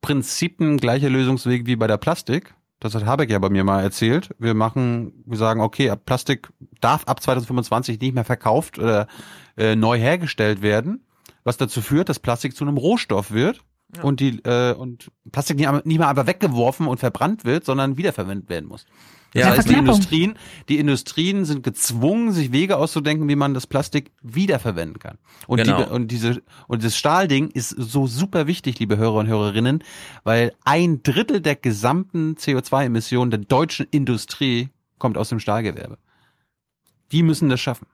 Prinzip ein gleicher Lösungsweg wie bei der Plastik. Das hat Habeck ja bei mir mal erzählt. Wir machen, wir sagen, okay, Plastik darf ab 2025 nicht mehr verkauft oder äh, neu hergestellt werden, was dazu führt, dass Plastik zu einem Rohstoff wird ja. und die äh, und Plastik nicht, nicht mehr einfach weggeworfen und verbrannt wird, sondern wiederverwendet werden muss. Ja, heißt, die Industrien, die Industrien sind gezwungen, sich Wege auszudenken, wie man das Plastik wiederverwenden kann. Und, genau. die, und diese und das Stahlding ist so super wichtig, liebe Hörer und Hörerinnen, weil ein Drittel der gesamten CO2-Emissionen der deutschen Industrie kommt aus dem Stahlgewerbe. Die müssen das schaffen.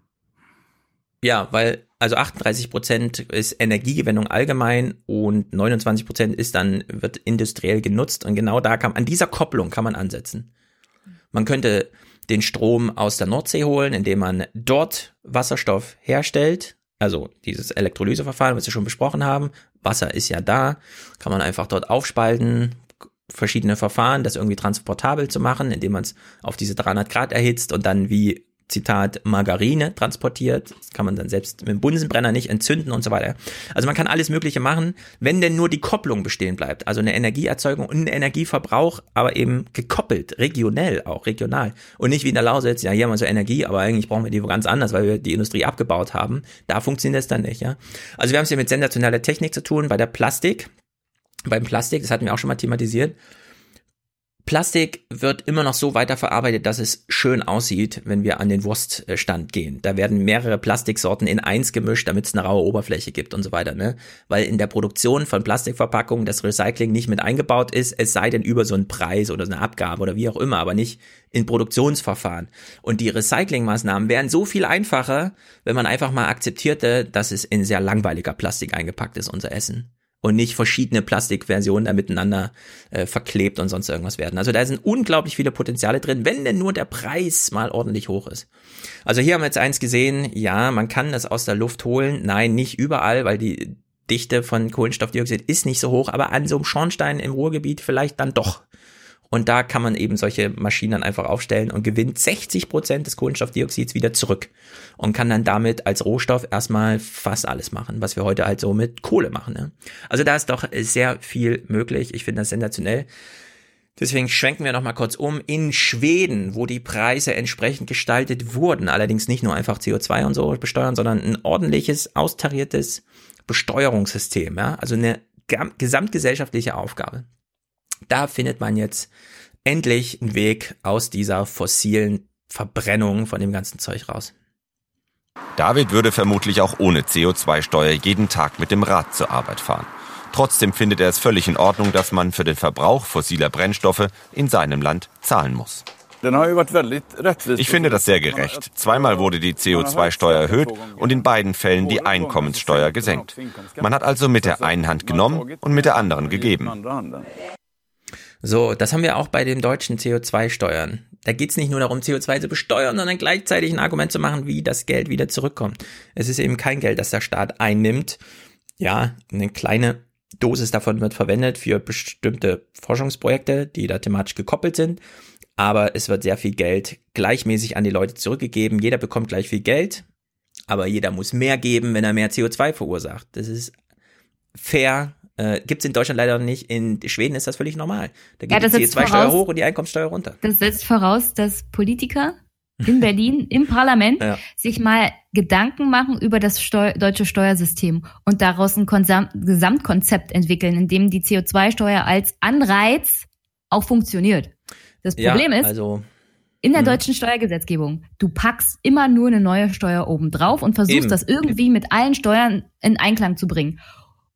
Ja, weil also 38 Prozent ist Energiegewinnung allgemein und 29 Prozent ist dann wird industriell genutzt und genau da kann an dieser Kopplung kann man ansetzen. Man könnte den Strom aus der Nordsee holen, indem man dort Wasserstoff herstellt. Also dieses Elektrolyseverfahren, was wir schon besprochen haben. Wasser ist ja da, kann man einfach dort aufspalten, verschiedene Verfahren, das irgendwie transportabel zu machen, indem man es auf diese 300 Grad erhitzt und dann wie Zitat, Margarine transportiert. Das kann man dann selbst mit dem Bunsenbrenner nicht entzünden und so weiter. Also man kann alles Mögliche machen, wenn denn nur die Kopplung bestehen bleibt. Also eine Energieerzeugung und ein Energieverbrauch, aber eben gekoppelt, regionell auch, regional. Und nicht wie in der Lausitz, ja, hier haben wir so Energie, aber eigentlich brauchen wir die ganz anders, weil wir die Industrie abgebaut haben. Da funktioniert es dann nicht, ja. Also wir haben es hier mit sensationeller Technik zu tun, bei der Plastik. Beim Plastik, das hatten wir auch schon mal thematisiert, Plastik wird immer noch so weiterverarbeitet, dass es schön aussieht, wenn wir an den Wurststand gehen. Da werden mehrere Plastiksorten in eins gemischt, damit es eine raue Oberfläche gibt und so weiter, ne? Weil in der Produktion von Plastikverpackungen das Recycling nicht mit eingebaut ist, es sei denn über so einen Preis oder so eine Abgabe oder wie auch immer, aber nicht in Produktionsverfahren. Und die Recyclingmaßnahmen wären so viel einfacher, wenn man einfach mal akzeptierte, dass es in sehr langweiliger Plastik eingepackt ist, unser Essen und nicht verschiedene Plastikversionen da miteinander äh, verklebt und sonst irgendwas werden. Also da sind unglaublich viele Potenziale drin, wenn denn nur der Preis mal ordentlich hoch ist. Also hier haben wir jetzt eins gesehen, ja, man kann das aus der Luft holen. Nein, nicht überall, weil die Dichte von Kohlenstoffdioxid ist nicht so hoch, aber an so einem Schornstein im Ruhrgebiet vielleicht dann doch. Und da kann man eben solche Maschinen dann einfach aufstellen und gewinnt 60 Prozent des Kohlenstoffdioxids wieder zurück und kann dann damit als Rohstoff erstmal fast alles machen, was wir heute halt so mit Kohle machen. Ne? Also da ist doch sehr viel möglich. Ich finde das sensationell. Deswegen schwenken wir nochmal kurz um. In Schweden, wo die Preise entsprechend gestaltet wurden, allerdings nicht nur einfach CO2 und so besteuern, sondern ein ordentliches, austariertes Besteuerungssystem, ja, also eine gesamtgesellschaftliche Aufgabe da findet man jetzt endlich einen Weg aus dieser fossilen Verbrennung von dem ganzen Zeug raus. David würde vermutlich auch ohne CO2-Steuer jeden Tag mit dem Rad zur Arbeit fahren. Trotzdem findet er es völlig in Ordnung, dass man für den Verbrauch fossiler Brennstoffe in seinem Land zahlen muss. Ich finde das sehr gerecht. Zweimal wurde die CO2-Steuer erhöht und in beiden Fällen die Einkommenssteuer gesenkt. Man hat also mit der einen Hand genommen und mit der anderen gegeben. So, das haben wir auch bei den deutschen CO2-Steuern. Da geht's nicht nur darum, CO2 zu besteuern, sondern gleichzeitig ein Argument zu machen, wie das Geld wieder zurückkommt. Es ist eben kein Geld, das der Staat einnimmt. Ja, eine kleine Dosis davon wird verwendet für bestimmte Forschungsprojekte, die da thematisch gekoppelt sind. Aber es wird sehr viel Geld gleichmäßig an die Leute zurückgegeben. Jeder bekommt gleich viel Geld, aber jeder muss mehr geben, wenn er mehr CO2 verursacht. Das ist fair äh, Gibt es in Deutschland leider nicht. In Schweden ist das völlig normal. Da geht ja, die CO2-Steuer hoch und die Einkommenssteuer runter. Das setzt voraus, dass Politiker in Berlin im Parlament ja. sich mal Gedanken machen über das Steu deutsche Steuersystem und daraus ein Konsam Gesamtkonzept entwickeln, in dem die CO2-Steuer als Anreiz auch funktioniert. Das Problem ja, ist, also, in der hm. deutschen Steuergesetzgebung, du packst immer nur eine neue Steuer oben drauf und versuchst eben. das irgendwie mit allen Steuern in Einklang zu bringen.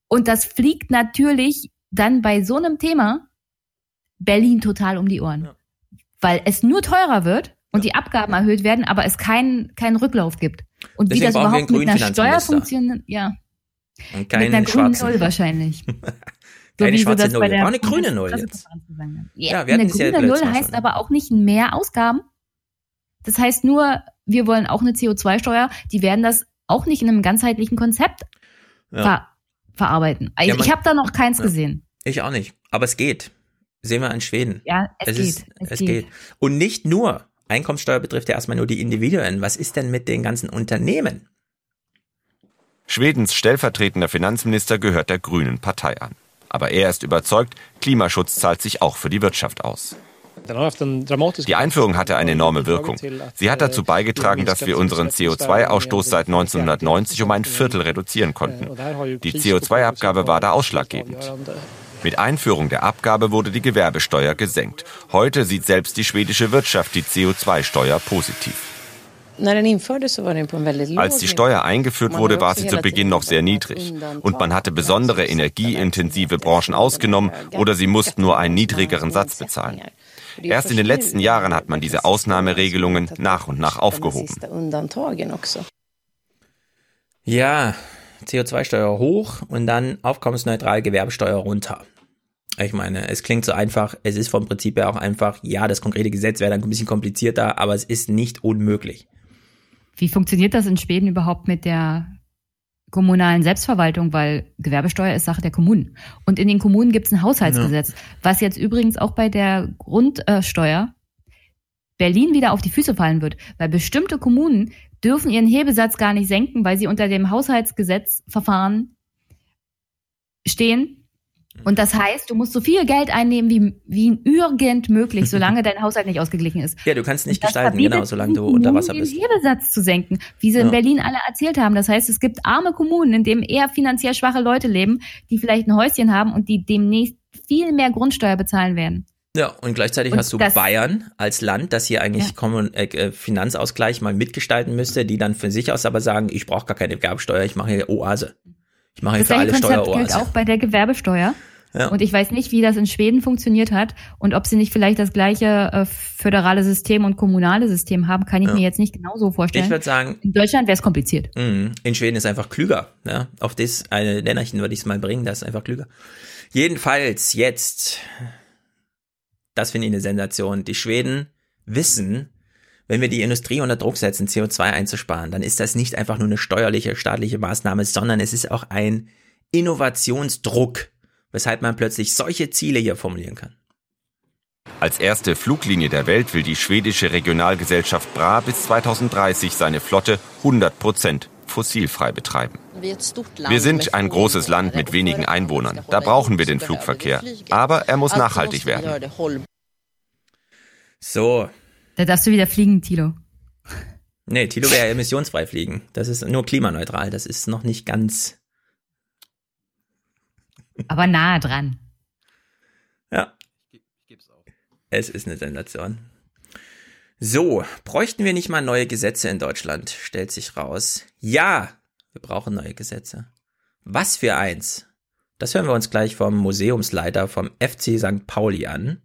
Und das fliegt natürlich dann bei so einem Thema Berlin total um die Ohren. Ja. Weil es nur teurer wird und ja. die Abgaben erhöht werden, aber es keinen keinen Rücklauf gibt. Und Deswegen wie das überhaupt mit einer Steuer funktioniert, ja. Und keinen mit einer grünen Null wahrscheinlich. Keine so schwarze Null, wir eine grüne Null jetzt. Ja, ja wir eine grüne ja Null heißt schon. aber auch nicht mehr Ausgaben. Das heißt nur, wir wollen auch eine CO2-Steuer, die werden das auch nicht in einem ganzheitlichen Konzept ja verarbeiten. Ich, ja, ich habe da noch keins ja, gesehen. Ich auch nicht. Aber es geht. Sehen wir in Schweden. Ja, es, es geht. Ist, es, es geht. geht. Und nicht nur. Einkommenssteuer betrifft ja erstmal nur die Individuen. Was ist denn mit den ganzen Unternehmen? Schwedens stellvertretender Finanzminister gehört der Grünen Partei an. Aber er ist überzeugt, Klimaschutz zahlt sich auch für die Wirtschaft aus. Die Einführung hatte eine enorme Wirkung. Sie hat dazu beigetragen, dass wir unseren CO2-Ausstoß seit 1990 um ein Viertel reduzieren konnten. Die CO2-Abgabe war da ausschlaggebend. Mit Einführung der Abgabe wurde die Gewerbesteuer gesenkt. Heute sieht selbst die schwedische Wirtschaft die CO2-Steuer positiv. Als die Steuer eingeführt wurde, war sie zu Beginn noch sehr niedrig. Und man hatte besondere energieintensive Branchen ausgenommen oder sie mussten nur einen niedrigeren Satz bezahlen. Erst in den letzten Jahren hat man diese Ausnahmeregelungen nach und nach aufgehoben. Ja, CO2-Steuer hoch und dann aufkommensneutral Gewerbesteuer runter. Ich meine, es klingt so einfach, es ist vom Prinzip her auch einfach, ja, das konkrete Gesetz wäre dann ein bisschen komplizierter, aber es ist nicht unmöglich. Wie funktioniert das in Schweden überhaupt mit der kommunalen Selbstverwaltung, weil Gewerbesteuer ist Sache der Kommunen. Und in den Kommunen gibt es ein Haushaltsgesetz, ja. was jetzt übrigens auch bei der Grundsteuer Berlin wieder auf die Füße fallen wird, weil bestimmte Kommunen dürfen ihren Hebesatz gar nicht senken, weil sie unter dem Haushaltsgesetzverfahren stehen und das heißt, du musst so viel Geld einnehmen, wie, wie irgend möglich, solange dein Haushalt nicht ausgeglichen ist. Ja, du kannst nicht gestalten, genau, solange du unter Wasser bist. Den Hebesatz zu senken, wie sie ja. in Berlin alle erzählt haben. Das heißt, es gibt arme Kommunen, in denen eher finanziell schwache Leute leben, die vielleicht ein Häuschen haben und die demnächst viel mehr Grundsteuer bezahlen werden. Ja, und gleichzeitig Und hast du Bayern als Land, das hier eigentlich Ja. Äh, äh, Finanzausgleich mal mitgestalten müsste, die dann für sich aus aber sagen, ich brauche gar keine Gewerbesteuer, ich mache hier Oase. Ich mache Das gleiche alle Konzept gilt Steueroase. auch bei der Gewerbesteuer. Ja. Und ich weiß nicht, wie das in Schweden funktioniert hat und ob sie nicht vielleicht das gleiche äh, föderale System und kommunale System haben, kann ich Ja. mir jetzt nicht genauso vorstellen. Ich würde sagen, in Deutschland wäre es kompliziert. Mhm. In Schweden ist einfach klüger. Ja? Auf das eine Nennerchen würde ich es mal bringen, das ist einfach klüger. Jedenfalls jetzt, das finde ich eine Sensation. Die Schweden wissen, wenn wir die Industrie unter Druck setzen, CO2 einzusparen, dann ist das nicht einfach nur eine steuerliche, staatliche Maßnahme, sondern es ist auch ein Innovationsdruck, weshalb man plötzlich solche Ziele hier formulieren kann. Als erste Fluglinie der Welt will die schwedische Regionalgesellschaft Bra bis 2030 seine Flotte 100% fossilfrei betreiben. Wir sind ein großes Land mit wenigen Einwohnern. Da brauchen wir den Flugverkehr. Aber er muss nachhaltig werden. So, Da darfst du wieder fliegen, Tilo. nee, Tilo wäre emissionsfrei fliegen. Das ist nur klimaneutral. Das ist noch nicht ganz Aber nahe dran. Ja. Es ist eine Sensation. So, bräuchten wir nicht mal neue Gesetze in Deutschland? Stellt sich raus. Ja, wir brauchen neue Gesetze. Was für eins? Das hören wir uns gleich vom Museumsleiter vom FC St. Pauli an.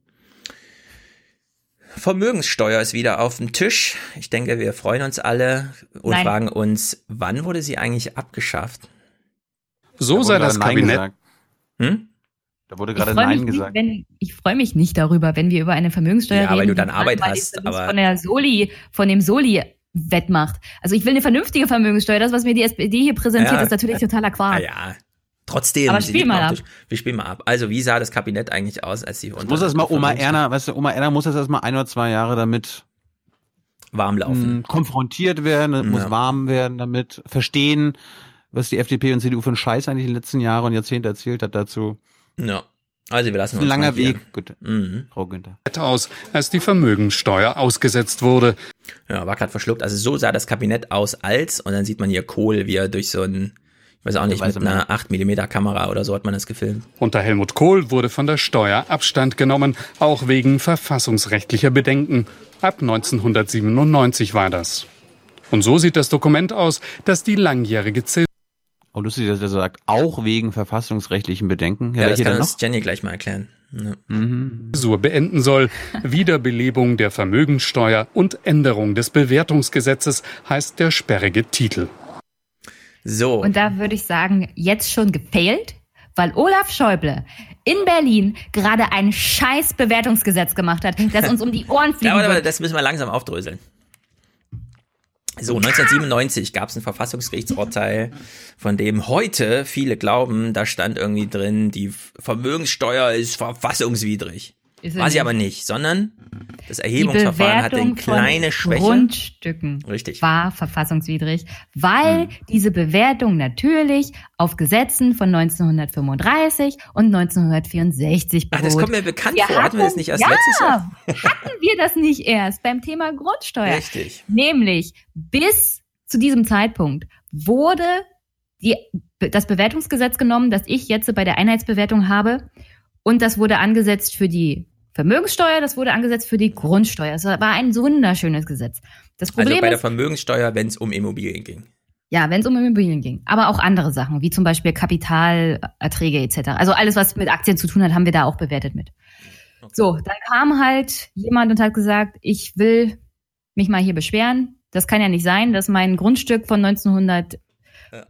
Vermögenssteuer ist wieder auf dem Tisch. Ich denke, wir freuen uns alle und Nein. fragen uns, wann wurde sie eigentlich abgeschafft? So sei das Kabinett. Hm? Da wurde Ich gerade freue Nein mich, nicht, gesagt. wenn, ich freu mich nicht darüber, wenn wir über eine Vermögenssteuer Ja, reden. weil du dann Arbeit hast, aber- von der Soli, von dem Soli wettmacht. Also ich will eine vernünftige Vermögenssteuer. Das, was mir die SPD hier präsentiert, Ja. ist natürlich totaler Quark. Ah ja. Trotzdem. Aber spiel mal ab. Wir spielen mal ab. Also, wie sah das Kabinett eigentlich aus, als sie Das muss erstmal Oma Erna, weißt du, Oma Erna muss jetzt erstmal ein oder zwei Jahre damit warm laufen. mh, konfrontiert werden, muss Ja. warm werden damit, verstehen, was die FDP und CDU für einen Scheiß eigentlich in den letzten Jahren und Jahrzehnten erzählt hat dazu. Ja. Also, wir lassen Ein uns langer mal hier- Weg. Gut. Mhm. Frau Günther. aus, als die Vermögenssteuer ausgesetzt wurde. Ja, war gerade verschluckt. Also so sah das Kabinett aus als, und dann sieht man hier Kohl, wie er durch so ein, ich weiß auch nicht, mit einer 8 mm Kamera oder so hat man das gefilmt. Unter Helmut Kohl wurde von der Steuer Abstand genommen, auch wegen verfassungsrechtlicher Bedenken. Ab 1997 war das. Und so sieht das Dokument aus, das die langjährige Zäsur Oh, lustig, dass er sagt, auch wegen verfassungsrechtlichen Bedenken. Ja, das welche kann uns Jenny gleich mal erklären. Ja. beenden soll. Wiederbelebung der Vermögenssteuer und Änderung des Bewertungsgesetzes heißt der sperrige Titel. So. Und da würde ich sagen, jetzt schon gefailt, weil Olaf Schäuble in Berlin gerade ein scheiß Bewertungsgesetz gemacht hat, das uns um die Ohren fliegen Ja, aber, aber das müssen wir langsam aufdröseln. So, 1997 gab es ein Verfassungsgerichtsurteil, von dem heute viele glauben, da stand irgendwie drin, die Vermögenssteuer ist verfassungswidrig. War sie aber nicht, sondern das Erhebungsverfahren hatte von kleine Schwäche. Grundstücken Richtig. war verfassungswidrig, weil Hm. diese Bewertung natürlich auf Gesetzen von 1935 und 1964 Ach, beruht. das kommt mir bekannt Wir vor. Hatten wir das nicht erst ja, letztes Jahr? hatten wir das nicht erst beim Thema Grundsteuer. Richtig. Nämlich bis zu diesem Zeitpunkt wurde die, das Bewertungsgesetz genommen, das ich jetzt bei der Einheitsbewertung habe. Und das wurde angesetzt für die Vermögenssteuer, das wurde angesetzt für die Grundsteuer. Es war ein wunderschönes Gesetz. Das Problem Also bei der Vermögenssteuer, wenn es um Immobilien ging. ja, wenn es um Immobilien ging, aber auch andere Sachen, wie zum Beispiel Kapitalerträge etc. Also alles, was mit Aktien zu tun hat, haben wir da auch bewertet mit. So, dann kam halt jemand und hat gesagt, ich will mich mal hier beschweren. Das kann ja nicht sein, dass mein Grundstück von 1900,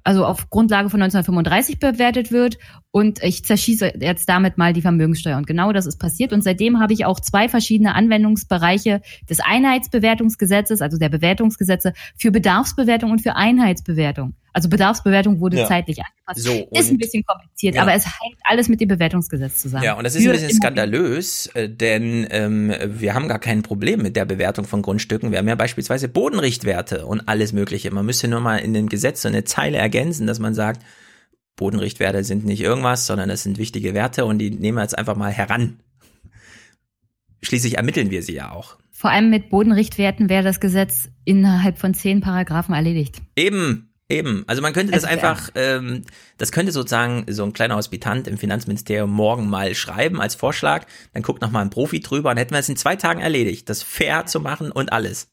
also auf Grundlage von 1935 bewertet wird und ich zerschieße jetzt damit mal die Vermögenssteuer. Und genau das ist passiert. Und seitdem habe ich auch zwei verschiedene Anwendungsbereiche des Einheitsbewertungsgesetzes, also der Bewertungsgesetze, für Bedarfsbewertung und für Einheitsbewertung. Also Bedarfsbewertung wurde Ja. zeitlich angepasst. So, ist ein bisschen kompliziert, Ja. aber es hängt alles mit dem Bewertungsgesetz zusammen. Ja, und das ist ein bisschen skandalös, äh, denn ähm, wir haben gar kein Problem mit der Bewertung von Grundstücken. Wir haben ja beispielsweise Bodenrichtwerte und alles Mögliche. Man müsste nur mal in dem Gesetz so eine Zeile ergänzen, dass man sagt, Bodenrichtwerte sind nicht irgendwas, sondern das sind wichtige Werte und die nehmen wir jetzt einfach mal heran. Schließlich ermitteln wir sie ja auch. Vor allem mit Bodenrichtwerten wäre das Gesetz innerhalb von zehn Paragraphen erledigt. Eben, Eben, also man könnte das also, einfach, ja. ähm, das könnte sozusagen so ein kleiner Hospitant im Finanzministerium morgen mal schreiben als Vorschlag, dann guckt noch mal ein Profi drüber und hätten wir es in zwei Tagen erledigt, das fair zu machen und alles.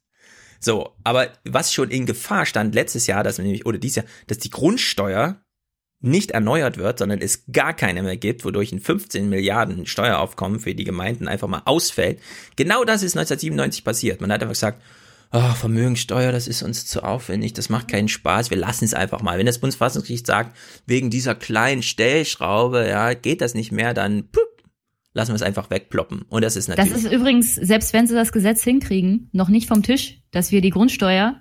So, aber was schon in Gefahr stand letztes Jahr, dass nämlich, oder dieses Jahr, dass die Grundsteuer nicht erneuert wird, sondern es gar keine mehr gibt, wodurch ein 15 Milliarden Steueraufkommen für die Gemeinden einfach mal ausfällt. Genau das ist 1997 passiert. Man hat einfach gesagt, oh, Vermögenssteuer, das ist uns zu aufwendig, das macht keinen Spaß, wir lassen es einfach mal. Wenn das Bundesverfassungsgericht sagt, wegen dieser kleinen Stellschraube, ja, geht das nicht mehr, dann pup, lassen wir es einfach wegploppen. Und das ist natürlich. Das ist übrigens, selbst wenn sie das Gesetz hinkriegen, noch nicht vom Tisch, dass wir die Grundsteuer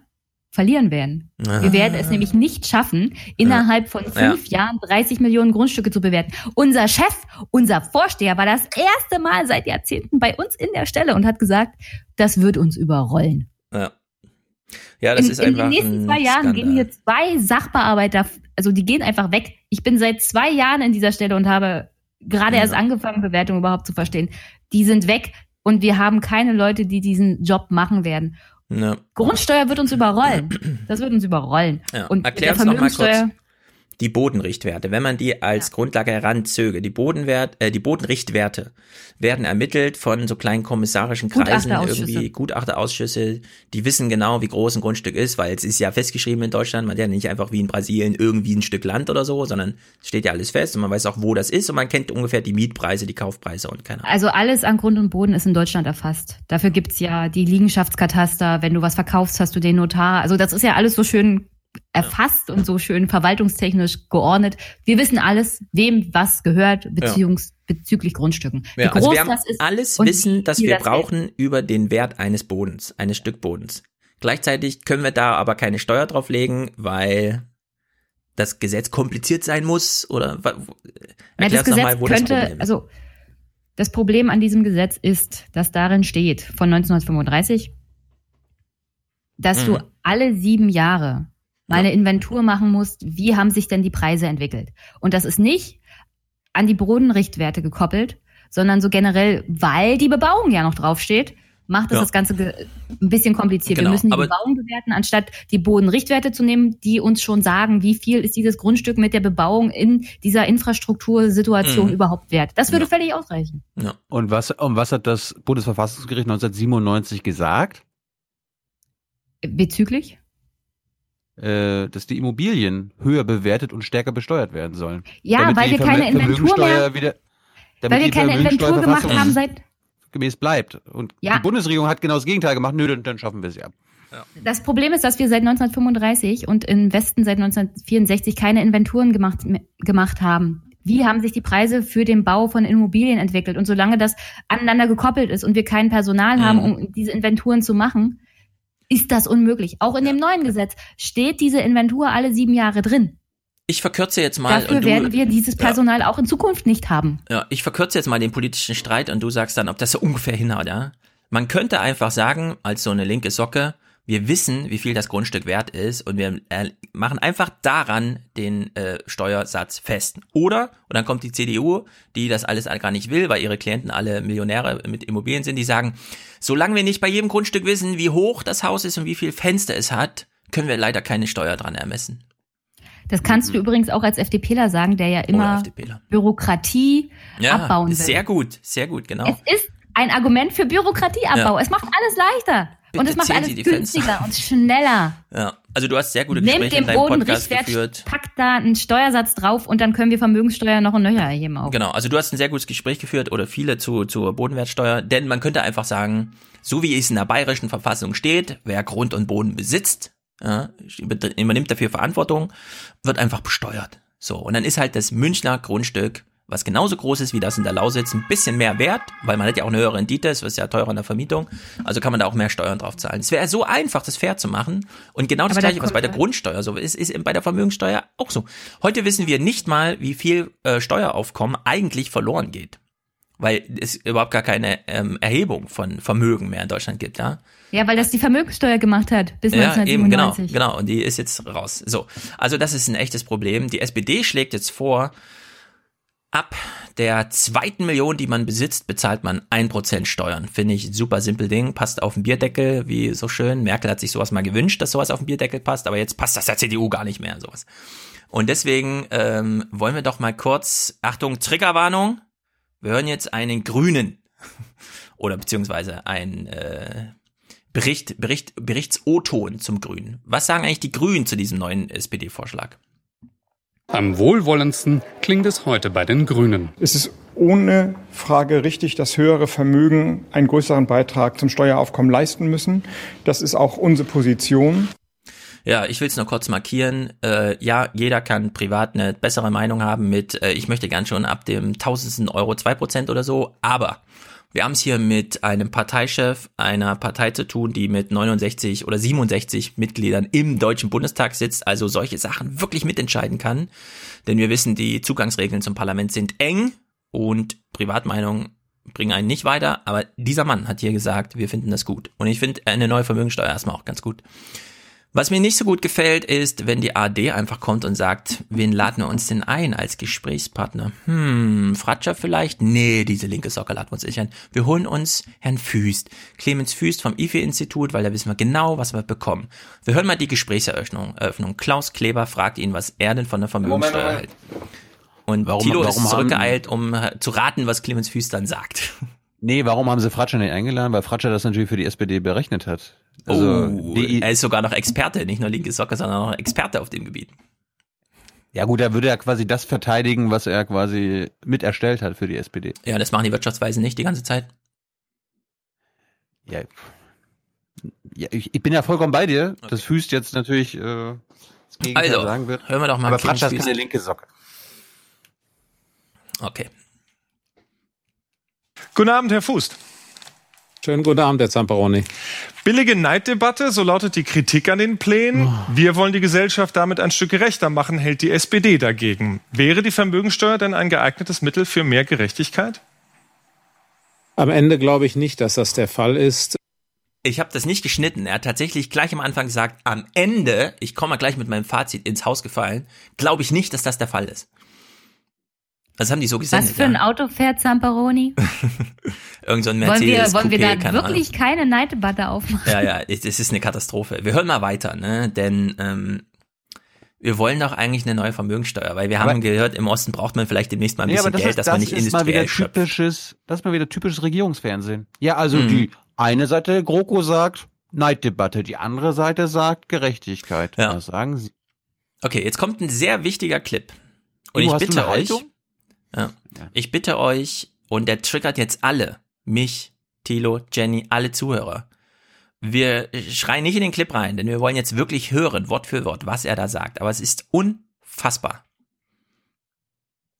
verlieren werden. Ah. Wir werden es nämlich nicht schaffen, innerhalb von fünf ja. Jahren 30 Millionen Grundstücke zu bewerten. Unser Chef, unser Vorsteher war das erste Mal seit Jahrzehnten bei uns in der Stelle und hat gesagt, das wird uns überrollen. Ja. Ja, das in, ist einfach. In den nächsten zwei Jahren Skandal. gehen hier zwei Sachbearbeiter, also die gehen einfach weg. Ich bin seit zwei Jahren in dieser Stelle und habe gerade ja. erst angefangen, Bewertungen überhaupt zu verstehen. Die sind weg und wir haben keine Leute, die diesen Job machen werden. Ja. Grundsteuer wird uns überrollen. Das wird uns überrollen. Ja. Und Erklär uns noch mal kurz die Bodenrichtwerte, wenn man die als ja. Grundlage heranzöge, die Bodenwert, äh, die Bodenrichtwerte werden ermittelt von so kleinen kommissarischen Kreisen, irgendwie Gutachterausschüsse, die wissen genau, wie groß ein Grundstück ist, weil es ist ja festgeschrieben in Deutschland, man hat ja nicht einfach wie in Brasilien irgendwie ein Stück Land oder so, sondern steht ja alles fest und man weiß auch, wo das ist und man kennt ungefähr die Mietpreise, die Kaufpreise und keine Ahnung. Also alles an Grund und Boden ist in Deutschland erfasst. Dafür gibt's ja die Liegenschaftskataster, wenn du was verkaufst, hast du den Notar. Also das ist ja alles so schön erfasst und so schön verwaltungstechnisch geordnet. Wir wissen alles, wem was gehört, beziehungs bezüglich Grundstücken. Ja, also wir haben alles Wissen, das wir das brauchen Geld. über den Wert eines Bodens, eines Stück Bodens. Gleichzeitig können wir da aber keine Steuer drauf legen, weil das Gesetz kompliziert sein muss oder ja, das Gesetz mal, wo könnte, das Problem ist. Also das Problem an diesem Gesetz ist, dass darin steht von 1935, dass mhm. du alle sieben Jahre mal eine Inventur machen musst, wie haben sich denn die Preise entwickelt. Und das ist nicht an die Bodenrichtwerte gekoppelt, sondern so generell, weil die Bebauung ja noch draufsteht, macht das ja. das Ganze ein bisschen kompliziert. Genau, Wir müssen die Bebauung bewerten, anstatt die Bodenrichtwerte zu nehmen, die uns schon sagen, wie viel ist dieses Grundstück mit der Bebauung in dieser Infrastruktursituation mhm. überhaupt wert. Das würde ja. völlig ausreichen. Ja. Und was, und was hat das Bundesverfassungsgericht 1997 gesagt? Bezüglich? Äh, dass die Immobilien höher bewertet und stärker besteuert werden sollen. Ja, weil wir keine Inventur mehr, wieder, weil wir keine Inventur gemacht haben seit gemäß bleibt. Und ja. die Bundesregierung hat genau das Gegenteil gemacht. Nö, dann, dann schaffen wir sie ab. Das Problem ist, dass wir seit 1935 und im Westen seit 1964 keine Inventuren gemacht, gemacht haben. Wie haben sich die Preise für den Bau von Immobilien entwickelt? Und solange das aneinander gekoppelt ist und wir kein Personal haben, mhm. um diese Inventuren zu machen, ist das unmöglich. Auch in dem neuen Gesetz steht diese Inventur alle sieben Jahre drin. Ich verkürze jetzt mal. Dafür du, werden wir dieses Personal ja. auch in Zukunft nicht haben. Ja, ich verkürze jetzt mal den politischen Streit und du sagst dann, ob das so ungefähr hinhaut, ja? Man könnte einfach sagen, als so eine linke Socke, wir wissen, wie viel das Grundstück wert ist und wir äh, machen einfach daran den äh, Steuersatz fest. Oder, und dann kommt die CDU, die das alles gar nicht will, weil ihre Klienten alle Millionäre mit Immobilien sind, die sagen, solange wir nicht bei jedem Grundstück wissen, wie hoch das Haus ist und wie viel Fenster es hat, können wir leider keine Steuer dran ermessen. Das kannst du übrigens auch als FDPler sagen, der ja immer Bürokratie ja, abbauen will. Sehr gut, sehr gut, genau. Es ist ein Argument für Bürokratieabbau. Ja. Es macht alles leichter. Bitte und es macht alles günstiger und schneller. Ja, also du hast sehr gute Gespräche Nehmt den in deinem Boden Podcast geführt. Packt da einen Steuersatz drauf und dann können wir Vermögenssteuer noch ein nöcher erheben auch. Genau, also du hast ein sehr gutes Gespräch geführt oder viele zu, zur Bodenwertsteuer, denn man könnte einfach sagen, so wie es in der bayerischen Verfassung steht, wer Grund und Boden besitzt, ja, übernimmt dafür Verantwortung, wird einfach besteuert. So, und dann ist halt das Münchner Grundstück was genauso groß ist wie das in der Lausitz, ein bisschen mehr wert, weil man hat ja auch eine höhere Rendite, es ist ja teurer in der Vermietung, also kann man da auch mehr Steuern drauf zahlen. Es wäre so einfach, das fair zu machen und genau das Aber gleiche, was bei der Grundsteuer so ist, ist bei der Vermögenssteuer auch so. Heute wissen wir nicht mal, wie viel äh, Steueraufkommen eigentlich verloren geht, weil es überhaupt gar keine ähm, Erhebung von Vermögen mehr in Deutschland gibt, ja. Ja, weil das die Vermögenssteuer gemacht hat bis ja, 1997. Eben, genau, genau. Und die ist jetzt raus. So. Also das ist ein echtes Problem. Die SPD schlägt jetzt vor, Ab der zweiten Million, die man besitzt, bezahlt man ein Prozent Steuern. Finde ich super simpel Ding. Passt auf den Bierdeckel, wie so schön. Merkel hat sich sowas mal gewünscht, dass sowas auf den Bierdeckel passt, aber jetzt passt das der CDU gar nicht mehr, sowas. Und deswegen ähm, wollen wir doch mal kurz, Achtung, Triggerwarnung. Wir hören jetzt einen Grünen oder beziehungsweise ein äh, Bericht, Bericht, Berichts-O-Ton zum Grünen. Was sagen eigentlich die Grünen zu diesem neuen SPD-Vorschlag? Am wohlwollendsten klingt es heute bei den Grünen. Es ist ohne Frage richtig, dass höhere Vermögen einen größeren Beitrag zum Steueraufkommen leisten müssen. Das ist auch unsere Position. Ja, ich will es nur kurz markieren. Äh, ja, jeder kann privat eine bessere Meinung haben mit, äh, ich möchte gern schon ab dem tausendsten Euro zwei Prozent oder so, aber wir haben es hier mit einem Parteichef einer Partei zu tun, die mit 69 oder 67 Mitgliedern im Deutschen Bundestag sitzt, also solche Sachen wirklich mitentscheiden kann. Denn wir wissen, die Zugangsregeln zum Parlament sind eng und Privatmeinungen bringen einen nicht weiter. Aber dieser Mann hat hier gesagt, wir finden das gut. Und ich finde eine neue Vermögensteuer erstmal auch ganz gut. Was mir nicht so gut gefällt, ist, wenn die AD einfach kommt und sagt, wen laden wir uns denn ein als Gesprächspartner? Hm, Fratscher vielleicht? Nee, diese linke Socke laden wir uns nicht ein. Wir holen uns Herrn Füst, Clemens Füst vom IFE-Institut, weil da wissen wir genau, was wir bekommen. Wir hören mal die Gesprächseröffnung. Eröffnung. Klaus Kleber fragt ihn, was er denn von der Vermögenssteuer hält. Und warum, Tilo warum ist zurückgeeilt, um zu raten, was Clemens Füst dann sagt. Nee, warum haben sie Fratscher nicht eingeladen? Weil Fratscher das natürlich für die SPD berechnet hat. Also oh, er ist sogar noch Experte, nicht nur linke Socke, sondern auch Experte auf dem Gebiet. Ja gut, er würde ja quasi das verteidigen, was er quasi mit erstellt hat für die SPD. Ja, das machen die Wirtschaftsweisen nicht die ganze Zeit. Ja, ja ich, ich bin ja vollkommen bei dir. Das füßt jetzt natürlich äh, das Gegenteil also, sagen wird. hören wir doch mal. Aber Fratscher ist keine linke Socke. Okay. Guten Abend, Herr Fußt. Schönen guten Abend, Herr Zamperoni. Billige Neiddebatte, so lautet die Kritik an den Plänen. Oh. Wir wollen die Gesellschaft damit ein Stück gerechter machen, hält die SPD dagegen. Wäre die Vermögensteuer denn ein geeignetes Mittel für mehr Gerechtigkeit? Am Ende glaube ich nicht, dass das der Fall ist. Ich habe das nicht geschnitten. Er hat tatsächlich gleich am Anfang gesagt, am Ende, ich komme mal gleich mit meinem Fazit ins Haus gefallen, glaube ich nicht, dass das der Fall ist. Was haben die so gesendet? Was für ein Auto fährt Zamperoni? Irgend so ein Mercedes Wollen wir, wollen wir da keine wirklich Ahnung. keine Neiddebatte aufmachen? Ja, ja, es ist eine Katastrophe. Wir hören mal weiter, ne? Denn ähm, wir wollen doch eigentlich eine neue Vermögensteuer, weil wir aber haben gehört, im Osten braucht man vielleicht demnächst mal ein bisschen nee, das Geld, ist, dass das man nicht ist industriell mal wieder typisches, Das ist mal wieder typisches Regierungsfernsehen. Ja, also mhm. die eine Seite der GroKo sagt Neiddebatte, die andere Seite sagt Gerechtigkeit. Ja. Was sagen Sie? Okay, jetzt kommt ein sehr wichtiger Clip. Und Imo, ich bitte euch, ja. Ich bitte euch, und der triggert jetzt alle, mich, Tilo, Jenny, alle Zuhörer. Wir schreien nicht in den Clip rein, denn wir wollen jetzt wirklich hören, Wort für Wort, was er da sagt. Aber es ist unfassbar.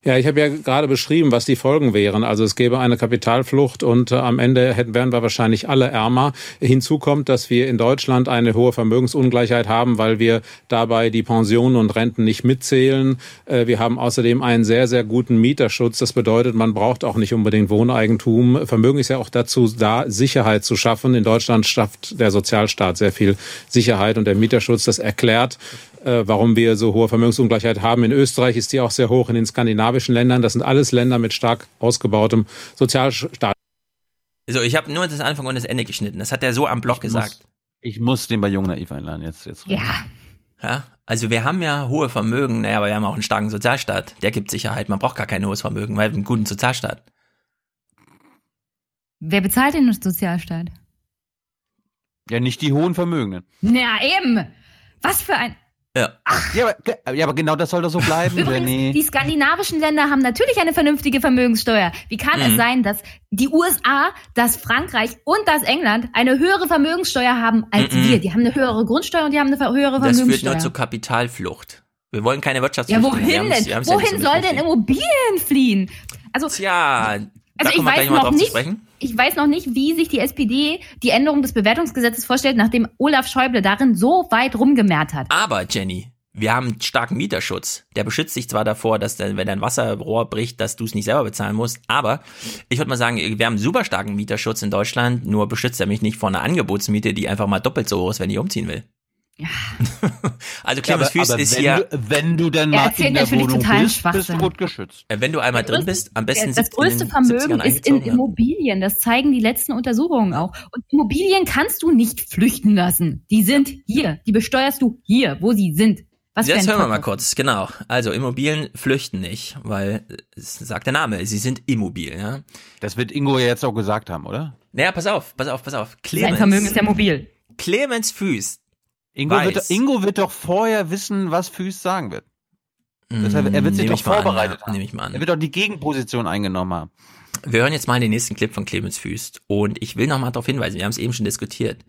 Ja, ich habe ja gerade beschrieben, was die Folgen wären. Also es gäbe eine Kapitalflucht und äh, am Ende hätten, wären wir wahrscheinlich alle ärmer. Hinzu kommt, dass wir in Deutschland eine hohe Vermögensungleichheit haben, weil wir dabei die Pensionen und Renten nicht mitzählen. Äh, wir haben außerdem einen sehr, sehr guten Mieterschutz. Das bedeutet, man braucht auch nicht unbedingt Wohneigentum. Vermögen ist ja auch dazu da, Sicherheit zu schaffen. In Deutschland schafft der Sozialstaat sehr viel Sicherheit und der Mieterschutz, das erklärt, äh, warum wir so hohe Vermögensungleichheit haben. In Österreich ist die auch sehr hoch, in den skandinavischen Ländern. Das sind alles Länder mit stark ausgebautem Sozialstaat. So, ich habe nur das Anfang und das Ende geschnitten. Das hat er so am Block ich gesagt. Muss, ich muss den bei Jung Naiv einladen jetzt. jetzt ja. Ja, also wir haben ja hohe Vermögen, naja, aber wir haben auch einen starken Sozialstaat. Der gibt Sicherheit. Man braucht gar kein hohes Vermögen, weil wir einen guten Sozialstaat. Wer bezahlt den Sozialstaat? Ja, nicht die hohen Vermögenden. Na eben. Was für ein. Ja. Ja aber, ja, aber genau das soll doch so bleiben, Übrigens, Jenny. Die skandinavischen Länder haben natürlich eine vernünftige Vermögenssteuer. Wie kann mhm. es sein, dass die USA, dass Frankreich und das England eine höhere Vermögenssteuer haben als mhm. wir? Die haben eine höhere Grundsteuer und die haben eine höhere Vermögenssteuer. Das führt nur zur Kapitalflucht. Wir wollen keine Wirtschaftsflucht. Ja, wohin denn? Wohin soll denn Immobilien fliehen? Also, Tja, also ich weiß noch nicht, ich weiß noch nicht, wie sich die SPD die Änderung des Bewertungsgesetzes vorstellt, nachdem Olaf Schäuble darin so weit rumgemehrt hat. Aber Jenny, wir haben einen starken Mieterschutz. Der beschützt dich zwar davor, dass wenn dein Wasserrohr bricht, dass du es nicht selber bezahlen musst, aber ich würde mal sagen, wir haben einen super starken Mieterschutz in Deutschland, nur beschützt er mich nicht vor einer Angebotsmiete, die einfach mal doppelt so hoch ist, wenn ich umziehen will. also Clemens Füß aber ist wenn ja, Du, wenn du denn mal in der Wohnung bist, bist du gut geschützt. Äh, wenn du einmal drin bist, am besten Das größte Vermögen ist in Immobilien. Das zeigen die letzten Untersuchungen auch. Und Immobilien kannst du nicht flüchten lassen. Die sind hier. Die besteuerst du hier, wo sie sind. Was ein hören wir mal kurz, genau. Also Immobilien flüchten nicht, weil es sagt der Name, sie sind immobil, ja. Das wird Ingo ja jetzt auch gesagt haben, oder? Naja, pass auf, pass auf, pass auf. Sein Vermögen ist ja mobil. Clemens Füß. Ingo weiß, wird, Ingo wird doch vorher wissen, was Füß sagen wird. Deshalb, er wird sich Nehm doch mal an, vorbereitet ja, haben. nehm ich mal an. Er wird doch die Gegenposition eingenommen haben. Wir hören jetzt mal den nächsten Clip von Clemens Füß und ich will noch mal darauf hinweisen, wir haben es eben schon diskutiert.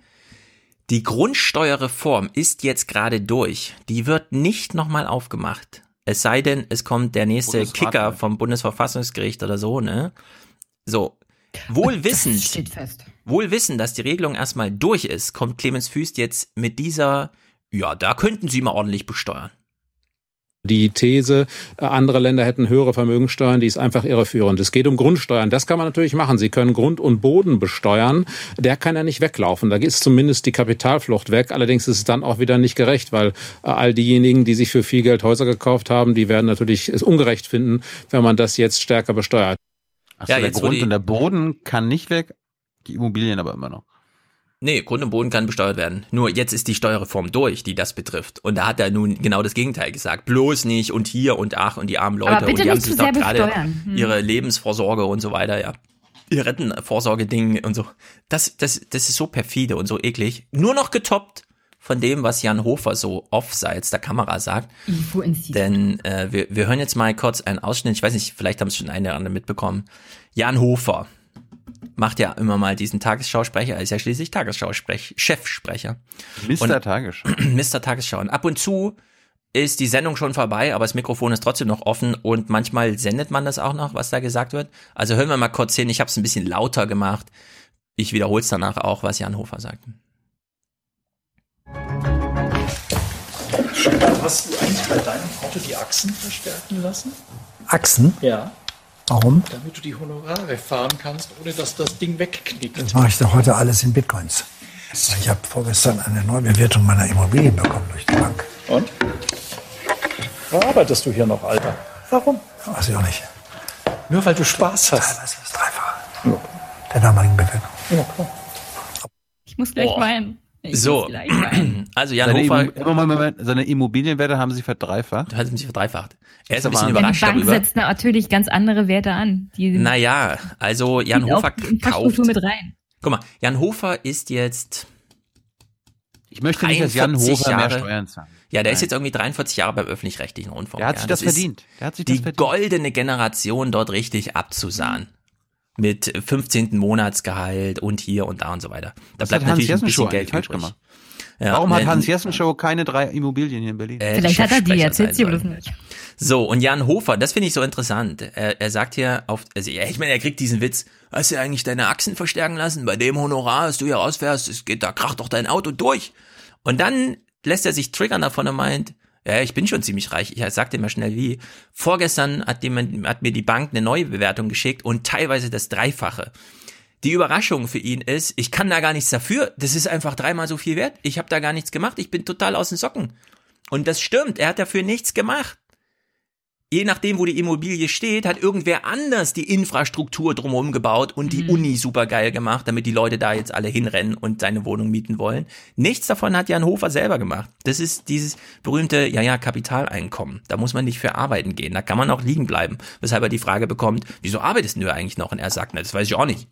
Die Grundsteuerreform ist jetzt gerade durch. Die wird nicht nochmal aufgemacht. Es sei denn, es kommt der nächste Kicker vom Bundesverfassungsgericht oder so, ne? So. Wohl wissend, steht fest. Wohl wissen, dass die Regelung erstmal durch ist, kommt Clemens Füß jetzt mit dieser, ja, da könnten Sie mal ordentlich besteuern. Die These, äh, andere Länder hätten höhere Vermögensteuern, die ist einfach irreführend. Es geht um Grundsteuern. Das kann man natürlich machen. Sie können Grund und Boden besteuern. Der kann ja nicht weglaufen. Da ist zumindest die Kapitalflucht weg. Allerdings ist es dann auch wieder nicht gerecht, weil äh, all diejenigen, die sich für viel Geld Häuser gekauft haben, die werden natürlich es ungerecht finden, wenn man das jetzt stärker besteuert. Achso, Ja, der Grund die- und der Boden kann nicht weg, die Immobilien aber immer noch. Nee, Grund und Boden kann besteuert werden. Nur jetzt ist die Steuerreform durch, die das betrifft. Und da hat er nun genau das Gegenteil gesagt. Bloß nicht und hier und ach und die armen Leute Aber bitte und die haben nicht sich zu doch sehr gerade. Hm. ihre Lebensvorsorge und so weiter, ja. Ihr Rentenvorsorgeding und so. Das, das, das ist so perfide und so eklig. Nur noch getoppt von dem, was Jan Hofer so offseits der Kamera sagt. Denn äh, wir, wir hören jetzt mal kurz einen Ausschnitt. Ich weiß nicht, vielleicht haben es schon eine oder andere mitbekommen. Jan Hofer macht ja immer mal diesen Tagesschausprecher. Er ist ja schließlich Tagesschau-Chefsprecher. Mr. Und- Tagesschau. Mr. Tagesschau. Und ab und zu ist die Sendung schon vorbei, aber das Mikrofon ist trotzdem noch offen und manchmal sendet man das auch noch, was da gesagt wird. Also hören wir mal kurz hin. Ich habe es ein bisschen lauter gemacht. Ich wiederhole es danach auch, was Jan Hofer sagt. Hast du eigentlich bei deinem Auto die Achsen verstärken lassen? Achsen? Ja. Warum? Damit du die Honorare fahren kannst, ohne dass das Ding wegknickt. Das mache ich doch heute alles in Bitcoins. Ich habe vorgestern eine Neubewertung meiner Immobilien bekommen durch die Bank. Und? Wo arbeitest du hier noch, Alter? Warum? Weiß ich auch nicht. Nur weil du Spaß hast. Teilweise das Dreifache der damaligen Bewertung. Ja, klar. Ich muss gleich weinen. Ich So, also Jan seine, Hofer Immo Moment, Moment, seine Immobilienwerte haben sie verdreifacht. hat sich verdreifacht. Er ist ein Das bisschen war- Ja, die überrascht Bank darüber. setzt natürlich ganz andere Werte an. Die Naja, also Jan Hofer die kauft. Mit rein. Guck mal, Jan Hofer ist jetzt. Ich möchte nicht, dass Jan 43 Hofer mehr Jahre- Steuern zahlt. Ja, der ist Nein. jetzt irgendwie 43 Jahre beim öffentlich-rechtlichen Rundfunk. Der hat ja, sich das ist verdient. Der hat sich die das verdient. goldene Generation dort richtig abzusahen. Mit 15. Monatsgehalt und hier und da und so weiter. Da Das bleibt hat Hans natürlich ein bisschen Show Geld falsch übrig. gemacht. Ja, Warum hat Hans Jessen Show keine drei Immobilien hier in Berlin? äh, Vielleicht hat er die, dir sein bloß nicht. So, und Jan Hofer, das finde ich so interessant. Er, er sagt hier auf, also ja, ich meine, er kriegt diesen Witz, hast du eigentlich deine Achsen verstärken lassen? Bei dem Honorar, das du hier rausfährst, es geht, da kracht doch dein Auto durch. Und dann lässt er sich triggern davon und meint, ja, ich bin schon ziemlich reich. Ich sag dir mal schnell wie. Vorgestern hat, jemand, hat mir die Bank eine neue Bewertung geschickt und teilweise das Dreifache. Die Überraschung für ihn ist, ich kann da gar nichts dafür. Das ist einfach dreimal so viel wert. Ich habe da gar nichts gemacht. Ich bin total aus den Socken. Und das stimmt. Er hat dafür nichts gemacht. Je nachdem, wo die Immobilie steht, hat irgendwer anders die Infrastruktur drumherum gebaut und die Uni super geil gemacht, damit die Leute da jetzt alle hinrennen und seine Wohnung mieten wollen. Nichts davon hat Jan Hofer selber gemacht. Das ist dieses berühmte, ja, ja, Kapitaleinkommen. Da muss man nicht für arbeiten gehen. Da kann man auch liegen bleiben. Weshalb er die Frage bekommt, wieso arbeitest du eigentlich noch? Und er sagt, na, das weiß ich auch nicht.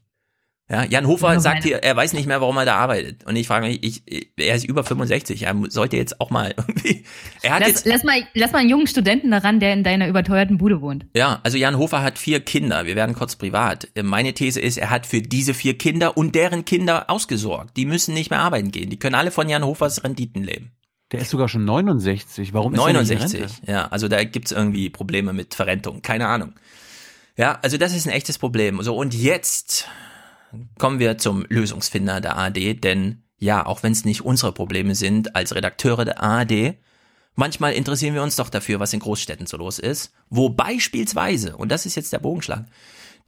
Ja, Jan Hofer sagt meine- hier, er weiß nicht mehr, warum er da arbeitet. Und ich frage mich, ich, ich, er ist über 65, er sollte jetzt auch mal irgendwie, er hat Lass, jetzt, lass, mal, lass mal einen jungen Studenten daran, der in deiner überteuerten Bude wohnt. ja, also Jan Hofer hat vier Kinder. Wir werden kurz privat. Meine These ist, er hat für diese vier Kinder und deren Kinder ausgesorgt. Die müssen nicht mehr arbeiten gehen. Die können alle von Jan Hofers Renditen leben. Der ist sogar schon 69. Warum ist er nicht in 69, Rente? ja. Also da gibt's irgendwie Probleme mit Verrentung. Keine Ahnung. Ja, also das ist ein echtes Problem. So, und jetzt kommen wir zum Lösungsfinder der ARD, denn ja, auch wenn es nicht unsere Probleme sind als Redakteure der ARD, manchmal interessieren wir uns doch dafür, was in Großstädten so los ist, wo beispielsweise, und das ist jetzt der Bogenschlag,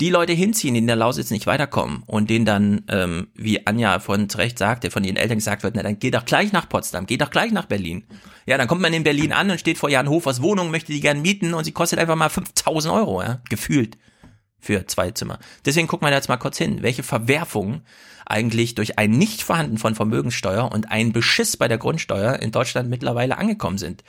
die Leute hinziehen, die in der Lausitz nicht weiterkommen und denen dann, ähm, wie Anja von zurecht sagte, von ihren Eltern gesagt wird, na dann geh doch gleich nach Potsdam, geh doch gleich nach Berlin. Ja, dann kommt man in Berlin an und steht vor Jan Hofers Wohnung, möchte die gern mieten und sie kostet einfach mal 5000 Euro, ja, gefühlt für zwei Zimmer. Deswegen gucken wir da jetzt mal kurz hin, welche Verwerfungen eigentlich durch ein Nicht-Vorhanden von Vermögenssteuer und ein Beschiss bei der Grundsteuer in Deutschland mittlerweile angekommen sind.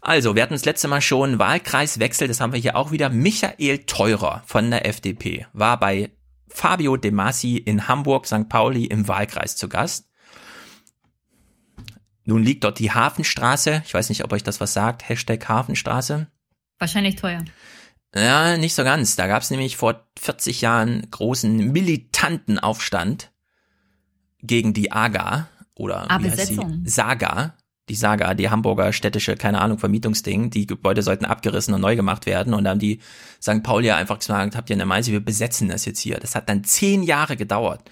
Also, wir hatten das letzte Mal schon Wahlkreiswechsel, das haben wir hier auch wieder. Michael Teurer von der FDP war bei Fabio De Masi in Hamburg, St. Pauli im Wahlkreis zu Gast. Nun liegt dort die Hafenstraße. Ich weiß nicht, ob euch das was sagt. Hashtag Hafenstraße. Wahrscheinlich teuer. Ja, nicht so ganz. Da gab es nämlich vor 40 Jahren großen militanten Aufstand gegen die AGA oder Ah, wie heißt sie? Saga. Die Saga, die Hamburger städtische, keine Ahnung, Vermietungsding. Die Gebäude sollten abgerissen und neu gemacht werden. Und dann haben die St. Paulier einfach gesagt, habt ihr eine Meise, wir besetzen das jetzt hier. Das hat dann zehn Jahre gedauert.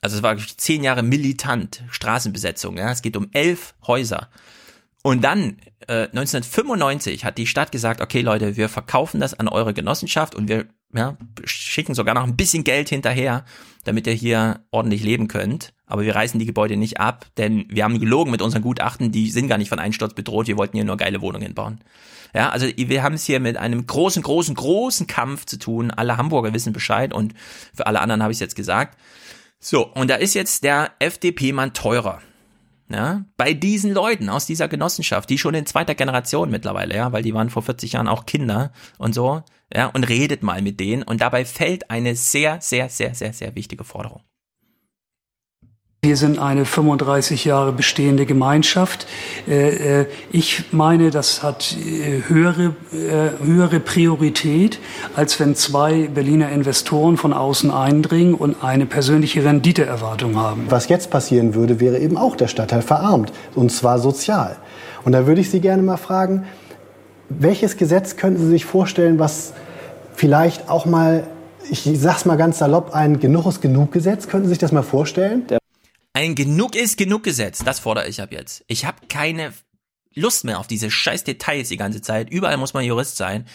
Also es war wirklich zehn Jahre militant, Straßenbesetzung. Ja? Es geht um elf Häuser. Und dann, äh, 1995, hat die Stadt gesagt, okay Leute, wir verkaufen das an eure Genossenschaft und wir ja, schicken sogar noch ein bisschen Geld hinterher, damit ihr hier ordentlich leben könnt. Aber wir reißen die Gebäude nicht ab, denn wir haben gelogen mit unseren Gutachten, die sind gar nicht von Einsturz bedroht, wir wollten hier nur geile Wohnungen bauen. Ja, also wir haben es hier mit einem großen, großen, großen Kampf zu tun. Alle Hamburger wissen Bescheid und für alle anderen habe ich es jetzt gesagt. So, und da ist jetzt der FDP-Mann teurer. Ja, bei diesen Leuten aus dieser Genossenschaft, die schon in zweiter Generation mittlerweile, ja, weil die waren vor 40 Jahren auch Kinder und so, ja, und redet mal mit denen und dabei fällt eine sehr, sehr, sehr, sehr, sehr wichtige Forderung. Wir sind eine 35 Jahre bestehende Gemeinschaft. Äh, äh, Ich meine, das hat äh, höhere, höhere Priorität, als wenn zwei Berliner Investoren von außen eindringen und eine persönliche Renditeerwartung haben. Was jetzt passieren würde, wäre eben auch der Stadtteil verarmt, und zwar sozial. Und da würde ich Sie gerne mal fragen, welches Gesetz könnten Sie sich vorstellen, was vielleicht auch mal, ich sag's mal ganz salopp, ein Genug ist genug Gesetz, könnten Sie sich das mal vorstellen? Ein Genug ist genug Gesetz, das fordere ich ab jetzt. Ich habe keine Lust mehr auf diese scheiß Details die ganze Zeit. Überall muss man Jurist sein.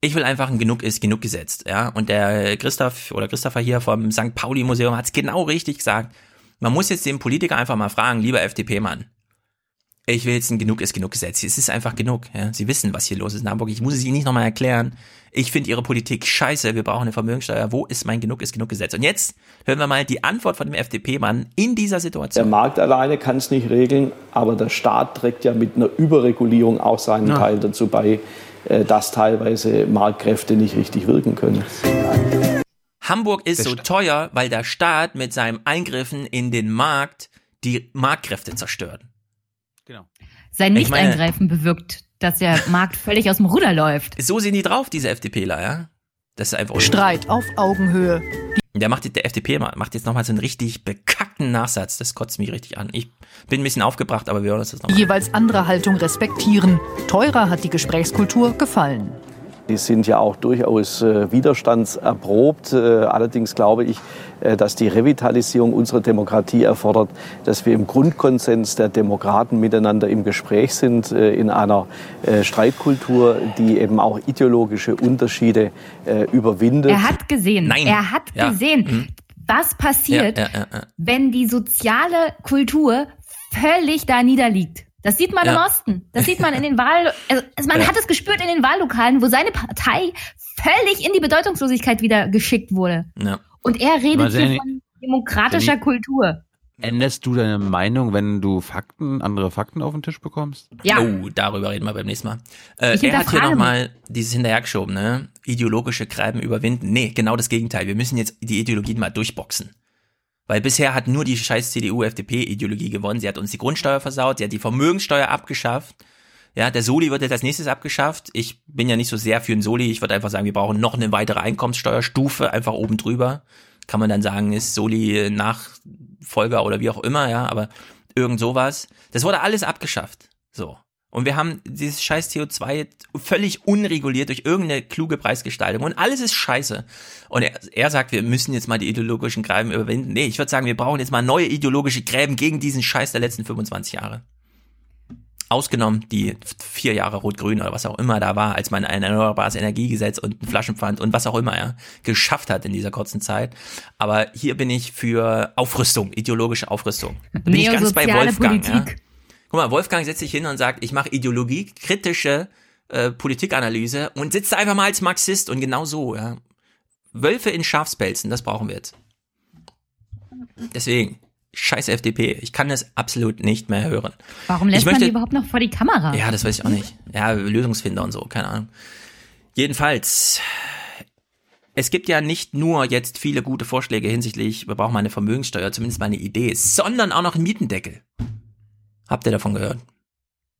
Ich will einfach ein Genug ist genug Gesetz, ja. Und der Christoph oder Christopher hier vom St. Pauli Museum hat es genau richtig gesagt. Man muss jetzt den Politiker einfach mal fragen, lieber FDP-Mann. Ich will jetzt ein Genug ist genug Gesetz. Es ist einfach genug. Ja. Sie wissen, was hier los ist in Hamburg. Ich muss es Ihnen nicht nochmal erklären. Ich finde Ihre Politik scheiße. Wir brauchen eine Vermögenssteuer. Wo ist mein Genug ist genug Gesetz? Und jetzt hören wir mal die Antwort von dem FDP-Mann in dieser Der Situation. Markt alleine kann es nicht regeln, aber der Staat trägt ja mit einer Überregulierung auch seinen Ja. Teil dazu bei, äh, dass teilweise Marktkräfte nicht richtig wirken können. Hamburg ist so teuer, weil der Staat mit seinen Eingriffen in den Markt die Marktkräfte zerstört. Sein Nicht-Eingreifen bewirkt, dass der Markt völlig aus dem Ruder läuft. So sind die drauf, diese FDPler, ja? Das ist einfach Streit auf Augenhöhe. Der macht der FDP ma- macht jetzt nochmal so einen richtig bekackten Nachsatz. Das kotzt mich richtig an. Ich bin ein bisschen aufgebracht, aber wir hören uns das Die nochmal. jeweils andere Haltung respektieren. Teurer hat die Gesprächskultur gefallen. Die sind ja auch durchaus äh, widerstandserprobt. Äh, allerdings glaube ich, äh, dass die Revitalisierung unserer Demokratie erfordert, dass wir im Grundkonsens der Demokraten miteinander im Gespräch sind, äh, in einer äh, Streitkultur, die eben auch ideologische Unterschiede äh, überwindet. Er hat gesehen, Nein. er hat Ja. gesehen, Mhm. was passiert, Ja, ja, ja, ja. wenn die soziale Kultur völlig da niederliegt. Das sieht man im Ja. Osten. Das sieht man in den Wahl, also man Ja. hat es gespürt in den Wahllokalen, wo seine Partei völlig in die Bedeutungslosigkeit wieder geschickt wurde. Ja. Und er redet hier von demokratischer Jenny- Kultur. Änderst du deine Meinung, wenn du Fakten, andere Fakten auf den Tisch bekommst? Ja. Oh, darüber reden wir beim nächsten Mal. Äh, Ich er hat hier nochmal dieses hinterhergeschoben, ne? Ideologische Gräben überwinden. Nee, genau das Gegenteil. Wir müssen jetzt die Ideologien mal durchboxen. Weil bisher hat nur die scheiß CDU-FDP-Ideologie gewonnen. Sie hat uns die Grundsteuer versaut, sie hat die Vermögenssteuer abgeschafft. Ja, der Soli wird jetzt als nächstes abgeschafft. Ich bin ja nicht so sehr für einen Soli. Ich würde einfach sagen, wir brauchen noch eine weitere Einkommenssteuerstufe, einfach oben drüber. Kann man dann sagen, ist Soli Nachfolger oder wie auch immer, ja, aber irgend sowas. Das wurde alles abgeschafft. So. Und wir haben dieses scheiß CO2 völlig unreguliert durch irgendeine kluge Preisgestaltung. Und alles ist scheiße. Und er, er sagt, wir müssen jetzt mal die ideologischen Gräben überwinden. Nee, ich würde sagen, wir brauchen jetzt mal neue ideologische Gräben gegen diesen Scheiß der letzten 25 Jahre. Ausgenommen die vier Jahre Rot-Grün oder was auch immer da war, als man ein erneuerbares Energiegesetz und ein Flaschenpfand und was auch immer ja, geschafft hat in dieser kurzen Zeit. Aber hier bin ich für Aufrüstung, ideologische Aufrüstung. Da bin ich ganz bei Wolfgang. Ja. Guck mal, Wolfgang setzt sich hin und sagt, ich mache ideologiekritische äh, Politikanalyse und sitzt einfach mal als Marxist und genau so. Ja. Wölfe in Schafspelzen, das brauchen wir jetzt. Deswegen, scheiß FDP. Ich kann das absolut nicht mehr hören. Warum lässt möchte, man die überhaupt noch vor die Kamera? Ja, das weiß ich auch nicht. Ja, Lösungsfinder und so, keine Ahnung. Jedenfalls, es gibt ja nicht nur jetzt viele gute Vorschläge hinsichtlich, wir brauchen mal eine Vermögenssteuer, zumindest mal eine Idee, sondern auch noch einen Mietendeckel. Habt ihr davon gehört?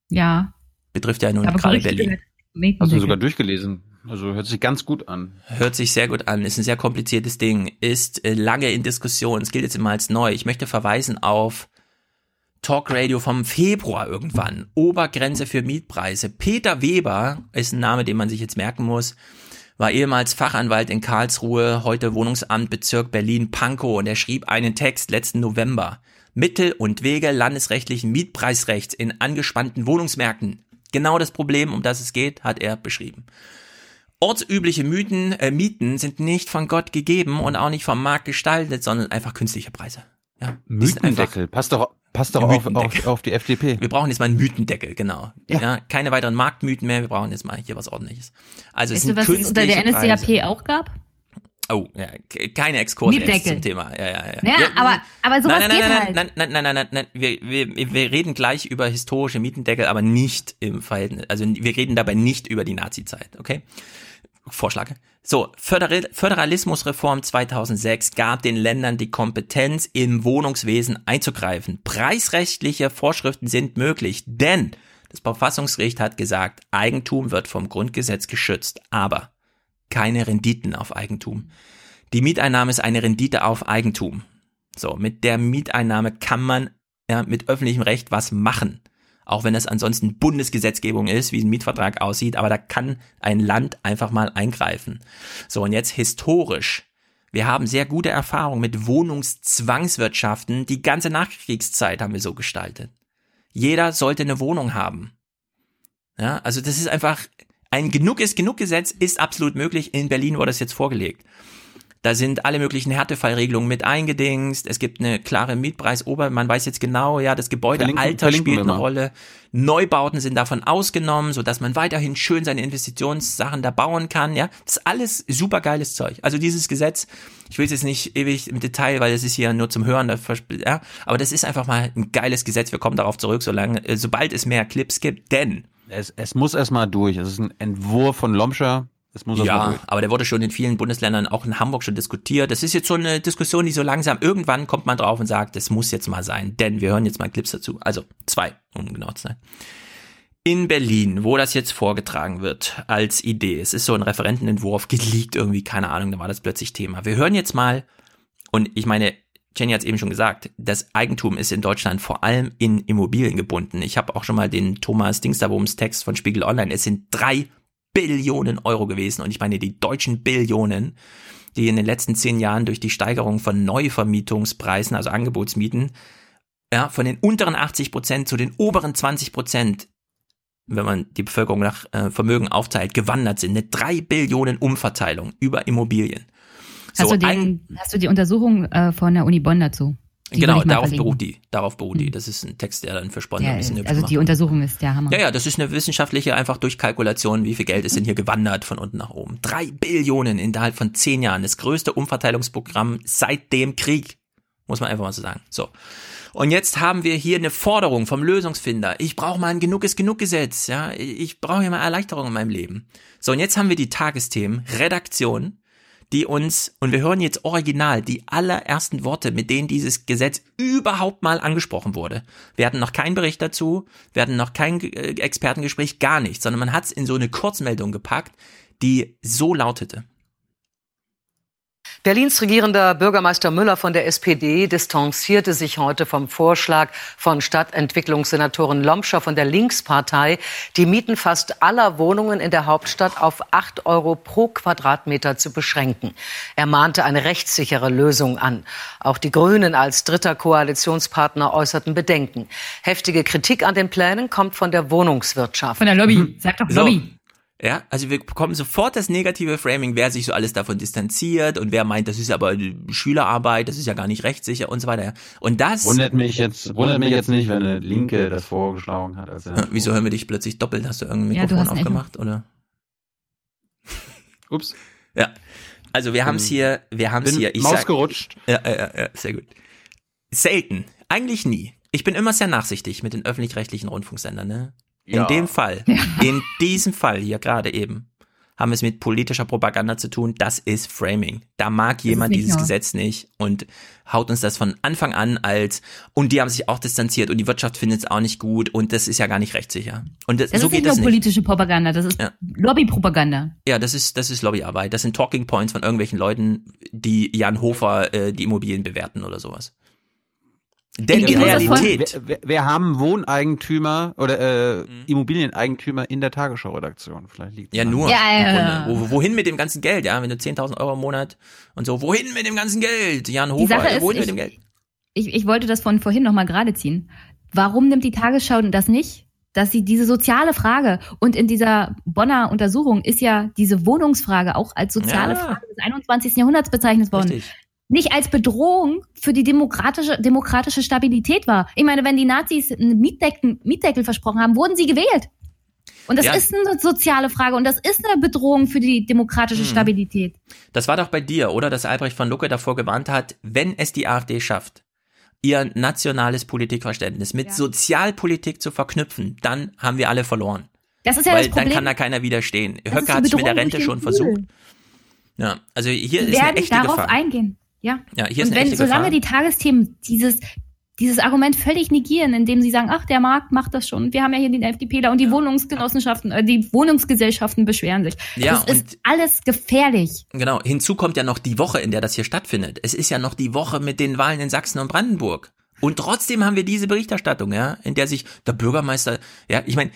Ja. Betrifft ja nun gerade Berlin. Hast du sogar durchgelesen? Also hört sich ganz gut an. Hört sich sehr gut an. Ist ein sehr kompliziertes Ding. Ist äh, lange in Diskussion. Es gilt jetzt immer als neu. Ich möchte verweisen auf Talk Radio vom Februar irgendwann. Obergrenze für Mietpreise. Peter Weber ist ein Name, den man sich jetzt merken muss. War ehemals Fachanwalt in Karlsruhe, heute Wohnungsamt Bezirk Berlin-Pankow und er schrieb einen Text letzten November. Mittel und Wege landesrechtlichen Mietpreisrechts in angespannten Wohnungsmärkten. Genau das Problem, um das es geht, hat er beschrieben. Ortsübliche Mythen, äh, Mieten sind nicht von Gott gegeben und auch nicht vom Markt gestaltet, sondern einfach künstliche Preise. Ja, Mythendeckel, passt doch, passt doch auf, auf, auf, die FDP. Wir brauchen jetzt mal einen Mythendeckel, genau. Ja. ja. keine weiteren Marktmythen mehr, wir brauchen jetzt mal hier was ordentliches. Also weißt es sind du, was es unter der NSDAP Preise. auch gab? Oh, ja, keine Exkurse zum Thema. Ja, ja, ja. ja, ja aber, aber sowas nein, nein, geht nein, halt. Nein, nein, nein, nein, nein, nein. Wir, wir, wir reden gleich über historische Mietendeckel, aber nicht im Verhältnis. Also wir reden dabei nicht über die Nazi-Zeit, okay? Vorschlag. So, Föderalismusreform 2006 gab den Ländern die Kompetenz, im Wohnungswesen einzugreifen. Preisrechtliche Vorschriften sind möglich, denn das Verfassungsgericht hat gesagt, Eigentum wird vom Grundgesetz geschützt, aber keine Renditen auf Eigentum. Die Mieteinnahme ist eine Rendite auf Eigentum. So, mit der Mieteinnahme kann man ja, mit öffentlichem Recht was machen auch wenn es ansonsten Bundesgesetzgebung ist, wie ein Mietvertrag aussieht, aber da kann ein Land einfach mal eingreifen. So, und jetzt historisch. Wir haben sehr gute Erfahrungen mit Wohnungszwangswirtschaften. Die ganze Nachkriegszeit haben wir so gestaltet. Jeder sollte eine Wohnung haben. Ja, also das ist einfach ein genug ist genug Gesetz ist absolut möglich. In Berlin wurde es jetzt vorgelegt. Da sind alle möglichen Härtefallregelungen mit eingedingst. Es gibt eine klare Mietpreisober. Man weiß jetzt genau, ja, das Gebäudealter spielt eine Rolle. Neubauten sind davon ausgenommen, so dass man weiterhin schön seine Investitionssachen da bauen kann. Ja, das ist alles supergeiles Zeug. Also dieses Gesetz, ich will es jetzt nicht ewig im Detail, weil es ist hier nur zum Hören. Ja, aber das ist einfach mal ein geiles Gesetz. Wir kommen darauf zurück, solange, äh, sobald es mehr Clips gibt. Denn es, es muss erstmal durch. Es ist ein Entwurf von Lomscher das muss ja, aber der wurde schon in vielen Bundesländern, auch in Hamburg schon diskutiert. Das ist jetzt so eine Diskussion, die so langsam, irgendwann kommt man drauf und sagt, das muss jetzt mal sein, denn wir hören jetzt mal Clips dazu. Also zwei, um genau zu sein. In Berlin, wo das jetzt vorgetragen wird als Idee, es ist so ein Referentenentwurf, geleakt irgendwie, keine Ahnung, da war das plötzlich Thema. Wir hören jetzt mal, und ich meine, Jenny hat es eben schon gesagt, das Eigentum ist in Deutschland vor allem in Immobilien gebunden. Ich habe auch schon mal den Thomas Dingsterboms Text von Spiegel Online, es sind drei Billionen Euro gewesen. Und ich meine die deutschen Billionen, die in den letzten zehn Jahren durch die Steigerung von Neuvermietungspreisen, also Angebotsmieten, ja, von den unteren 80 Prozent zu den oberen 20 Prozent, wenn man die Bevölkerung nach äh, Vermögen aufteilt, gewandert sind. Eine drei Billionen Umverteilung über Immobilien. Hast, so, du, den, hast du die Untersuchung äh, von der Uni Bonn dazu? Die genau, darauf beruht die. Darauf beruht die. Hm. Das ist ein Text, der dann für Sponder ja, ein bisschen Also die Untersuchung ist der Hammer. Ja, ja, das ist eine wissenschaftliche einfach Durchkalkulation, wie viel Geld ist denn hier gewandert von unten nach oben. Drei Billionen innerhalb von zehn Jahren. Das größte Umverteilungsprogramm seit dem Krieg. Muss man einfach mal so sagen. So. Und jetzt haben wir hier eine Forderung vom Lösungsfinder. Ich brauche mal ein Genug ist genug Gesetz. Ja, ich brauche hier mal Erleichterung in meinem Leben. So, und jetzt haben wir die Tagesthemen, Redaktion, die uns, und wir hören jetzt original die allerersten Worte, mit denen dieses Gesetz überhaupt mal angesprochen wurde. Wir hatten noch keinen Bericht dazu, wir hatten noch kein äh, Expertengespräch, gar nichts, sondern man hat es in so eine Kurzmeldung gepackt, die so lautete. Berlins regierender Bürgermeister Müller von der SPD distanzierte sich heute vom Vorschlag von Stadtentwicklungssenatorin Lomscher von der Linkspartei, die Mieten fast aller Wohnungen in der Hauptstadt auf 8 Euro pro Quadratmeter zu beschränken. Er mahnte eine rechtssichere Lösung an. Auch die Grünen als dritter Koalitionspartner äußerten Bedenken. Heftige Kritik an den Plänen kommt von der Wohnungswirtschaft. Von der Lobby. Sag doch Lobby. Ja, also wir bekommen sofort das negative Framing, wer sich so alles davon distanziert und wer meint, das ist aber Schülerarbeit, das ist ja gar nicht rechtssicher und so weiter. Und das wundert mich jetzt, wundert mich jetzt nicht, wenn eine Linke das vorgeschlagen hat. Also Wieso hören wir dich plötzlich doppelt? Hast du irgendein Mikrofon ja, aufgemacht oder? Ups. Ja. Also wir haben es hier, wir haben es hier. Ich Maus sag, gerutscht. Ja, ja, ja, sehr gut. Selten, eigentlich nie. Ich bin immer sehr nachsichtig mit den öffentlich-rechtlichen Rundfunksendern, ne? In ja. dem Fall, in diesem Fall hier gerade eben, haben wir es mit politischer Propaganda zu tun. Das ist Framing. Da mag jemand dieses nur. Gesetz nicht und haut uns das von Anfang an als und die haben sich auch distanziert und die Wirtschaft findet es auch nicht gut und das ist ja gar nicht rechtssicher. Und das, das so ist geht nicht das nur politische Propaganda, das ist ja. Lobbypropaganda. Ja, das ist das ist Lobbyarbeit. Das sind Talking Points von irgendwelchen Leuten, die Jan Hofer äh, die Immobilien bewerten oder sowas. Denn die Realität. Wir, wir, haben Wohneigentümer oder äh, mhm. Immobilieneigentümer in der Tagesschau-Redaktion. Vielleicht liegt Ja, nur. Ja, ja, Wo, wohin mit dem ganzen Geld, ja? Wenn du 10.000 Euro im Monat und so, wohin mit dem ganzen Geld? Jan Hofer, ist, wohin ich, mit dem Geld? Ich, ich wollte das von vorhin nochmal gerade ziehen. Warum nimmt die Tagesschau das nicht? Dass sie diese soziale Frage und in dieser Bonner Untersuchung ist ja diese Wohnungsfrage auch als soziale ja. Frage des 21. Jahrhunderts bezeichnet worden. Richtig nicht als Bedrohung für die demokratische, demokratische Stabilität war. Ich meine, wenn die Nazis einen Mietdeckel, Mietdeckel versprochen haben, wurden sie gewählt. Und das ja. ist eine soziale Frage und das ist eine Bedrohung für die demokratische hm. Stabilität. Das war doch bei dir, oder? Dass Albrecht von Lucke davor gewarnt hat, wenn es die AfD schafft, ihr nationales Politikverständnis mit ja. Sozialpolitik zu verknüpfen, dann haben wir alle verloren. Das ist ja Weil das Problem. dann kann da keiner widerstehen. Höcke hat es mit der Rente schon versucht. Ja, also hier wir ist eine echte darauf Gefahr. eingehen. Ja. ja hier und ist wenn, solange Gefahr. die Tagesthemen dieses dieses Argument völlig negieren, indem sie sagen, ach, der Markt macht das schon. Wir haben ja hier den FDPler und die Wohnungsgenossenschaften, äh, die Wohnungsgesellschaften beschweren sich. Ja, das ist alles gefährlich. Genau. Hinzu kommt ja noch die Woche, in der das hier stattfindet. Es ist ja noch die Woche mit den Wahlen in Sachsen und Brandenburg. Und trotzdem haben wir diese Berichterstattung, ja, in der sich der Bürgermeister, ja, ich meine,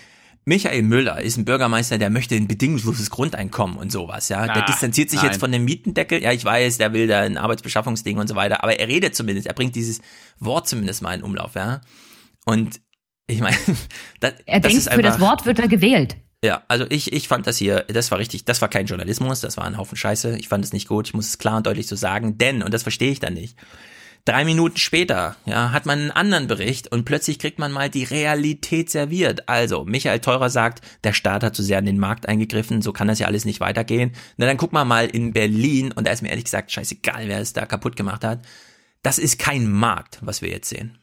Michael Müller ist ein Bürgermeister, der möchte ein bedingungsloses Grundeinkommen und sowas, ja. Der Ah, distanziert sich nein. jetzt von dem Mietendeckel. Ja, ich weiß, der will da ein Arbeitsbeschaffungsding und so weiter, aber er redet zumindest, er bringt dieses Wort zumindest mal in Umlauf, ja. Und ich meine, das, Er das denkt, ist für das einfach- Wort wird er gewählt. ja, also ich, ich fand das hier, das war richtig, das war kein Journalismus, das war ein Haufen Scheiße. Ich fand es nicht gut, ich muss es klar und deutlich so sagen, denn, und das verstehe ich dann nicht, drei Minuten später, ja, hat man einen anderen Bericht und plötzlich kriegt man mal die Realität serviert. Also, Michael Teurer sagt, der Staat hat zu sehr in den Markt eingegriffen, so kann das ja alles nicht weitergehen. Na, dann guck mal mal in Berlin, und da ist mir ehrlich gesagt scheißegal, wer es da kaputt gemacht hat. Das ist kein Markt, was wir jetzt sehen.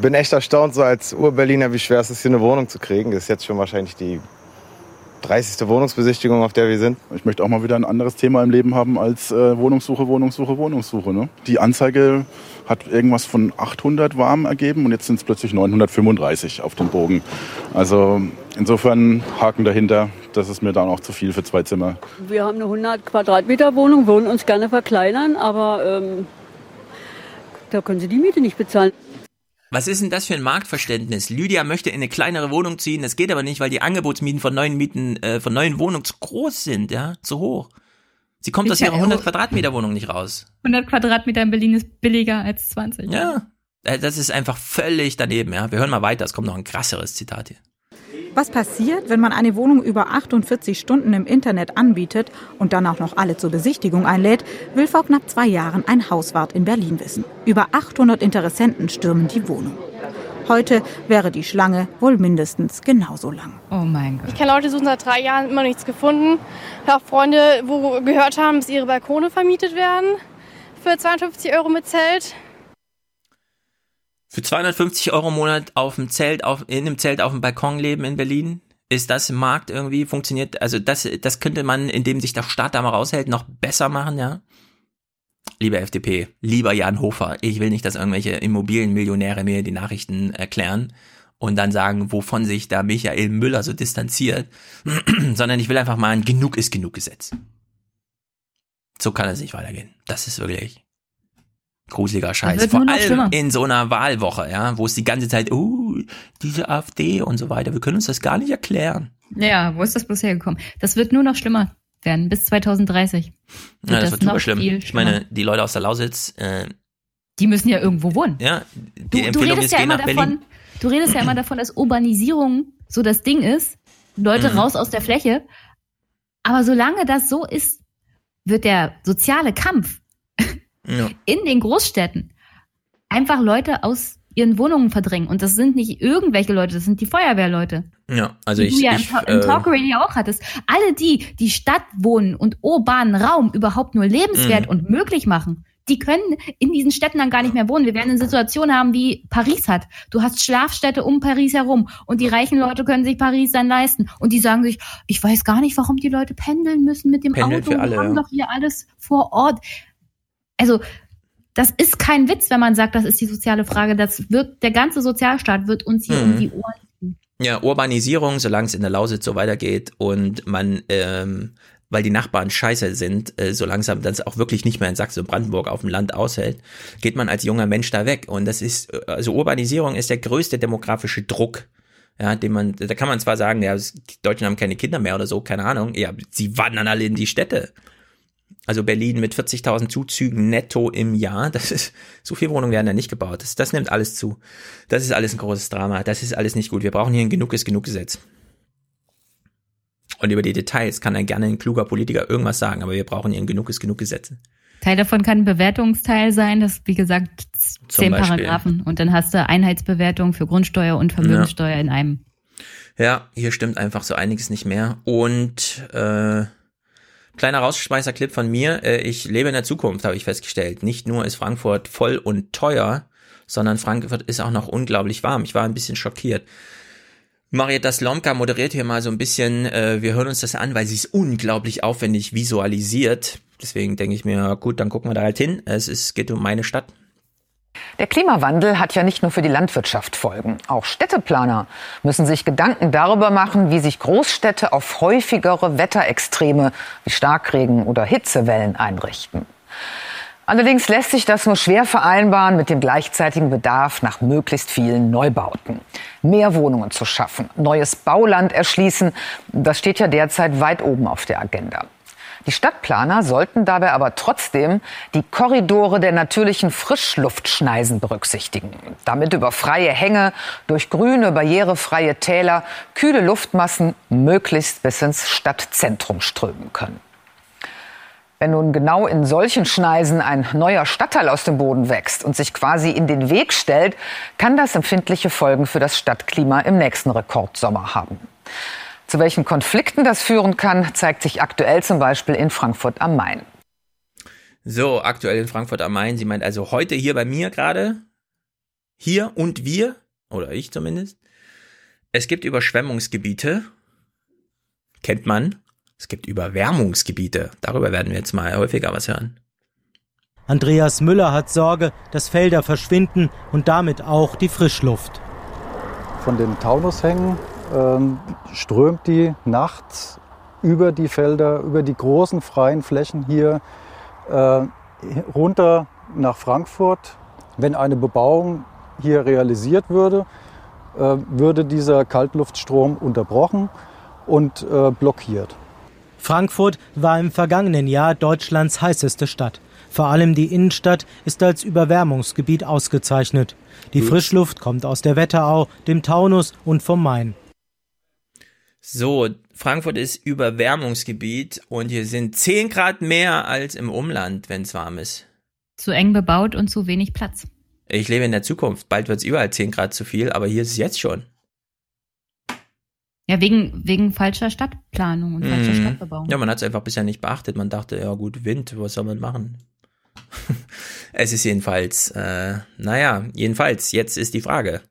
bin echt erstaunt, so als Ur-Berliner, wie schwer es ist, hier eine Wohnung zu kriegen. Das ist jetzt schon wahrscheinlich die 30. Wohnungsbesichtigung, auf der wir sind. Ich möchte auch mal wieder ein anderes Thema im Leben haben als äh, Wohnungssuche, Wohnungssuche, Wohnungssuche. Ne? Die Anzeige hat irgendwas von 800 warm ergeben und jetzt sind es plötzlich 935 auf dem Bogen. Also insofern Haken dahinter, das ist mir dann auch zu viel für zwei Zimmer. Wir haben eine 100 Quadratmeter Wohnung, wollen uns gerne verkleinern, aber ähm, da können Sie die Miete nicht bezahlen. Was ist denn das für ein Marktverständnis? Lydia möchte in eine kleinere Wohnung ziehen, das geht aber nicht, weil die Angebotsmieten von neuen Mieten, äh, von neuen Wohnungen zu groß sind, ja, zu hoch. Sie kommt aus ihrer 100 Quadratmeter Wohnung nicht raus. 100 Quadratmeter in Berlin ist billiger als 20. Ja, äh, das ist einfach völlig daneben, ja. Wir hören mal weiter, es kommt noch ein krasseres Zitat hier. Was passiert, wenn man eine Wohnung über 48 Stunden im Internet anbietet und dann auch noch alle zur Besichtigung einlädt, will vor knapp zwei Jahren ein Hauswart in Berlin wissen. Über 800 Interessenten stürmen die Wohnung. Heute wäre die Schlange wohl mindestens genauso lang. Oh mein Gott. Ich kenne Leute, die suchen seit drei Jahren immer nichts gefunden. Ich habe auch Freunde, wo gehört haben, dass ihre Balkone vermietet werden für 52 Euro mit Zelt. Für 250 Euro im Monat auf dem Zelt, auf, in einem Zelt auf dem Balkon leben in Berlin, ist das im Markt irgendwie funktioniert? Also das, das könnte man, indem sich der Staat da mal raushält, noch besser machen, ja? Lieber FDP, lieber Jan Hofer, ich will nicht, dass irgendwelche Immobilienmillionäre mir die Nachrichten erklären und dann sagen, wovon sich da Michael Müller so distanziert, sondern ich will einfach mal ein Genug ist genug Gesetz. So kann es nicht weitergehen. Das ist wirklich gruseliger Scheiß. Vor allem schlimmer. in so einer Wahlwoche, ja, wo es die ganze Zeit, uh, diese AfD und so weiter. Wir können uns das gar nicht erklären. Ja, wo ist das bloß hergekommen? Das wird nur noch schlimmer werden bis 2030. Wird ja, das, das wird super schlimm. Ich meine, die Leute aus der Lausitz, äh, die müssen ja irgendwo wohnen. Ja, die du, Empfehlung du redest ist, ja immer davon, Berlin. Du redest ja immer davon, dass Urbanisierung so das Ding ist. Leute mhm. raus aus der Fläche. Aber solange das so ist, wird der soziale Kampf ja. in den Großstädten einfach Leute aus ihren Wohnungen verdrängen. Und das sind nicht irgendwelche Leute, das sind die Feuerwehrleute. Ja, also die ich. Du ja ich, im, im äh, Talk Radio auch hattest. Alle die, die Stadt wohnen und urbanen Raum überhaupt nur lebenswert mhm. und möglich machen, die können in diesen Städten dann gar nicht mehr wohnen. Wir werden eine Situation haben, wie Paris hat. Du hast Schlafstädte um Paris herum und die reichen Leute können sich Paris dann leisten. Und die sagen sich, ich weiß gar nicht, warum die Leute pendeln müssen mit dem Pendeln Auto. Alle, Wir haben ja. doch hier alles vor Ort. Also, das ist kein Witz, wenn man sagt, das ist die soziale Frage. Das wird, der ganze Sozialstaat wird uns hier mhm. um die Ohren ja, Urbanisierung, solange es in der Lausitz so weitergeht und man ähm, weil die Nachbarn scheiße sind, äh, so langsam das auch wirklich nicht mehr in Sachsen und Brandenburg auf dem Land aushält, geht man als junger Mensch da weg. Und das ist, also Urbanisierung ist der größte demografische Druck. Ja, den man, da kann man zwar sagen, ja, die Deutschen haben keine Kinder mehr oder so, keine Ahnung. Ja, sie wandern alle in die Städte. Also Berlin mit 40.000 Zuzügen netto im Jahr, das ist, so viele Wohnungen werden da nicht gebaut. Das, das nimmt alles zu. Das ist alles ein großes Drama. Das ist alles nicht gut. Wir brauchen hier ein Genug ist genug Gesetz. Und über die Details kann dann gerne ein kluger Politiker irgendwas sagen, aber wir brauchen hier ein genug ist genug Gesetze. Teil davon kann ein Bewertungsteil sein, das wie gesagt zehn Paragraphen und dann hast du Einheitsbewertung für Grundsteuer und Vermögenssteuer ja. in einem. Ja, hier stimmt einfach so einiges nicht mehr. Und äh, kleiner Rausschmeißer-Clip von mir. Äh, ich lebe in der Zukunft, habe ich festgestellt. Nicht nur ist Frankfurt voll und teuer, sondern Frankfurt ist auch noch unglaublich warm. Ich war ein bisschen schockiert. Marietta Slomka moderiert hier mal so ein bisschen, äh, wir hören uns das an, weil sie es unglaublich aufwendig visualisiert. Deswegen denke ich mir, gut, dann gucken wir da halt hin. Es ist, geht um meine Stadt. Der Klimawandel hat ja nicht nur für die Landwirtschaft Folgen. Auch Städteplaner müssen sich Gedanken darüber machen, wie sich Großstädte auf häufigere Wetterextreme wie Starkregen oder Hitzewellen einrichten. Allerdings lässt sich das nur schwer vereinbaren mit dem gleichzeitigen Bedarf nach möglichst vielen Neubauten. Mehr Wohnungen zu schaffen, neues Bauland erschließen, das steht ja derzeit weit oben auf der Agenda. Die Stadtplaner sollten dabei aber trotzdem die Korridore der natürlichen Frischluftschneisen berücksichtigen, damit über freie Hänge, durch grüne, barrierefreie Täler kühle Luftmassen möglichst bis ins Stadtzentrum strömen können. Wenn nun genau in solchen Schneisen ein neuer Stadtteil aus dem Boden wächst und sich quasi in den Weg stellt, kann das empfindliche Folgen für das Stadtklima im nächsten Rekordsommer haben. Zu welchen Konflikten das führen kann, zeigt sich aktuell zum Beispiel in Frankfurt am Main. So, aktuell in Frankfurt am Main. Sie meint also heute hier bei mir gerade, hier und wir, oder ich zumindest. Es gibt Überschwemmungsgebiete, kennt man, es gibt Überwärmungsgebiete. Darüber werden wir jetzt mal häufiger was hören. Andreas Müller hat Sorge, dass Felder verschwinden und damit auch die Frischluft. Von den Taunushängen strömt die nachts über die Felder, über die großen freien Flächen hier äh, runter nach Frankfurt. Wenn eine Bebauung hier realisiert würde, äh, würde dieser Kaltluftstrom unterbrochen und äh, blockiert. Frankfurt war im vergangenen Jahr Deutschlands heißeste Stadt. Vor allem die Innenstadt ist als Überwärmungsgebiet ausgezeichnet. Die Frischluft kommt aus der Wetterau, dem Taunus und vom Main. So, Frankfurt ist Überwärmungsgebiet und hier sind 10 Grad mehr als im Umland, wenn es warm ist. Zu eng bebaut und zu wenig Platz. Ich lebe in der Zukunft. Bald wird es überall 10 Grad zu viel, aber hier ist es jetzt schon. Ja, wegen, wegen falscher Stadtplanung und falscher mhm. Stadtbebauung. Ja, man hat es einfach bisher nicht beachtet. Man dachte, ja gut, Wind, was soll man machen? es ist jedenfalls, äh, naja, jedenfalls, jetzt ist die Frage.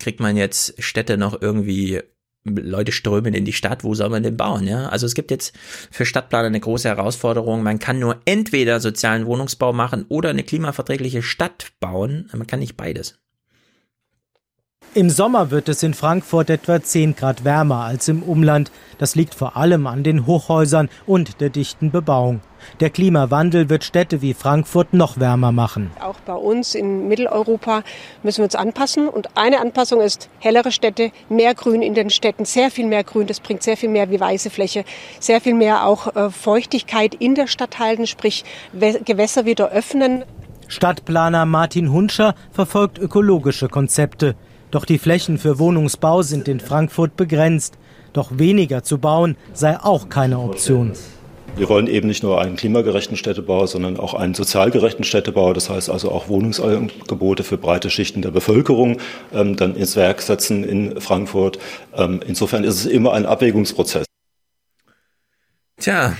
Kriegt man jetzt Städte noch irgendwie, Leute strömen in die Stadt, wo soll man denn bauen, ja? Also es gibt jetzt für Stadtplaner eine große Herausforderung. Man kann nur entweder sozialen Wohnungsbau machen oder eine klimaverträgliche Stadt bauen. Man kann nicht beides. Im Sommer wird es in Frankfurt etwa 10 Grad wärmer als im Umland. Das liegt vor allem an den Hochhäusern und der dichten Bebauung. Der Klimawandel wird Städte wie Frankfurt noch wärmer machen. Auch bei uns in Mitteleuropa müssen wir uns anpassen. Und eine Anpassung ist hellere Städte, mehr Grün in den Städten, sehr viel mehr Grün. Das bringt sehr viel mehr wie weiße Fläche, sehr viel mehr auch äh, Feuchtigkeit in der Stadt halten, sprich Gewässer wieder öffnen. Stadtplaner Martin Hunscher verfolgt ökologische Konzepte. Doch die Flächen für Wohnungsbau sind in Frankfurt begrenzt. Doch weniger zu bauen sei auch keine Option. Wir wollen eben nicht nur einen klimagerechten Städtebau, sondern auch einen sozial gerechten Städtebau. Das heißt also auch Wohnungsangebote für breite Schichten der Bevölkerung ähm, dann ins Werk setzen in Frankfurt. Ähm, insofern ist es immer ein Abwägungsprozess. Tja,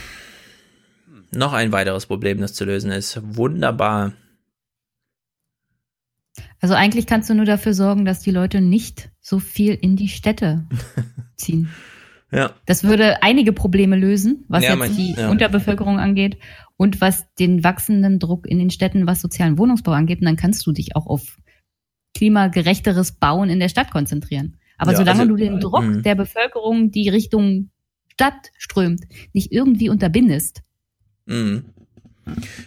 noch ein weiteres Problem, das zu lösen ist. Wunderbar also eigentlich kannst du nur dafür sorgen, dass die Leute nicht so viel in die Städte ziehen. ja. Das würde einige Probleme lösen, was Ja, jetzt mein- die ja. Unterbevölkerung angeht und was den wachsenden Druck in den Städten, was sozialen Wohnungsbau angeht. Und dann kannst du dich auch auf klimagerechteres Bauen in der Stadt konzentrieren. Aber Ja, solange also- du den Druck Mhm. der Bevölkerung, die Richtung Stadt strömt, nicht irgendwie unterbindest, Mhm.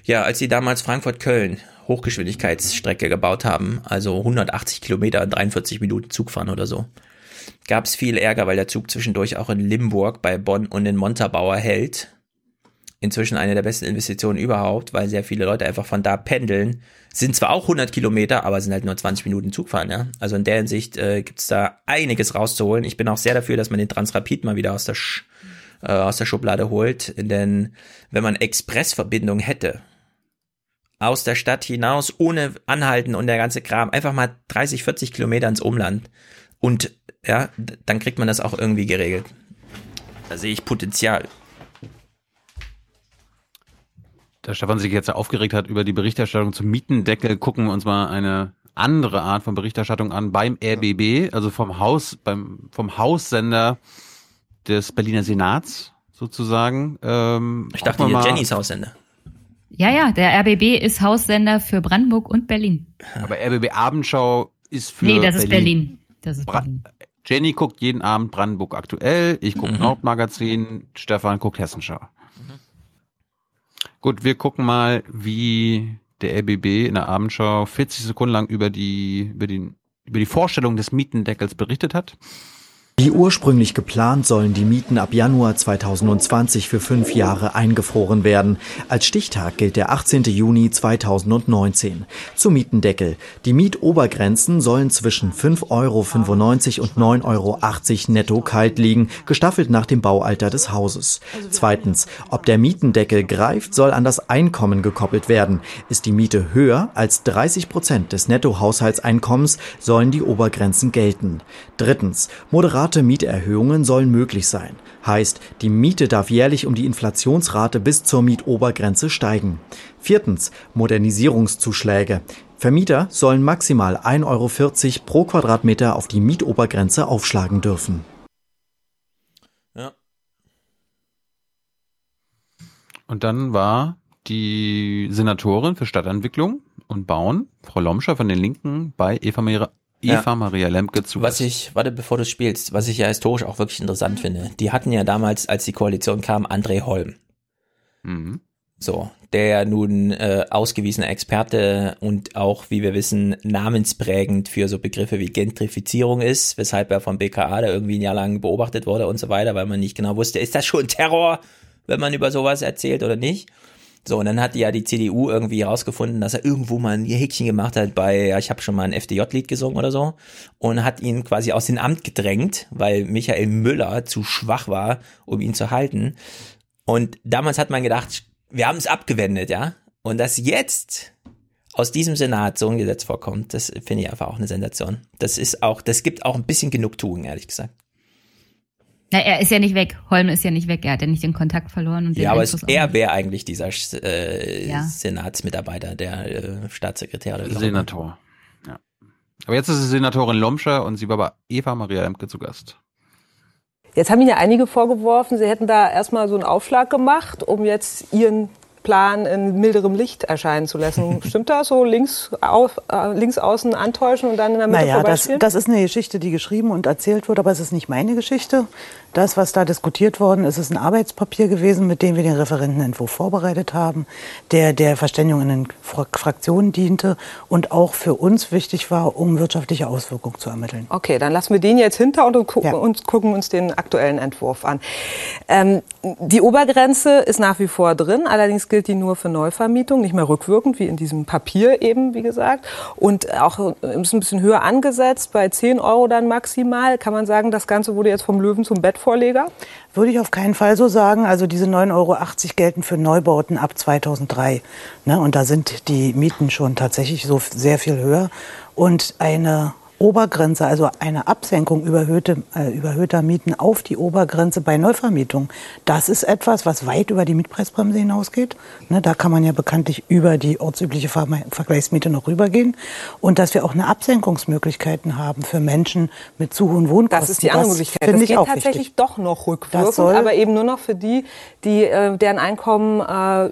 Ja, als sie damals Frankfurt-Köln Hochgeschwindigkeitsstrecke gebaut haben, also 180 Kilometer, 43 Minuten Zug fahren oder so, gab es viel Ärger, weil der Zug zwischendurch auch in Limburg bei Bonn und in Montabaur hält. Inzwischen eine der besten Investitionen überhaupt, weil sehr viele Leute einfach von da pendeln. Sind zwar auch 100 Kilometer, aber sind halt nur 20 Minuten Zug fahren. Ja? Also in der Hinsicht äh, gibt's da einiges rauszuholen. Ich bin auch sehr dafür, dass man den Transrapid mal wieder aus der, Sch äh, aus der Schublade holt. Denn wenn man Expressverbindung hätte, aus der Stadt hinaus, ohne Anhalten und der ganze Kram, einfach mal 30, 40 Kilometer ins Umland. Und ja, dann kriegt man das auch irgendwie geregelt. Da sehe ich Potenzial. Da Stefan sich jetzt aufgeregt hat über die Berichterstattung zum Mietendeckel, gucken wir uns mal eine andere Art von Berichterstattung an beim RBB, also vom Haus, beim, vom Haussender des Berliner Senats sozusagen. Ähm, Ich dachte, mal- Jennys Haussender. Ja, ja, der RBB ist Haussender für Brandenburg und Berlin. Aber RBB Abendschau ist für nee, das ist Berlin. Das ist Berlin. Jenny guckt jeden Abend Brandenburg aktuell, ich gucke Nordmagazin, Stefan guckt Hessenschau. Gut, wir gucken mal, wie der RBB in der Abendschau 40 Sekunden lang über die, über die, über die Vorstellung des Mietendeckels berichtet hat. Wie ursprünglich geplant sollen die Mieten ab Januar 2020 für fünf Jahre eingefroren werden. Als Stichtag gilt der 18. Juni 2019. Zum Mietendeckel. Die Mietobergrenzen sollen zwischen 5,95 Euro und 9,80 Euro netto kalt liegen, gestaffelt nach dem Baualter des Hauses. Zweitens, ob der Mietendeckel greift, soll an das Einkommen gekoppelt werden. Ist die Miete höher als 30 Prozent des Nettohaushaltseinkommens, sollen die Obergrenzen gelten. Drittens, moderate Mieterhöhungen sollen möglich sein. Heißt, die Miete darf jährlich um die Inflationsrate bis zur Mietobergrenze steigen. Viertens, Modernisierungszuschläge. Vermieter sollen maximal 1,40 Euro pro Quadratmeter auf die Mietobergrenze aufschlagen dürfen. Ja. Und dann war die Senatorin für Stadtentwicklung und Bauen, Frau Lomscher von den Linken, bei Eva Maria, Ja. Eva Maria Lemke zu. Was ich, warte, bevor du spielst, was ich ja historisch auch wirklich interessant finde, die hatten ja damals, als die Koalition kam, André Holm. Mhm. So, der nun äh, ausgewiesener Experte und auch, wie wir wissen, namensprägend für so Begriffe wie Gentrifizierung ist, weshalb er vom BKA da irgendwie ein Jahr lang beobachtet wurde und so weiter, weil man nicht genau wusste, ist das schon Terror, wenn man über sowas erzählt oder nicht. So, und dann hat ja die CDU irgendwie herausgefunden, dass er irgendwo mal ein Häkchen gemacht hat bei, ja, ich habe schon mal ein FDJ-Lied gesungen oder so, und hat ihn quasi aus dem Amt gedrängt, weil Michael Müller zu schwach war, um ihn zu halten. Und damals hat man gedacht, wir haben es abgewendet, ja. Und dass jetzt aus diesem Senat so ein Gesetz vorkommt, das finde ich einfach auch eine Sensation. Das ist auch, das gibt auch ein bisschen Genugtuung, ehrlich gesagt. Na, er ist ja nicht weg. Holm ist ja nicht weg. Er hat ja nicht den Kontakt verloren. Und den Ja, aber es, er wäre eigentlich dieser äh, Ja. Senatsmitarbeiter, der äh, Staatssekretär oder wie. Senator. Ja. Aber jetzt ist es Senatorin Lomscher und sie war bei Eva Maria Lemke zu Gast. Jetzt haben Ihnen ja einige vorgeworfen, Sie hätten da erstmal so einen Aufschlag gemacht, um jetzt Ihren Plan in milderem Licht erscheinen zu lassen. Stimmt das so? Links, auf, äh, links außen antäuschen und dann in der Mitte naja, das, das ist eine Geschichte, die geschrieben und erzählt wird, aber es ist nicht meine Geschichte. Das, was da diskutiert worden ist, ist ein Arbeitspapier gewesen, mit dem wir den Referentenentwurf vorbereitet haben, der der Verständigung in den Fra- Fraktionen diente und auch für uns wichtig war, um wirtschaftliche Auswirkungen zu ermitteln. Okay, dann lassen wir den jetzt hinter und, gu und gucken uns den aktuellen Entwurf an. Ähm, die Obergrenze ist nach wie vor drin, allerdings gilt die nur für Neuvermietung, nicht mehr rückwirkend, wie in diesem Papier eben, wie gesagt. Und auch ist ein bisschen höher angesetzt, bei 10 Euro dann maximal. Kann man sagen, das Ganze wurde jetzt vom Löwen zum Bettvorleger? Würde ich auf keinen Fall so sagen. Also diese 9,80 Euro gelten für Neubauten ab 2003. Ne? Und da sind die Mieten schon tatsächlich so sehr viel höher. Und eine Obergrenze, also eine Absenkung überhöhte, äh, überhöhter Mieten auf die Obergrenze bei Neuvermietung, das ist etwas, was weit über die Mietpreisbremse hinausgeht. Ne, da kann man ja bekanntlich über die ortsübliche Ver Vergleichsmiete noch rübergehen. Und dass wir auch eine Absenkungsmöglichkeiten haben für Menschen mit zu hohen Wohnkosten. Das ist die andere Möglichkeit. Das ich geht tatsächlich wichtig. doch noch Das rückwirkend, soll- aber eben nur noch für die, die äh, deren Einkommen äh,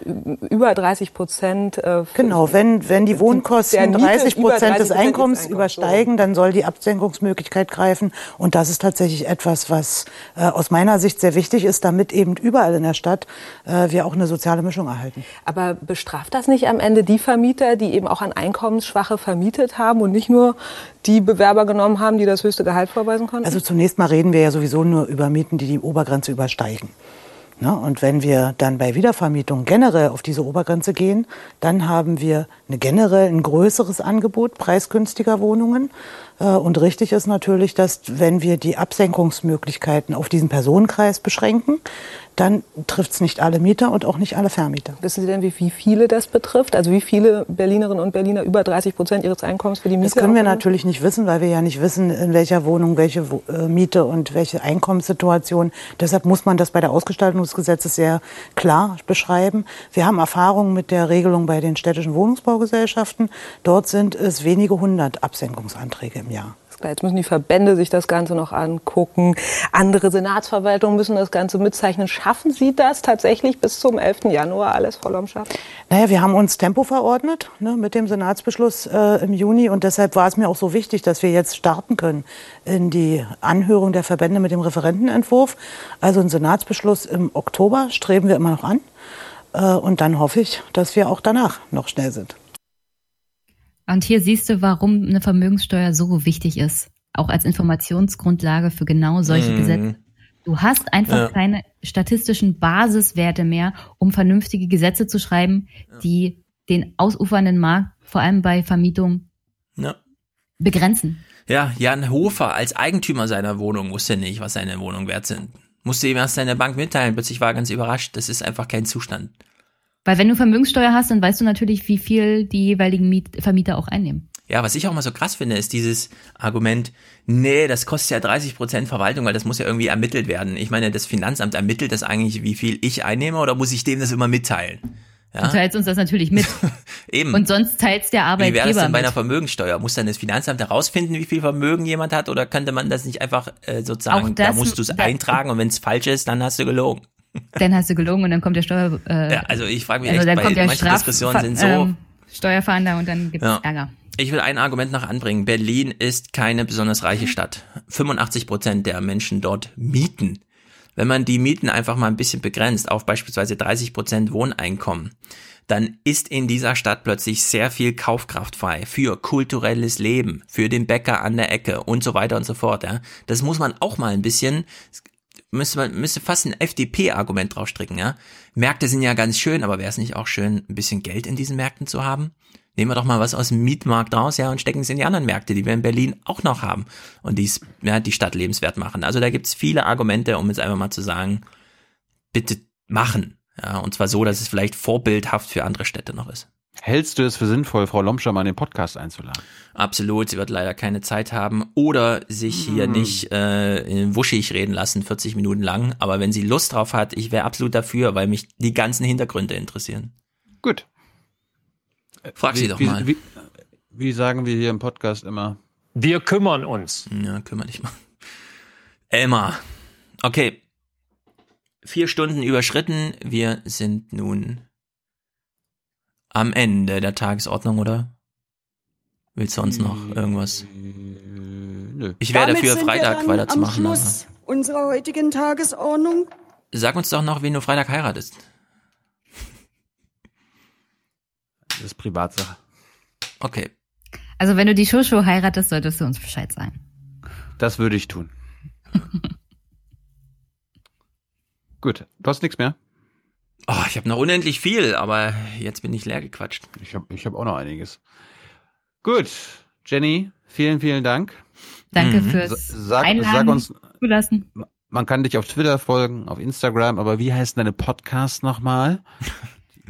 über 30 Prozent. Äh, Genau, wenn, wenn die Wohnkosten der Miete 30 über Prozent 30 des Einkommens übersteigen, dann soll die Absenkungsmöglichkeit greifen. Und das ist tatsächlich etwas, was äh, aus meiner Sicht sehr wichtig ist, damit eben überall in der Stadt äh, wir auch eine soziale Mischung erhalten. Aber bestraft das nicht am Ende die Vermieter, die eben auch an Einkommensschwache vermietet haben und nicht nur die Bewerber genommen haben, die das höchste Gehalt vorweisen konnten? Also zunächst mal reden wir ja sowieso nur über Mieten, die die Obergrenze übersteigen. Ne? Und wenn wir dann bei Wiedervermietung generell auf diese Obergrenze gehen, dann haben wir eine generell ein größeres Angebot preisgünstiger Wohnungen. Äh, Und richtig ist natürlich, dass wenn wir die Absenkungsmöglichkeiten auf diesen Personenkreis beschränken, dann trifft es nicht alle Mieter und auch nicht alle Vermieter. Wissen Sie denn, wie, viele das betrifft? Also wie viele Berlinerinnen und Berliner über 30 Prozent ihres Einkommens für die Miete Das können wir natürlich nicht wissen, weil wir ja nicht wissen, in welcher Wohnung welche äh, Miete und welche Einkommenssituation. Deshalb muss man das bei der Ausgestaltung des Gesetzes sehr klar beschreiben. Wir haben Erfahrungen mit der Regelung bei den städtischen Wohnungsbaugesellschaften. Dort sind es wenige hundert Absenkungsanträge im Jahr. Jetzt müssen die Verbände sich das Ganze noch angucken. Andere Senatsverwaltungen müssen das Ganze mitzeichnen. Schaffen Sie das tatsächlich bis zum 11. Januar alles voll am Schaffen? Naja, wir haben uns Tempo verordnet ne, mit dem Senatsbeschluss äh, im Juni und deshalb war es mir auch so wichtig, dass wir jetzt starten können in die Anhörung der Verbände mit dem Referentenentwurf. Also ein Senatsbeschluss im Oktober streben wir immer noch an äh, und dann hoffe ich, dass wir auch danach noch schnell sind. Und hier siehst du, warum eine Vermögenssteuer so wichtig ist. Auch als Informationsgrundlage für genau solche Mhm. Gesetze. Du hast einfach Ja. keine statistischen Basiswerte mehr, um vernünftige Gesetze zu schreiben, die den ausufernden Markt, vor allem bei Vermietung, Ja. begrenzen. Ja, Jan Hofer als Eigentümer seiner Wohnung wusste nicht, was seine Wohnungen wert sind. Musste ihm erst seine Bank mitteilen, plötzlich war er ganz überrascht. Das ist einfach kein Zustand. Weil wenn du Vermögenssteuer hast, dann weißt du natürlich, wie viel die jeweiligen Miet Vermieter auch einnehmen. Ja, was ich auch mal so krass finde, ist dieses Argument, nee, das kostet ja 30 Prozent Verwaltung, weil das muss ja irgendwie ermittelt werden. Ich meine, das Finanzamt ermittelt das eigentlich, wie viel ich einnehme, oder muss ich dem das immer mitteilen? Ja? Du teilst uns das natürlich mit. Eben. Und sonst teilst der Wie wäre das Arbeitgeber denn bei einer mit. Vermögenssteuer? Muss dann das Finanzamt herausfinden, wie viel Vermögen jemand hat, oder könnte man das nicht einfach äh, sozusagen, da das- musst du es da- eintragen und wenn es falsch ist, dann hast du gelogen. Dann hast du gelogen und dann kommt der Steuer. Äh, Ja, also ich frage mich also echt, dann kommt der manchen Straf Diskussionen sind so. ähm, Steuerfahnder und dann gibt's Ja. Ärger. Ich will ein Argument noch anbringen. Berlin ist keine besonders reiche Stadt. 85 Prozent der Menschen dort mieten. Wenn man die Mieten einfach mal ein bisschen begrenzt auf beispielsweise 30 Prozent Wohneinkommen, dann ist in dieser Stadt plötzlich sehr viel Kaufkraft frei für kulturelles Leben, für den Bäcker an der Ecke und so weiter und so fort. Ja. Das muss man auch mal ein bisschen, müsste man müsste fast ein FDP-Argument drauf stricken. Ja. Märkte sind ja ganz schön, aber wäre es nicht auch schön, ein bisschen Geld in diesen Märkten zu haben? Nehmen wir doch mal was aus dem Mietmarkt raus, ja, und stecken es in die anderen Märkte, die wir in Berlin auch noch haben und die ja, die Stadt lebenswert machen. Also da gibt's viele Argumente, um jetzt einfach mal zu sagen, bitte machen. Ja, und zwar so, dass es vielleicht vorbildhaft für andere Städte noch ist. Hältst du es für sinnvoll, Frau Lomscher mal in den Podcast einzuladen? Absolut, sie wird leider keine Zeit haben oder sich hier Mhm. nicht äh, wuschig reden lassen, 40 Minuten lang. Aber wenn sie Lust drauf hat, ich wäre absolut dafür, weil mich die ganzen Hintergründe interessieren. Gut. Frag sie Wie- doch wie, mal. Wie, wie sagen wir hier im Podcast immer? Wir kümmern uns. Ja, kümmere dich mal. Elmar. Okay. Vier Stunden überschritten. Wir sind nun am Ende der Tagesordnung, oder? Willst du uns noch irgendwas? Nö. Ich wäre Damit dafür, Freitag weiterzumachen. Am Schluss unserer heutigen Tagesordnung. Sag uns doch noch, wen du Freitag heiratest. Das ist Privatsache. Okay. Also wenn du die Shosho heiratest, solltest du uns Bescheid sagen. Das würde ich tun. Gut, du hast nichts mehr? Oh, ich habe noch unendlich viel, aber jetzt bin ich leer gequatscht. Ich habe ich hab auch noch einiges. Gut, Jenny, vielen, vielen Dank. Danke Mhm. fürs Sa- sag, Einladen sag uns, zulassen. man kann dich auf Twitter folgen, auf Instagram, aber wie heißt deine Podcast nochmal?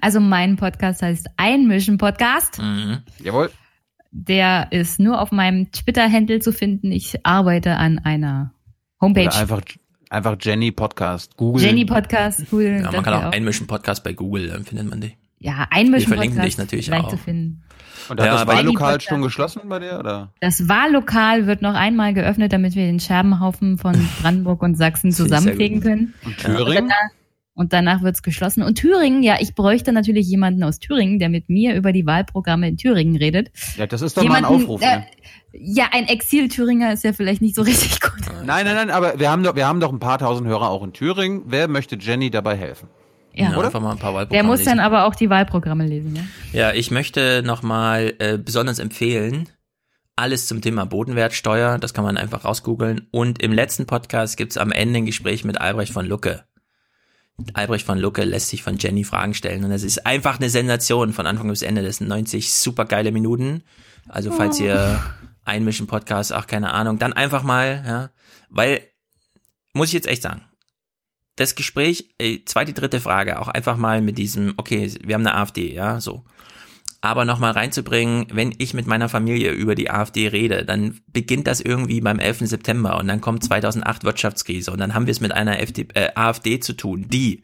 Also mein Podcast heißt Einmischen Podcast. Mhm. Jawohl. Der ist nur auf meinem Twitter-Handle zu finden. Ich arbeite an einer Homepage. Oder einfach, einfach Jenny Podcast. Google. Jenny Podcast, cool. Ja, man kann wär auch einmischen Podcast bei Google, dann findet man die. Ja, Wir Einmischen verlinken Podcast. dich natürlich auch. zu finden. Und hat Ja, das Wahllokal schon geschlossen bei dir? Oder? Das Wahllokal wird noch einmal geöffnet, damit wir den Scherbenhaufen von Brandenburg und Sachsen gut. können. Und Und Thüringen? danach, und danach wird's geschlossen. Und Thüringen, ja, ich bräuchte natürlich jemanden aus Thüringen, der mit mir über die Wahlprogramme in Thüringen redet. Ja, das ist doch mal ein Aufruf. äh, ne? ja, ein Exil-Thüringer ist ja vielleicht nicht so richtig gut. Nein, nein, nein, aber wir haben, doch, wir haben doch ein paar tausend Hörer auch in Thüringen. Wer möchte Jenny dabei helfen? Ja. Oder? Einfach mal ein paar Wahlprogramme Der muss lesen. dann aber auch die Wahlprogramme lesen, ja. Ja, ich möchte nochmal äh, besonders empfehlen, alles zum Thema Bodenwertsteuer, das kann man einfach rausgoogeln. Und im letzten Podcast gibt's am Ende ein Gespräch mit Albrecht von Lucke. Albrecht von Lucke lässt sich von Jenny Fragen stellen und das ist einfach eine Sensation von Anfang bis Ende. Das sind 90 super geile Minuten. Also falls ihr einmischen Podcast, ach keine Ahnung, dann einfach mal, ja, weil muss ich jetzt echt sagen, das Gespräch, äh, zweite, dritte Frage, auch einfach mal mit diesem, okay, wir haben eine AfD, ja, so. Aber nochmal reinzubringen, wenn ich mit meiner Familie über die AfD rede, dann beginnt das irgendwie beim 11. September und dann kommt 2008 Wirtschaftskrise und dann haben wir es mit einer FD, äh, AfD zu tun, die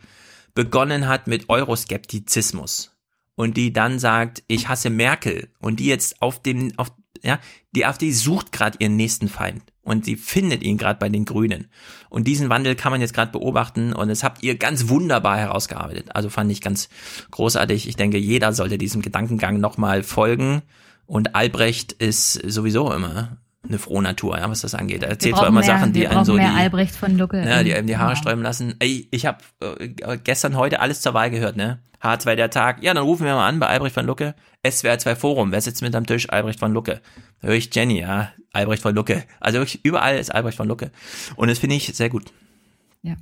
begonnen hat mit Euroskeptizismus und die dann sagt, ich hasse Merkel und die jetzt auf dem, auf, ja, die AfD sucht gerade ihren nächsten Feind und sie findet ihn gerade bei den Grünen. Und diesen Wandel kann man jetzt gerade beobachten und das habt ihr ganz wunderbar herausgearbeitet. Also fand ich ganz großartig. Ich denke, jeder sollte diesem Gedankengang nochmal folgen. Und Albrecht ist sowieso immer eine frohe Natur, ja, was das angeht. Er erzählt zwar immer mehr, Sachen, die einen so die, Albrecht von Lucke. ja, die einem die Haare Genau. sträuben lassen. Ey, ich habe äh, gestern, heute alles zur Wahl gehört, ne? H2 der Tag. Ja, dann rufen wir mal an bei Albrecht von Lucke. SWR 2 Forum. Wer sitzt mit am Tisch? Albrecht von Lucke. Hör ich Jenny, ja. Albrecht von Lucke. Also wirklich überall ist Albrecht von Lucke. Und das finde ich sehr gut. Ja.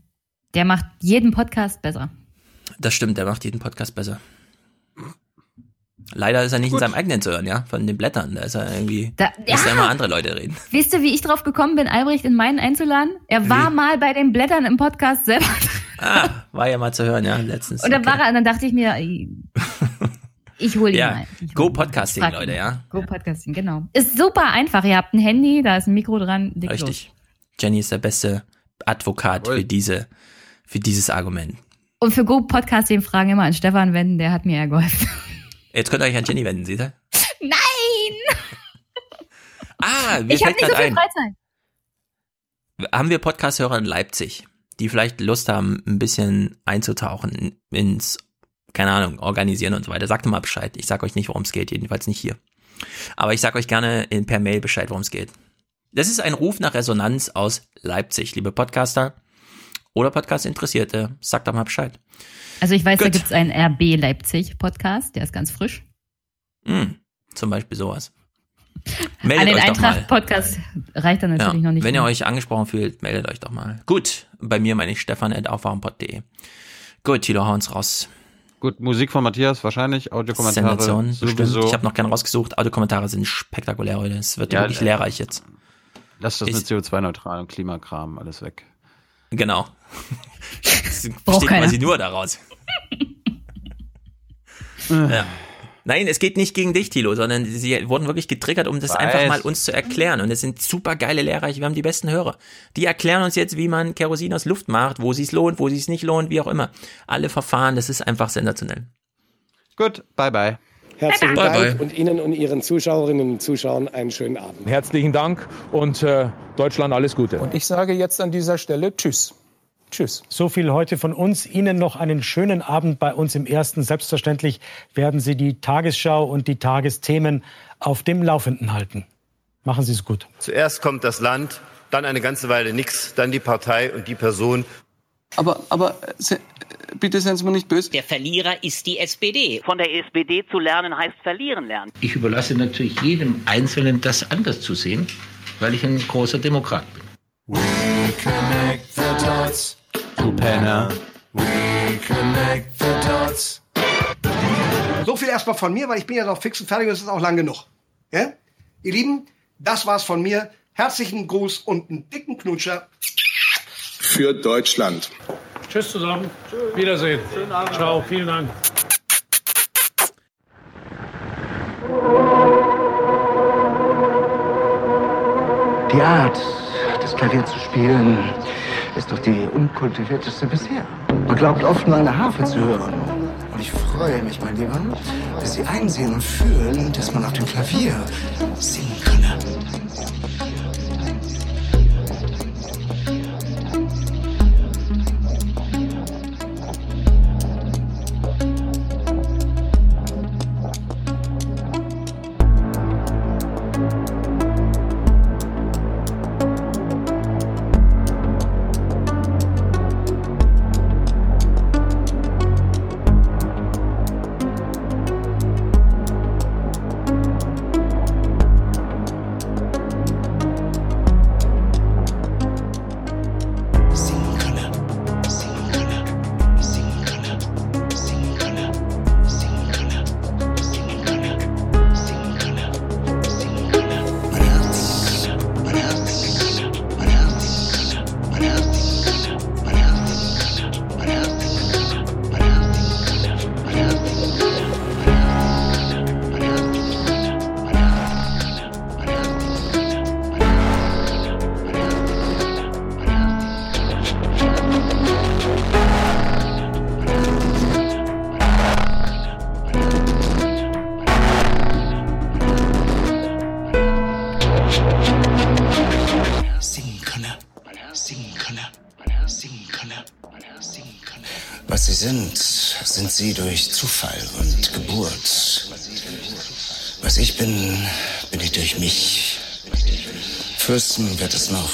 Der macht jeden Podcast besser. Das stimmt, der macht jeden Podcast besser. Leider ist er nicht in seinem eigenen zu hören, ja, von den Blättern. Da ist er irgendwie, Da- lässt er ja. immer andere Leute reden. Wisst ihr, wie ich drauf gekommen bin, Albrecht in meinen einzuladen? Er war mal bei den Blättern im Podcast selber. Ah, war ja mal zu hören, ja, letztens. Und dann Okay. war er, und dann dachte ich mir, ich hole ihn Ja, mal. Ich Go Podcasting, ihn. Leute, ja. Go Podcasting, genau. Ist super einfach. Ihr habt ein Handy, da ist ein Mikro dran. leg los. Richtig. Jenny ist der beste Advokat für diese, für dieses Argument. Und für Go Podcasting Fragen immer an Stefan wenden, der hat mir ja geholfen. Jetzt könnt ihr euch an Jenny wenden, seht ihr? Nein! Ah, mir ich habe fällt nicht so viel ein. Freizeit. Haben wir Podcast-Hörer in Leipzig, die vielleicht Lust haben, ein bisschen einzutauchen ins, keine Ahnung, organisieren und so weiter? Sagt mal Bescheid. Ich sag euch nicht, worum es geht, jedenfalls nicht hier. Aber ich sag euch gerne in, per Mail Bescheid, worum es geht. Das ist ein Ruf nach Resonanz aus Leipzig, liebe Podcaster oder Podcast-Interessierte. Sagt doch mal Bescheid. Also ich weiß, da Gut. gibt's einen RB Leipzig Podcast, der ist ganz frisch. Hm, zum Beispiel sowas. An Meldet den euch doch mal. Eintracht-Podcast reicht er natürlich ja, noch nicht. Wenn ihr mehr. euch angesprochen fühlt, meldet euch doch mal. Gut, bei mir meine ich stefan.aufwachenpod.de. Gut, Tilo, hau uns raus. Gut, Musik von Matthias wahrscheinlich, Audiokommentare Sensation, bestimmt. sowieso. Ich habe noch keinen rausgesucht. Audiokommentare sind spektakulär heute. Es wird Ja, wirklich äh, lehrreich jetzt. Lass das Ist- mit CO2-neutral und Klimakram alles weg. Genau. Braucht besteht keiner. quasi nur daraus. ja. Nein, es geht nicht gegen dich, Tilo, sondern sie wurden wirklich getriggert, um das Weiß. einfach mal uns zu erklären. Und es sind super geile Lehrreiche. Wir haben die besten Hörer. Die erklären uns jetzt, wie man Kerosin aus Luft macht, wo sie es lohnt, wo sie es nicht lohnt, wie auch immer. Alle Verfahren, das ist einfach sensationell. Gut, bye bye. Herzlichen Bye, Dank bye. und Ihnen und Ihren Zuschauerinnen und Zuschauern einen schönen Abend. Herzlichen Dank und äh, Deutschland alles Gute. Und ich sage jetzt an dieser Stelle Tschüss. Tschüss. So viel heute von uns. Ihnen noch einen schönen Abend bei uns im Ersten. Selbstverständlich werden Sie die Tagesschau und die Tagesthemen auf dem Laufenden halten. Machen Sie es gut. Zuerst kommt das Land, dann eine ganze Weile nichts, dann die Partei und die Person. Aber, aber bitte seien Sie mir nicht böse. Der Verlierer ist die SPD. Von der SPD zu lernen heißt verlieren lernen. Ich überlasse natürlich jedem Einzelnen, das anders zu sehen, weil ich ein großer Demokrat bin. We connect the dots. Du Penner. We connect the dots. So viel erstmal von mir, weil ich bin ja noch fix und fertig und es ist auch lang genug. Ja? Ihr Lieben, das war's von mir. Herzlichen Gruß und einen dicken Knutscher. Für Deutschland. Tschüss zusammen. Tschüss. Wiedersehen. Schönen Abend. Ciao. Vielen Dank. Die Art, das Klavier zu spielen, ist doch die unkultivierteste bisher. Man glaubt oft nur eine Harfe zu hören. Und ich freue mich, mein Lieber, dass Sie einsehen und fühlen, dass man auf dem Klavier singen könne. Fürsten wird es noch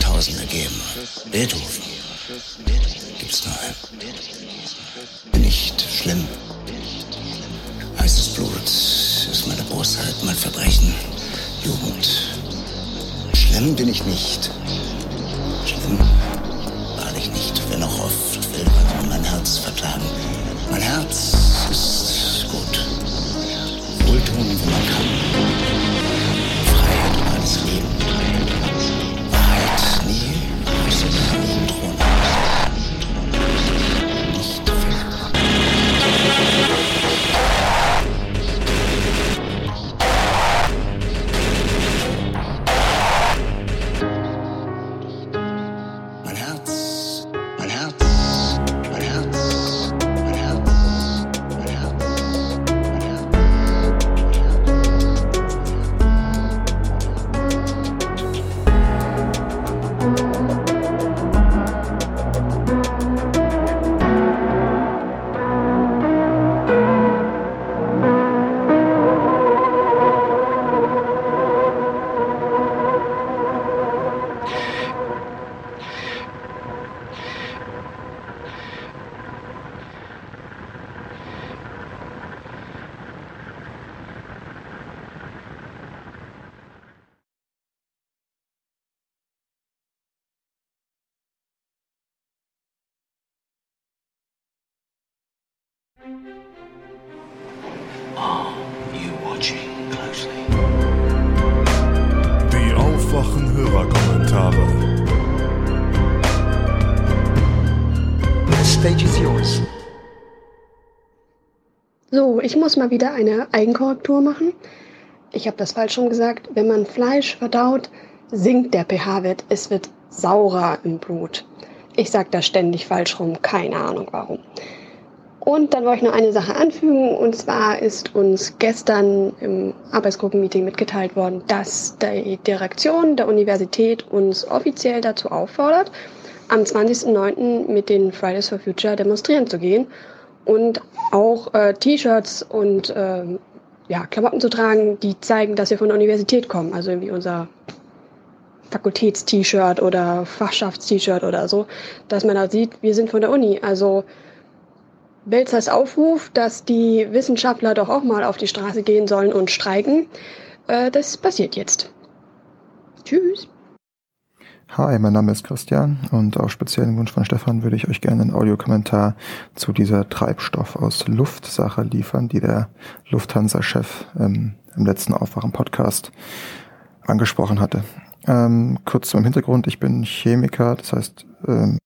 Tausende geben. Beethoven gibt's nur einen. Nicht schlimm. Heißes Blut ist meine Bosheit, mein Verbrechen, Jugend. Schlimm bin ich nicht. Muss mal wieder eine Eigenkorrektur machen. Ich habe das falsch rum gesagt. Wenn man Fleisch verdaut, sinkt der pH-Wert. Es wird saurer im Blut. Ich sage das ständig falsch rum. Keine Ahnung warum. Und dann wollte ich noch eine Sache anfügen. Und zwar ist uns gestern im Arbeitsgruppenmeeting mitgeteilt worden, dass die Direktion der Universität uns offiziell dazu auffordert, am 20.09. mit den Fridays for Future demonstrieren zu gehen und auch äh, T-Shirts und äh, ja, Klamotten zu tragen, die zeigen, dass wir von der Universität kommen. Also irgendwie unser Fakultäts-T-Shirt oder Fachschafts-T-Shirt oder so, dass man da sieht, wir sind von der Uni. Also Belzers Aufruf, dass die Wissenschaftler doch auch mal auf die Straße gehen sollen und streiken, äh, das passiert jetzt. Tschüss. Hi, mein Name ist Christian und auf speziellen Wunsch von Stefan würde ich euch gerne einen Audiokommentar zu dieser Treibstoff aus Luft-Sache liefern, die der Lufthansa-Chef ähm, im letzten Aufwachen-Podcast angesprochen hatte. Ähm, kurz zum Hintergrund, ich bin Chemiker, das heißt, ähm,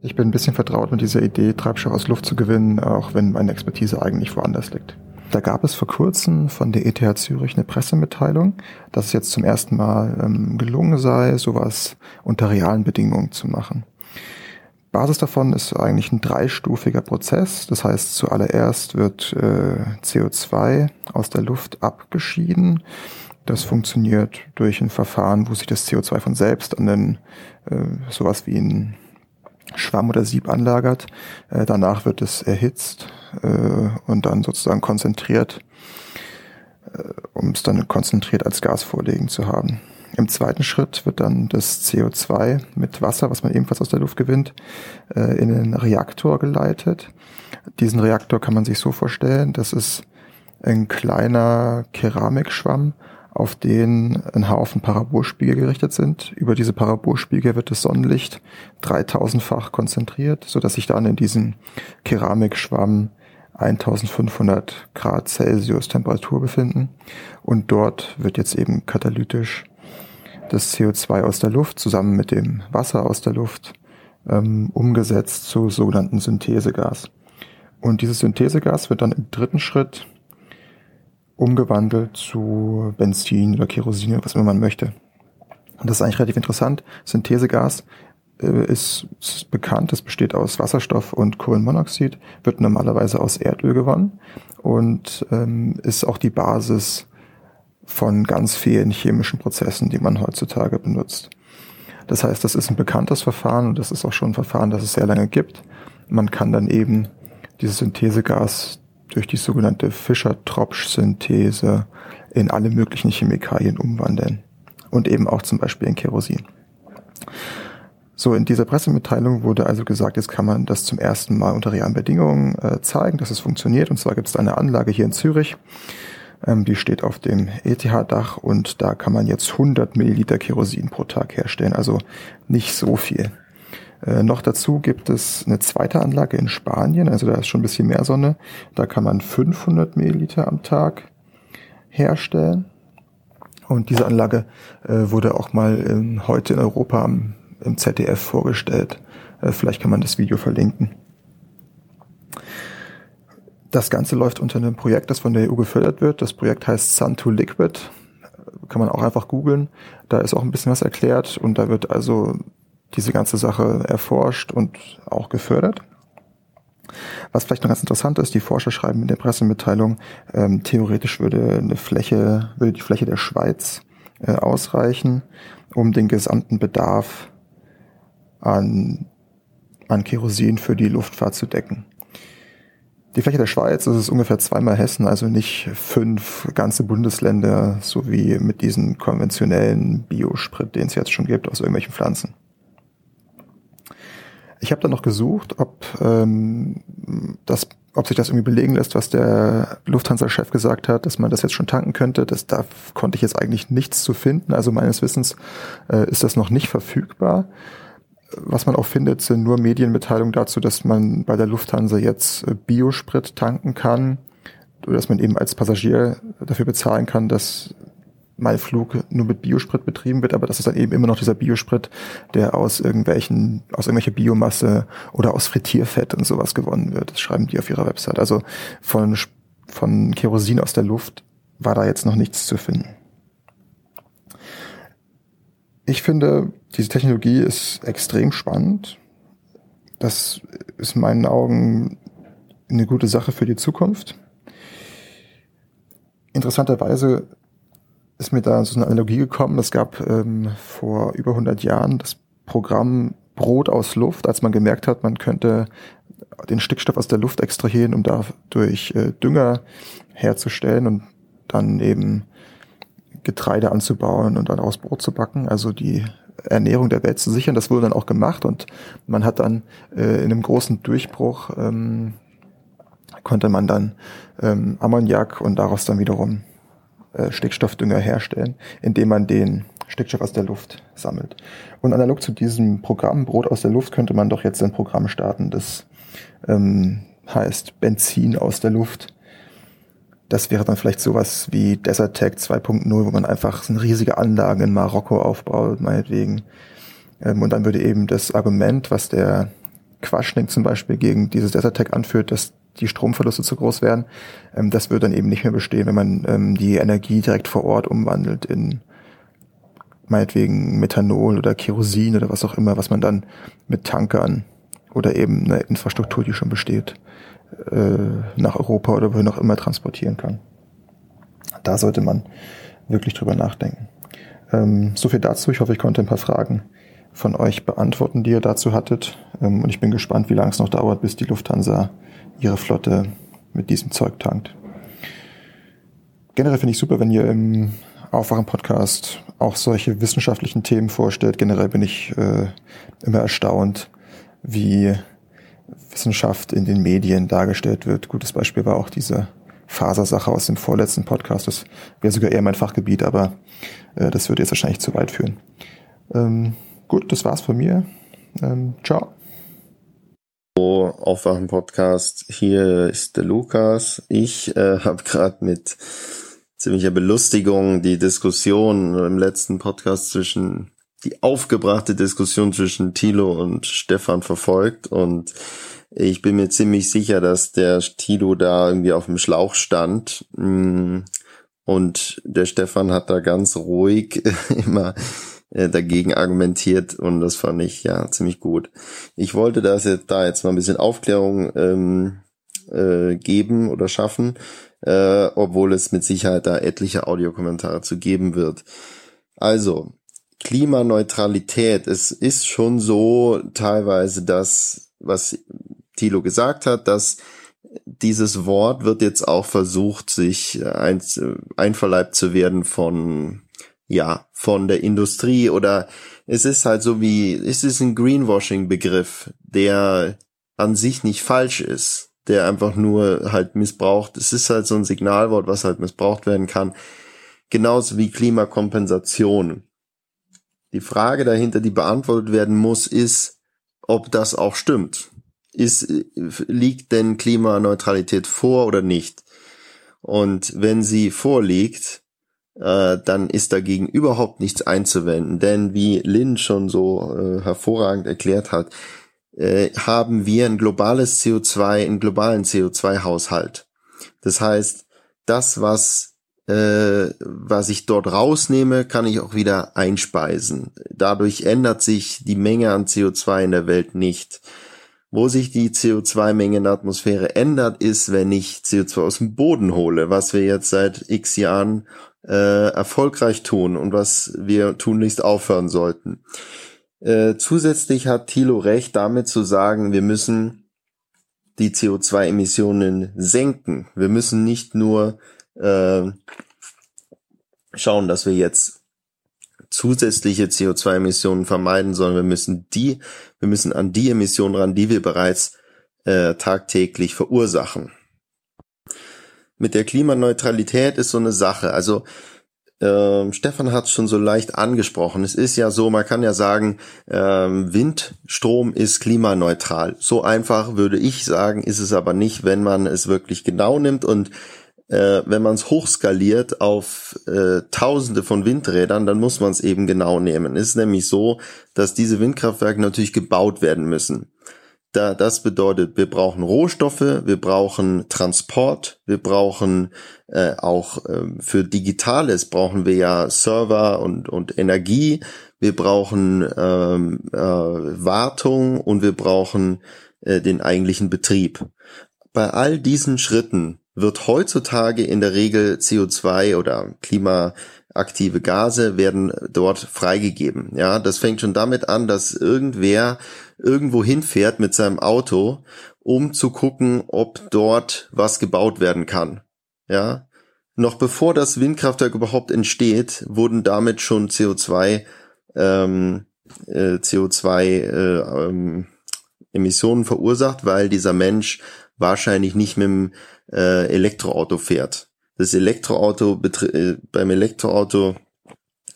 ich bin ein bisschen vertraut mit dieser Idee, Treibstoff aus Luft zu gewinnen, auch wenn meine Expertise eigentlich woanders liegt. Da gab es vor kurzem von der ETH Zürich eine Pressemitteilung, dass es jetzt zum ersten Mal ähm, gelungen sei, sowas unter realen Bedingungen zu machen. Basis davon ist eigentlich ein dreistufiger Prozess. Das heißt, zuallererst wird äh, CO2 aus der Luft abgeschieden. Das funktioniert durch ein Verfahren, wo sich das CO2 von selbst an den äh, sowas wie ein Schwamm oder Sieb anlagert. Äh, danach wird es erhitzt äh, und dann sozusagen konzentriert, äh, um es dann konzentriert als Gas vorliegen zu haben. Im zweiten Schritt wird dann das CO2 mit Wasser, was man ebenfalls aus der Luft gewinnt, äh, in den Reaktor geleitet. Diesen Reaktor kann man sich so vorstellen, das ist ein kleiner Keramikschwamm, auf den ein Haufen Parabolspiegel gerichtet sind. Über diese Parabolspiegel wird das Sonnenlicht 3000-fach konzentriert, so dass sich dann in diesem Keramikschwamm 1500 Grad Celsius Temperatur befinden. Und dort wird jetzt eben katalytisch das CO2 aus der Luft zusammen mit dem Wasser aus der Luft ähm, umgesetzt zu sogenannten Synthesegas. Und dieses Synthesegas wird dann im dritten Schritt umgewandelt zu Benzin oder Kerosin, was immer man möchte. Und das ist eigentlich relativ interessant. Synthesegas ist, ist bekannt, es besteht aus Wasserstoff und Kohlenmonoxid, wird normalerweise aus Erdöl gewonnen und ähm, ist auch die Basis von ganz vielen chemischen Prozessen, die man heutzutage benutzt. Das heißt, das ist ein bekanntes Verfahren und das ist auch schon ein Verfahren, das es sehr lange gibt. Man kann dann eben dieses Synthesegas durch die sogenannte Fischer-Tropsch-Synthese in alle möglichen Chemikalien umwandeln und eben auch zum Beispiel in Kerosin. So, in dieser Pressemitteilung wurde also gesagt, jetzt kann man das zum ersten Mal unter realen Bedingungen äh, zeigen, dass es funktioniert. Und zwar gibt es eine Anlage hier in Zürich, ähm, die steht auf dem ETH-Dach und da kann man jetzt 100 Milliliter Kerosin pro Tag herstellen, also nicht so viel. Äh, noch dazu gibt es eine zweite Anlage in Spanien, also da ist schon ein bisschen mehr Sonne. Da kann man 500 Milliliter am Tag herstellen. Und diese Anlage äh, wurde auch mal ähm, heute in Europa am, im ZDF vorgestellt. Äh, vielleicht kann man das Video verlinken. Das Ganze läuft unter einem Projekt, das von der EU gefördert wird. Das Projekt heißt Sun to Liquid. Kann man auch einfach googeln. Da ist auch ein bisschen was erklärt und da wird also diese ganze Sache erforscht und auch gefördert. Was vielleicht noch ganz interessant ist, die Forscher schreiben in der Pressemitteilung, ähm, theoretisch würde eine Fläche, würde die Fläche der Schweiz äh, ausreichen, um den gesamten Bedarf an, an Kerosin für die Luftfahrt zu decken. Die Fläche der Schweiz ist ungefähr zweimal Hessen, also nicht fünf ganze Bundesländer, so wie mit diesem konventionellen Biosprit, den es jetzt schon gibt, aus irgendwelchen Pflanzen. Ich habe dann noch gesucht, ob, ähm, das, ob sich das irgendwie belegen lässt, was der Lufthansa-Chef gesagt hat, dass man das jetzt schon tanken könnte. Das, da konnte ich jetzt eigentlich nichts zu finden. Also meines Wissens äh, ist das noch nicht verfügbar. Was man auch findet, sind nur Medienmitteilungen dazu, dass man bei der Lufthansa jetzt äh, Biosprit tanken kann, oder dass man eben als Passagier dafür bezahlen kann, dass mein Flug nur mit Biosprit betrieben wird, aber das ist dann eben immer noch dieser Biosprit, der aus irgendwelchen, aus irgendwelcher Biomasse oder aus Frittierfett und sowas gewonnen wird. Das schreiben die auf ihrer Website. Also von, von Kerosin aus der Luft war da jetzt noch nichts zu finden. Ich finde, diese Technologie ist extrem spannend. Das ist in meinen Augen eine gute Sache für die Zukunft. Interessanterweise ist mir da so eine Analogie gekommen. Es gab ähm, vor über 100 Jahren das Programm Brot aus Luft, als man gemerkt hat, man könnte den Stickstoff aus der Luft extrahieren, um dadurch äh, Dünger herzustellen und dann eben Getreide anzubauen und dann aus Brot zu backen, also die Ernährung der Welt zu sichern. Das wurde dann auch gemacht und man hat dann äh, in einem großen Durchbruch ähm, konnte man dann ähm, Ammoniak und daraus dann wiederum äh, Stickstoffdünger herstellen, indem man den Stickstoff aus der Luft sammelt. Und analog zu diesem Programm Brot aus der Luft könnte man doch jetzt ein Programm starten, das ähm, heißt Benzin aus der Luft. Das wäre dann vielleicht sowas wie Desert Tech 2.0, wo man einfach so riesige Anlage in Marokko aufbaut, meinetwegen. Ähm, und dann würde eben das Argument, was der Quaschning zum Beispiel gegen dieses Desert Tech anführt, dass die Stromverluste zu groß wären, ähm, das würde dann eben nicht mehr bestehen, wenn man ähm, die Energie direkt vor Ort umwandelt in meinetwegen Methanol oder Kerosin oder was auch immer, was man dann mit Tankern oder eben eine Infrastruktur, die schon besteht, äh, nach Europa oder wohin auch immer transportieren kann. Da sollte man wirklich drüber nachdenken. Ähm, so viel dazu. Ich hoffe, ich konnte ein paar Fragen von euch beantworten, die ihr dazu hattet. Ähm, und ich bin gespannt, wie lange es noch dauert, bis die Lufthansa ihre Flotte mit diesem Zeug tankt. Generell finde ich super, wenn ihr im Aufwachen-Podcast auch solche wissenschaftlichen Themen vorstellt. Generell bin ich äh, immer erstaunt, wie Wissenschaft in den Medien dargestellt wird. Gutes Beispiel war auch diese Fasersache aus dem vorletzten Podcast. Das wäre sogar eher mein Fachgebiet, aber äh, das würde jetzt wahrscheinlich zu weit führen. Ähm, gut, das war's von mir. Ähm, ciao. Aufwachen Podcast. Hier ist der Lukas. Ich äh, habe gerade mit ziemlicher Belustigung die Diskussion im letzten Podcast zwischen die aufgebrachte Diskussion zwischen Thilo und Stefan verfolgt und ich bin mir ziemlich sicher, dass der Thilo da irgendwie auf dem Schlauch stand. Mm, und der Stefan hat da ganz ruhig immer äh, dagegen argumentiert und das fand ich ja ziemlich gut. Ich wollte das jetzt da jetzt mal ein bisschen Aufklärung ähm, äh, geben oder schaffen, äh, obwohl es mit Sicherheit da etliche Audiokommentare zu geben wird. Also, Klimaneutralität, es ist schon so teilweise das, was Thilo gesagt hat, dass dieses Wort wird jetzt auch versucht, sich ein, einverleibt zu werden von, ja, von der Industrie oder es ist halt so wie, es ist ein Greenwashing-Begriff, der an sich nicht falsch ist, der einfach nur halt missbraucht. Es ist halt so ein Signalwort, was halt missbraucht werden kann. Genauso wie Klimakompensation. Die Frage dahinter, die beantwortet werden muss, ist, ob das auch stimmt. Ist, liegt denn Klimaneutralität vor oder nicht? Und wenn sie vorliegt, äh, dann ist dagegen überhaupt nichts einzuwenden. Denn wie Lynn schon so äh, hervorragend erklärt hat, äh, haben wir ein globales CO2, einen globalen CO2-Haushalt. Das heißt, das, was äh, was ich dort rausnehme, kann ich auch wieder einspeisen. Dadurch ändert sich die Menge an CO2 in der Welt nicht. Wo sich die CO2-Menge in der Atmosphäre ändert, ist, wenn ich CO2 aus dem Boden hole, was wir jetzt seit x Jahren äh, erfolgreich tun und was wir tunlichst aufhören sollten. Äh, zusätzlich hat Thilo recht, damit zu sagen, wir müssen die CO2-Emissionen senken. Wir müssen nicht nur äh, schauen, dass wir jetzt zusätzliche CO2-Emissionen vermeiden, sondern wir müssen die, wir müssen an die Emissionen ran, die wir bereits äh, tagtäglich verursachen. Mit der Klimaneutralität ist so eine Sache. Also ähm, Stefan hat es schon so leicht angesprochen. Es ist ja so, man kann ja sagen, ähm, Windstrom ist klimaneutral. So einfach würde ich sagen, ist es aber nicht, wenn man es wirklich genau nimmt und äh, wenn man es hochskaliert auf äh, Tausende von Windrädern, dann muss man es eben genau nehmen. Es ist nämlich so, dass diese Windkraftwerke natürlich gebaut werden müssen. Da, das bedeutet, wir brauchen Rohstoffe, wir brauchen Transport, wir brauchen äh, auch äh, für Digitales brauchen wir ja Server und, und Energie, wir brauchen ähm, äh, Wartung und wir brauchen äh, den eigentlichen Betrieb. Bei all diesen Schritten wird heutzutage in der Regel CO2 oder Klima aktive Gase werden dort freigegeben. Ja, das fängt schon damit an, dass irgendwer irgendwo hinfährt mit seinem Auto, um zu gucken, ob dort was gebaut werden kann. Ja, noch bevor das Windkraftwerk überhaupt entsteht, wurden damit schon CO2 ähm, äh, CO2 äh, ähm, Emissionen verursacht, weil dieser Mensch wahrscheinlich nicht mit dem äh, Elektroauto fährt. Das Elektroauto äh, beim Elektroauto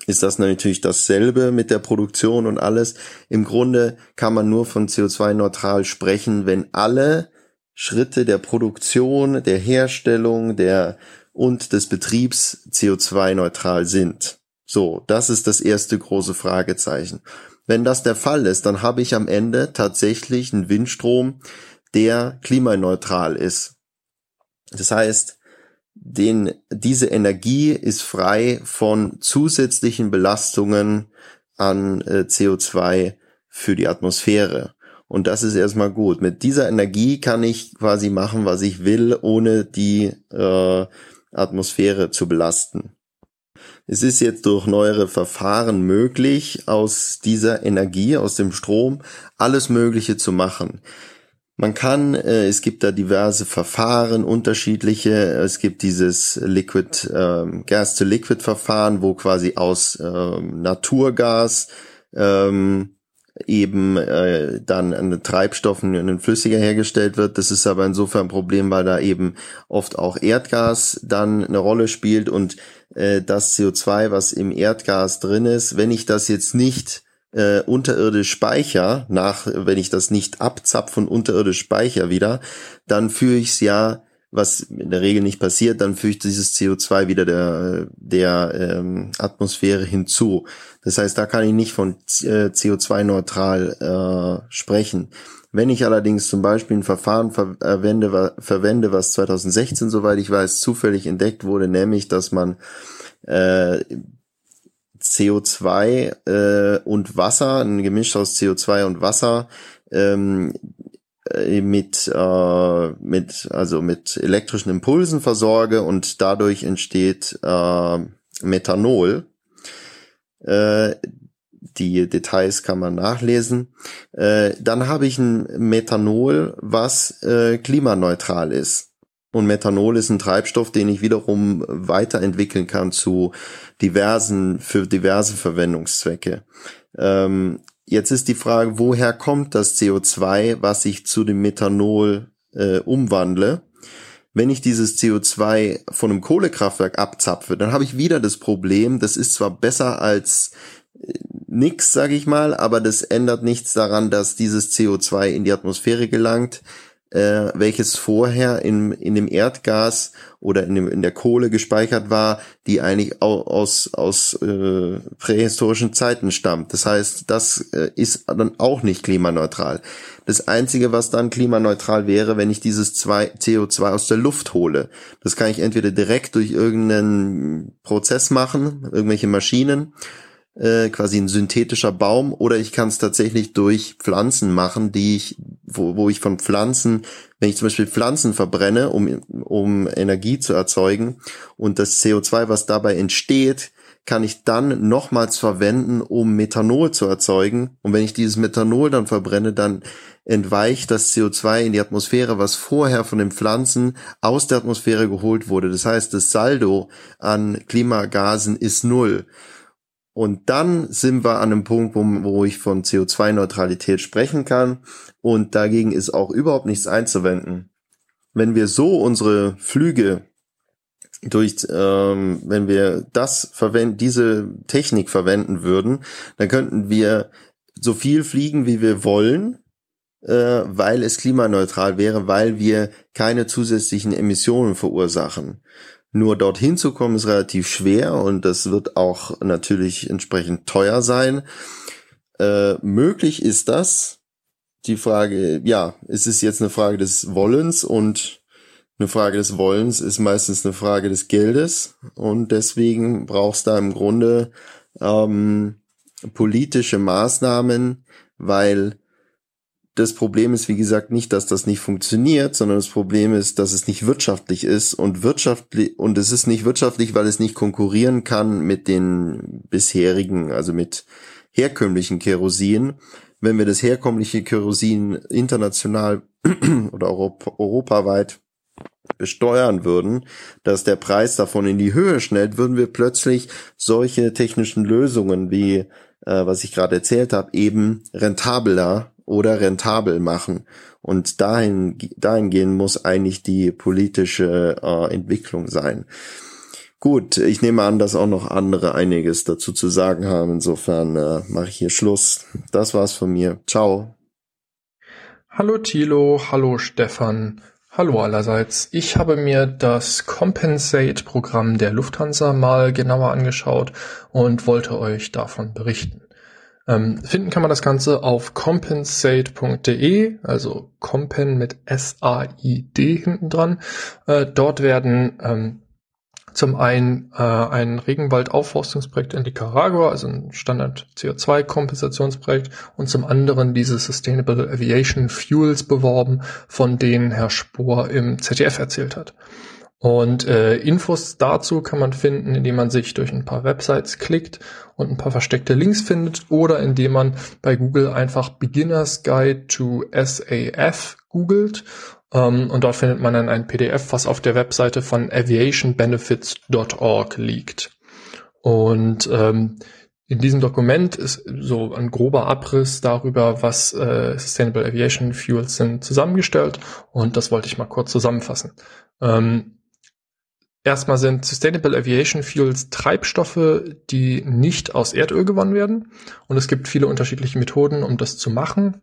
ist das natürlich dasselbe mit der Produktion und alles. Im Grunde kann man nur von CO2-neutral sprechen, wenn alle Schritte der Produktion, der Herstellung, der und des Betriebs CO2-neutral sind. So, das ist das erste große Fragezeichen. Wenn das der Fall ist, dann habe ich am Ende tatsächlich einen Windstrom, der klimaneutral ist. Das heißt, den, diese Energie ist frei von zusätzlichen Belastungen an äh, CO2 für die Atmosphäre. Und das ist erstmal gut. Mit dieser Energie kann ich quasi machen, was ich will, ohne die äh, Atmosphäre zu belasten. Es ist jetzt durch neuere Verfahren möglich, aus dieser Energie, aus dem Strom, alles Mögliche zu machen. Man kann, äh, es gibt da diverse Verfahren, unterschiedliche. Es gibt dieses Liquid ähm, Gas to Liquid Verfahren, wo quasi aus ähm, Naturgas ähm, eben äh, dann ein Treibstoff, ein flüssiger hergestellt wird. Das ist aber insofern ein Problem, weil da eben oft auch Erdgas dann eine Rolle spielt und äh, das CO2, was im Erdgas drin ist, wenn ich das jetzt nicht äh, unterirdisch speicher, nach, wenn ich das nicht abzapfe und unterirdisch speicher wieder, dann führe ich es ja was in der Regel nicht passiert, dann füge ich dieses CO2 wieder der, der ähm, Atmosphäre hinzu. Das heißt, da kann ich nicht von äh, CO2-neutral äh, sprechen. Wenn ich allerdings zum Beispiel ein Verfahren verwende, verwende, was 2016, soweit ich weiß, zufällig entdeckt wurde, nämlich, dass man äh, CO2 äh, und Wasser, ein Gemisch aus CO2 und Wasser, ähm, äh, mit äh, mit also mit elektrischen Impulsen versorge und dadurch entsteht äh, Methanol. Äh, die Details kann man nachlesen. Äh, dann habe ich ein Methanol, was äh, klimaneutral ist. Und Methanol ist ein Treibstoff, den ich wiederum weiterentwickeln kann zu diversen, für diverse Verwendungszwecke. Ähm, Jetzt ist die Frage, woher kommt das CO2, was ich zu dem Methanol äh, umwandle? Wenn ich dieses CO2 von einem Kohlekraftwerk abzapfe, dann habe ich wieder das Problem, das ist zwar besser als äh, nix, sage ich mal, aber das ändert nichts daran, dass dieses CO2 in die Atmosphäre gelangt äh, welches vorher in, in dem Erdgas oder in, dem, in der Kohle gespeichert war, die eigentlich aus, aus äh, prähistorischen Zeiten stammt. Das heißt, das äh, ist dann auch nicht klimaneutral. Das Einzige, was dann klimaneutral wäre, wenn ich dieses zwei, CO2 aus der Luft hole. Das kann ich entweder direkt durch irgendeinen Prozess machen, irgendwelche Maschinen, äh, quasi ein synthetischer Baum oder ich kann es tatsächlich durch Pflanzen machen, die ich, wo, wo ich von Pflanzen, wenn ich zum Beispiel Pflanzen verbrenne, um, um Energie zu erzeugen und das CO2, was dabei entsteht, kann ich dann nochmals verwenden, um Methanol zu erzeugen. Und wenn ich dieses Methanol dann verbrenne, dann entweicht das CO2 in die Atmosphäre, was vorher von den Pflanzen aus der Atmosphäre geholt wurde. Das heißt, das Saldo an Klimagasen ist null. Und dann sind wir an einem Punkt, wo, wo ich von CO2-Neutralität sprechen kann. Und dagegen ist auch überhaupt nichts einzuwenden. Wenn wir so unsere Flüge durch, ähm, wenn wir das verwenden, diese Technik verwenden würden, dann könnten wir so viel fliegen, wie wir wollen, äh, weil es klimaneutral wäre, weil wir keine zusätzlichen Emissionen verursachen. Nur dorthin zu kommen ist relativ schwer und das wird auch natürlich entsprechend teuer sein. Äh, möglich ist das. Die Frage, ja, es ist jetzt eine Frage des Wollens und eine Frage des Wollens ist meistens eine Frage des Geldes und deswegen brauchst da im Grunde ähm, politische Maßnahmen, weil das Problem ist, wie gesagt, nicht, dass das nicht funktioniert, sondern das Problem ist, dass es nicht wirtschaftlich ist und wirtschaftlich, und es ist nicht wirtschaftlich, weil es nicht konkurrieren kann mit den bisherigen, also mit herkömmlichen Kerosin. Wenn wir das herkömmliche Kerosin international oder Europ europaweit besteuern würden, dass der Preis davon in die Höhe schnellt, würden wir plötzlich solche technischen Lösungen wie, äh, was ich gerade erzählt habe, eben rentabler oder rentabel machen. Und dahin, dahingehend muss eigentlich die politische äh, Entwicklung sein. Gut, ich nehme an, dass auch noch andere einiges dazu zu sagen haben. Insofern äh, mache ich hier Schluss. Das war's von mir. Ciao. Hallo Thilo, hallo Stefan, hallo allerseits. Ich habe mir das Compensate-Programm der Lufthansa mal genauer angeschaut und wollte euch davon berichten. Ähm, finden kann man das Ganze auf compensate.de, also Compen mit S-A-I-D hinten dran. Äh, dort werden ähm, zum einen äh, ein Regenwaldaufforstungsprojekt in Nicaragua, also ein Standard CO2-Kompensationsprojekt, und zum anderen diese Sustainable Aviation Fuels beworben, von denen Herr Spohr im ZDF erzählt hat. Und äh, Infos dazu kann man finden, indem man sich durch ein paar Websites klickt und ein paar versteckte Links findet oder indem man bei Google einfach Beginner's Guide to SAF googelt ähm, und dort findet man dann ein PDF, was auf der Webseite von aviationbenefits.org liegt. Und ähm, in diesem Dokument ist so ein grober Abriss darüber, was äh, Sustainable Aviation Fuels sind, zusammengestellt und das wollte ich mal kurz zusammenfassen. Ähm, Erstmal sind Sustainable Aviation Fuels Treibstoffe, die nicht aus Erdöl gewonnen werden. Und es gibt viele unterschiedliche Methoden, um das zu machen.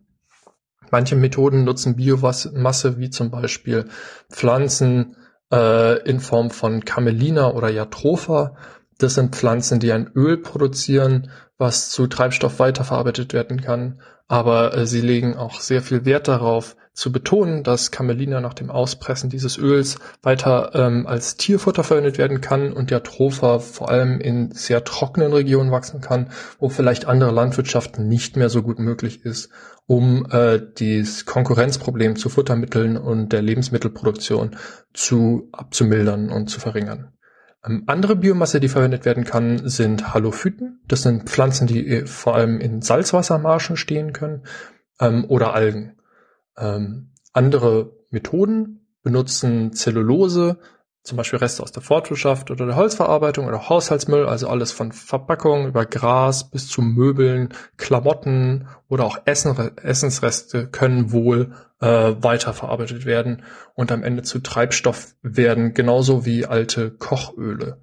Manche Methoden nutzen Biomasse, wie zum Beispiel Pflanzen äh, in Form von Camelina oder Jatropha. Das sind Pflanzen, die ein Öl produzieren, was zu Treibstoff weiterverarbeitet werden kann. Aber äh, sie legen auch sehr viel Wert darauf, zu betonen, dass Camelina nach dem Auspressen dieses Öls weiter ähm, als Tierfutter verwendet werden kann und der Tropha vor allem in sehr trockenen Regionen wachsen kann, wo vielleicht andere Landwirtschaft nicht mehr so gut möglich ist, um äh, das Konkurrenzproblem zu Futtermitteln und der Lebensmittelproduktion zu abzumildern und zu verringern. Ähm, andere Biomasse, die verwendet werden kann, sind Halophyten. Das sind Pflanzen, die äh, vor allem in Salzwassermarschen stehen können, ähm, oder Algen. Ähm, andere Methoden benutzen Zellulose, zum Beispiel Reste aus der Forstwirtschaft oder der Holzverarbeitung oder Haushaltsmüll, also alles von Verpackung über Gras bis zu Möbeln, Klamotten oder auch Essen, Essensreste können wohl äh, weiterverarbeitet werden und am Ende zu Treibstoff werden, genauso wie alte Kochöle.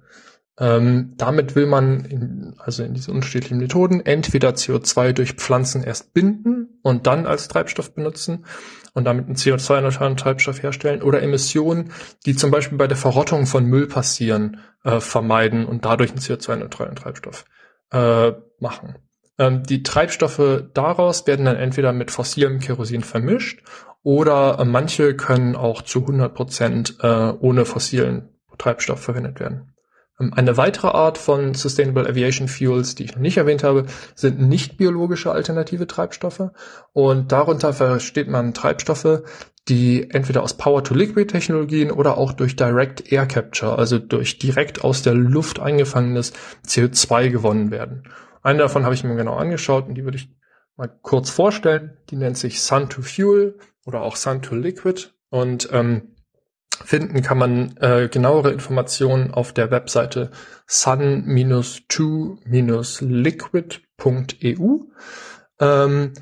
Ähm, damit will man in, also in diesen unterschiedlichen Methoden entweder CO2 durch Pflanzen erst binden und dann als Treibstoff benutzen und damit einen CO2-neutralen Treibstoff herstellen oder Emissionen, die zum Beispiel bei der Verrottung von Müll passieren, äh, vermeiden und dadurch einen CO2-neutralen Treibstoff äh, machen. Ähm, die Treibstoffe daraus werden dann entweder mit fossilem Kerosin vermischt oder äh, manche können auch zu 100 Prozent äh, ohne fossilen Treibstoff verwendet werden. Ähm, eine weitere Art von Sustainable Aviation Fuels, die ich noch nicht erwähnt habe, sind nicht biologische alternative Treibstoffe. Und darunter versteht man Treibstoffe, die entweder aus Power-to-Liquid-Technologien oder auch durch Direct Air Capture, also durch direkt aus der Luft eingefangenes CO2 gewonnen werden. Eine davon habe ich mir genau angeschaut und die würde ich mal kurz vorstellen. Die nennt sich Sun-to-Fuel oder auch Sun-to-Liquid. Und ähm, Finden kann man äh, genauere Informationen auf der Webseite sun-2-liquid.eu. Ähm,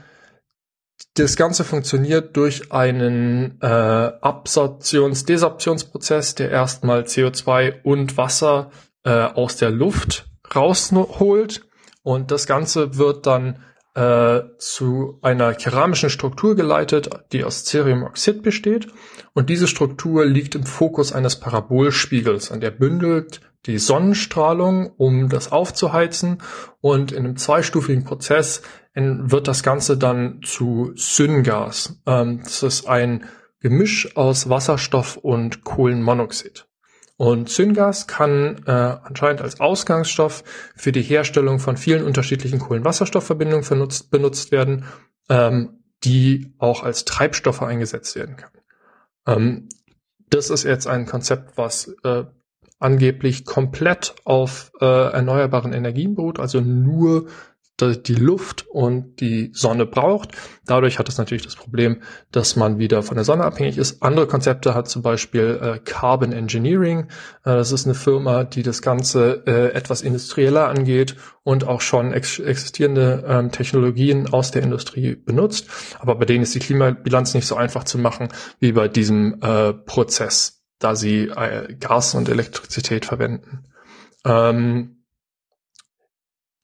das Ganze funktioniert durch einen äh, Absorptions-Desorptionsprozess, der erstmal CO2 und Wasser äh, aus der Luft rausholt. Und das Ganze wird dann äh, zu einer keramischen Struktur geleitet, die aus Ceriumoxid besteht. Und diese Struktur liegt im Fokus eines Parabolspiegels, an der bündelt die Sonnenstrahlung, um das aufzuheizen. Und in einem zweistufigen Prozess wird das Ganze dann zu Syngas. Ähm, das ist ein Gemisch aus Wasserstoff und Kohlenmonoxid. Und Syngas kann äh, anscheinend als Ausgangsstoff für die Herstellung von vielen unterschiedlichen Kohlenwasserstoffverbindungen benutzt, werden. Ähm, die auch als Treibstoffe eingesetzt werden kann. Ähm, das ist jetzt ein Konzept, was äh, angeblich komplett auf äh, erneuerbaren Energien beruht, also nur die Luft und die Sonne braucht. Dadurch hat es natürlich das Problem, dass man wieder von der Sonne abhängig ist. Andere Konzepte hat zum Beispiel äh, Carbon Engineering. Äh, das ist eine Firma, die das Ganze äh, etwas industrieller angeht und auch schon ex existierende ähm, Technologien aus der Industrie benutzt. Aber bei denen ist die Klimabilanz nicht so einfach zu machen wie bei diesem äh, Prozess, da sie äh, Gas und Elektrizität verwenden. Ähm,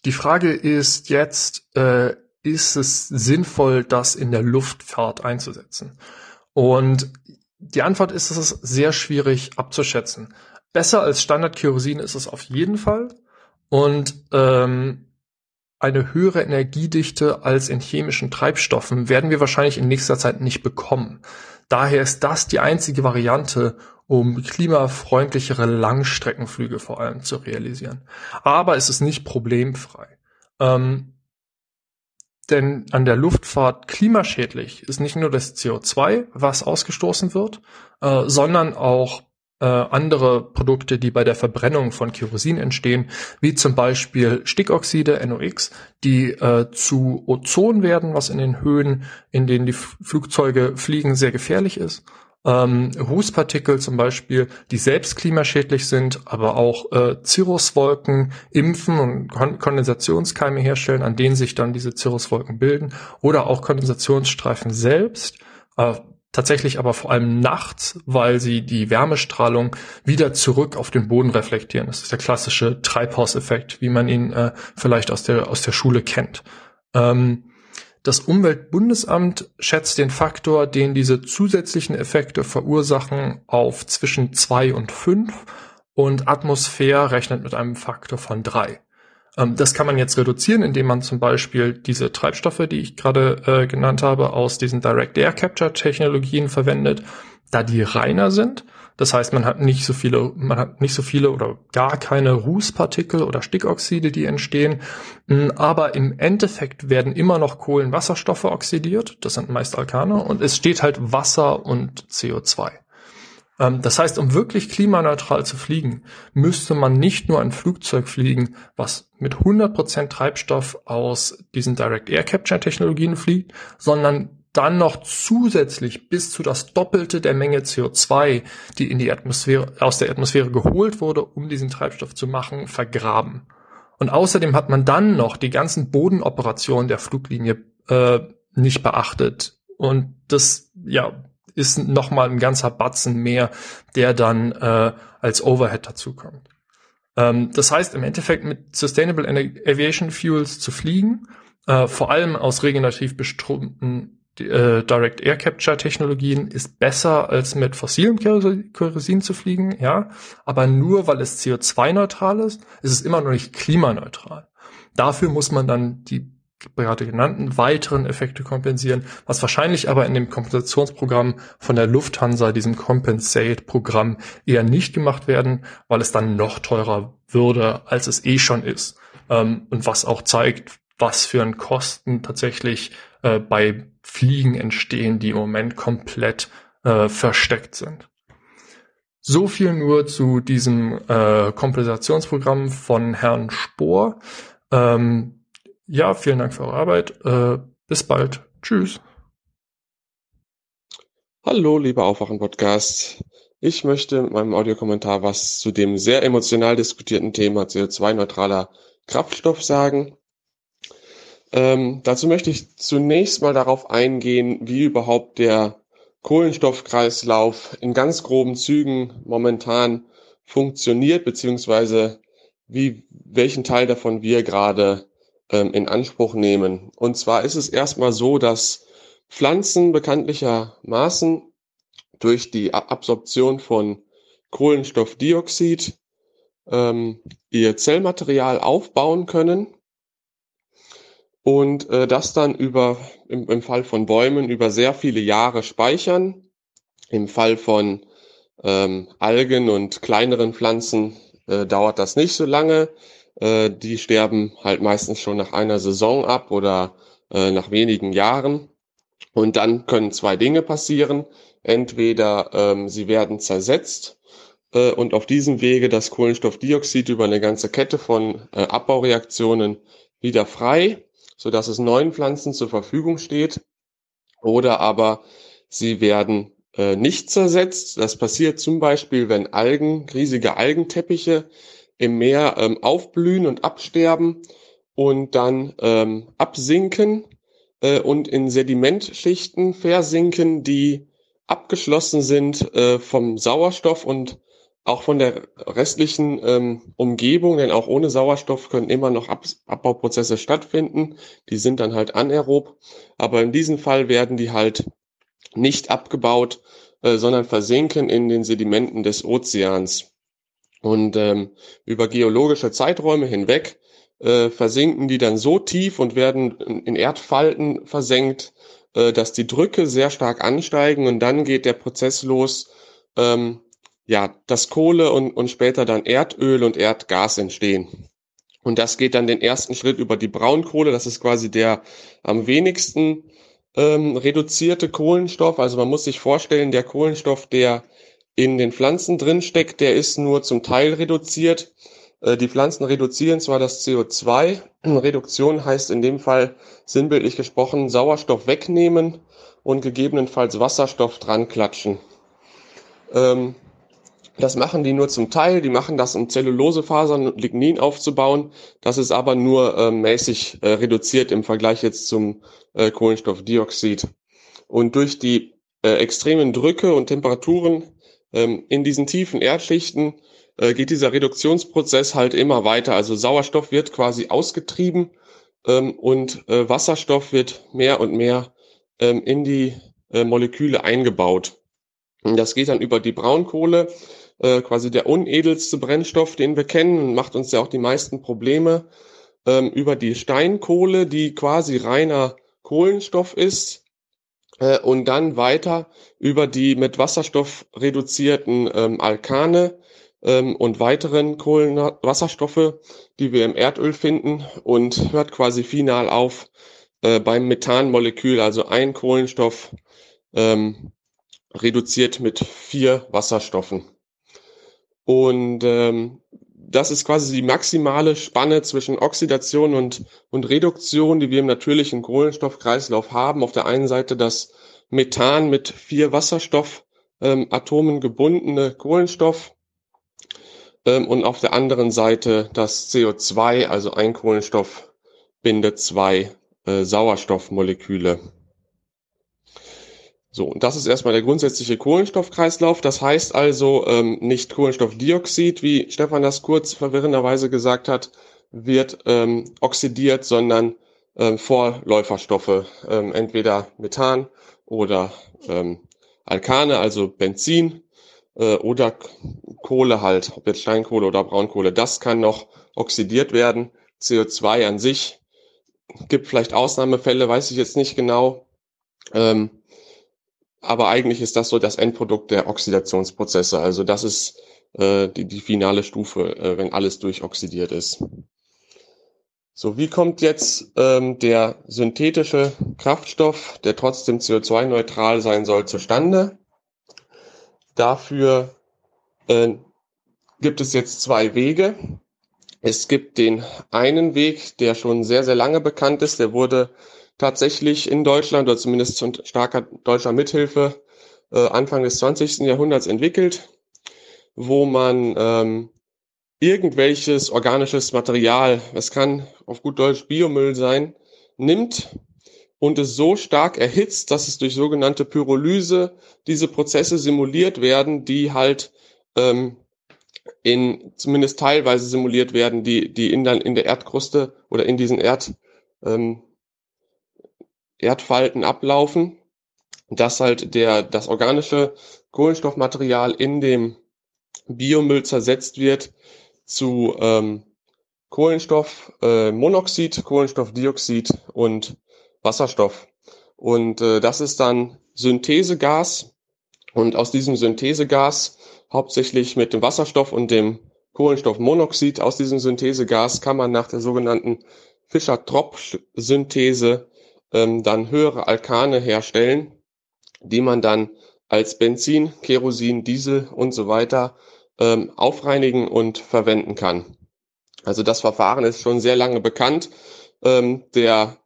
die Frage ist jetzt, äh, ist es sinnvoll, das in der Luftfahrt einzusetzen? Und die Antwort ist, es ist sehr schwierig abzuschätzen. Besser als Standard-Kerosin ist es auf jeden Fall. Und ähm, eine höhere Energiedichte als in chemischen Treibstoffen werden wir wahrscheinlich in nächster Zeit nicht bekommen. Daher ist das die einzige Variante, um klimafreundlichere Langstreckenflüge vor allem zu realisieren. Aber es ist nicht problemfrei. Ähm, denn an der Luftfahrt klimaschädlich ist nicht nur das CO2, was ausgestoßen wird, äh, sondern auch äh, andere Produkte, die bei der Verbrennung von Kerosin entstehen, wie zum Beispiel Stickoxide, NOx, die äh, zu Ozon werden, was in den Höhen, in denen die Flugzeuge fliegen, sehr gefährlich ist. Ähm, Rußpartikel zum Beispiel, die selbst klimaschädlich sind, aber auch äh, Cirruswolken impfen und Kon Kondensationskeime herstellen, an denen sich dann diese Cirruswolken bilden, oder auch Kondensationsstreifen selbst, äh, tatsächlich aber vor allem nachts, weil sie die Wärmestrahlung wieder zurück auf den Boden reflektieren. Das ist der klassische Treibhauseffekt, wie man ihn äh, vielleicht aus der, aus der Schule kennt. Ähm, das Umweltbundesamt schätzt den Faktor, den diese zusätzlichen Effekte verursachen, auf zwischen zwei und fünf und Atmosphäre rechnet mit einem Faktor von drei. Ähm, das kann man jetzt reduzieren, indem man zum Beispiel diese Treibstoffe, die ich gerade äh, genannt habe, aus diesen Direct Air Capture Technologien verwendet, da die reiner sind. Das heißt, man hat nicht so viele, man hat nicht so viele oder gar keine Rußpartikel oder Stickoxide, die entstehen. Mm, aber im Endeffekt werden immer noch Kohlenwasserstoffe oxidiert. Das sind meist Alkane und es steht halt Wasser und CO2. Ähm, das heißt, um wirklich klimaneutral zu fliegen, müsste man nicht nur ein Flugzeug fliegen, was mit 100% Treibstoff aus diesen Direct Air Capture Technologien fliegt, sondern dann noch zusätzlich bis zu das Doppelte der Menge CO2, die in die Atmosphäre, aus der Atmosphäre geholt wurde, um diesen Treibstoff zu machen, vergraben. Und außerdem hat man dann noch die ganzen Bodenoperationen der Fluglinie äh, nicht beachtet. Und das, ja, ist nochmal ein ganzer Batzen mehr, der dann äh, als Overhead dazukommt. Ähm, das heißt, im Endeffekt mit Sustainable Aviation Fuels zu fliegen, äh, vor allem aus regenerativ bestromten äh, Direct Air Capture Technologien ist besser als mit fossilem Kerosin zu fliegen, ja. Aber nur weil es CO2-neutral ist, ist es immer noch nicht klimaneutral. Dafür muss man dann die gerade genannten weiteren Effekte kompensieren, was wahrscheinlich aber in dem Kompensationsprogramm von der Lufthansa, diesem Compensate-Programm, eher nicht gemacht werden, weil es dann noch teurer würde, als es eh schon ist. Ähm, und was auch zeigt, was für ein Kosten tatsächlich äh, bei Fliegen entstehen, die im Moment komplett äh, versteckt sind. So viel nur zu diesem äh, Kompensationsprogramm von Herrn Spohr. Ähm, ja, vielen Dank für eure Arbeit. Äh, bis bald. Tschüss. Hallo, lieber Aufwachen-Podcast. Ich möchte mit meinem Audiokommentar was zu dem sehr emotional diskutierten Thema CO2-neutraler Kraftstoff sagen. Ähm, dazu möchte ich zunächst mal darauf eingehen, wie überhaupt der Kohlenstoffkreislauf in ganz groben Zügen momentan funktioniert, beziehungsweise wie, welchen Teil davon wir gerade ähm, in Anspruch nehmen. Und zwar ist es erstmal so, dass Pflanzen bekanntlichermaßen durch die Absorption von Kohlenstoffdioxid ähm, ihr Zellmaterial aufbauen können und äh, das dann über im, im Fall von Bäumen über sehr viele Jahre speichern. Im Fall von ähm, Algen und kleineren Pflanzen äh, dauert das nicht so lange. Äh, die sterben halt meistens schon nach einer Saison ab oder äh, nach wenigen Jahren. Und dann können zwei Dinge passieren. Entweder ähm, sie werden zersetzt äh, und auf diesem Wege das Kohlenstoffdioxid über eine ganze Kette von äh, Abbaureaktionen wieder frei, so dass es neuen Pflanzen zur Verfügung steht. Oder aber sie werden äh, nicht zersetzt. Das passiert zum Beispiel, wenn Algen, riesige Algenteppiche im Meer ähm, aufblühen und absterben und dann ähm, absinken äh, und in Sedimentschichten versinken, die abgeschlossen sind äh, vom Sauerstoff und auch von der restlichen ähm, Umgebung, denn auch ohne Sauerstoff können immer noch Ab Abbauprozesse stattfinden. Die sind dann halt anaerob. Aber in diesem Fall werden die halt nicht abgebaut, äh, sondern versinken in den Sedimenten des Ozeans. Und ähm, über geologische Zeiträume hinweg äh, versinken die dann so tief und werden in Erdfalten versenkt, äh, dass die Drücke sehr stark ansteigen und dann geht der Prozess los, ähm, ja, dass Kohle und, und später dann Erdöl und Erdgas entstehen. Und das geht dann den ersten Schritt über die Braunkohle. Das ist quasi der am wenigsten ähm, reduzierte Kohlenstoff. Also man muss sich vorstellen, der Kohlenstoff, der in den Pflanzen drin steckt, der ist nur zum Teil reduziert. Äh, die Pflanzen reduzieren zwar das CO2. Reduktion heißt in dem Fall sinnbildlich gesprochen Sauerstoff wegnehmen und gegebenenfalls Wasserstoff dran klatschen. Ähm, das machen die nur zum Teil. Die machen das, um Zellulosefasern und Lignin aufzubauen. Das ist aber nur äh, mäßig äh, reduziert im Vergleich jetzt zum äh, Kohlenstoffdioxid. Und durch die äh, extremen Drücke und Temperaturen ähm, in diesen tiefen Erdschichten äh, geht dieser Reduktionsprozess halt immer weiter. Also Sauerstoff wird quasi ausgetrieben ähm, und äh, Wasserstoff wird mehr und mehr ähm, in die Moleküle eingebaut. Das geht dann über die Braunkohle, äh, quasi der unedelste Brennstoff, den wir kennen macht uns ja auch die meisten Probleme, ähm, über die Steinkohle, die quasi reiner Kohlenstoff ist, äh, und dann weiter über die mit Wasserstoff reduzierten ähm, Alkane, ähm, und weiteren Kohlenwasserstoffe, die wir im Erdöl finden und hört quasi final auf äh, beim Methanmolekül, also ein Kohlenstoff ähm, reduziert mit vier Wasserstoffen. Und ähm, das ist quasi die maximale Spanne zwischen Oxidation und, und Reduktion, die wir im natürlichen Kohlenstoffkreislauf haben. Auf der einen Seite das Methan mit vier Wasserstoffatomen ähm, gebundene Kohlenstoff ähm, und auf der anderen Seite das CO2, also ein Kohlenstoff bindet zwei äh, Sauerstoffmoleküle. So, und das ist erstmal der grundsätzliche Kohlenstoffkreislauf. Das heißt also ähm, nicht Kohlenstoffdioxid, wie Stefan das kurz verwirrenderweise gesagt hat, wird ähm, oxidiert, sondern ähm, Vorläuferstoffe, ähm, entweder Methan oder ähm, Alkane, also Benzin äh, oder Kohle halt, ob jetzt Steinkohle oder Braunkohle, das kann noch oxidiert werden. CO2 an sich gibt vielleicht Ausnahmefälle, weiß ich jetzt nicht genau. Ähm, aber eigentlich ist das so das Endprodukt der Oxidationsprozesse. Also das ist äh, die, die finale Stufe, äh, wenn alles durchoxidiert ist. So, wie kommt jetzt ähm, der synthetische Kraftstoff, der trotzdem CO2-neutral sein soll, zustande? Dafür äh, gibt es jetzt zwei Wege. Es gibt den einen Weg, der schon sehr, sehr lange bekannt ist. Der wurde tatsächlich in Deutschland oder zumindest von starker deutscher Mithilfe äh, Anfang des 20. Jahrhunderts entwickelt, wo man ähm, irgendwelches organisches Material, es kann auf gut Deutsch Biomüll sein, nimmt und es so stark erhitzt, dass es durch sogenannte Pyrolyse diese Prozesse simuliert werden, die halt ähm, in zumindest teilweise simuliert werden, die die in dann in der Erdkruste oder in diesen Erd ähm, Erdfalten ablaufen, dass halt der das organische Kohlenstoffmaterial in dem Biomüll zersetzt wird zu ähm, Kohlenstoffmonoxid, äh, Kohlenstoffdioxid und Wasserstoff. Und äh, das ist dann Synthesegas. Und aus diesem Synthesegas, hauptsächlich mit dem Wasserstoff und dem Kohlenstoffmonoxid, aus diesem Synthesegas kann man nach der sogenannten Fischer-Tropsch-Synthese ähm, dann höhere Alkane herstellen, die man dann als Benzin, Kerosin, Diesel und so weiter ähm, aufreinigen und verwenden kann. Also das Verfahren ist schon sehr lange bekannt. Ähm, der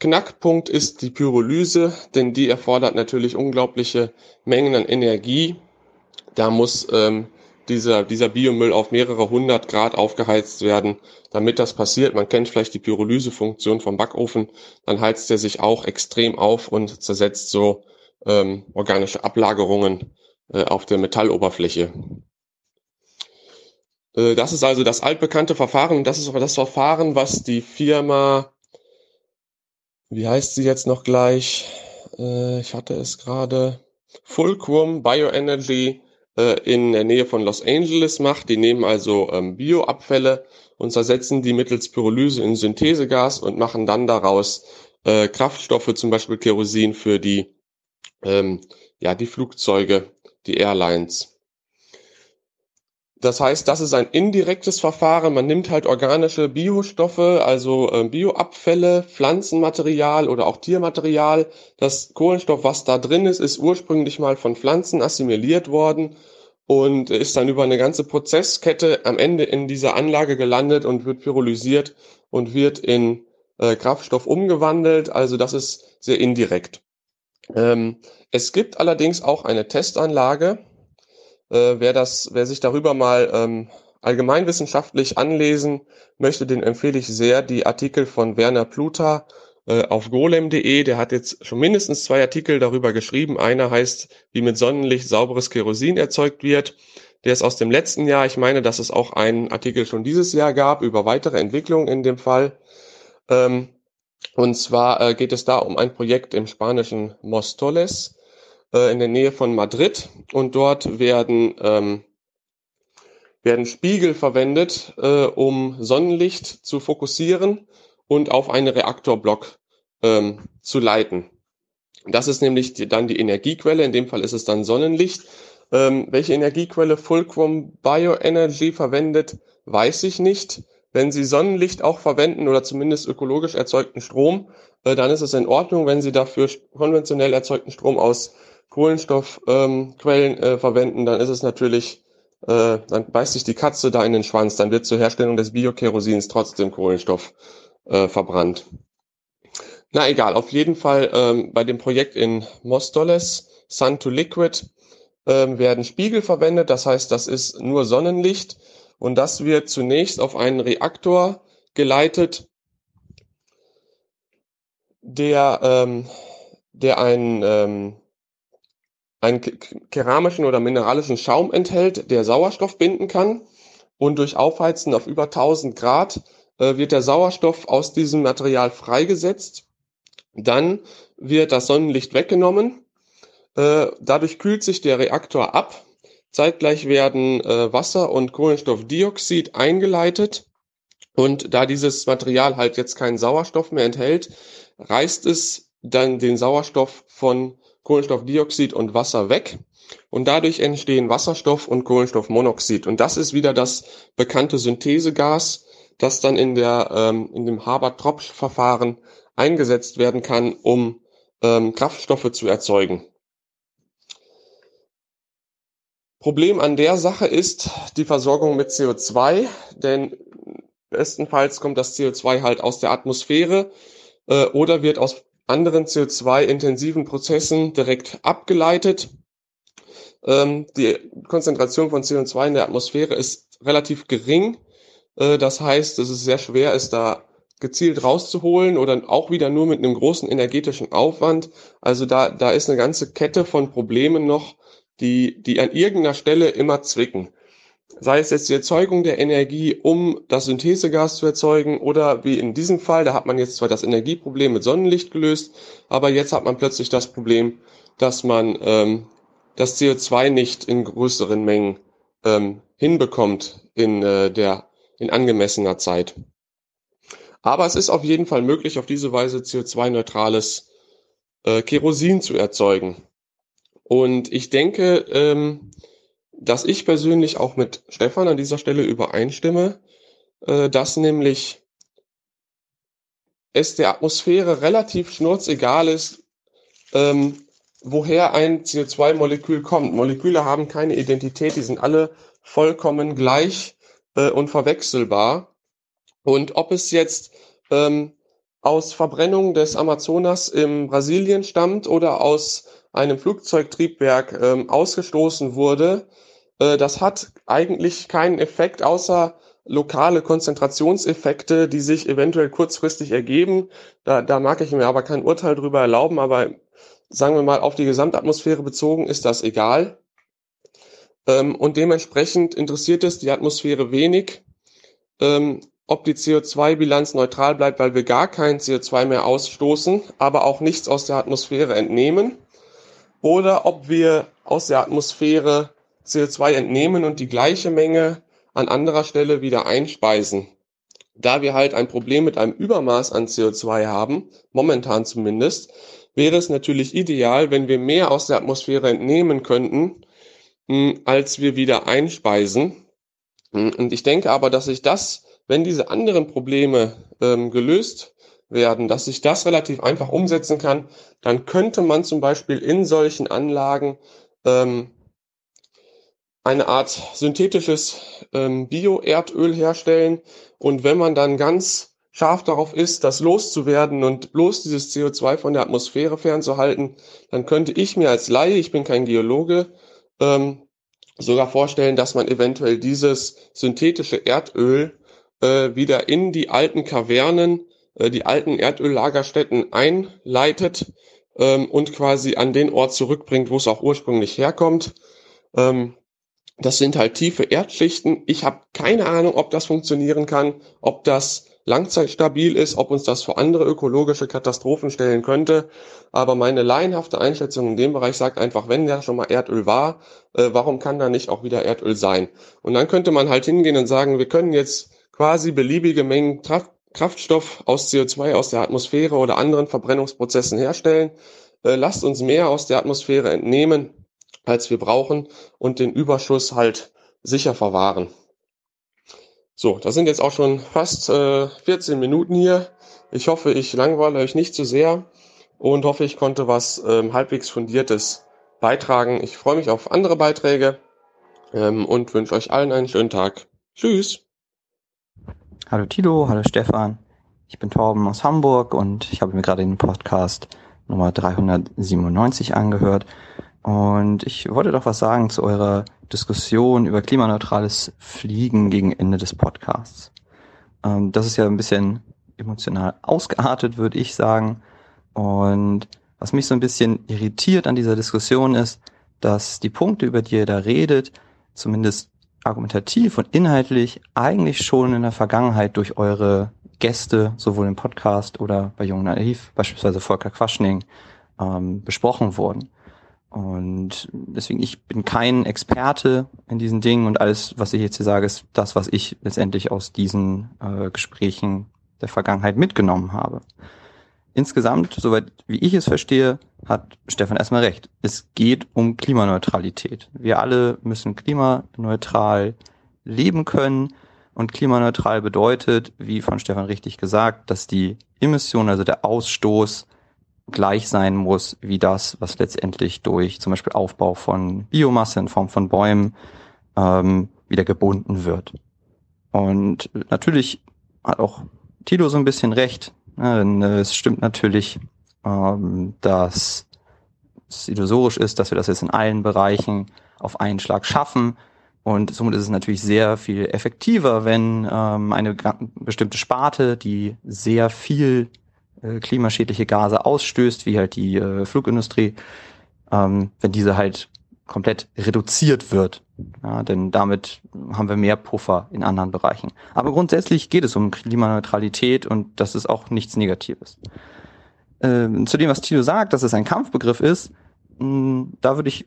Knackpunkt ist die Pyrolyse, denn die erfordert natürlich unglaubliche Mengen an Energie. Da muss ähm, dieser, dieser Biomüll auf mehrere hundert Grad aufgeheizt werden, damit das passiert. Man kennt vielleicht die Pyrolysefunktion vom Backofen. Dann heizt er sich auch extrem auf und zersetzt so ähm, organische Ablagerungen äh, auf der Metalloberfläche. Äh, das ist also das altbekannte Verfahren. Das ist aber das Verfahren, was die Firma, wie heißt sie jetzt noch gleich? Äh, ich hatte es gerade. Fulcrum Bioenergy äh, in der Nähe von Los Angeles macht. Die nehmen also ähm, Bioabfälle und zersetzen die mittels Pyrolyse in Synthesegas und machen dann daraus äh, Kraftstoffe, zum Beispiel Kerosin für die, ähm, ja, die Flugzeuge, die Airlines. Das heißt, das ist ein indirektes Verfahren. Man nimmt halt organische Biostoffe, also äh, Bioabfälle, Pflanzenmaterial oder auch Tiermaterial. Das Kohlenstoff, was da drin ist, ist ursprünglich mal von Pflanzen assimiliert worden und ist dann über eine ganze Prozesskette am Ende in dieser Anlage gelandet und wird pyrolysiert und wird in äh, Kraftstoff umgewandelt. Also das ist sehr indirekt. Ähm, es gibt allerdings auch eine Testanlage, äh, wer das, wer sich darüber mal ähm, allgemeinwissenschaftlich anlesen möchte, den empfehle ich sehr die Artikel von Werner Pluta äh, auf golem.de. Der hat jetzt schon mindestens zwei Artikel darüber geschrieben. Einer heißt, wie mit Sonnenlicht sauberes Kerosin erzeugt wird. Der ist aus dem letzten Jahr. Ich meine, dass es auch einen Artikel schon dieses Jahr gab über weitere Entwicklungen in dem Fall. Ähm, und zwar äh, geht es da um ein Projekt im spanischen Mostoles äh, in der Nähe von Madrid und dort werden, ähm, werden Spiegel verwendet, äh, um Sonnenlicht zu fokussieren und auf einen Reaktorblock ähm, zu leiten. Das ist nämlich die, dann die Energiequelle, in dem Fall ist es dann Sonnenlicht. Ähm, welche Energiequelle Fulcrum Bioenergy verwendet, weiß ich nicht. Wenn Sie Sonnenlicht auch verwenden oder zumindest ökologisch erzeugten Strom, äh, dann ist es in Ordnung. Wenn Sie dafür konventionell erzeugten Strom aus Kohlenstoffquellen ähm, äh, verwenden, dann ist es natürlich, äh, dann beißt sich die Katze da in den Schwanz, dann wird zur Herstellung des Biokerosins trotzdem Kohlenstoff äh, verbrannt. Na egal, auf jeden Fall ähm, bei dem Projekt in Mostoles, Sun to Liquid, ähm, werden Spiegel verwendet, das heißt, das ist nur Sonnenlicht und das wird zunächst auf einen Reaktor geleitet, der, ähm, der ein ähm, einen keramischen oder mineralischen Schaum enthält, der Sauerstoff binden kann. Und durch Aufheizen auf über 1000 Grad äh, wird der Sauerstoff aus diesem Material freigesetzt. Dann wird das Sonnenlicht weggenommen. Äh, dadurch kühlt sich der Reaktor ab. Zeitgleich werden äh, Wasser und Kohlenstoffdioxid eingeleitet. Und da dieses Material halt jetzt keinen Sauerstoff mehr enthält, reißt es dann den Sauerstoff von Kohlenstoffdioxid und Wasser weg. Und dadurch entstehen Wasserstoff und Kohlenstoffmonoxid. Und das ist wieder das bekannte Synthesegas, das dann in, der, ähm, in dem Haber-Tropsch-Verfahren eingesetzt werden kann, um ähm, Kraftstoffe zu erzeugen. Problem an der Sache ist die Versorgung mit CO2, denn bestenfalls kommt das CO2 halt aus der Atmosphäre äh, oder wird aus anderen CO2-intensiven Prozessen direkt abgeleitet. Ähm, die Konzentration von CO2 in der Atmosphäre ist relativ gering. Äh, das heißt, es ist sehr schwer, es da gezielt rauszuholen oder auch wieder nur mit einem großen energetischen Aufwand. Also da, da ist eine ganze Kette von Problemen noch, die, die an irgendeiner Stelle immer zwicken sei es jetzt die Erzeugung der Energie, um das Synthesegas zu erzeugen oder wie in diesem Fall, da hat man jetzt zwar das Energieproblem mit Sonnenlicht gelöst, aber jetzt hat man plötzlich das Problem, dass man ähm, das CO2 nicht in größeren Mengen ähm, hinbekommt in äh, der in angemessener Zeit. Aber es ist auf jeden Fall möglich, auf diese Weise CO2-neutrales äh, Kerosin zu erzeugen. Und ich denke, ähm, dass ich persönlich auch mit Stefan an dieser Stelle übereinstimme, äh, dass nämlich es der Atmosphäre relativ schnurzegal ist, ähm, woher ein CO2-Molekül kommt. Moleküle haben keine Identität, die sind alle vollkommen gleich äh, und verwechselbar. Und ob es jetzt ähm, aus Verbrennung des Amazonas in Brasilien stammt oder aus einem Flugzeugtriebwerk ähm, ausgestoßen wurde, das hat eigentlich keinen Effekt außer lokale Konzentrationseffekte, die sich eventuell kurzfristig ergeben. Da, da mag ich mir aber kein Urteil drüber erlauben, aber sagen wir mal auf die Gesamtatmosphäre bezogen ist das egal. Ähm, und dementsprechend interessiert es die Atmosphäre wenig, ähm, ob die CO2-Bilanz neutral bleibt, weil wir gar kein CO2 mehr ausstoßen, aber auch nichts aus der Atmosphäre entnehmen, oder ob wir aus der Atmosphäre CO2 entnehmen und die gleiche Menge an anderer Stelle wieder einspeisen. Da wir halt ein Problem mit einem Übermaß an CO2 haben, momentan zumindest, wäre es natürlich ideal, wenn wir mehr aus der Atmosphäre entnehmen könnten, hm, als wir wieder einspeisen. Hm, und ich denke aber, dass sich das, wenn diese anderen Probleme ähm, gelöst werden, dass sich das relativ einfach umsetzen kann, dann könnte man zum Beispiel in solchen Anlagen ähm, eine Art synthetisches ähm, Bio-Erdöl herstellen. Und wenn man dann ganz scharf darauf ist, das loszuwerden und bloß dieses CO2 von der Atmosphäre fernzuhalten, dann könnte ich mir als Laie, ich bin kein Geologe, ähm, sogar vorstellen, dass man eventuell dieses synthetische Erdöl äh, wieder in die alten Kavernen, äh, die alten Erdöllagerstätten einleitet ähm, und quasi an den Ort zurückbringt, wo es auch ursprünglich herkommt. Ähm, das sind halt tiefe Erdschichten. Ich habe keine Ahnung, ob das funktionieren kann, ob das langzeitstabil ist, ob uns das vor andere ökologische Katastrophen stellen könnte. Aber meine laienhafte Einschätzung in dem Bereich sagt einfach, wenn der schon mal Erdöl war, äh, warum kann da nicht auch wieder Erdöl sein? Und dann könnte man halt hingehen und sagen, wir können jetzt quasi beliebige Mengen Kraft Kraftstoff aus CO2 aus der Atmosphäre oder anderen Verbrennungsprozessen herstellen. Äh, lasst uns mehr aus der Atmosphäre entnehmen als wir brauchen und den Überschuss halt sicher verwahren. So, das sind jetzt auch schon fast äh, 14 Minuten hier. Ich hoffe, ich langweile euch nicht zu sehr und hoffe, ich konnte was ähm, halbwegs fundiertes beitragen. Ich freue mich auf andere Beiträge ähm, und wünsche euch allen einen schönen Tag. Tschüss. Hallo Tilo, hallo Stefan. Ich bin Torben aus Hamburg und ich habe mir gerade den Podcast Nummer 397 angehört und ich wollte doch was sagen zu eurer Diskussion über klimaneutrales Fliegen gegen Ende des Podcasts. Ähm, das ist ja ein bisschen emotional ausgeartet, würde ich sagen. Und was mich so ein bisschen irritiert an dieser Diskussion ist, dass die Punkte, über die ihr da redet, zumindest argumentativ und inhaltlich eigentlich schon in der Vergangenheit durch eure Gäste, sowohl im Podcast oder bei Jung Naiv, beispielsweise Volker Quaschning, ähm, besprochen wurden. Und deswegen, ich bin kein Experte in diesen Dingen und alles, was ich jetzt hier sage, ist das, was ich letztendlich aus diesen äh, Gesprächen der Vergangenheit mitgenommen habe. Insgesamt, soweit wie ich es verstehe, hat Stefan erstmal recht. Es geht um Klimaneutralität. Wir alle müssen klimaneutral leben können. Und klimaneutral bedeutet, wie von Stefan richtig gesagt, dass die Emission, also der Ausstoß gleich sein muss wie das, was letztendlich durch zum Beispiel Aufbau von Biomasse in Form von Bäumen ähm, wieder gebunden wird. Und natürlich hat auch Tilo so ein bisschen recht. Ne, es stimmt natürlich, ähm, dass es illusorisch ist, dass wir das jetzt in allen Bereichen auf einen Schlag schaffen. Und somit ist es natürlich sehr viel effektiver, wenn ähm, eine bestimmte Sparte, die sehr viel äh, klimaschädliche Gase ausstößt, wie halt die äh, Flugindustrie, ähm, wenn diese halt komplett reduziert wird. Ja, denn damit haben wir mehr Puffer in anderen Bereichen. Aber grundsätzlich geht es um Klimaneutralität und das ist auch nichts Negatives. Ähm, zu dem, was Tilo sagt, dass es ein Kampfbegriff ist, mh, da würde ich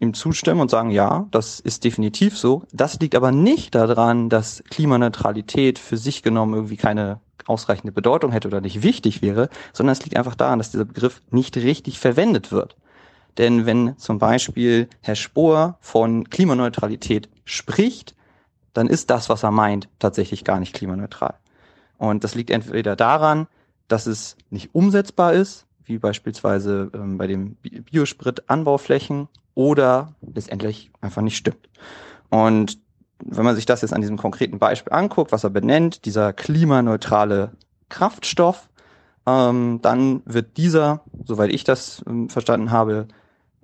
ihm zustimmen und sagen, ja, das ist definitiv so. Das liegt aber nicht daran, dass Klimaneutralität für sich genommen irgendwie keine ausreichende Bedeutung hätte oder nicht wichtig wäre, sondern es liegt einfach daran, dass dieser Begriff nicht richtig verwendet wird. Denn wenn zum Beispiel Herr Spohr von Klimaneutralität spricht, dann ist das, was er meint, tatsächlich gar nicht klimaneutral. Und das liegt entweder daran, dass es nicht umsetzbar ist, wie beispielsweise ähm, bei den Biosprit-Anbauflächen, oder letztendlich einfach nicht stimmt. Und wenn man sich das jetzt an diesem konkreten Beispiel anguckt, was er benennt, dieser klimaneutrale Kraftstoff, ähm, dann wird dieser, soweit ich das ähm, verstanden habe,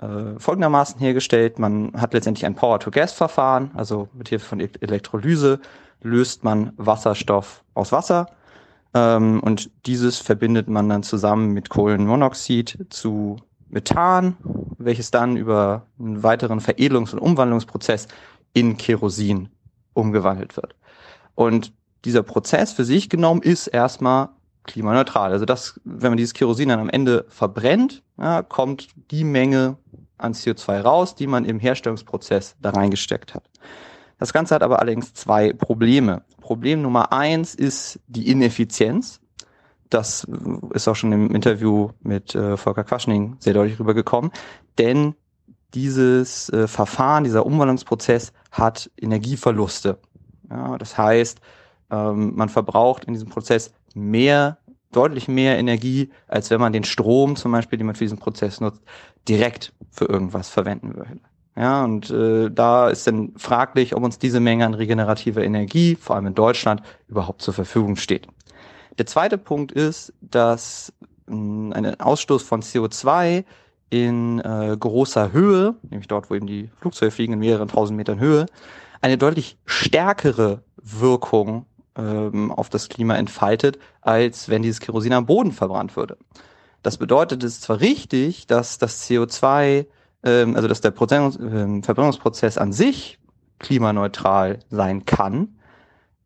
äh, folgendermaßen hergestellt. Man hat letztendlich ein Power-to-Gas-Verfahren, also mit Hilfe von e Elektrolyse löst man Wasserstoff aus Wasser ähm, und dieses verbindet man dann zusammen mit Kohlenmonoxid zu Methan, welches dann über einen weiteren Veredelungs- und Umwandlungsprozess in Kerosin umgewandelt wird. Und dieser Prozess für sich genommen ist erstmal klimaneutral. Also das, wenn man dieses Kerosin dann am Ende verbrennt, ja, kommt die Menge an CO2 raus, die man im Herstellungsprozess da reingesteckt hat. Das Ganze hat aber allerdings zwei Probleme. Problem Nummer eins ist die Ineffizienz. Das ist auch schon im Interview mit äh, Volker Quaschning sehr deutlich rübergekommen. Denn dieses äh, Verfahren, dieser Umwandlungsprozess hat Energieverluste. Ja, das heißt, ähm, man verbraucht in diesem Prozess mehr, deutlich mehr Energie, als wenn man den Strom zum Beispiel, den man für diesen Prozess nutzt, direkt für irgendwas verwenden würde. Ja, und äh, da ist dann fraglich, ob uns diese Menge an regenerativer Energie, vor allem in Deutschland, überhaupt zur Verfügung steht. Der zweite Punkt ist, dass mh, ein Ausstoß von CO2 in äh, großer Höhe, nämlich dort, wo eben die Flugzeuge fliegen, in mehreren tausend Metern Höhe, eine deutlich stärkere Wirkung ähm, auf das Klima entfaltet, als wenn dieses Kerosin am Boden verbrannt würde. Das bedeutet, es ist zwar richtig, dass das CO2, ähm, also dass der Prozess, äh, Verbrennungsprozess an sich klimaneutral sein kann,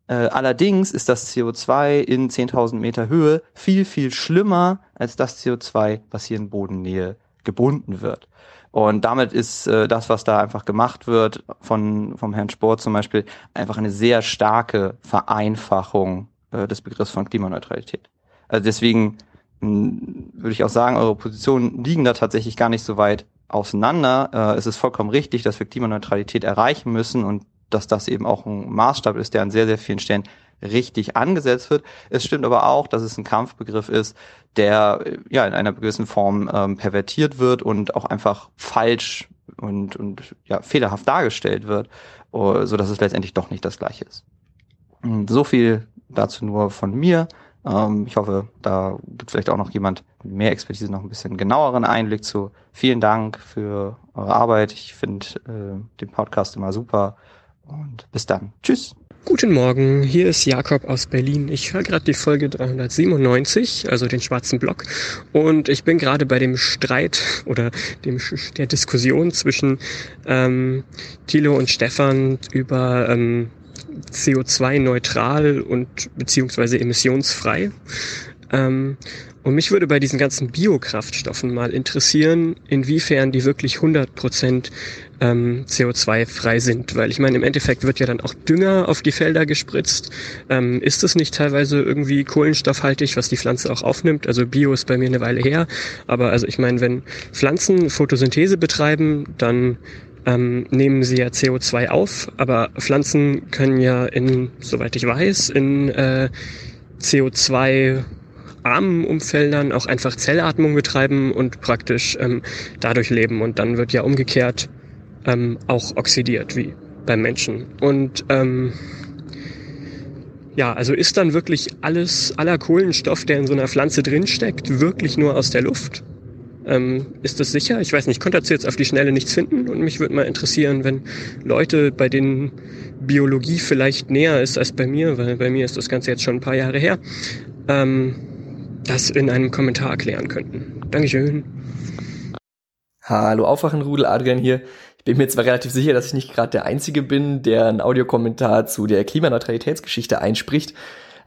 äh, allerdings ist das CO2 in 10.000 Meter Höhe viel, viel schlimmer als das CO2, was hier in Bodennähe gebunden wird. Und damit ist äh, das, was da einfach gemacht wird von vom Herrn Sport zum Beispiel, einfach eine sehr starke Vereinfachung äh, des Begriffs von Klimaneutralität. Also deswegen hm, würde ich auch sagen, eure Positionen liegen da tatsächlich gar nicht so weit auseinander. Äh, es ist vollkommen richtig, dass wir Klimaneutralität erreichen müssen und dass das eben auch ein Maßstab ist, der an sehr, sehr vielen Stellen richtig angesetzt wird. Es stimmt aber auch, dass es ein Kampfbegriff ist, der ja in einer gewissen Form ähm, pervertiert wird und auch einfach falsch und, und ja, fehlerhaft dargestellt wird, uh, so dass es letztendlich doch nicht das gleiche ist. So viel dazu nur von mir. Ähm, ich hoffe, da gibt vielleicht auch noch jemand mit mehr Expertise noch ein bisschen genaueren Einblick zu. Vielen Dank für eure Arbeit. Ich finde äh, den Podcast immer super und bis dann. Tschüss. Guten Morgen, hier ist Jakob aus Berlin. Ich höre gerade die Folge 397, also den schwarzen Block, und ich bin gerade bei dem Streit oder dem, der Diskussion zwischen ähm, Thilo und Stefan über ähm, CO2-neutral und beziehungsweise emissionsfrei. Ähm, und mich würde bei diesen ganzen Biokraftstoffen mal interessieren, inwiefern die wirklich 100 Prozent ähm, CO2-frei sind. Weil ich meine, im Endeffekt wird ja dann auch Dünger auf die Felder gespritzt. Ähm, ist es nicht teilweise irgendwie kohlenstoffhaltig, was die Pflanze auch aufnimmt? Also Bio ist bei mir eine Weile her. Aber also ich meine, wenn Pflanzen Photosynthese betreiben, dann ähm, nehmen sie ja CO2 auf. Aber Pflanzen können ja in, soweit ich weiß, in äh, CO2 armen Umfeldern auch einfach Zellatmung betreiben und praktisch ähm, dadurch leben. Und dann wird ja umgekehrt ähm, auch oxidiert, wie beim Menschen. Und ähm, ja, also ist dann wirklich alles, aller Kohlenstoff, der in so einer Pflanze drinsteckt, wirklich nur aus der Luft? Ähm, ist das sicher? Ich weiß nicht, ich konnte dazu jetzt auf die Schnelle nichts finden und mich würde mal interessieren, wenn Leute, bei denen Biologie vielleicht näher ist als bei mir, weil bei mir ist das Ganze jetzt schon ein paar Jahre her, ähm, das in einem Kommentar erklären könnten. Dankeschön. Hallo Aufwachenrudel, Adrian hier. Ich bin mir zwar relativ sicher, dass ich nicht gerade der Einzige bin, der einen Audiokommentar zu der Klimaneutralitätsgeschichte einspricht,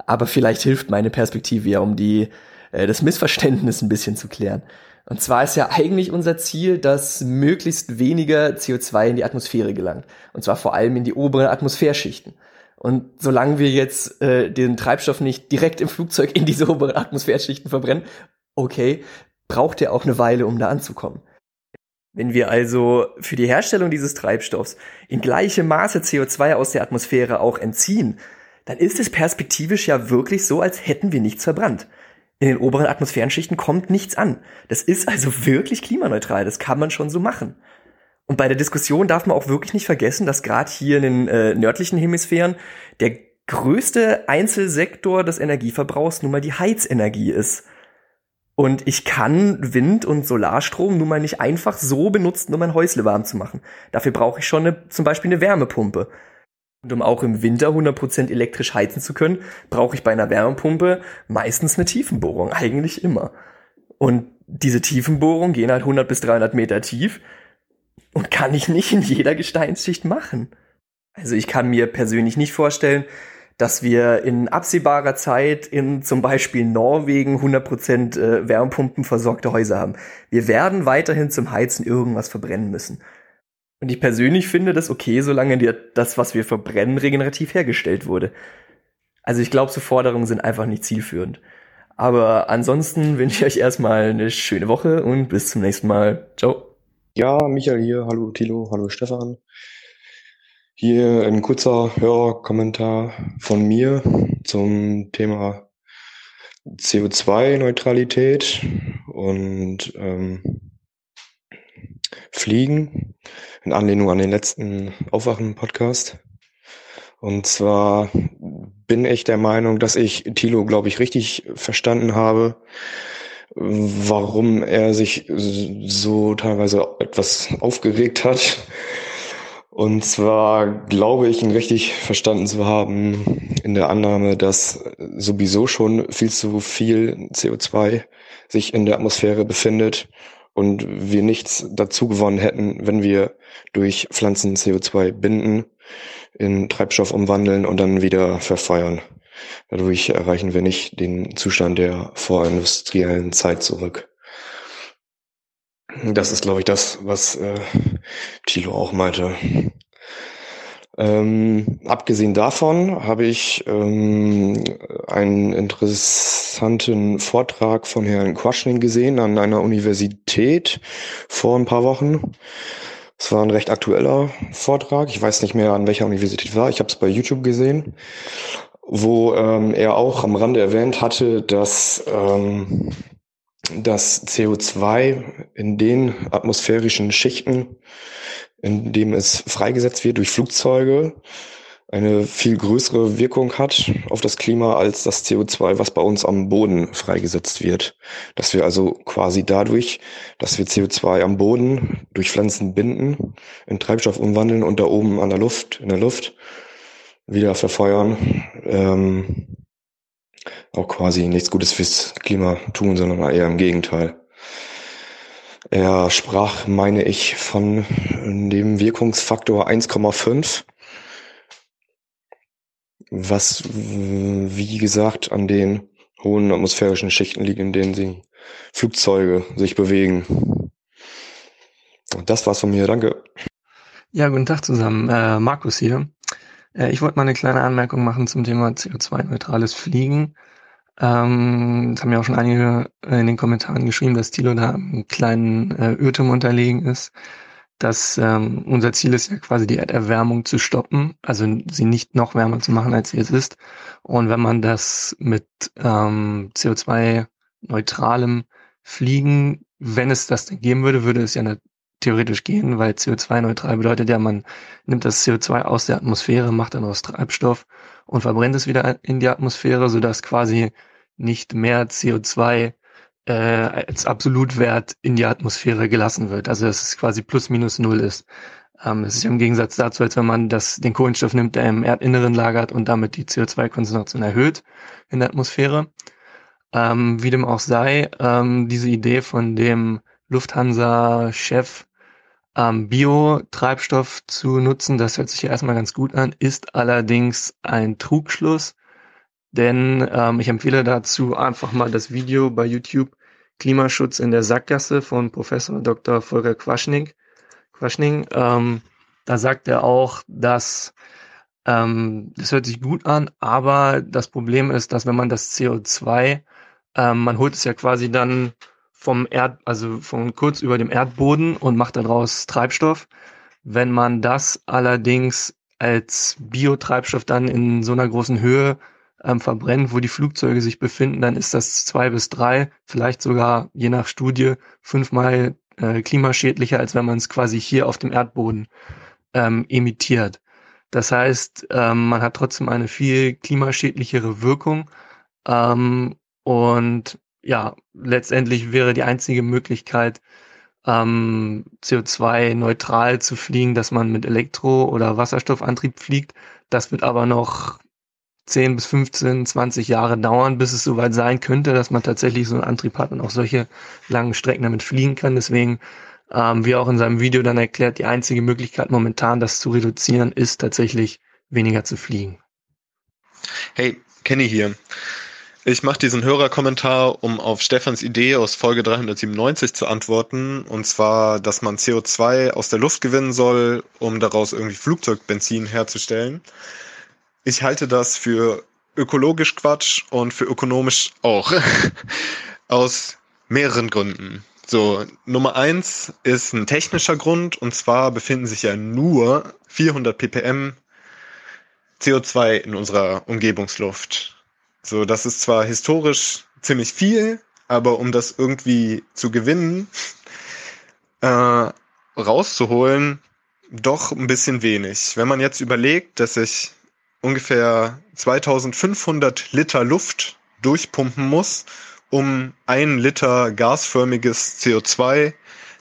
aber vielleicht hilft meine Perspektive ja, um die, äh, das Missverständnis ein bisschen zu klären. Und zwar ist ja eigentlich unser Ziel, dass möglichst weniger CO2 in die Atmosphäre gelangt. Und zwar vor allem in die oberen Atmosphärschichten. Und solange wir jetzt äh, den Treibstoff nicht direkt im Flugzeug in diese oberen Atmosphärschichten verbrennen, okay, braucht er auch eine Weile, um da anzukommen. Wenn wir also für die Herstellung dieses Treibstoffs in gleichem Maße CO2 aus der Atmosphäre auch entziehen, dann ist es perspektivisch ja wirklich so, als hätten wir nichts verbrannt. In den oberen Atmosphärenschichten kommt nichts an. Das ist also wirklich klimaneutral. Das kann man schon so machen. Und bei der Diskussion darf man auch wirklich nicht vergessen, dass gerade hier in den äh, nördlichen Hemisphären der größte Einzelsektor des Energieverbrauchs nun mal die Heizenergie ist. Und ich kann Wind- und Solarstrom nun mal nicht einfach so benutzen, um mein Häusle warm zu machen. Dafür brauche ich schon eine, zum Beispiel eine Wärmepumpe. Und um auch im Winter 100% elektrisch heizen zu können, brauche ich bei einer Wärmepumpe meistens eine Tiefenbohrung. Eigentlich immer. Und diese Tiefenbohrungen gehen halt 100 bis 300 Meter tief und kann ich nicht in jeder Gesteinsschicht machen. Also ich kann mir persönlich nicht vorstellen, dass wir in absehbarer Zeit in zum Beispiel Norwegen 100% äh, Wärmepumpen versorgte Häuser haben. Wir werden weiterhin zum Heizen irgendwas verbrennen müssen. Und ich persönlich finde das okay, solange dir das, was wir verbrennen, regenerativ hergestellt wurde. Also ich glaube, so Forderungen sind einfach nicht zielführend. Aber ansonsten wünsche ich euch erstmal eine schöne Woche und bis zum nächsten Mal. Ciao. Ja, Michael hier. Hallo Tilo, hallo Stefan. Hier ein kurzer Hörerkommentar von mir zum Thema CO2-Neutralität und ähm, Fliegen in Anlehnung an den letzten Aufwachen-Podcast. Und zwar bin ich der Meinung, dass ich Thilo, glaube ich, richtig verstanden habe, warum er sich so teilweise etwas aufgeregt hat und zwar glaube ich, ihn richtig verstanden zu haben in der Annahme, dass sowieso schon viel zu viel CO2 sich in der Atmosphäre befindet und wir nichts dazu gewonnen hätten, wenn wir durch Pflanzen CO2 binden, in Treibstoff umwandeln und dann wieder verfeuern. Dadurch erreichen wir nicht den Zustand der vorindustriellen Zeit zurück. Das ist, glaube ich, das, was äh, Thilo auch meinte. Ähm, abgesehen davon habe ich ähm, einen interessanten Vortrag von Herrn Quaschning gesehen an einer Universität vor ein paar Wochen. Es war ein recht aktueller Vortrag. Ich weiß nicht mehr, an welcher Universität war. Ich habe es bei YouTube gesehen, wo ähm, er auch am Rande erwähnt hatte, dass ähm, das CO2 in den atmosphärischen Schichten, in dem es freigesetzt wird durch Flugzeuge, eine viel größere Wirkung hat auf das Klima als das CO2, was bei uns am Boden freigesetzt wird. Dass wir also quasi dadurch, dass wir CO2 am Boden durch Pflanzen binden, in Treibstoff umwandeln und da oben an der Luft, in der Luft wieder verfeuern, ähm, auch quasi nichts Gutes fürs Klima tun, sondern eher im Gegenteil. Er sprach, meine ich, von dem Wirkungsfaktor 1,5, was, wie gesagt, an den hohen atmosphärischen Schichten liegt, in denen sie Flugzeuge sich bewegen. Das war's von mir, danke. Ja, guten Tag zusammen. Äh, Markus hier. Äh, ich wollte mal eine kleine Anmerkung machen zum Thema CO2-neutrales Fliegen. Ähm, das haben ja auch schon einige in den Kommentaren geschrieben, dass Thilo da einen kleinen äh, Irrtum unterlegen ist. Dass ähm, unser Ziel ist ja quasi die Erderwärmung zu stoppen, also sie nicht noch wärmer zu machen, als sie jetzt ist. Und wenn man das mit ähm, CO2-neutralem Fliegen, wenn es das denn geben würde, würde es ja theoretisch gehen, weil CO2-neutral bedeutet ja, man nimmt das CO2 aus der Atmosphäre, macht dann aus Treibstoff und verbrennt es wieder in die Atmosphäre, sodass quasi nicht mehr CO2 äh, als Absolutwert in die Atmosphäre gelassen wird. Also dass es quasi plus minus null ist. Ähm, es ist im Gegensatz dazu, als wenn man das, den Kohlenstoff nimmt, der im Erdinneren lagert und damit die CO2-Konzentration erhöht in der Atmosphäre. Ähm, wie dem auch sei, ähm, diese Idee von dem Lufthansa-Chef ähm, Biotreibstoff zu nutzen, das hört sich ja erstmal ganz gut an, ist allerdings ein Trugschluss, denn ähm, ich empfehle dazu einfach mal das Video bei YouTube Klimaschutz in der Sackgasse von Professor Dr. Volker Quaschning. Quaschning ähm, da sagt er auch, dass ähm, das hört sich gut an, aber das Problem ist, dass wenn man das CO2, ähm, man holt es ja quasi dann vom Erd, also von kurz über dem Erdboden und macht daraus Treibstoff. Wenn man das allerdings als Biotreibstoff dann in so einer großen Höhe ähm, verbrennt, wo die Flugzeuge sich befinden, dann ist das zwei bis drei, vielleicht sogar je nach Studie fünfmal äh, klimaschädlicher, als wenn man es quasi hier auf dem Erdboden ähm, emittiert. Das heißt, ähm, man hat trotzdem eine viel klimaschädlichere Wirkung. Ähm, und ja, letztendlich wäre die einzige Möglichkeit, ähm, CO2-neutral zu fliegen, dass man mit Elektro- oder Wasserstoffantrieb fliegt. Das wird aber noch 10 bis 15, 20 Jahre dauern, bis es soweit sein könnte, dass man tatsächlich so einen Antrieb hat und auch solche langen Strecken damit fliegen kann. Deswegen, ähm, wie auch in seinem Video dann erklärt, die einzige Möglichkeit momentan, das zu reduzieren, ist tatsächlich weniger zu fliegen. Hey, Kenny hier. Ich mache diesen Hörerkommentar, um auf Stefans Idee aus Folge 397 zu antworten. Und zwar, dass man CO2 aus der Luft gewinnen soll, um daraus irgendwie Flugzeugbenzin herzustellen. Ich halte das für ökologisch Quatsch und für ökonomisch auch. aus mehreren Gründen. So, Nummer eins ist ein technischer Grund. Und zwar befinden sich ja nur 400 ppm CO2 in unserer Umgebungsluft. So, das ist zwar historisch ziemlich viel, aber um das irgendwie zu gewinnen, äh, rauszuholen, doch ein bisschen wenig. Wenn man jetzt überlegt, dass ich ungefähr 2500 Liter Luft durchpumpen muss, um ein Liter gasförmiges CO2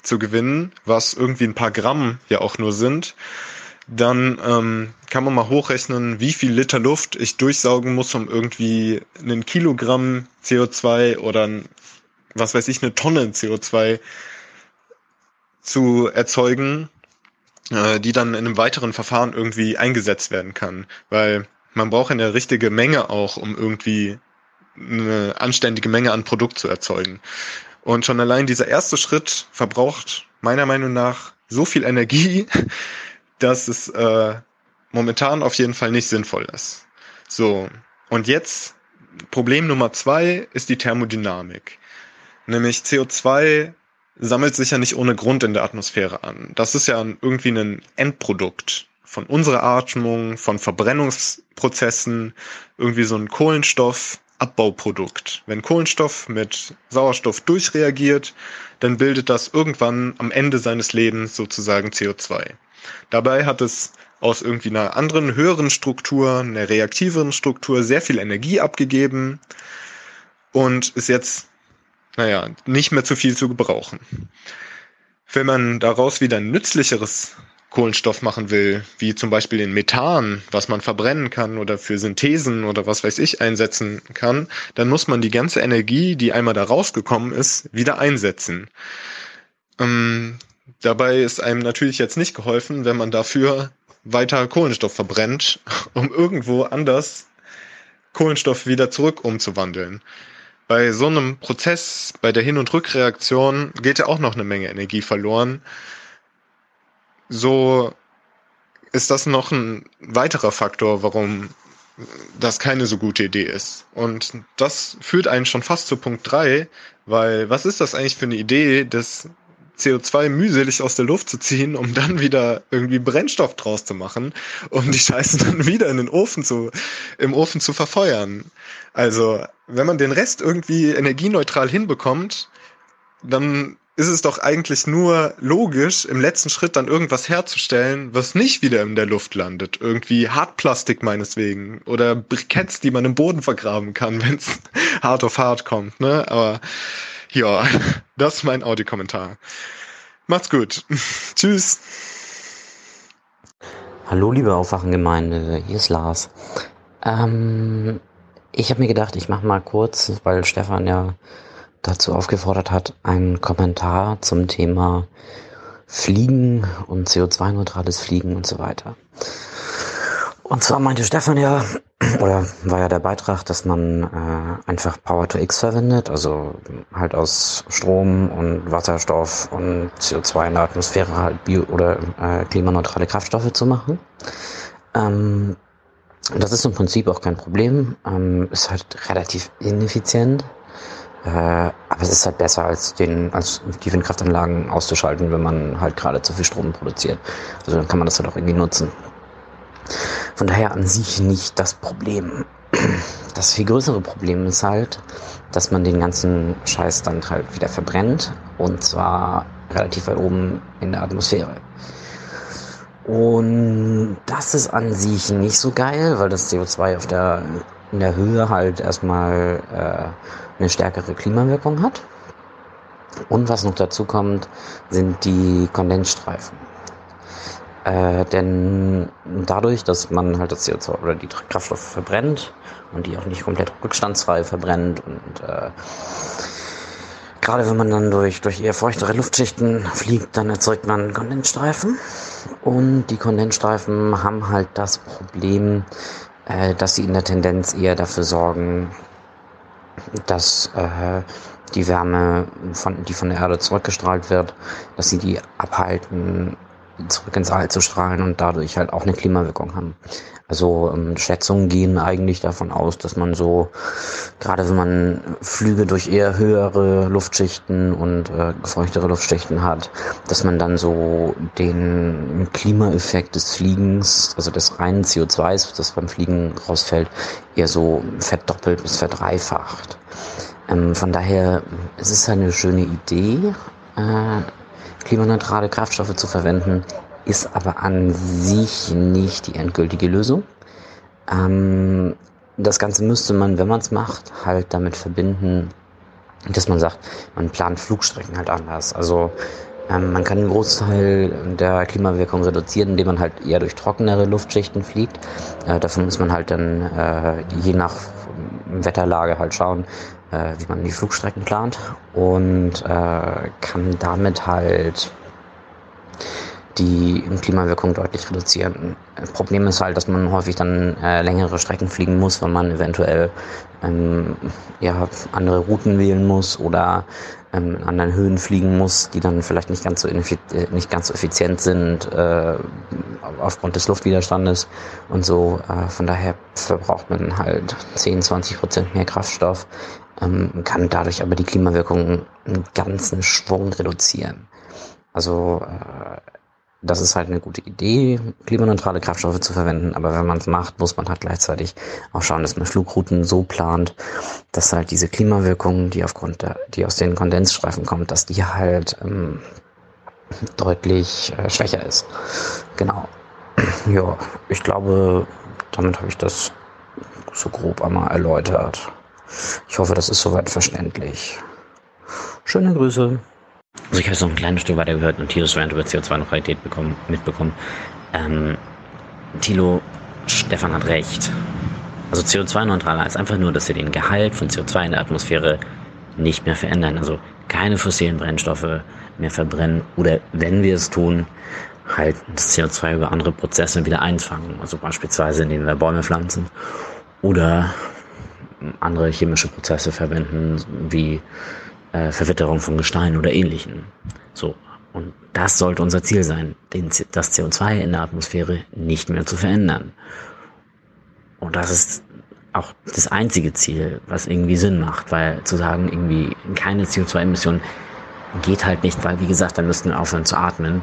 zu gewinnen, was irgendwie ein paar Gramm ja auch nur sind, dann ähm, kann man mal hochrechnen, wie viel Liter Luft ich durchsaugen muss, um irgendwie einen Kilogramm CO2 oder ein, was weiß ich, eine Tonne CO2 zu erzeugen, äh, die dann in einem weiteren Verfahren irgendwie eingesetzt werden kann. Weil man braucht eine richtige Menge auch, um irgendwie eine anständige Menge an Produkt zu erzeugen. Und schon allein dieser erste Schritt verbraucht meiner Meinung nach so viel Energie, dass es äh, momentan auf jeden Fall nicht sinnvoll ist. So, und jetzt Problem Nummer zwei ist die Thermodynamik. Nämlich CO2 sammelt sich ja nicht ohne Grund in der Atmosphäre an. Das ist ja irgendwie ein Endprodukt von unserer Atmung, von Verbrennungsprozessen, irgendwie so ein Kohlenstoffabbauprodukt. Wenn Kohlenstoff mit Sauerstoff durchreagiert, dann bildet das irgendwann am Ende seines Lebens sozusagen CO2. Dabei hat es aus irgendwie einer anderen, höheren Struktur, einer reaktiveren Struktur sehr viel Energie abgegeben und ist jetzt, naja, nicht mehr zu viel zu gebrauchen. Wenn man daraus wieder nützlicheres Kohlenstoff machen will, wie zum Beispiel den Methan, was man verbrennen kann oder für Synthesen oder was weiß ich einsetzen kann, dann muss man die ganze Energie, die einmal da rausgekommen ist, wieder einsetzen. Ähm, Dabei ist einem natürlich jetzt nicht geholfen, wenn man dafür weiter Kohlenstoff verbrennt, um irgendwo anders Kohlenstoff wieder zurück umzuwandeln. Bei so einem Prozess, bei der Hin- und Rückreaktion geht ja auch noch eine Menge Energie verloren. So ist das noch ein weiterer Faktor, warum das keine so gute Idee ist. Und das führt einen schon fast zu Punkt drei, weil was ist das eigentlich für eine Idee, dass CO2 mühselig aus der Luft zu ziehen, um dann wieder irgendwie Brennstoff draus zu machen, um die Scheiße dann wieder in den Ofen zu, im Ofen zu verfeuern. Also, wenn man den Rest irgendwie energieneutral hinbekommt, dann ist es doch eigentlich nur logisch, im letzten Schritt dann irgendwas herzustellen, was nicht wieder in der Luft landet. Irgendwie Hartplastik meineswegen oder Briketts, die man im Boden vergraben kann, wenn es hart auf hart kommt. Ne? Aber ja, das ist mein Audiokommentar. Macht's gut. Tschüss. Hallo, liebe Aufwachengemeinde, hier ist Lars. Ähm, ich habe mir gedacht, ich mache mal kurz, weil Stefan ja dazu aufgefordert hat, einen Kommentar zum Thema Fliegen und CO2-neutrales Fliegen und so weiter. Und zwar meinte Stefan ja, oder war ja der Beitrag, dass man äh, einfach Power to X verwendet, also halt aus Strom und Wasserstoff und CO2 in der Atmosphäre halt bio oder äh, klimaneutrale Kraftstoffe zu machen. Ähm, das ist im Prinzip auch kein Problem, ähm, ist halt relativ ineffizient, äh, aber es ist halt besser als den als die Windkraftanlagen auszuschalten, wenn man halt gerade zu viel Strom produziert. Also dann kann man das halt auch irgendwie nutzen. Von daher an sich nicht das Problem. das viel größere Problem ist halt, dass man den ganzen Scheiß dann halt wieder verbrennt und zwar relativ weit oben in der Atmosphäre. Und das ist an sich nicht so geil, weil das CO2 auf der, in der Höhe halt erstmal äh, eine stärkere Klimawirkung hat. Und was noch dazu kommt, sind die Kondensstreifen. Äh, denn dadurch, dass man halt das CO2 oder die Kraftstoffe verbrennt und die auch nicht komplett rückstandsfrei verbrennt und äh, gerade wenn man dann durch, durch eher feuchtere Luftschichten fliegt, dann erzeugt man Kondensstreifen. Und die Kondensstreifen haben halt das Problem, äh, dass sie in der Tendenz eher dafür sorgen, dass äh, die Wärme, von, die von der Erde zurückgestrahlt wird, dass sie die abhalten, zurück ins All zu strahlen und dadurch halt auch eine Klimawirkung haben. Also ähm, Schätzungen gehen eigentlich davon aus, dass man so, gerade wenn man Flüge durch eher höhere Luftschichten und äh, feuchtere Luftschichten hat, dass man dann so den Klimaeffekt des Fliegens, also des reinen CO2s, das beim Fliegen rausfällt, eher so verdoppelt bis verdreifacht. Ähm, von daher, es ist eine schöne Idee, äh, klimaneutrale Kraftstoffe zu verwenden, ist aber an sich nicht die endgültige Lösung. Ähm, das Ganze müsste man, wenn man es macht, halt damit verbinden, dass man sagt, man plant Flugstrecken halt anders. Also ähm, man kann einen Großteil der Klimawirkung reduzieren, indem man halt eher durch trockenere Luftschichten fliegt. Äh, davon muss man halt dann äh, je nach Wetterlage halt schauen, äh, wie man die Flugstrecken plant und äh, kann damit halt die Klimawirkung deutlich reduzieren. Das Problem ist halt, dass man häufig dann äh, längere Strecken fliegen muss, weil man eventuell ähm, ja, andere Routen wählen muss oder ähm, in anderen Höhen fliegen muss, die dann vielleicht nicht ganz so, äh, nicht ganz so effizient sind äh, aufgrund des Luftwiderstandes und so. Äh, von daher verbraucht man halt 10, 20 Prozent mehr Kraftstoff, ähm, kann dadurch aber die Klimawirkung einen ganzen Schwung reduzieren. Also äh, das ist halt eine gute Idee, klimaneutrale Kraftstoffe zu verwenden, aber wenn man es macht, muss man halt gleichzeitig auch schauen, dass man Flugrouten so plant, dass halt diese Klimawirkung, die aufgrund der, die aus den Kondensstreifen kommt, dass die halt ähm, deutlich äh, schwächer ist. Genau. Ja, ich glaube, damit habe ich das so grob einmal erläutert. Ich hoffe, das ist soweit verständlich. Schöne Grüße. Also ich habe noch ein kleines Stück weiter gehört und Tilos Rant über CO2-Neutralität mitbekommen. Ähm, Tilo, Stefan hat recht. Also CO2-neutral heißt einfach nur, dass wir den Gehalt von CO2 in der Atmosphäre nicht mehr verändern. Also keine fossilen Brennstoffe mehr verbrennen oder wenn wir es tun, halt das CO2 über andere Prozesse wieder einfangen. Also beispielsweise indem wir Bäume pflanzen oder andere chemische Prozesse verwenden, wie äh, Verwitterung von Gestein oder ähnlichen. So. Und das sollte unser Ziel sein, den, das CO2 in der Atmosphäre nicht mehr zu verändern. Und das ist auch das einzige Ziel, was irgendwie Sinn macht, weil zu sagen, irgendwie keine CO2-Emissionen geht halt nicht, weil wie gesagt, dann müssten wir aufhören zu atmen.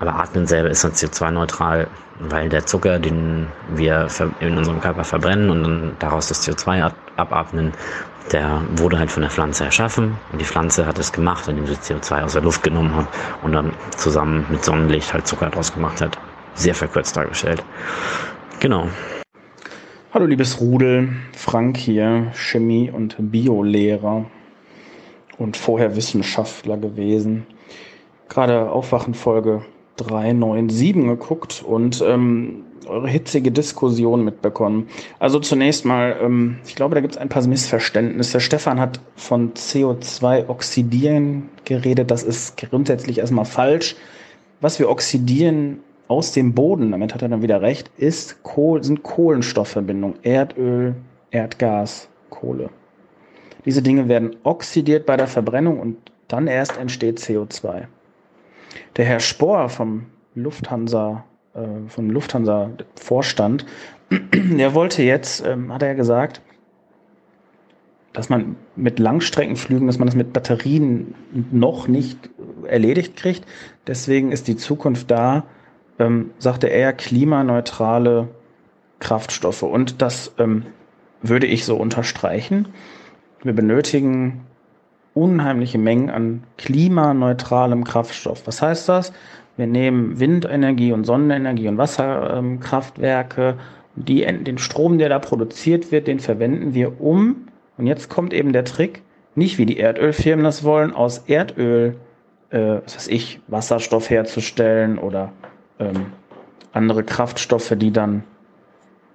Aber Atmen selber ist dann CO2-neutral, weil der Zucker, den wir in unserem Körper verbrennen und dann daraus das CO2 abatmen, der wurde halt von der Pflanze erschaffen und die Pflanze hat es gemacht, indem sie CO2 aus der Luft genommen hat und dann zusammen mit Sonnenlicht halt Zucker draus gemacht hat. Sehr verkürzt dargestellt. Genau. Hallo liebes Rudel, Frank hier, Chemie- und Biolehrer und vorher Wissenschaftler gewesen. Gerade Aufwachenfolge 397 geguckt und ähm, eure hitzige Diskussion mitbekommen. Also zunächst mal, ähm, ich glaube, da gibt es ein paar Missverständnisse. Stefan hat von CO2-Oxidieren geredet. Das ist grundsätzlich erstmal falsch. Was wir oxidieren aus dem Boden, damit hat er dann wieder recht, ist Kohl, sind Kohlenstoffverbindungen. Erdöl, Erdgas, Kohle. Diese Dinge werden oxidiert bei der Verbrennung und dann erst entsteht CO2. Der Herr Spohr vom Lufthansa äh, vom Lufthansa-Vorstand, der wollte jetzt, ähm, hat er gesagt, dass man mit Langstreckenflügen, dass man das mit Batterien noch nicht erledigt kriegt. Deswegen ist die Zukunft da, ähm, sagte er, klimaneutrale Kraftstoffe. Und das ähm, würde ich so unterstreichen. Wir benötigen unheimliche Mengen an klimaneutralem Kraftstoff. Was heißt das? Wir nehmen Windenergie und Sonnenenergie und Wasserkraftwerke. Die, den Strom, der da produziert wird, den verwenden wir um. Und jetzt kommt eben der Trick, nicht wie die Erdölfirmen das wollen, aus Erdöl, äh, was weiß ich, Wasserstoff herzustellen oder ähm, andere Kraftstoffe, die dann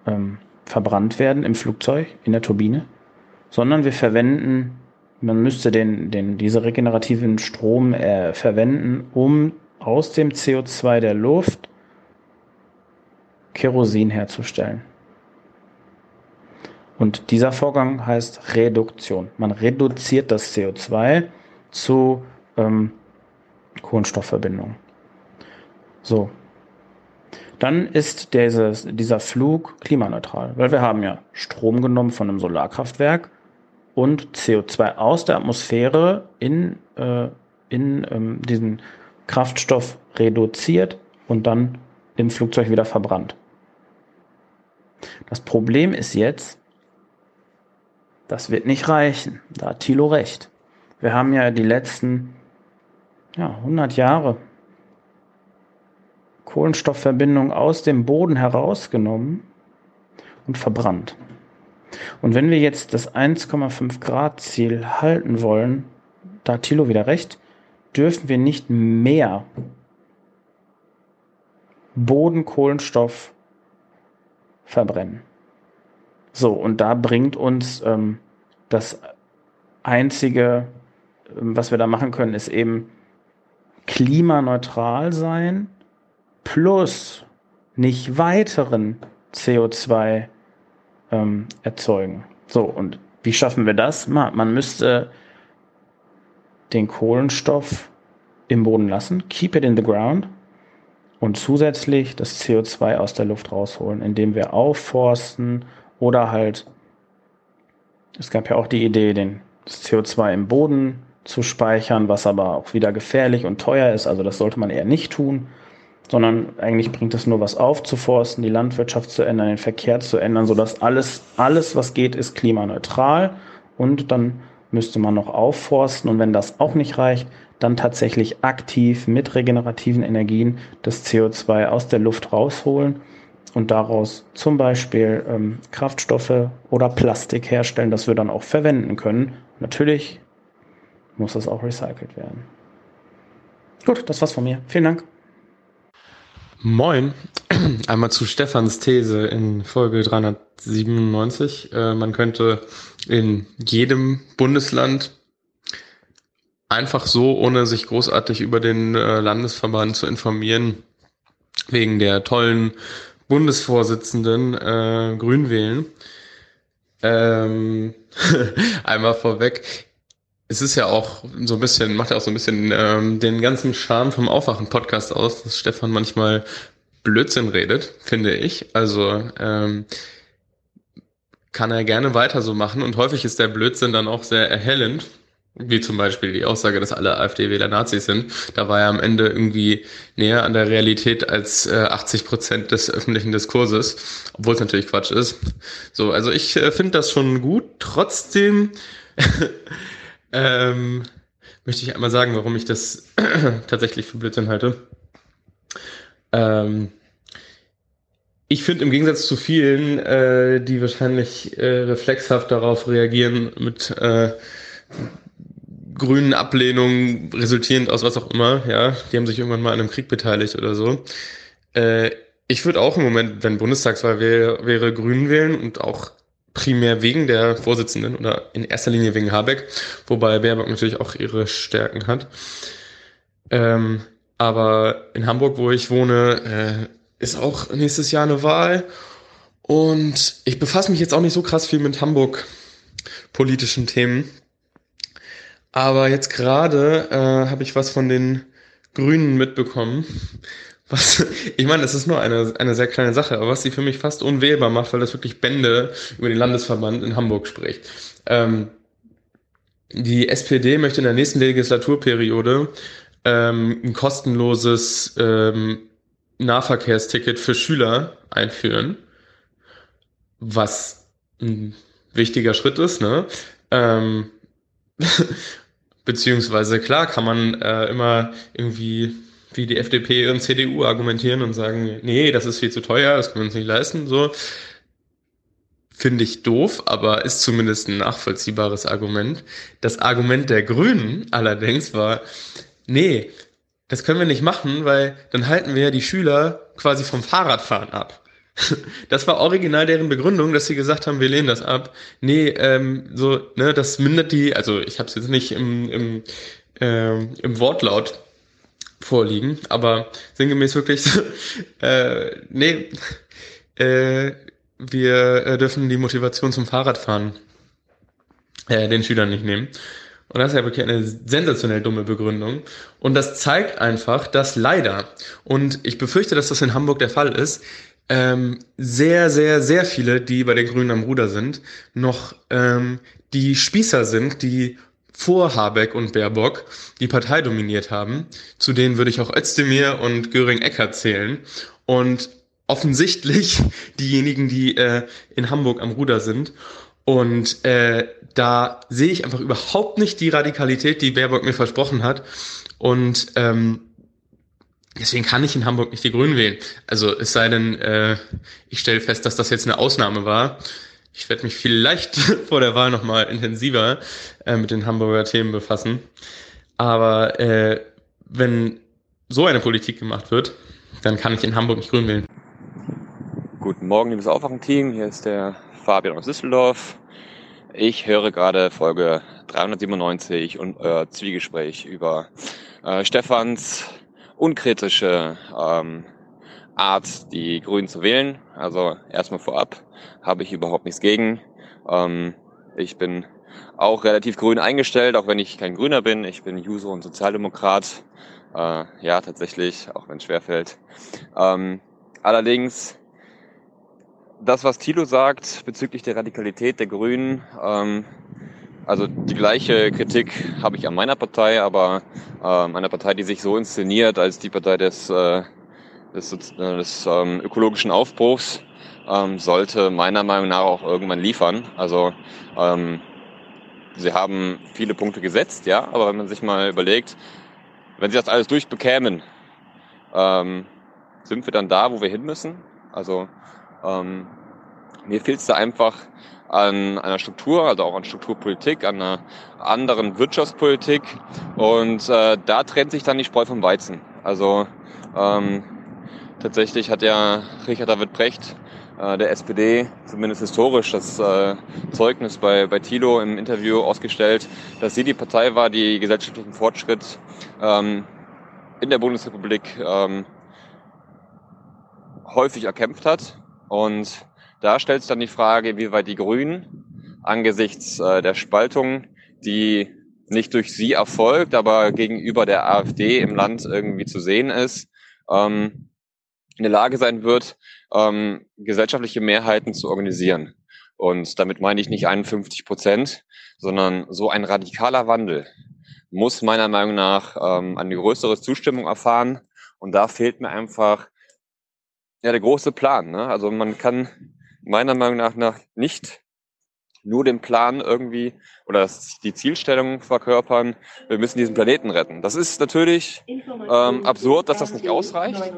ähm, verbrannt werden im Flugzeug, in der Turbine, sondern wir verwenden, man müsste den, den, diese regenerativen Strom äh, verwenden, um aus dem CO2 der Luft Kerosin herzustellen. Und dieser Vorgang heißt Reduktion. Man reduziert das CO2 zu ähm, Kohlenstoffverbindungen. So. Dann ist dieses, dieser Flug klimaneutral, weil wir haben ja Strom genommen von einem Solarkraftwerk und CO2 aus der Atmosphäre in, äh, in ähm, diesen Kraftstoff reduziert und dann im Flugzeug wieder verbrannt. Das Problem ist jetzt, das wird nicht reichen. Da hat Thilo recht. Wir haben ja die letzten ja, 100 Jahre Kohlenstoffverbindung aus dem Boden herausgenommen und verbrannt. Und wenn wir jetzt das 1,5 Grad Ziel halten wollen, da hat Thilo wieder recht, dürfen wir nicht mehr Bodenkohlenstoff verbrennen. So, und da bringt uns ähm, das Einzige, ähm, was wir da machen können, ist eben klimaneutral sein plus nicht weiteren CO2 ähm, erzeugen. So, und wie schaffen wir das? Man müsste den Kohlenstoff im Boden lassen, keep it in the ground und zusätzlich das CO2 aus der Luft rausholen, indem wir aufforsten oder halt, es gab ja auch die Idee, den CO2 im Boden zu speichern, was aber auch wieder gefährlich und teuer ist. Also das sollte man eher nicht tun, sondern eigentlich bringt es nur was aufzuforsten, die Landwirtschaft zu ändern, den Verkehr zu ändern, sodass alles, alles, was geht, ist klimaneutral. Und dann müsste man noch aufforsten. Und wenn das auch nicht reicht, dann tatsächlich aktiv mit regenerativen Energien das CO2 aus der Luft rausholen und daraus zum Beispiel ähm, Kraftstoffe oder Plastik herstellen, das wir dann auch verwenden können. Natürlich muss das auch recycelt werden. Gut, das war's von mir. Vielen Dank. Moin. Einmal zu Stefans These in Folge 397. Äh, man könnte in jedem Bundesland einfach so, ohne sich großartig über den äh, Landesverband zu informieren, wegen der tollen Bundesvorsitzenden äh, Grün wählen. Ähm, einmal vorweg. Es ist ja auch so ein bisschen, macht ja auch so ein bisschen ähm, den ganzen Charme vom Aufwachen-Podcast aus, dass Stefan manchmal Blödsinn redet, finde ich. Also ähm, kann er gerne weiter so machen und häufig ist der Blödsinn dann auch sehr erhellend wie zum Beispiel die Aussage, dass alle AfD-Wähler Nazis sind, da war er am Ende irgendwie näher an der Realität als äh, 80 Prozent des öffentlichen Diskurses, obwohl es natürlich Quatsch ist. So, also ich äh, finde das schon gut. Trotzdem ähm, möchte ich einmal sagen, warum ich das tatsächlich für Blödsinn halte. Ähm, ich finde im Gegensatz zu vielen, äh, die wahrscheinlich äh, reflexhaft darauf reagieren mit äh, grünen Ablehnung resultierend aus was auch immer, ja, die haben sich irgendwann mal an einem Krieg beteiligt oder so. Äh, ich würde auch im Moment, wenn Bundestagswahl wäre, wäre Grün wählen und auch primär wegen der Vorsitzenden oder in erster Linie wegen Habeck, wobei Baerbock natürlich auch ihre Stärken hat. Ähm, aber in Hamburg, wo ich wohne, äh, ist auch nächstes Jahr eine Wahl. Und ich befasse mich jetzt auch nicht so krass viel mit Hamburg politischen Themen. Aber jetzt gerade äh, habe ich was von den Grünen mitbekommen. Was, ich meine, das ist nur eine, eine sehr kleine Sache, aber was sie für mich fast unwählbar macht, weil das wirklich Bände über den Landesverband in Hamburg spricht. Ähm, die SPD möchte in der nächsten Legislaturperiode ähm, ein kostenloses ähm, Nahverkehrsticket für Schüler einführen, was ein wichtiger Schritt ist, ne? Ähm, beziehungsweise klar kann man äh, immer irgendwie wie die FDP und CDU argumentieren und sagen, nee, das ist viel zu teuer, das können wir uns nicht leisten, so. Finde ich doof, aber ist zumindest ein nachvollziehbares Argument. Das Argument der Grünen allerdings war, nee, das können wir nicht machen, weil dann halten wir ja die Schüler quasi vom Fahrradfahren ab. Das war original deren Begründung, dass sie gesagt haben, wir lehnen das ab. Nee, ähm, so, ne, das mindert die, also ich habe es jetzt nicht im, im, äh, im Wortlaut vorliegen, aber sinngemäß wirklich so, äh, nee, äh, wir äh, dürfen die Motivation zum Fahrradfahren äh, den Schülern nicht nehmen. Und das ist ja wirklich eine sensationell dumme Begründung. Und das zeigt einfach, dass leider, und ich befürchte, dass das in Hamburg der Fall ist, ähm, sehr, sehr, sehr viele, die bei den Grünen am Ruder sind, noch ähm, die Spießer sind, die vor Habeck und Baerbock die Partei dominiert haben. Zu denen würde ich auch Özdemir und Göring-Eckert zählen. Und offensichtlich diejenigen, die äh, in Hamburg am Ruder sind. Und äh, da sehe ich einfach überhaupt nicht die Radikalität, die Baerbock mir versprochen hat. Und ähm, Deswegen kann ich in Hamburg nicht die Grünen wählen. Also es sei denn, äh, ich stelle fest, dass das jetzt eine Ausnahme war. Ich werde mich vielleicht vor der Wahl nochmal intensiver äh, mit den Hamburger Themen befassen. Aber äh, wenn so eine Politik gemacht wird, dann kann ich in Hamburg nicht grün wählen. Guten Morgen, liebes Aufwachen-Team. Hier ist der Fabian aus Düsseldorf. Ich höre gerade Folge 397 und euer Zwiegespräch über äh, Stefans unkritische ähm, Art, die Grünen zu wählen. Also erstmal vorab habe ich überhaupt nichts gegen. Ähm, ich bin auch relativ grün eingestellt, auch wenn ich kein Grüner bin. Ich bin User und Sozialdemokrat. Äh, ja, tatsächlich, auch wenn es schwerfällt. Ähm, allerdings, das, was Thilo sagt bezüglich der Radikalität der Grünen, ähm, also die gleiche Kritik habe ich an meiner Partei, aber ähm, einer Partei, die sich so inszeniert als die Partei des, äh, des, äh, des ähm, ökologischen Aufbruchs, ähm, sollte meiner Meinung nach auch irgendwann liefern. Also ähm, sie haben viele Punkte gesetzt, ja, aber wenn man sich mal überlegt, wenn sie das alles durchbekämen, ähm, sind wir dann da, wo wir hin müssen? Also ähm, mir fehlt es da einfach an einer Struktur, also auch an Strukturpolitik, an einer anderen Wirtschaftspolitik. Und äh, da trennt sich dann die Spreu vom Weizen. Also ähm, tatsächlich hat ja Richard David Brecht äh, der SPD zumindest historisch das äh, Zeugnis bei, bei Thilo im Interview ausgestellt, dass sie die Partei war, die gesellschaftlichen Fortschritt ähm, in der Bundesrepublik ähm, häufig erkämpft hat. Und da stellt sich dann die Frage, wie weit die Grünen angesichts äh, der Spaltung, die nicht durch sie erfolgt, aber gegenüber der AfD im Land irgendwie zu sehen ist, ähm, in der Lage sein wird, ähm, gesellschaftliche Mehrheiten zu organisieren. Und damit meine ich nicht 51 Prozent, sondern so ein radikaler Wandel muss meiner Meinung nach ähm, eine größere Zustimmung erfahren. Und da fehlt mir einfach ja der große Plan. Ne? Also man kann meiner Meinung nach, nach nicht nur den Plan irgendwie oder die Zielstellung verkörpern, wir müssen diesen Planeten retten. Das ist natürlich ähm, absurd, dass das nicht ausreicht,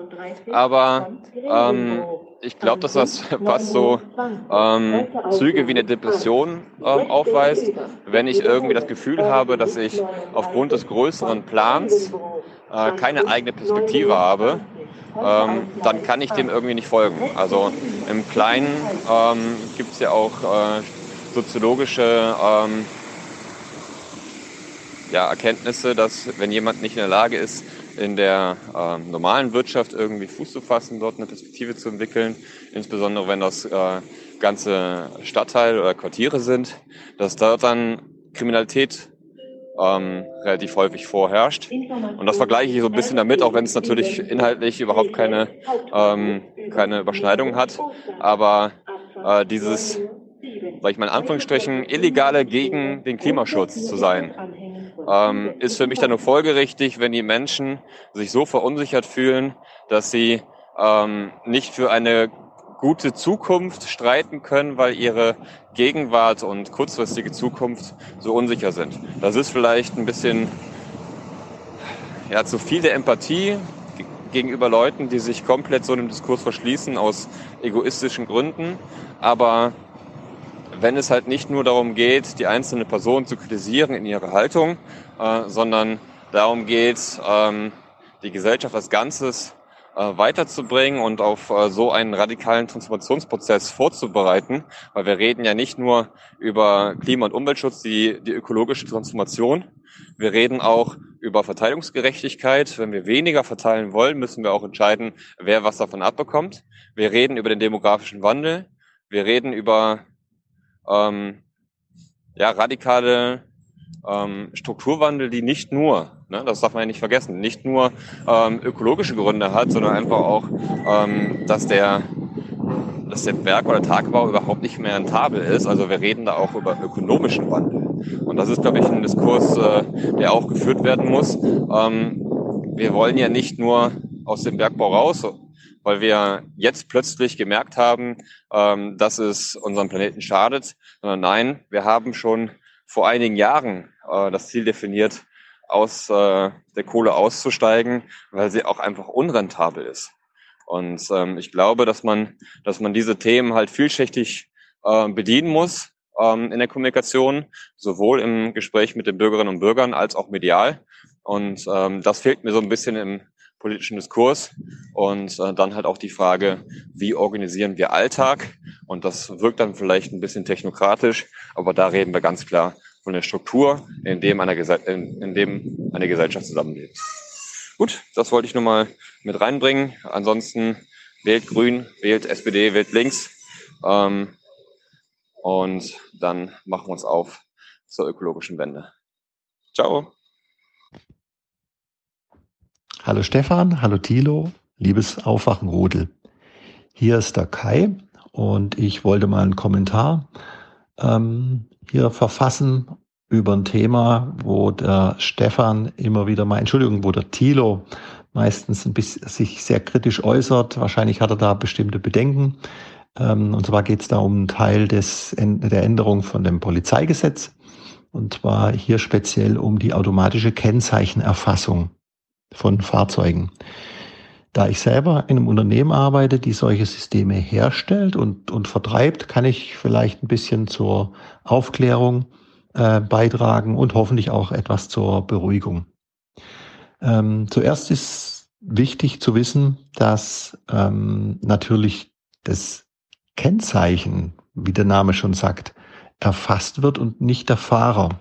aber ähm, ich glaube, dass das fast so ähm, Züge wie eine Depression ähm, aufweist, wenn ich irgendwie das Gefühl habe, dass ich aufgrund des größeren Plans äh, keine eigene Perspektive habe ähm, dann kann ich dem irgendwie nicht folgen. Also im Kleinen ähm, gibt es ja auch äh, soziologische ähm, ja, Erkenntnisse, dass wenn jemand nicht in der Lage ist, in der äh, normalen Wirtschaft irgendwie Fuß zu fassen, dort eine Perspektive zu entwickeln, insbesondere wenn das äh, ganze Stadtteile oder Quartiere sind, dass dort dann Kriminalität ähm, relativ häufig vorherrscht. Und das vergleiche ich so ein bisschen damit, auch wenn es natürlich inhaltlich überhaupt keine, ähm, keine Überschneidung hat. Aber äh, dieses, sag ich mal in Anführungsstrichen, illegale gegen den Klimaschutz zu sein, ähm, ist für mich dann nur folgerichtig, wenn die Menschen sich so verunsichert fühlen, dass sie ähm, nicht für eine gute Zukunft streiten können, weil ihre Gegenwart und kurzfristige Zukunft so unsicher sind. Das ist vielleicht ein bisschen ja, zu viel der Empathie gegenüber Leuten, die sich komplett so einem Diskurs verschließen aus egoistischen Gründen. Aber wenn es halt nicht nur darum geht, die einzelne Person zu kritisieren in ihrer Haltung, äh, sondern darum geht, ähm, die Gesellschaft als Ganzes äh, weiterzubringen und auf äh, so einen radikalen Transformationsprozess vorzubereiten, weil wir reden ja nicht nur über Klima- und Umweltschutz, die, die ökologische Transformation, wir reden auch über Verteilungsgerechtigkeit. Wenn wir weniger verteilen wollen, müssen wir auch entscheiden, wer was davon abbekommt. Wir reden über den demografischen Wandel. Wir reden über ähm, ja, radikale ähm, Strukturwandel, die nicht nur, ne, das darf man ja nicht vergessen, nicht nur ähm, ökologische Gründe hat, sondern einfach auch, ähm, dass der dass der Berg- oder Tagebau überhaupt nicht mehr rentabel ist. Also wir reden da auch über ökonomischen Wandel. Und das ist, glaube ich, ein Diskurs, äh, der auch geführt werden muss. Ähm, wir wollen ja nicht nur aus dem Bergbau raus, weil wir jetzt plötzlich gemerkt haben, ähm, dass es unserem Planeten schadet, sondern nein, wir haben schon vor einigen Jahren äh, das Ziel definiert, aus äh, der Kohle auszusteigen, weil sie auch einfach unrentabel ist. Und ähm, ich glaube, dass man, dass man diese Themen halt vielschichtig äh, bedienen muss ähm, in der Kommunikation, sowohl im Gespräch mit den Bürgerinnen und Bürgern als auch medial. Und ähm, das fehlt mir so ein bisschen im politischen Diskurs. Und äh, dann halt auch die Frage, wie organisieren wir Alltag? Und das wirkt dann vielleicht ein bisschen technokratisch, aber da reden wir ganz klar von der Struktur, in dem eine, in, in dem eine Gesellschaft zusammenlebt. Gut, das wollte ich nur mal mit reinbringen. Ansonsten wählt Grün, wählt SPD, wählt links. Ähm, und dann machen wir uns auf zur ökologischen Wende. Ciao. Hallo Stefan, hallo Thilo, liebes Aufwachenrudel. Hier ist der Kai und ich wollte mal einen Kommentar ähm, hier verfassen über ein Thema, wo der Stefan immer wieder mal, Entschuldigung, wo der Thilo meistens ein bisschen sich sehr kritisch äußert. Wahrscheinlich hat er da bestimmte Bedenken. Ähm, und zwar geht es da um einen Teil des, der Änderung von dem Polizeigesetz. Und zwar hier speziell um die automatische Kennzeichenerfassung von Fahrzeugen. Da ich selber in einem Unternehmen arbeite, die solche Systeme herstellt und, und vertreibt, kann ich vielleicht ein bisschen zur Aufklärung äh, beitragen und hoffentlich auch etwas zur Beruhigung. Ähm, zuerst ist wichtig zu wissen, dass ähm, natürlich das Kennzeichen, wie der Name schon sagt, erfasst wird und nicht der Fahrer.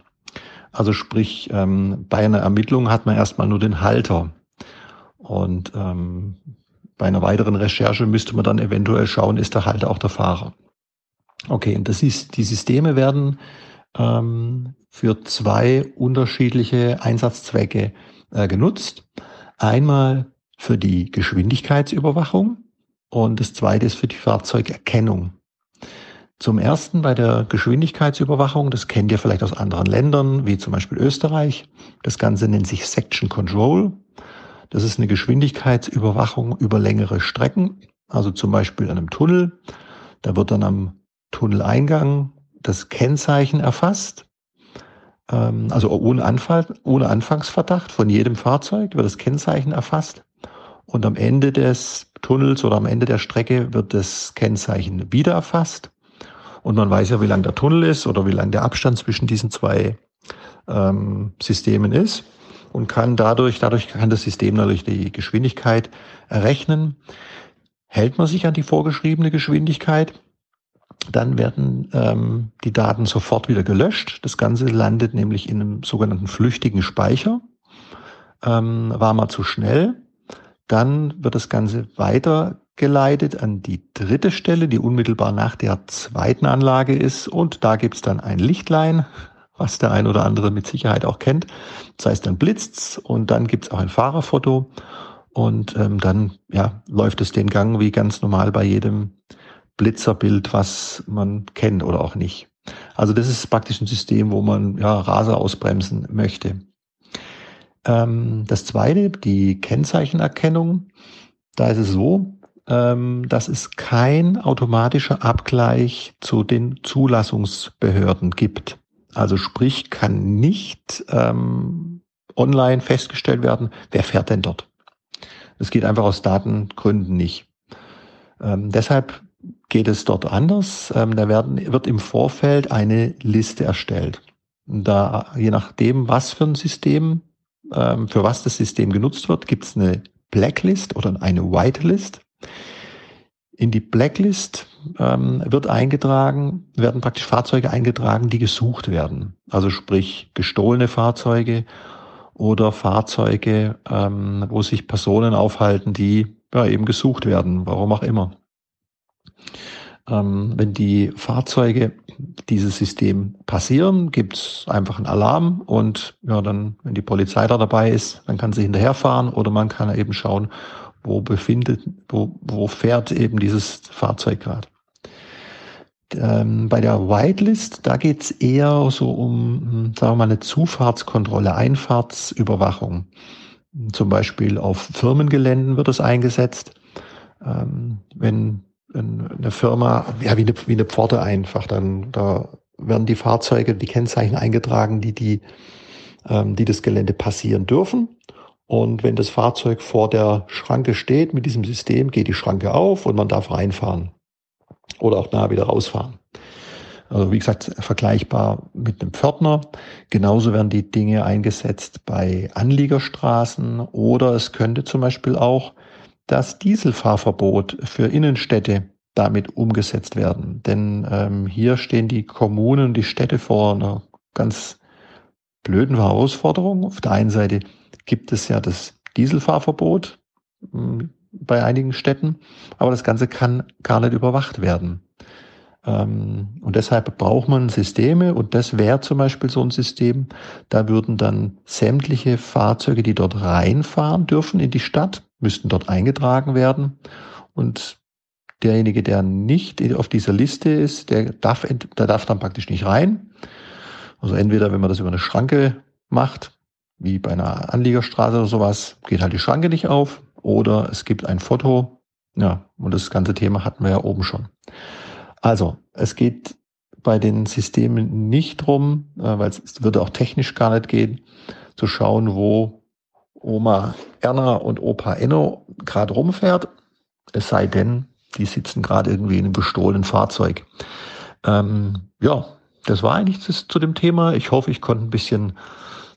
Also sprich, ähm, bei einer Ermittlung hat man erstmal nur den Halter. Und ähm, bei einer weiteren Recherche müsste man dann eventuell schauen, ist der Halter auch der Fahrer. Okay, und das ist, die Systeme werden ähm, für zwei unterschiedliche Einsatzzwecke äh, genutzt. Einmal für die Geschwindigkeitsüberwachung und das zweite ist für die Fahrzeugerkennung. Zum ersten bei der Geschwindigkeitsüberwachung, das kennt ihr vielleicht aus anderen Ländern, wie zum Beispiel Österreich. Das Ganze nennt sich Section Control. Das ist eine Geschwindigkeitsüberwachung über längere Strecken, also zum Beispiel an einem Tunnel. Da wird dann am Tunneleingang das Kennzeichen erfasst, ähm, also ohne, Anfall, ohne Anfangsverdacht von jedem Fahrzeug wird das Kennzeichen erfasst und am Ende des Tunnels oder am Ende der Strecke wird das Kennzeichen wieder erfasst und man weiß ja, wie lang der Tunnel ist oder wie lang der Abstand zwischen diesen zwei ähm, Systemen ist und kann dadurch, dadurch kann das System natürlich die Geschwindigkeit errechnen. Hält man sich an die vorgeschriebene Geschwindigkeit, dann werden ähm, die Daten sofort wieder gelöscht. Das Ganze landet nämlich in einem sogenannten flüchtigen Speicher. Ähm, war mal zu schnell, dann wird das Ganze weitergeleitet an die dritte Stelle, die unmittelbar nach der zweiten Anlage ist. Und da gibt's dann ein Lichtlein, was der ein oder andere mit Sicherheit auch kennt. Das heißt, dann blitzt's und dann gibt's auch ein Fahrerfoto. Und ähm, dann ja, läuft es den Gang wie ganz normal bei jedem Blitzerbild, was man kennt oder auch nicht. Also das ist praktisch ein System, wo man ja, Raser ausbremsen möchte. Ähm, das zweite, die Kennzeichenerkennung. Da ist es so, ähm, dass es kein automatischer Abgleich zu den Zulassungsbehörden gibt. Also sprich, kann nicht ähm, online festgestellt werden, wer fährt denn dort. Das geht einfach aus Datengründen nicht. Ähm, deshalb geht es dort anders. Ähm, da werden, wird im Vorfeld eine Liste erstellt. Da, je nachdem, was für ein System, ähm, für was das System genutzt wird, gibt es eine Blacklist oder eine Whitelist. In die Blacklist ähm, wird eingetragen, werden praktisch Fahrzeuge eingetragen, die gesucht werden. Also sprich gestohlene Fahrzeuge oder Fahrzeuge, ähm, wo sich Personen aufhalten, die ja, eben gesucht werden, warum auch immer. Ähm, wenn die Fahrzeuge dieses System passieren, gibt es einfach einen Alarm und ja, dann, wenn die Polizei da dabei ist, dann kann sie hinterherfahren oder man kann eben schauen, wo befindet, wo, wo fährt eben dieses Fahrzeug gerade. Ähm, bei der Whitelist, da geht es eher so um, hm, sagen wir mal, eine Zufahrtskontrolle, Einfahrtsüberwachung. Zum Beispiel auf Firmengeländen wird es eingesetzt. Ähm, wenn eine Firma, ja, wie eine, wie eine Pforte einfach, dann, da werden die Fahrzeuge, die Kennzeichen eingetragen, die, die, ähm, die das Gelände passieren dürfen. Und wenn das Fahrzeug vor der Schranke steht mit diesem System, geht die Schranke auf und man darf reinfahren oder auch nah wieder rausfahren. Also wie gesagt, vergleichbar mit einem Pförtner. Genauso werden die Dinge eingesetzt bei Anliegerstraßen oder es könnte zum Beispiel auch das Dieselfahrverbot für Innenstädte damit umgesetzt werden. Denn ähm, hier stehen die Kommunen, die Städte vor einer ganz blöden Herausforderung. Auf der einen Seite gibt es ja das Dieselfahrverbot hm, bei einigen Städten, aber das Ganze kann gar nicht überwacht werden. Ähm, und deshalb braucht man Systeme und das wäre zum Beispiel so ein System, da würden dann sämtliche Fahrzeuge, die dort reinfahren dürfen in die Stadt, müssten dort eingetragen werden und derjenige, der nicht auf dieser Liste ist, der darf, der darf dann praktisch nicht rein. Also entweder, wenn man das über eine Schranke macht, wie bei einer Anliegerstraße oder sowas, geht halt die Schranke nicht auf. Oder es gibt ein Foto. Ja, und das ganze Thema hatten wir ja oben schon. Also, es geht bei den Systemen nicht drum, äh, weil es würde auch technisch gar nicht gehen, zu schauen, wo Oma Erna und Opa Enno gerade rumfährt. Es sei denn, die sitzen gerade irgendwie in einem gestohlenen Fahrzeug. Ähm, ja, das war eigentlich das, zu dem Thema. Ich hoffe, ich konnte ein bisschen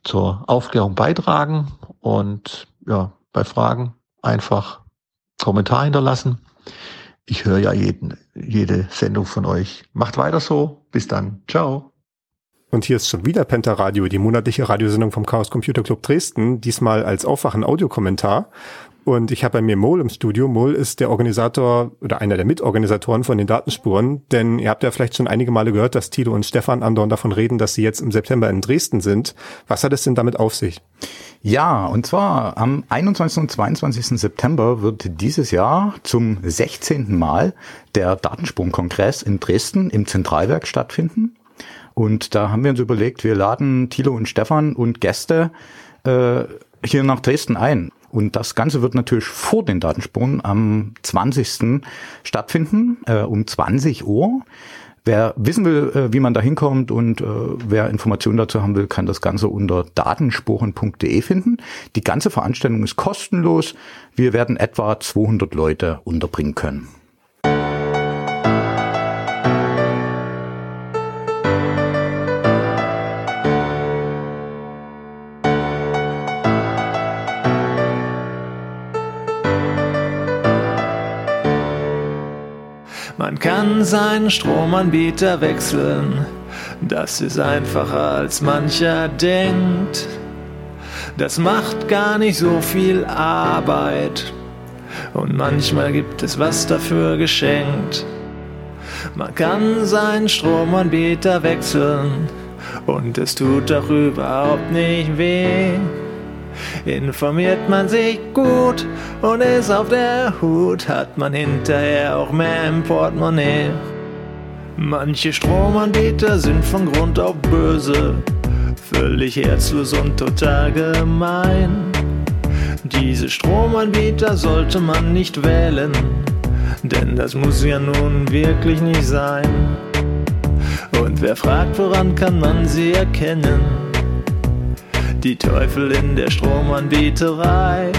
zur Aufklärung beitragen und ja, bei Fragen einfach Kommentar hinterlassen. Ich höre ja jeden, jede Sendung von euch. Macht weiter so. Bis dann. Ciao. Und hier ist schon wieder Penta Radio, die monatliche Radiosendung vom Chaos Computer Club Dresden, diesmal als Aufwachen Audiokommentar. Und ich habe bei mir Mol im Studio. Mol ist der Organisator oder einer der Mitorganisatoren von den Datenspuren. Denn ihr habt ja vielleicht schon einige Male gehört, dass Tilo und Stefan andauernd davon reden, dass sie jetzt im September in Dresden sind. Was hat es denn damit auf sich? Ja, und zwar am 21. und 22. September wird dieses Jahr zum 16. Mal der Datensprung-Kongress in Dresden im Zentralwerk stattfinden. Und da haben wir uns überlegt, wir laden Thilo und Stefan und Gäste äh, hier nach Dresden ein. Und das Ganze wird natürlich vor den Datenspuren am 20. stattfinden, äh, um 20 Uhr. Wer wissen will, äh, wie man da hinkommt und äh, wer Informationen dazu haben will, kann das Ganze unter datenspuren.de finden. Die ganze Veranstaltung ist kostenlos. Wir werden etwa 200 Leute unterbringen können. Man kann seinen Stromanbieter wechseln, das ist einfacher als mancher denkt. Das macht gar nicht so viel Arbeit und manchmal gibt es was dafür geschenkt. Man kann seinen Stromanbieter wechseln und es tut doch überhaupt nicht weh. Informiert man sich gut und ist auf der Hut, hat man hinterher auch mehr im Portemonnaie. Manche Stromanbieter sind von Grund auf böse, völlig herzlos und total gemein. Diese Stromanbieter sollte man nicht wählen, Denn das muss ja nun wirklich nicht sein. Und wer fragt, woran kann man sie erkennen? Die Teufel in der Stromanbieterei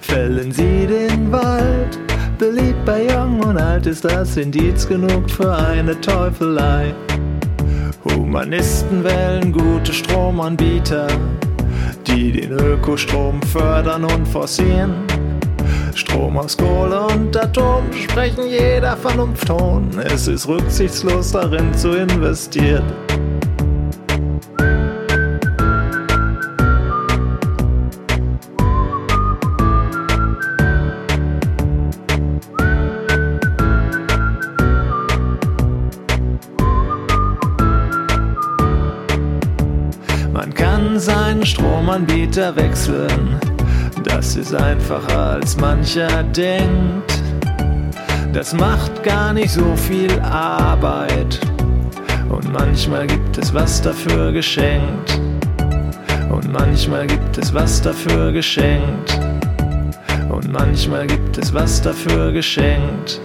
fällen sie den Wald. Beliebt bei Jung und Alt ist das Indiz genug für eine Teufelei. Humanisten wählen gute Stromanbieter, die den Ökostrom fördern und forcieren. Strom aus Kohle und Atom sprechen jeder Vernunftton. Es ist rücksichtslos darin zu investieren. Stromanbieter wechseln. Das ist einfacher als mancher denkt. Das macht gar nicht so viel Arbeit. Und manchmal gibt es was dafür geschenkt. Und manchmal gibt es was dafür geschenkt. Und manchmal gibt es was dafür geschenkt.